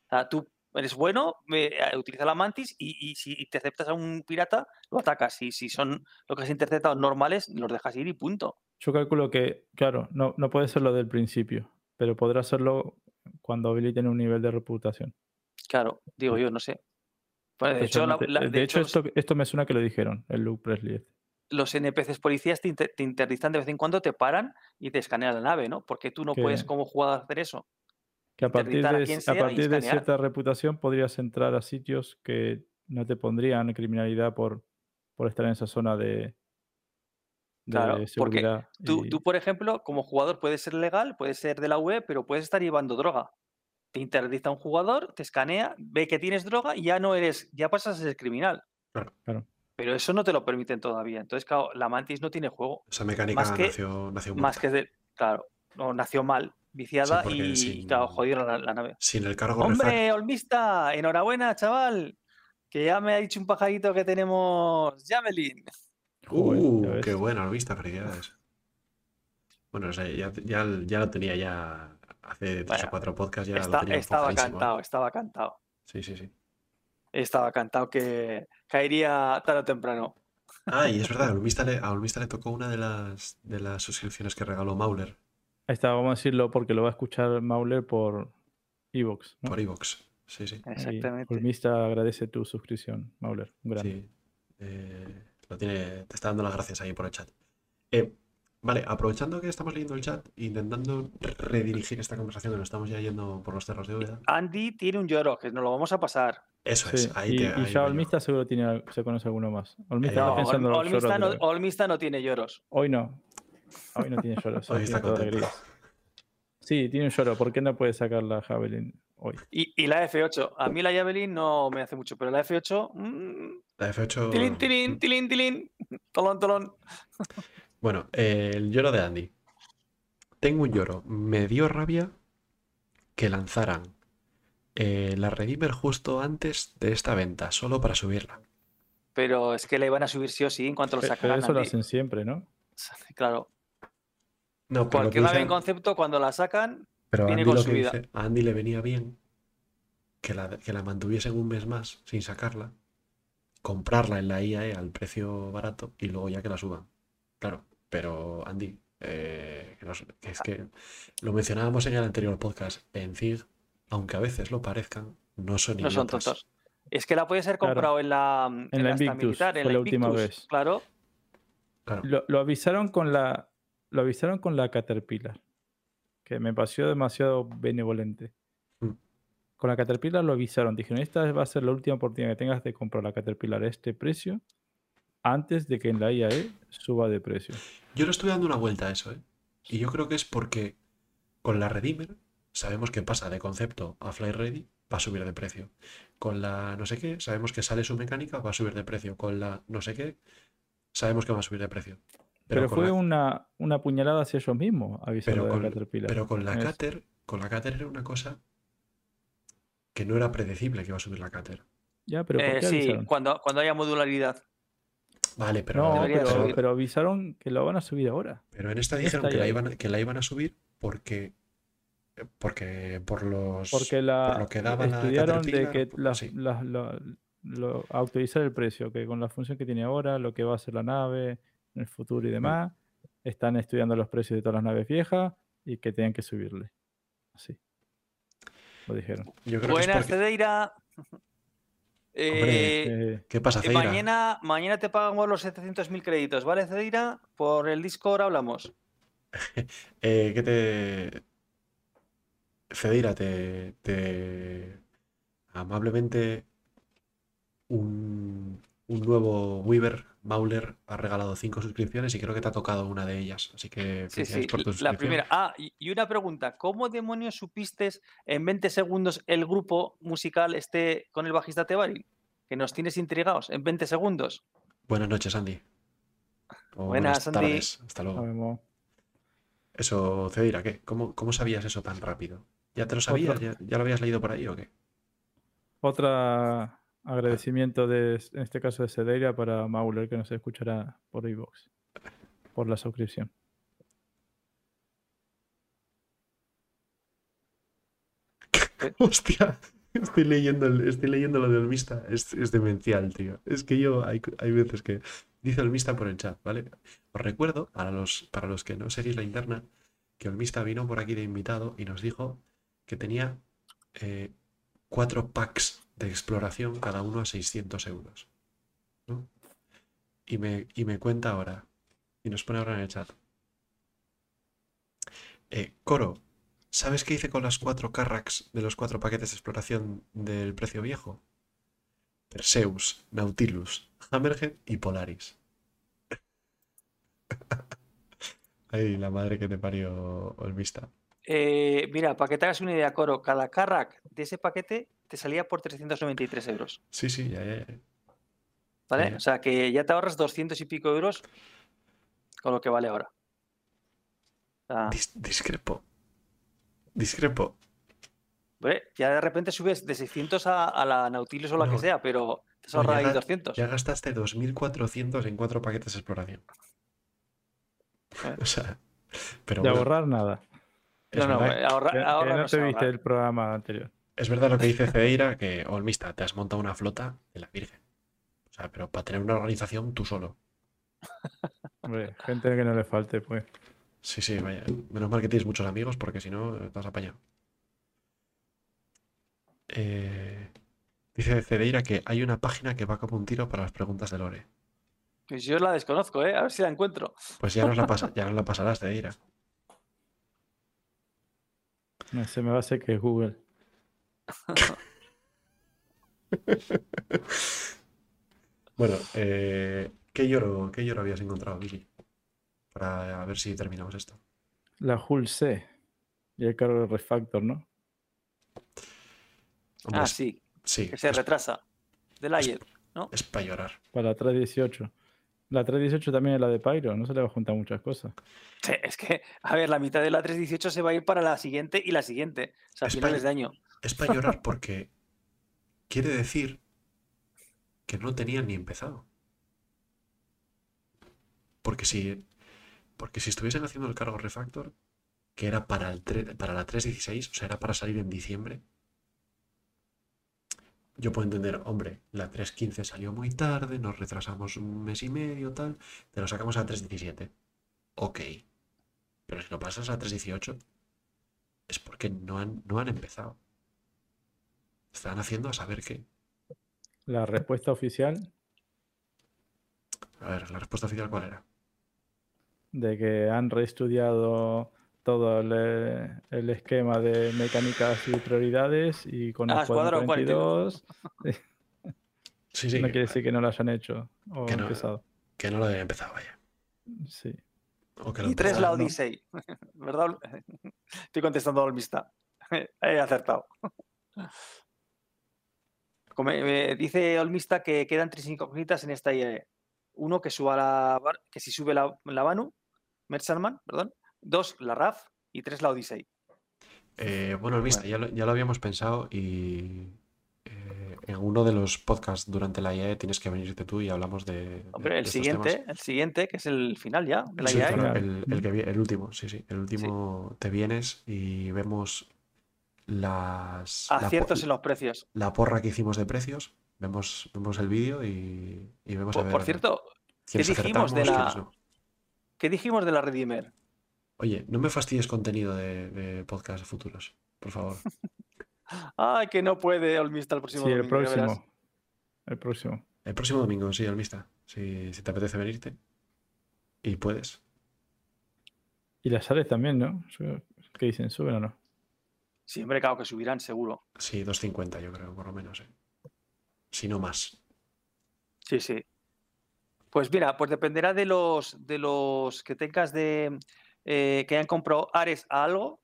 O sea, tú eres bueno, eh, utiliza la mantis y, y si te aceptas a un pirata, lo atacas. Y si son lo que has interceptado normales, los dejas ir y punto. Yo calculo que, claro, no, no puede ser lo del principio, pero podrá serlo cuando habiliten un nivel de reputación. Claro, digo yo, no sé. De hecho, la- Especialmente- la- de de hecho, hecho, los- esto, esto me suena que lo dijeron, el Luke Presley. este. los NPCs policías te, inter- te interdictan de vez en cuando, te paran y te escanean la nave, ¿no? Porque tú no puedes como jugador hacer eso. Que a partir, a de, a partir de cierta reputación podrías entrar a sitios que no te pondrían criminalidad por, por estar en esa zona de, de Claro, porque seguridad. Tú, y- tú, por ejemplo, como jugador puedes ser legal, puedes ser de la UE, pero puedes estar llevando droga. Te interdicta un jugador, te escanea, ve que tienes droga y ya no eres, ya pasas a ser criminal. Claro. Claro. Pero eso no te lo permiten todavía. Entonces, claro, la Mantis no tiene juego. Esa mecánica más que- nació, nació Más que de. Claro, no, nació mal, viciada y, sin- claro, jodieron la, la nave. Sin el cargo ¡Hombre, Olmista! Enhorabuena, chaval. Que ya me ha dicho un pajarito que tenemos Javelin. Uh, qué bueno, viste, felicidades. Bueno, o sea, ya, ya, ya lo tenía ya hace tres Bueno, o cuatro podcasts, ya lo Está- tenía estaba ¿eh? cantado, estaba cantado. Sí, sí, sí. Estaba cantado que caería tarde o temprano. Ah, y es verdad, a Olmista le, a Olmista le tocó una de las, de las suscripciones que regaló Mauler Ahí está, vamos a decirlo porque lo va a escuchar Mauler por Evox. ¿no? por Evox. Sí, sí. Exactamente. Olmista agradece tu suscripción, Mauler. Un grande. Sí. Eh, lo tiene, te está dando las gracias ahí por el chat. Eh, Vale, aprovechando que estamos leyendo el chat, intentando redirigir esta conversación que nos estamos ya yendo por los cerros de Úbeda. Andy tiene un lloro, que nos lo vamos a pasar. Eso Sí, es, ahí y, te. y ahí ya voy yo. Olmista seguro tiene, se conoce alguno más. Olmista Eh, no, pensando en los Olmista lloros no, Olmista no tiene lloros. Hoy no. Hoy no tiene lloros. Hoy está tiene. Sí, tiene un lloro. ¿Por qué no puede sacar la Javelin hoy? Y, y la F8. A mí la Javelin no me hace mucho, pero la F8. mm, La F8. tilín, tilín, tilín, tilín. Tolón, tolón. Bueno, eh, el lloro de Andy. Tengo un lloro. Me dio rabia que lanzaran eh, la Redeemer justo antes de esta venta, solo para subirla. Pero es que la iban a subir sí o sí en cuanto lo Pero sacaran. eso lo hacen siempre, ¿no? Claro. No, pero lo que Cualquier nave dice- en concepto, cuando la sacan, pero viene Andy con lo su que vida. dice, a Andy le venía bien que la, que la mantuviesen un mes más sin sacarla, comprarla en la IAE al precio barato y luego ya que la suban. Claro, pero Andy, eh, que, nos- que es que lo mencionábamos en el anterior podcast, en CIG, aunque a veces lo parezcan, no son no son idiotas. tontos. Es que la puedes haber Claro. comprado en la, en la Invictus, militar, en la la última Invictus, vez. Claro. Claro. Lo, lo avisaron con la. Lo avisaron con la Caterpillar. Que me pareció demasiado benevolente. Mm. Con la Caterpillar lo avisaron. Dijeron, esta va a ser la última oportunidad que tengas de comprar la Caterpillar a este precio. Antes de que en la IAE suba de precio. Yo le estoy dando una vuelta a eso, ¿eh? Y yo creo que es porque con la Redeemer sabemos que pasa de concepto a Fly Ready, va a subir de precio. Con la no sé qué, sabemos que sale su mecánica, va a subir de precio. Con la no sé qué, sabemos que va a subir de precio. Pero, fue la, una, una puñalada hacia ellos mismos avisando pero de con, la Caterpillar. pero con la Es- Cater, con la Cater era una cosa que no era predecible que iba a subir la Cater. Ya, pero ¿por Eh, qué sí, cuando, cuando haya modularidad. Vale, pero, No, pero, avisaron que lo van a subir ahora. pero en esta dijeron esta que la, iban, que la iban a subir porque porque por los Porque la, lo que daba la estudiaron de que por- las- sí. lo- autorizar el precio, que con la función que tiene ahora, lo que va a hacer la nave en el futuro y demás, están estudiando los precios de todas las naves viejas y que tienen que subirle. Así. Lo dijeron. Yo creo que es Buenas, porque- Cedeira. Eh, Eh, ¿Qué pasa, eh, Ceira? mañana, mañana te pagamos los 700.000 créditos, ¿vale, Cedeira? Por el Discord hablamos. Eh, ¿qué te. Cedeira, te, te- Amablemente. Un, un nuevo Weaver, Mauler, ha regalado cinco suscripciones y creo que te ha tocado una de ellas. Así que Sí, felicidades sí, por tu la primera. Ah, y, una pregunta. ¿Cómo demonios supiste en 20 segundos el grupo musical esté con el bajista Tebarin? Que nos tienes intrigados en 20 segundos. Buenas noches, Andy. O Buenas, Andy. tardes. Hasta luego. Eso, Cedeira, ¿qué? ¿Cómo, cómo sabías eso tan rápido? ¿Ya te lo sabías? Otro- ¿Ya, ya lo habías leído por ahí o qué? Otra agradecimiento de, en este caso de Cedeira para Mauler que nos escuchará por iVoox. Por la suscripción. Hostia, estoy leyendo, estoy leyendo lo de Olmista. Es, es demencial, tío. Es que yo, hay, hay veces que dice Olmista por el chat, ¿vale? Os recuerdo, para los, para los que no seguís la interna, que Olmista vino por aquí de invitado y nos dijo que tenía eh, cuatro packs de exploración, cada uno a 600 euros. ¿no? Y, me, y me cuenta ahora, y nos pone ahora en el chat. Eh, Coro, ¿Sabes qué hice con las cuatro Carracks de los cuatro paquetes de exploración del precio viejo? Perseus, Nautilus, Hammerhead y Polaris. Ay, la madre que te parió Olvista. Eh, mira, para que te hagas una idea, Coro, cada Carrack de ese paquete te salía por 393 euros. Sí, sí, ya, ya, ya. ¿Vale? Ya. O sea que ya te ahorras 200 y pico euros con lo que vale ahora. Dis- discrepo. Discrepo. ya de repente subes de 600 a, a la Nautilus o la No. que sea, pero te has ahorrado ya ahí ga- 200. Ya gastaste 2.400 en cuatro paquetes de exploración. Eh. O sea, pero De bueno, ahorrar nada. es No, no, verdad- eh, ahorra- Que- que ahorra no no te se viste el programa anterior. Es verdad lo que dice Cedeira, que Olmista, te has montado una flota de la Virgen. O sea, pero para tener una organización tú solo. Hombre, gente que no le falte, pues. Sí, sí, vaya. Menos mal que tienes muchos amigos porque si no, te has apañado. Eh, dice Cedeira que hay una página que va como un tiro para las preguntas de Lore. Pues yo la desconozco, ¿eh? A ver si la encuentro. Pues ya nos la, pasa, ya nos la pasarás, de ira. No sé, me va a hacer que es Google. Bueno, eh, ¿qué, lloro, ¿qué lloro habías encontrado, Vicky? Para ver si terminamos esto. La Hull C. Y el cargo de refactor, ¿no? Hombre, Ah, es- sí, sí, que se es, retrasa. Del ayer. es para llorar. Para la 318. La 318 también es la de Pyro, no se le va a juntar muchas cosas. Sí, es que, a ver, la mitad de la 318 se va a ir para la siguiente y la siguiente. O sea, a Es finales de año. Es para llorar porque quiere decir que no tenían ni empezado. Porque si, porque si estuviesen haciendo el cargo refactor, que era para, el para la 3.16, o sea, era para salir en diciembre, yo puedo entender, hombre, la 3.15 salió muy tarde, nos retrasamos un mes y medio, tal, te lo sacamos a 3.17. Ok. Pero si lo pasas a 3.18, es porque no han, no han empezado. Están haciendo a saber qué. La respuesta oficial A ver, la respuesta oficial cuál era. de que han reestudiado todo el, el esquema de mecánicas y prioridades y con Ah, el cuadro Escuadrón 42 Sí, sí, no quiere decir que no lo hayan hecho o que no. empezado. que no lo había empezado, vaya. Sí. O que lo Y tres la ¿no? Odyssey. ¿Verdad? Estoy contestando al Olmista. He acertado. Como, eh, dice Olmista que quedan tres incógnitas en esta IAE. Uno, que suba la que si sube la, la Banu, Merchanman, perdón. Dos, la RAF. Y tres, la Odyssey. Eh, bueno, viste, ya lo, ya lo habíamos pensado y eh, en uno de los podcasts durante la IAE tienes que venirte tú y hablamos de, Hombre, de el siguiente, temas. el siguiente, que es el final ya de la Sí, IAE. claro, el, el que vi- el último, sí, sí. El último te vienes y vemos las la Aciertos en los precios. la porra que hicimos de precios. Vemos, vemos el vídeo y, y vemos a Por, ver por cierto, ¿qué dijimos de la- no. ¿qué dijimos de la Redeemer? Oye, no me fastidies contenido de, de podcast futuros, por favor. Ay, que no puede Olmista el próximo Sí, el domingo, ya verás. próximo. El próximo. El próximo domingo, sí, Almista. Si, si te apetece venirte. Y puedes. Y las sales también, ¿no? ¿Qué dicen? ¿Suben o no? Sí, hombre, claro que subirán, seguro. Sí, 2.50 yo creo, por lo menos. ¿eh? Si no más. Sí, sí. Pues mira, pues dependerá de los de los que tengas de eh, que hayan comprado Ares a algo,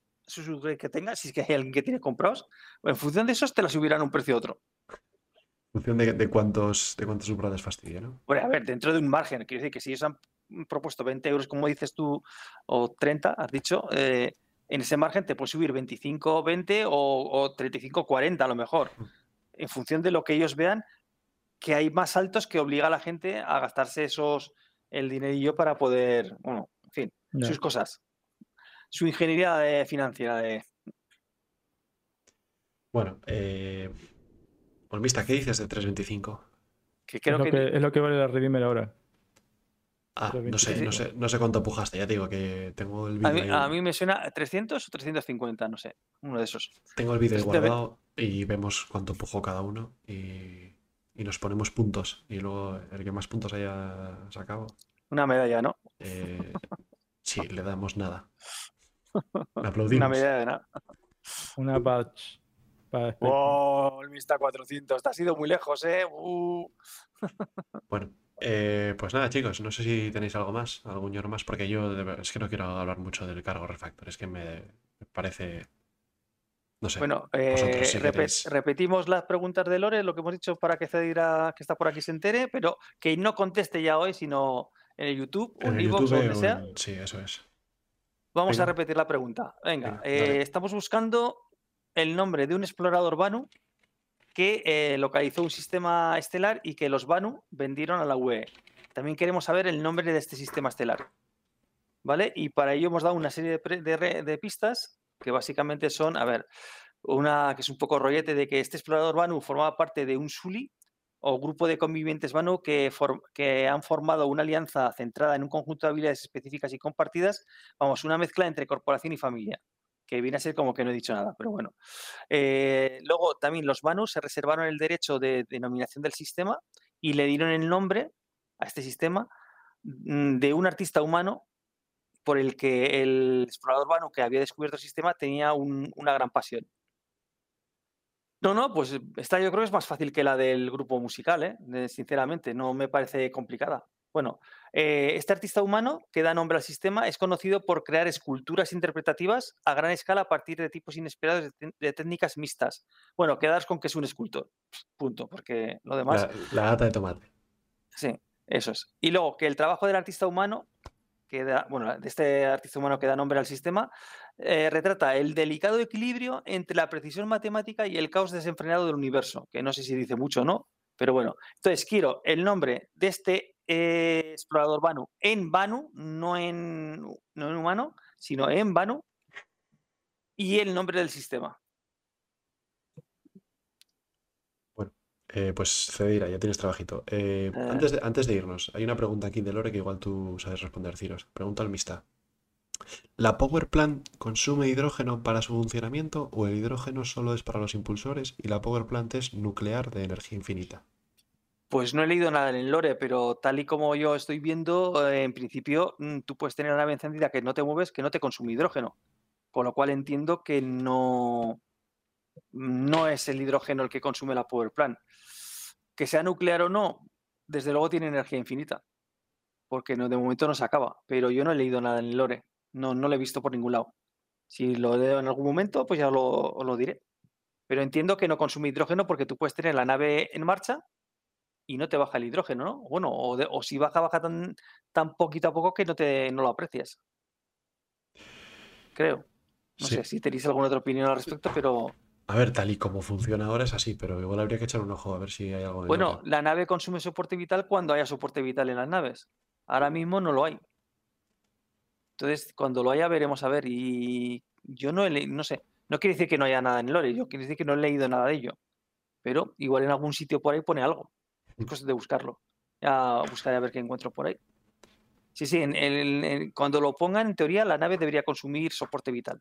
que tengas, si es que hay alguien que tiene comprados, en función de esos te la subirán a un precio u otro. En función de, de cuántos de cuántos subrones fastidia, ¿no? Bueno, a ver, dentro de un margen, quiero decir que si ellos han propuesto 20 euros, como dices tú, o 30, has dicho, eh, en ese margen te puede subir 25, 20 o, o 35, 40 a lo mejor, en función de lo que ellos vean que hay más altos que obliga a la gente a gastarse esos el dinerillo para poder, bueno, en fin, sus cosas. Su ingeniería de- financiera de Bueno, eh, Olmista, ¿qué dices de 3.25? que Es creo lo que, que, es lo que vale la Redeemer ahora. Ah, no sé, 25. no sé, no sé cuánto pujaste, ya te digo que tengo el a vídeo mí, ahí- a mí me suena 300 o 350, no sé, uno de esos. Tengo el vídeo Este guardado y vemos cuánto pujó cada uno y, y nos ponemos puntos. Y luego el que más puntos haya sacado, Una medalla, ¿no? eh, sí, le damos nada. Le aplaudimos. Una medalla de nada. Una batch. Para Spectrum. ¡Oh! El Mista 400, te has ido muy lejos, ¿eh? Uh. Bueno, eh, pues nada, chicos, no sé si tenéis algo más, algún ñoro más, porque yo de es que no quiero hablar mucho del cargo refactor, es que me, me parece. No sé. Bueno, eh, queréis. repetimos las preguntas de Lore, lo que hemos dicho para que Cedira, que está por aquí, se entere, pero que no conteste ya hoy, sino en el YouTube o en en el YouTube o donde sea. Sí, eso es. Vamos a repetir la pregunta. Venga, Venga, eh, estamos buscando el nombre de un explorador Banu que eh, localizó un sistema estelar y que los Banu vendieron a la UE. También queremos saber el nombre de este sistema estelar. ¿Vale? Y para ello hemos dado una serie de, pistas que básicamente son, a ver, una que es un poco rollete de que este explorador Banu formaba parte de un Suli o grupo de convivientes Banu que, que han formado una alianza centrada en un conjunto de habilidades específicas y compartidas vamos, una mezcla entre corporación y familia, que viene a ser como que no he dicho nada, pero bueno. Eh, luego también los Banu se reservaron el derecho de denominación del sistema y le dieron el nombre a este sistema mm, de un artista humano por el que el explorador vano que había descubierto el sistema tenía un- una gran pasión. No, no, pues esta yo creo que es más fácil que la del grupo musical, ¿eh? De- sinceramente, no me parece complicada. Bueno, eh, este artista humano que da nombre al sistema es conocido por crear esculturas interpretativas a gran escala a partir de tipos inesperados de, técnicas mixtas. Bueno, quedaros con que es un escultor, punto, porque lo demás... La, la lata de tomate. Sí, eso es. Y luego que el trabajo del artista humano, que da, bueno, de este artista humano que da nombre al sistema, eh, retrata el delicado equilibrio entre la precisión matemática y el caos desenfrenado del universo, que no sé si dice mucho o no, pero bueno. Entonces quiero el nombre de este eh, explorador Banu en Banu, no en, no en humano, sino en Banu, y el nombre del sistema. Eh, pues Cedira, ya tienes trabajito. Eh. antes, de, antes de irnos, hay una pregunta aquí de Lore que igual tú sabes responder, Ciros. Pregunta al Mista. ¿La Power Plant consume hidrógeno para su funcionamiento o el hidrógeno solo es para los impulsores y la Power Plant es nuclear de energía infinita? Pues no he leído nada en el lore, pero tal y como yo estoy viendo, eh, en principio mm, tú puedes tener una nave encendida que no te mueves, que no te consume hidrógeno. Con lo cual entiendo que no, no es el hidrógeno el que consume la Power Plant. Que sea nuclear o no, desde luego tiene energía infinita. Porque no, de momento no se acaba. Pero yo no he leído nada en el lore. No, no lo he visto por ningún lado. Si lo leo en algún momento, pues ya lo, lo diré. Pero entiendo que no consume hidrógeno porque tú puedes tener la nave en marcha y no te baja el hidrógeno, ¿no? Bueno, o, de- o si baja, baja tan, tan poquito a poco que no, te, no lo aprecias. Creo. No Sí. sé si tenéis alguna otra opinión al respecto, pero A ver, tal y como funciona ahora es así, pero igual habría que echar un ojo a ver si hay algo de bueno, la nave consume soporte vital cuando haya soporte vital en las naves. Ahora mismo no lo hay. Entonces, cuando lo haya, veremos a ver. Y yo no he leído, no sé, no quiere decir que no haya nada en el lore, yo quiere decir que no he leído nada de ello. Pero igual en algún sitio por ahí pone algo. Es cosa de buscarlo. Ya buscaré a ver qué encuentro por ahí. Sí, sí, en el- en- cuando lo pongan, en teoría, la nave debería consumir soporte vital.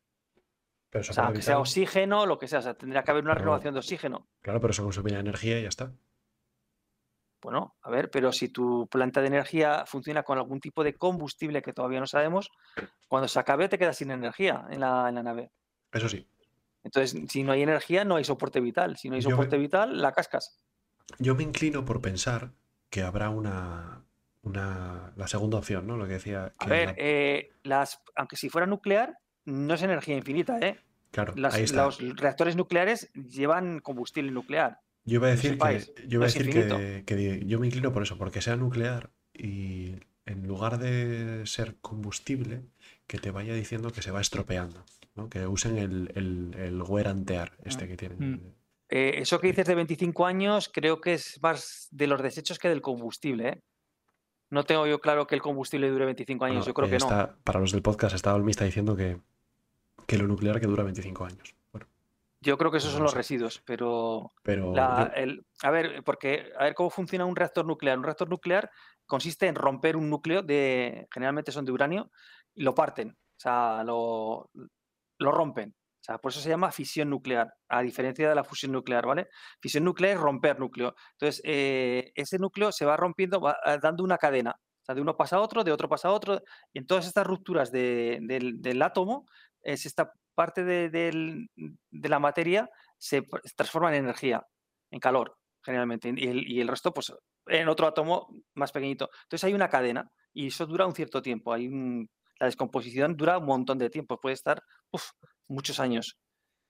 Pero O sea, aunque sea evitar- oxígeno, lo que sea. O sea, tendría que haber una Pero- renovación de oxígeno. Claro, pero eso consumirá energía y ya está. Bueno, a ver, pero si tu planta de energía funciona con algún tipo de combustible que todavía no sabemos, cuando se acabe te quedas sin energía en la, en la nave. Eso sí. Entonces, si no hay energía, no hay soporte vital. Si no hay Yo soporte vital, la cascas. Yo me inclino por pensar que habrá una, una la segunda opción, ¿no? Lo que decía A ver, la- eh, las, aunque si fuera nuclear, no es energía infinita, ¿eh? claro, Las- ahí está. los reactores nucleares llevan combustible nuclear. Yo iba a decir que, yo iba no a decir que, yo me inclino por eso, porque sea nuclear y en lugar de ser combustible, que te vaya diciendo que se va estropeando, ¿no? Que usen el, el, el wear and tear este que tienen. Mm. Eh, eso que dices de 25 años, creo que es más de los desechos que del combustible, ¿eh? No tengo yo claro que el combustible dure 25 años, Bueno, yo creo que no. está- Para los del podcast, estaba el Mista diciendo que, que lo nuclear que dura 25 años. Bueno, Yo creo que esos no son lo los sé. residuos, pero pero la- yo- el- a ver, porque a ver cómo funciona un reactor nuclear. Un reactor nuclear consiste en romper un núcleo de, generalmente son de uranio, y lo parten, o sea, lo, lo rompen. O sea, por eso se llama fisión nuclear, a diferencia de la fusión nuclear, ¿vale? Fisión nuclear es romper núcleo. Entonces, eh, ese núcleo se va rompiendo, va eh, dando una cadena. O sea, de uno pasa a otro, de otro pasa a otro. Y en todas estas rupturas de- del, átomo, es esta parte de, de la materia se transforma en energía, en calor, generalmente. Y el, resto, pues, en otro átomo más pequeñito. Entonces hay una cadena y eso dura un cierto tiempo. Hay la descomposición dura un montón de tiempo, puede estar muchos años.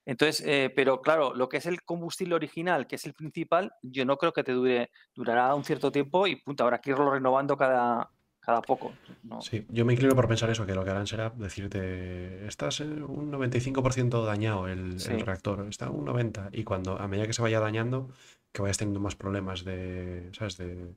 Entonces, eh, pero claro, lo que es el combustible original, que es el principal, yo no creo que te dure, durará un cierto tiempo y punto, habrá que irlo renovando cada, cada poco. ¿no? Sí, yo me inclino por pensar eso, que lo que harán será decirte, estás en un 95% dañado el, el Sí. reactor, está un 90%, y cuando a medida que se vaya dañando, que vayas teniendo más problemas de, ¿sabes? De,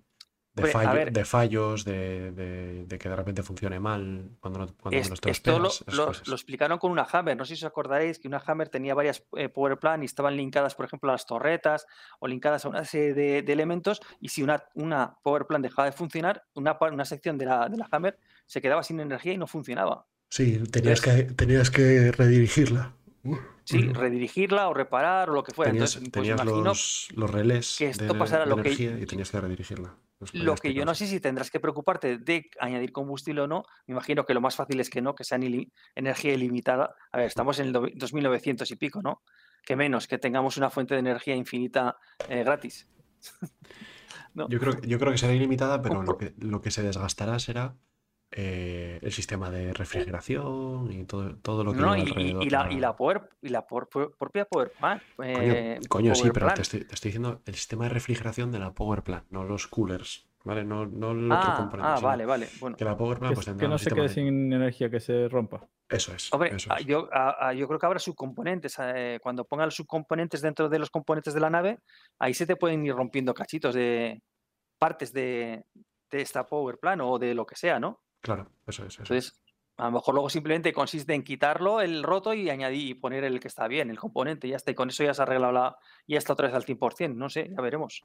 de, Hombre, a fallo- ver. de fallos, de, de- de que de repente funcione mal, cuando no, cuando Es- te lo esto lo, esperas, lo- explicaron con una Hammer. No sé si os acordaréis que una Hammer tenía varias eh, Power Plan y estaban linkadas, por ejemplo, a las torretas o linkadas a una serie de, de elementos. Y si una, una Power Plan dejaba de funcionar, una, una sección de la, de la Hammer se quedaba sin energía y no funcionaba. Sí, tenías Entonces- que, tenías que redirigirla. Sí, redirigirla o reparar o lo que fuera. Tenías, Entonces, pues tenías los, los relés que de, esto pasará de lo que- energía y tenías que redirigirla. Lo que yo no sé si tendrás que preocuparte de añadir combustible o no. Me imagino que lo más fácil es que no, que sea ili- energía ilimitada. A ver, estamos en el do- 2900 y pico, ¿no? Que menos, que tengamos una fuente de energía infinita eh, gratis. ¿no? Yo creo, yo creo que será ilimitada, pero lo que, lo que se desgastará será eh, el sistema de refrigeración y todo, todo lo que No, y, alrededor. y la, y la, power, y la por- por- propia Power Plant. Coño, eh, sí, pero te estoy, te estoy diciendo el sistema de refrigeración de la Power Plant, no los coolers, ¿vale? No, no el otro Ah, componente. ah, vale, vale. Bueno, Que la Power Plant Que, pues que no se quede de- sin energía, que se rompa. Eso es, Hombre, eso ah, es. yo, ah, ah, yo creo que habrá subcomponentes. eh, cuando pongan los subcomponentes dentro de los componentes de la nave, ahí se te pueden ir rompiendo cachitos de partes de, de esta Power Plant o de lo que sea, ¿no? Claro, eso es. Eso es. Entonces, a lo mejor luego simplemente consiste en quitarlo, el roto, y añadir y poner el que está bien, el componente, y ya está. Y con eso ya se ha arreglado la. Ya está otra vez al 100%. No sé, ya veremos.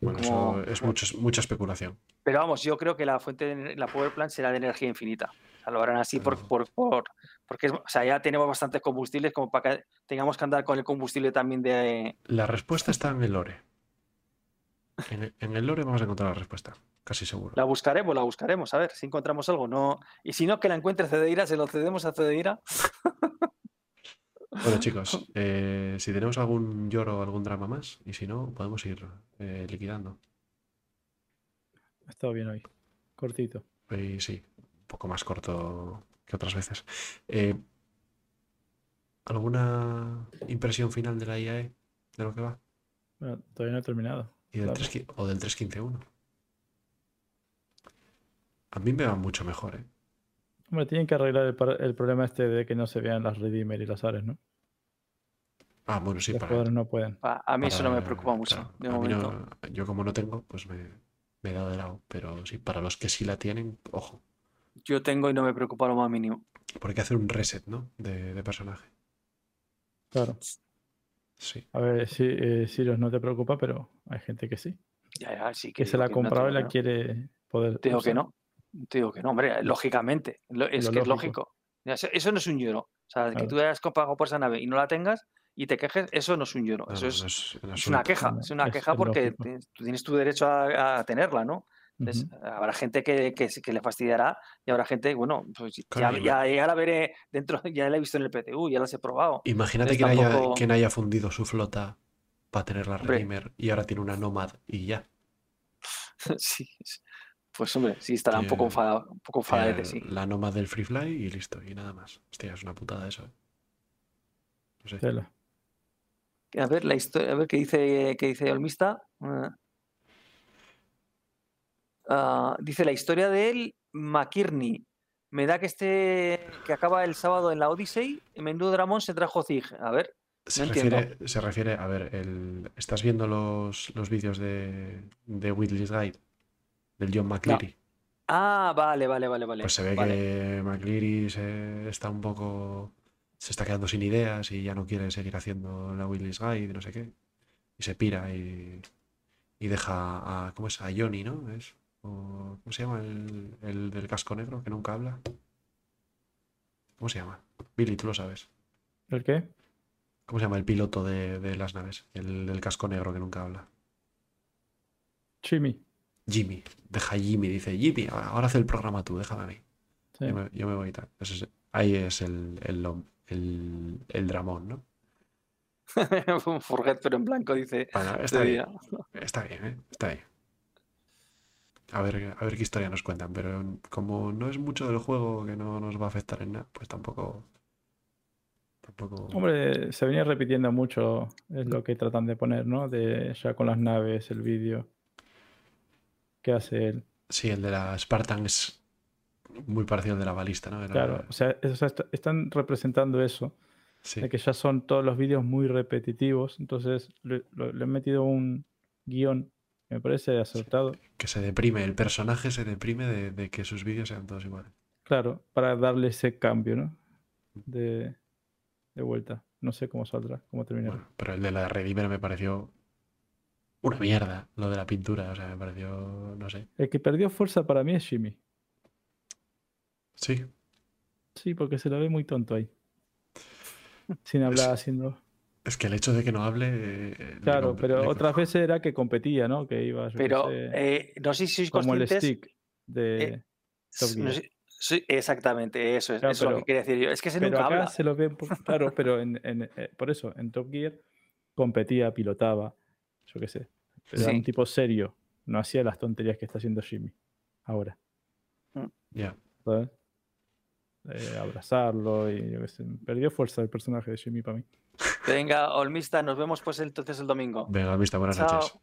Bueno, como- eso es mucho- mucha especulación. Pero vamos, yo creo que la fuente de la Power Plant será de energía infinita. O sea, lo harán así por, por, por- porque o sea, ya tenemos bastantes combustibles como para que tengamos que andar con el combustible también de. La respuesta está en el lore. En el, en el lore vamos a encontrar la respuesta, casi seguro. La buscaremos, la buscaremos, a ver si encontramos algo. No, y si no, que la encuentre Cedeira, se lo cedemos a Cedeira. Bueno, chicos, eh, si tenemos algún lloro o algún drama más, y si no, podemos ir eh, liquidando. Ha estado bien hoy. Cortito. Y sí, un poco más corto que otras veces. Eh, ¿Alguna impresión final de la IAE de lo que va? Bueno, todavía no he terminado. Y del Claro. 3, o del 3.15.1. A mí me va mucho mejor, ¿eh? Hombre, tienen que arreglar el, problema este de que no se vean las Redeemer y las Ares, ¿no? Ah, bueno, sí, los para, jugadores no pueden. A, a mí eso no me preocupa mucho, claro, de a mí momento. no- yo como no tengo, pues me, me he dado de lado. Pero sí, para los que sí la tienen, ojo. Yo tengo y no me preocupa lo más mínimo. Porque hay que hacer un reset, ¿no? De, de personaje. Claro. Sí. A ver, si eh, Sirius no te preocupa, pero hay gente que sí. Ya, ya, sí Que que se la ha que no, comprado y la que no. quiere poder. Digo que usar. no. Te digo que no, hombre, lógicamente. es Lo que es lógico. Eso, no es un lloro. O sea, que tú hayas pagado por esa nave y no la tengas y te quejes, eso no es un lloro. Eso es, no es en es una queja. Es una es- queja porque lógico. tú tienes tu derecho a, a tenerla, ¿no? Entonces, habrá gente que, que, sí que le fastidiará y habrá gente, bueno, pues ya, Claro, ya, ya la veré dentro, ya la he visto en el PTU, ya las he probado. Imagínate Entonces quien haya, tampoco- quien haya fundido su flota para tener la. Redeemer y ahora tiene una Nomad y ya. sí, es- pues hombre, sí estará un poco enfadado, un poco sí. La Nomad del Free Fly y listo, y nada más. Hostia, es una putada eso. ¿eh? No sé. Tela. A ver, la historia, a ver qué dice, qué dice Olmista. Ah. Dice la historia de él, McKierney. Me da que este que acaba el sábado en la Odyssey, menudo Dramón se trajo Zig. A ver, Se, no refiere, entiendo. se refiere, a ver, el, ¿estás viendo los, los vídeos de, de Whitley's Guide? Del John McCleary. Ah, vale, vale, vale, vale. Pues se ve vale. que McCleary se está un poco. se está quedando sin ideas y ya no quiere seguir haciendo la Whitley's Guide, no sé qué. Y se pira y, y deja a. ¿Cómo es? A Johnny, ¿no? Es, o- ¿Cómo se llama el, el del casco negro que nunca habla? ¿Cómo se llama? Billy, tú lo sabes. ¿El qué? ¿Cómo se llama el piloto de, de las naves? El del casco negro que nunca habla. Chimi. Jimmy. Deja a Jimmy, dice Jimmy, ahora haz el programa tú, déjame a mí. Sí. Yo, me, yo me voy y tal. Ese es- ahí es el, el, el, el dramón, ¿no? Un Forget, pero en blanco, dice. Bueno, está este bien, está bien, ¿eh? Está bien. A ver, a ver qué historia nos cuentan, pero como no es mucho del juego que no nos va a afectar en nada, pues tampoco. Tampoco. Hombre, se venía repitiendo mucho, es lo que tratan de poner, ¿no? De ya con las naves, el vídeo que hace él. Sí, el de la Spartan es muy parecido al de la balista, ¿no? Era- Claro, o sea, es- o sea, est- están representando eso, sí. de que ya son todos los vídeos muy repetitivos, entonces le, han metido un guion que me parece acertado, Que se deprime, el personaje se deprime de, de que sus vídeos sean todos iguales. claro, para darle ese cambio, ¿no? De, de vuelta. No sé cómo saldrá, cómo terminará. Bueno, pero el de la Redeemer me pareció una mierda, lo de la pintura, o sea, me pareció, no sé. El que perdió fuerza para mí es Jimmy. Sí, Sí, porque se lo ve muy tonto ahí. Sin hablar, haciendo. Es que el hecho de que no hable. eh, Claro, pero le- otras veces era que competía, ¿no? Que iba, Pero sé, eh, no sé si sois como el stick de eh, Top no sé- sí, exactamente, eso es, Claro, eso es lo que quería decir yo. Es que Pero nunca acá habla. se lo ve un poco claro, pero en, en, eh, por eso, en Top Gear competía, pilotaba, yo qué sé. Pero era un tipo serio, no hacía las tonterías que está haciendo Jimmy ahora. Ya. ¿sabes? Eh, abrazarlo y yo qué sé. Perdió fuerza el personaje de Jimmy para mí. Venga, Olmista, nos vemos pues entonces el domingo. Venga, vista, buenas Chao. noches.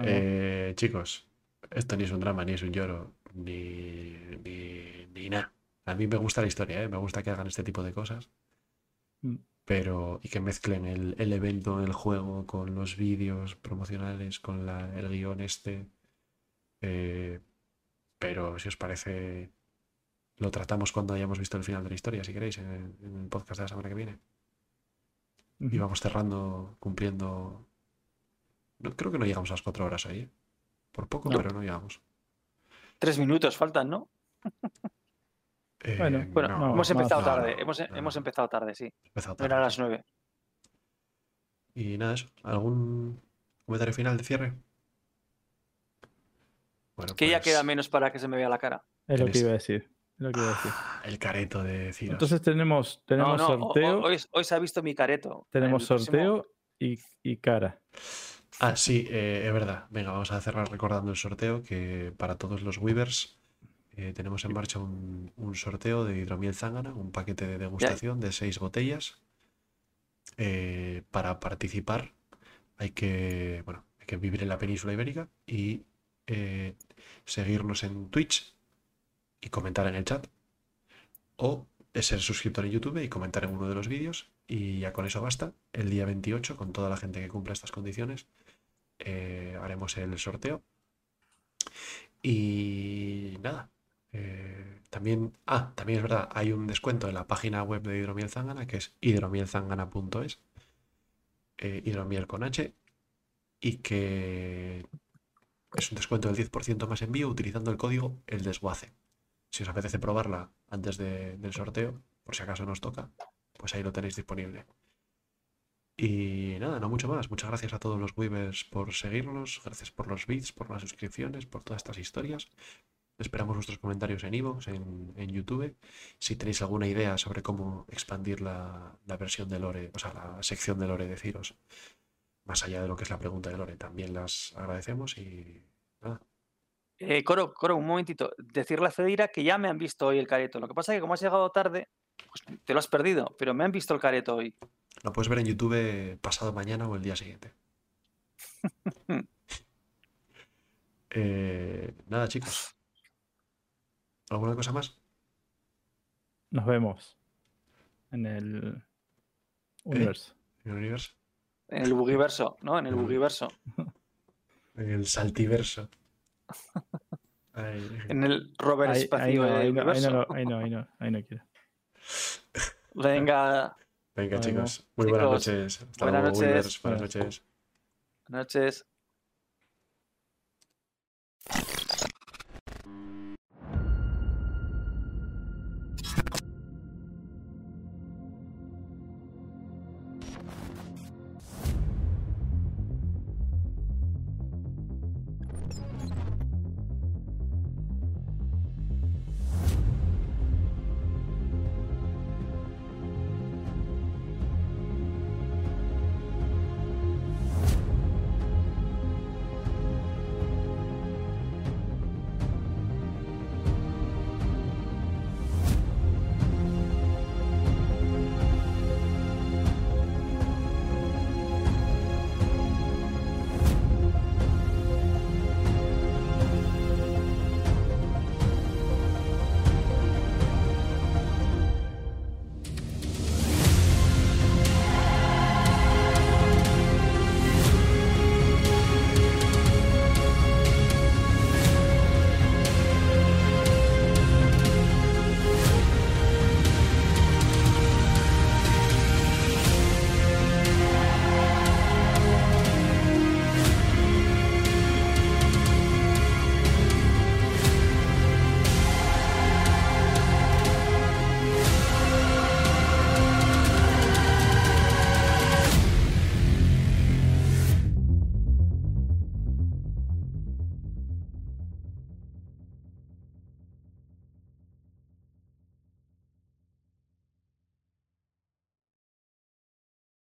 Eh, chicos, esto ni es un drama, ni es un lloro, ni, ni, ni nada. A mí me gusta la historia, ¿eh? me gusta que hagan este tipo de cosas, Mm. Pero y que mezclen el, el evento, el juego, con los vídeos promocionales, con la- el guion este. Eh, pero si os parece, lo tratamos cuando hayamos visto el final de la historia, si queréis, en el, en el podcast de la semana que viene. Y vamos cerrando, cumpliendo. No, creo que no llegamos a las cuatro horas ahí. ¿eh? Por poco, No. pero no llegamos. Tres minutos faltan, ¿no? Eh, Bueno, Bueno, no, hemos empezado no, tarde. no, hemos, no, hemos no. empezado tarde, sí. Empezado Era a las nueve. Y nada, eso. ¿Algún comentario final de cierre? Bueno, Que ya pues, queda menos para que se me vea la cara. Es lo que iba a decir. Es lo que iba a decir. ah, el careto de Ciros. Entonces tenemos, No, tenemos no, o- o- sorteo, hoy, hoy se ha visto mi careto. tenemos sorteo y, y cara. Ah, sí, eh, es verdad. Venga, vamos a cerrar recordando el sorteo que para todos los Weavers eh, tenemos en marcha un, sorteo de hidromiel zángana, un paquete de degustación de seis botellas. Eh, para participar hay que, bueno, hay que vivir en la península ibérica y eh, seguirnos en Twitch y comentar en el chat. O ser suscriptor en YouTube y comentar en uno de los vídeos. Y ya con eso basta. El día 28, con toda la gente que cumpla estas condiciones, haremos el sorteo. Y nada. Eh, también, ah, también es verdad, hay un descuento en la página web de Hidromiel Zángana, que es hidromielzangana.es, eh, hidromiel con H, y que es un descuento del 10% más envío utilizando el código el desguace. Si os apetece probarla antes de- del sorteo, por si acaso nos toca, pues ahí lo tenéis disponible. Y nada, no mucho más. Muchas gracias a todos los Weavers por seguirnos, gracias por los bits, por las suscripciones, por todas estas historias. Esperamos vuestros comentarios en iVoox, en, en YouTube. Si tenéis alguna idea sobre cómo expandir la, la versión de Lore, o sea, la sección de Lore de Ciros, más allá de lo que es la pregunta de Lore, también las agradecemos y nada. Eh, Coro, Coro, un momentito. Decirle a Fedira que ya me han visto hoy el careto. Lo que pasa es que como has llegado tarde, pues te lo has perdido, pero me han visto el careto hoy. Lo puedes ver en YouTube pasado mañana o el día siguiente. Eh, nada, chicos. ¿Alguna cosa más? Nos vemos en el universo. En el universo. En el bugiverso, ¿no? En el bugiverso. En el saltiverso. En el rover Ahí, espacio ahí, no, ahí, no, ahí no, ahí no, ahí no quiero. Venga, Venga, chicos. Muy buenas Chicos, noches. Hasta buenas luego, noches. Buenas Buenas noches. buenas noches.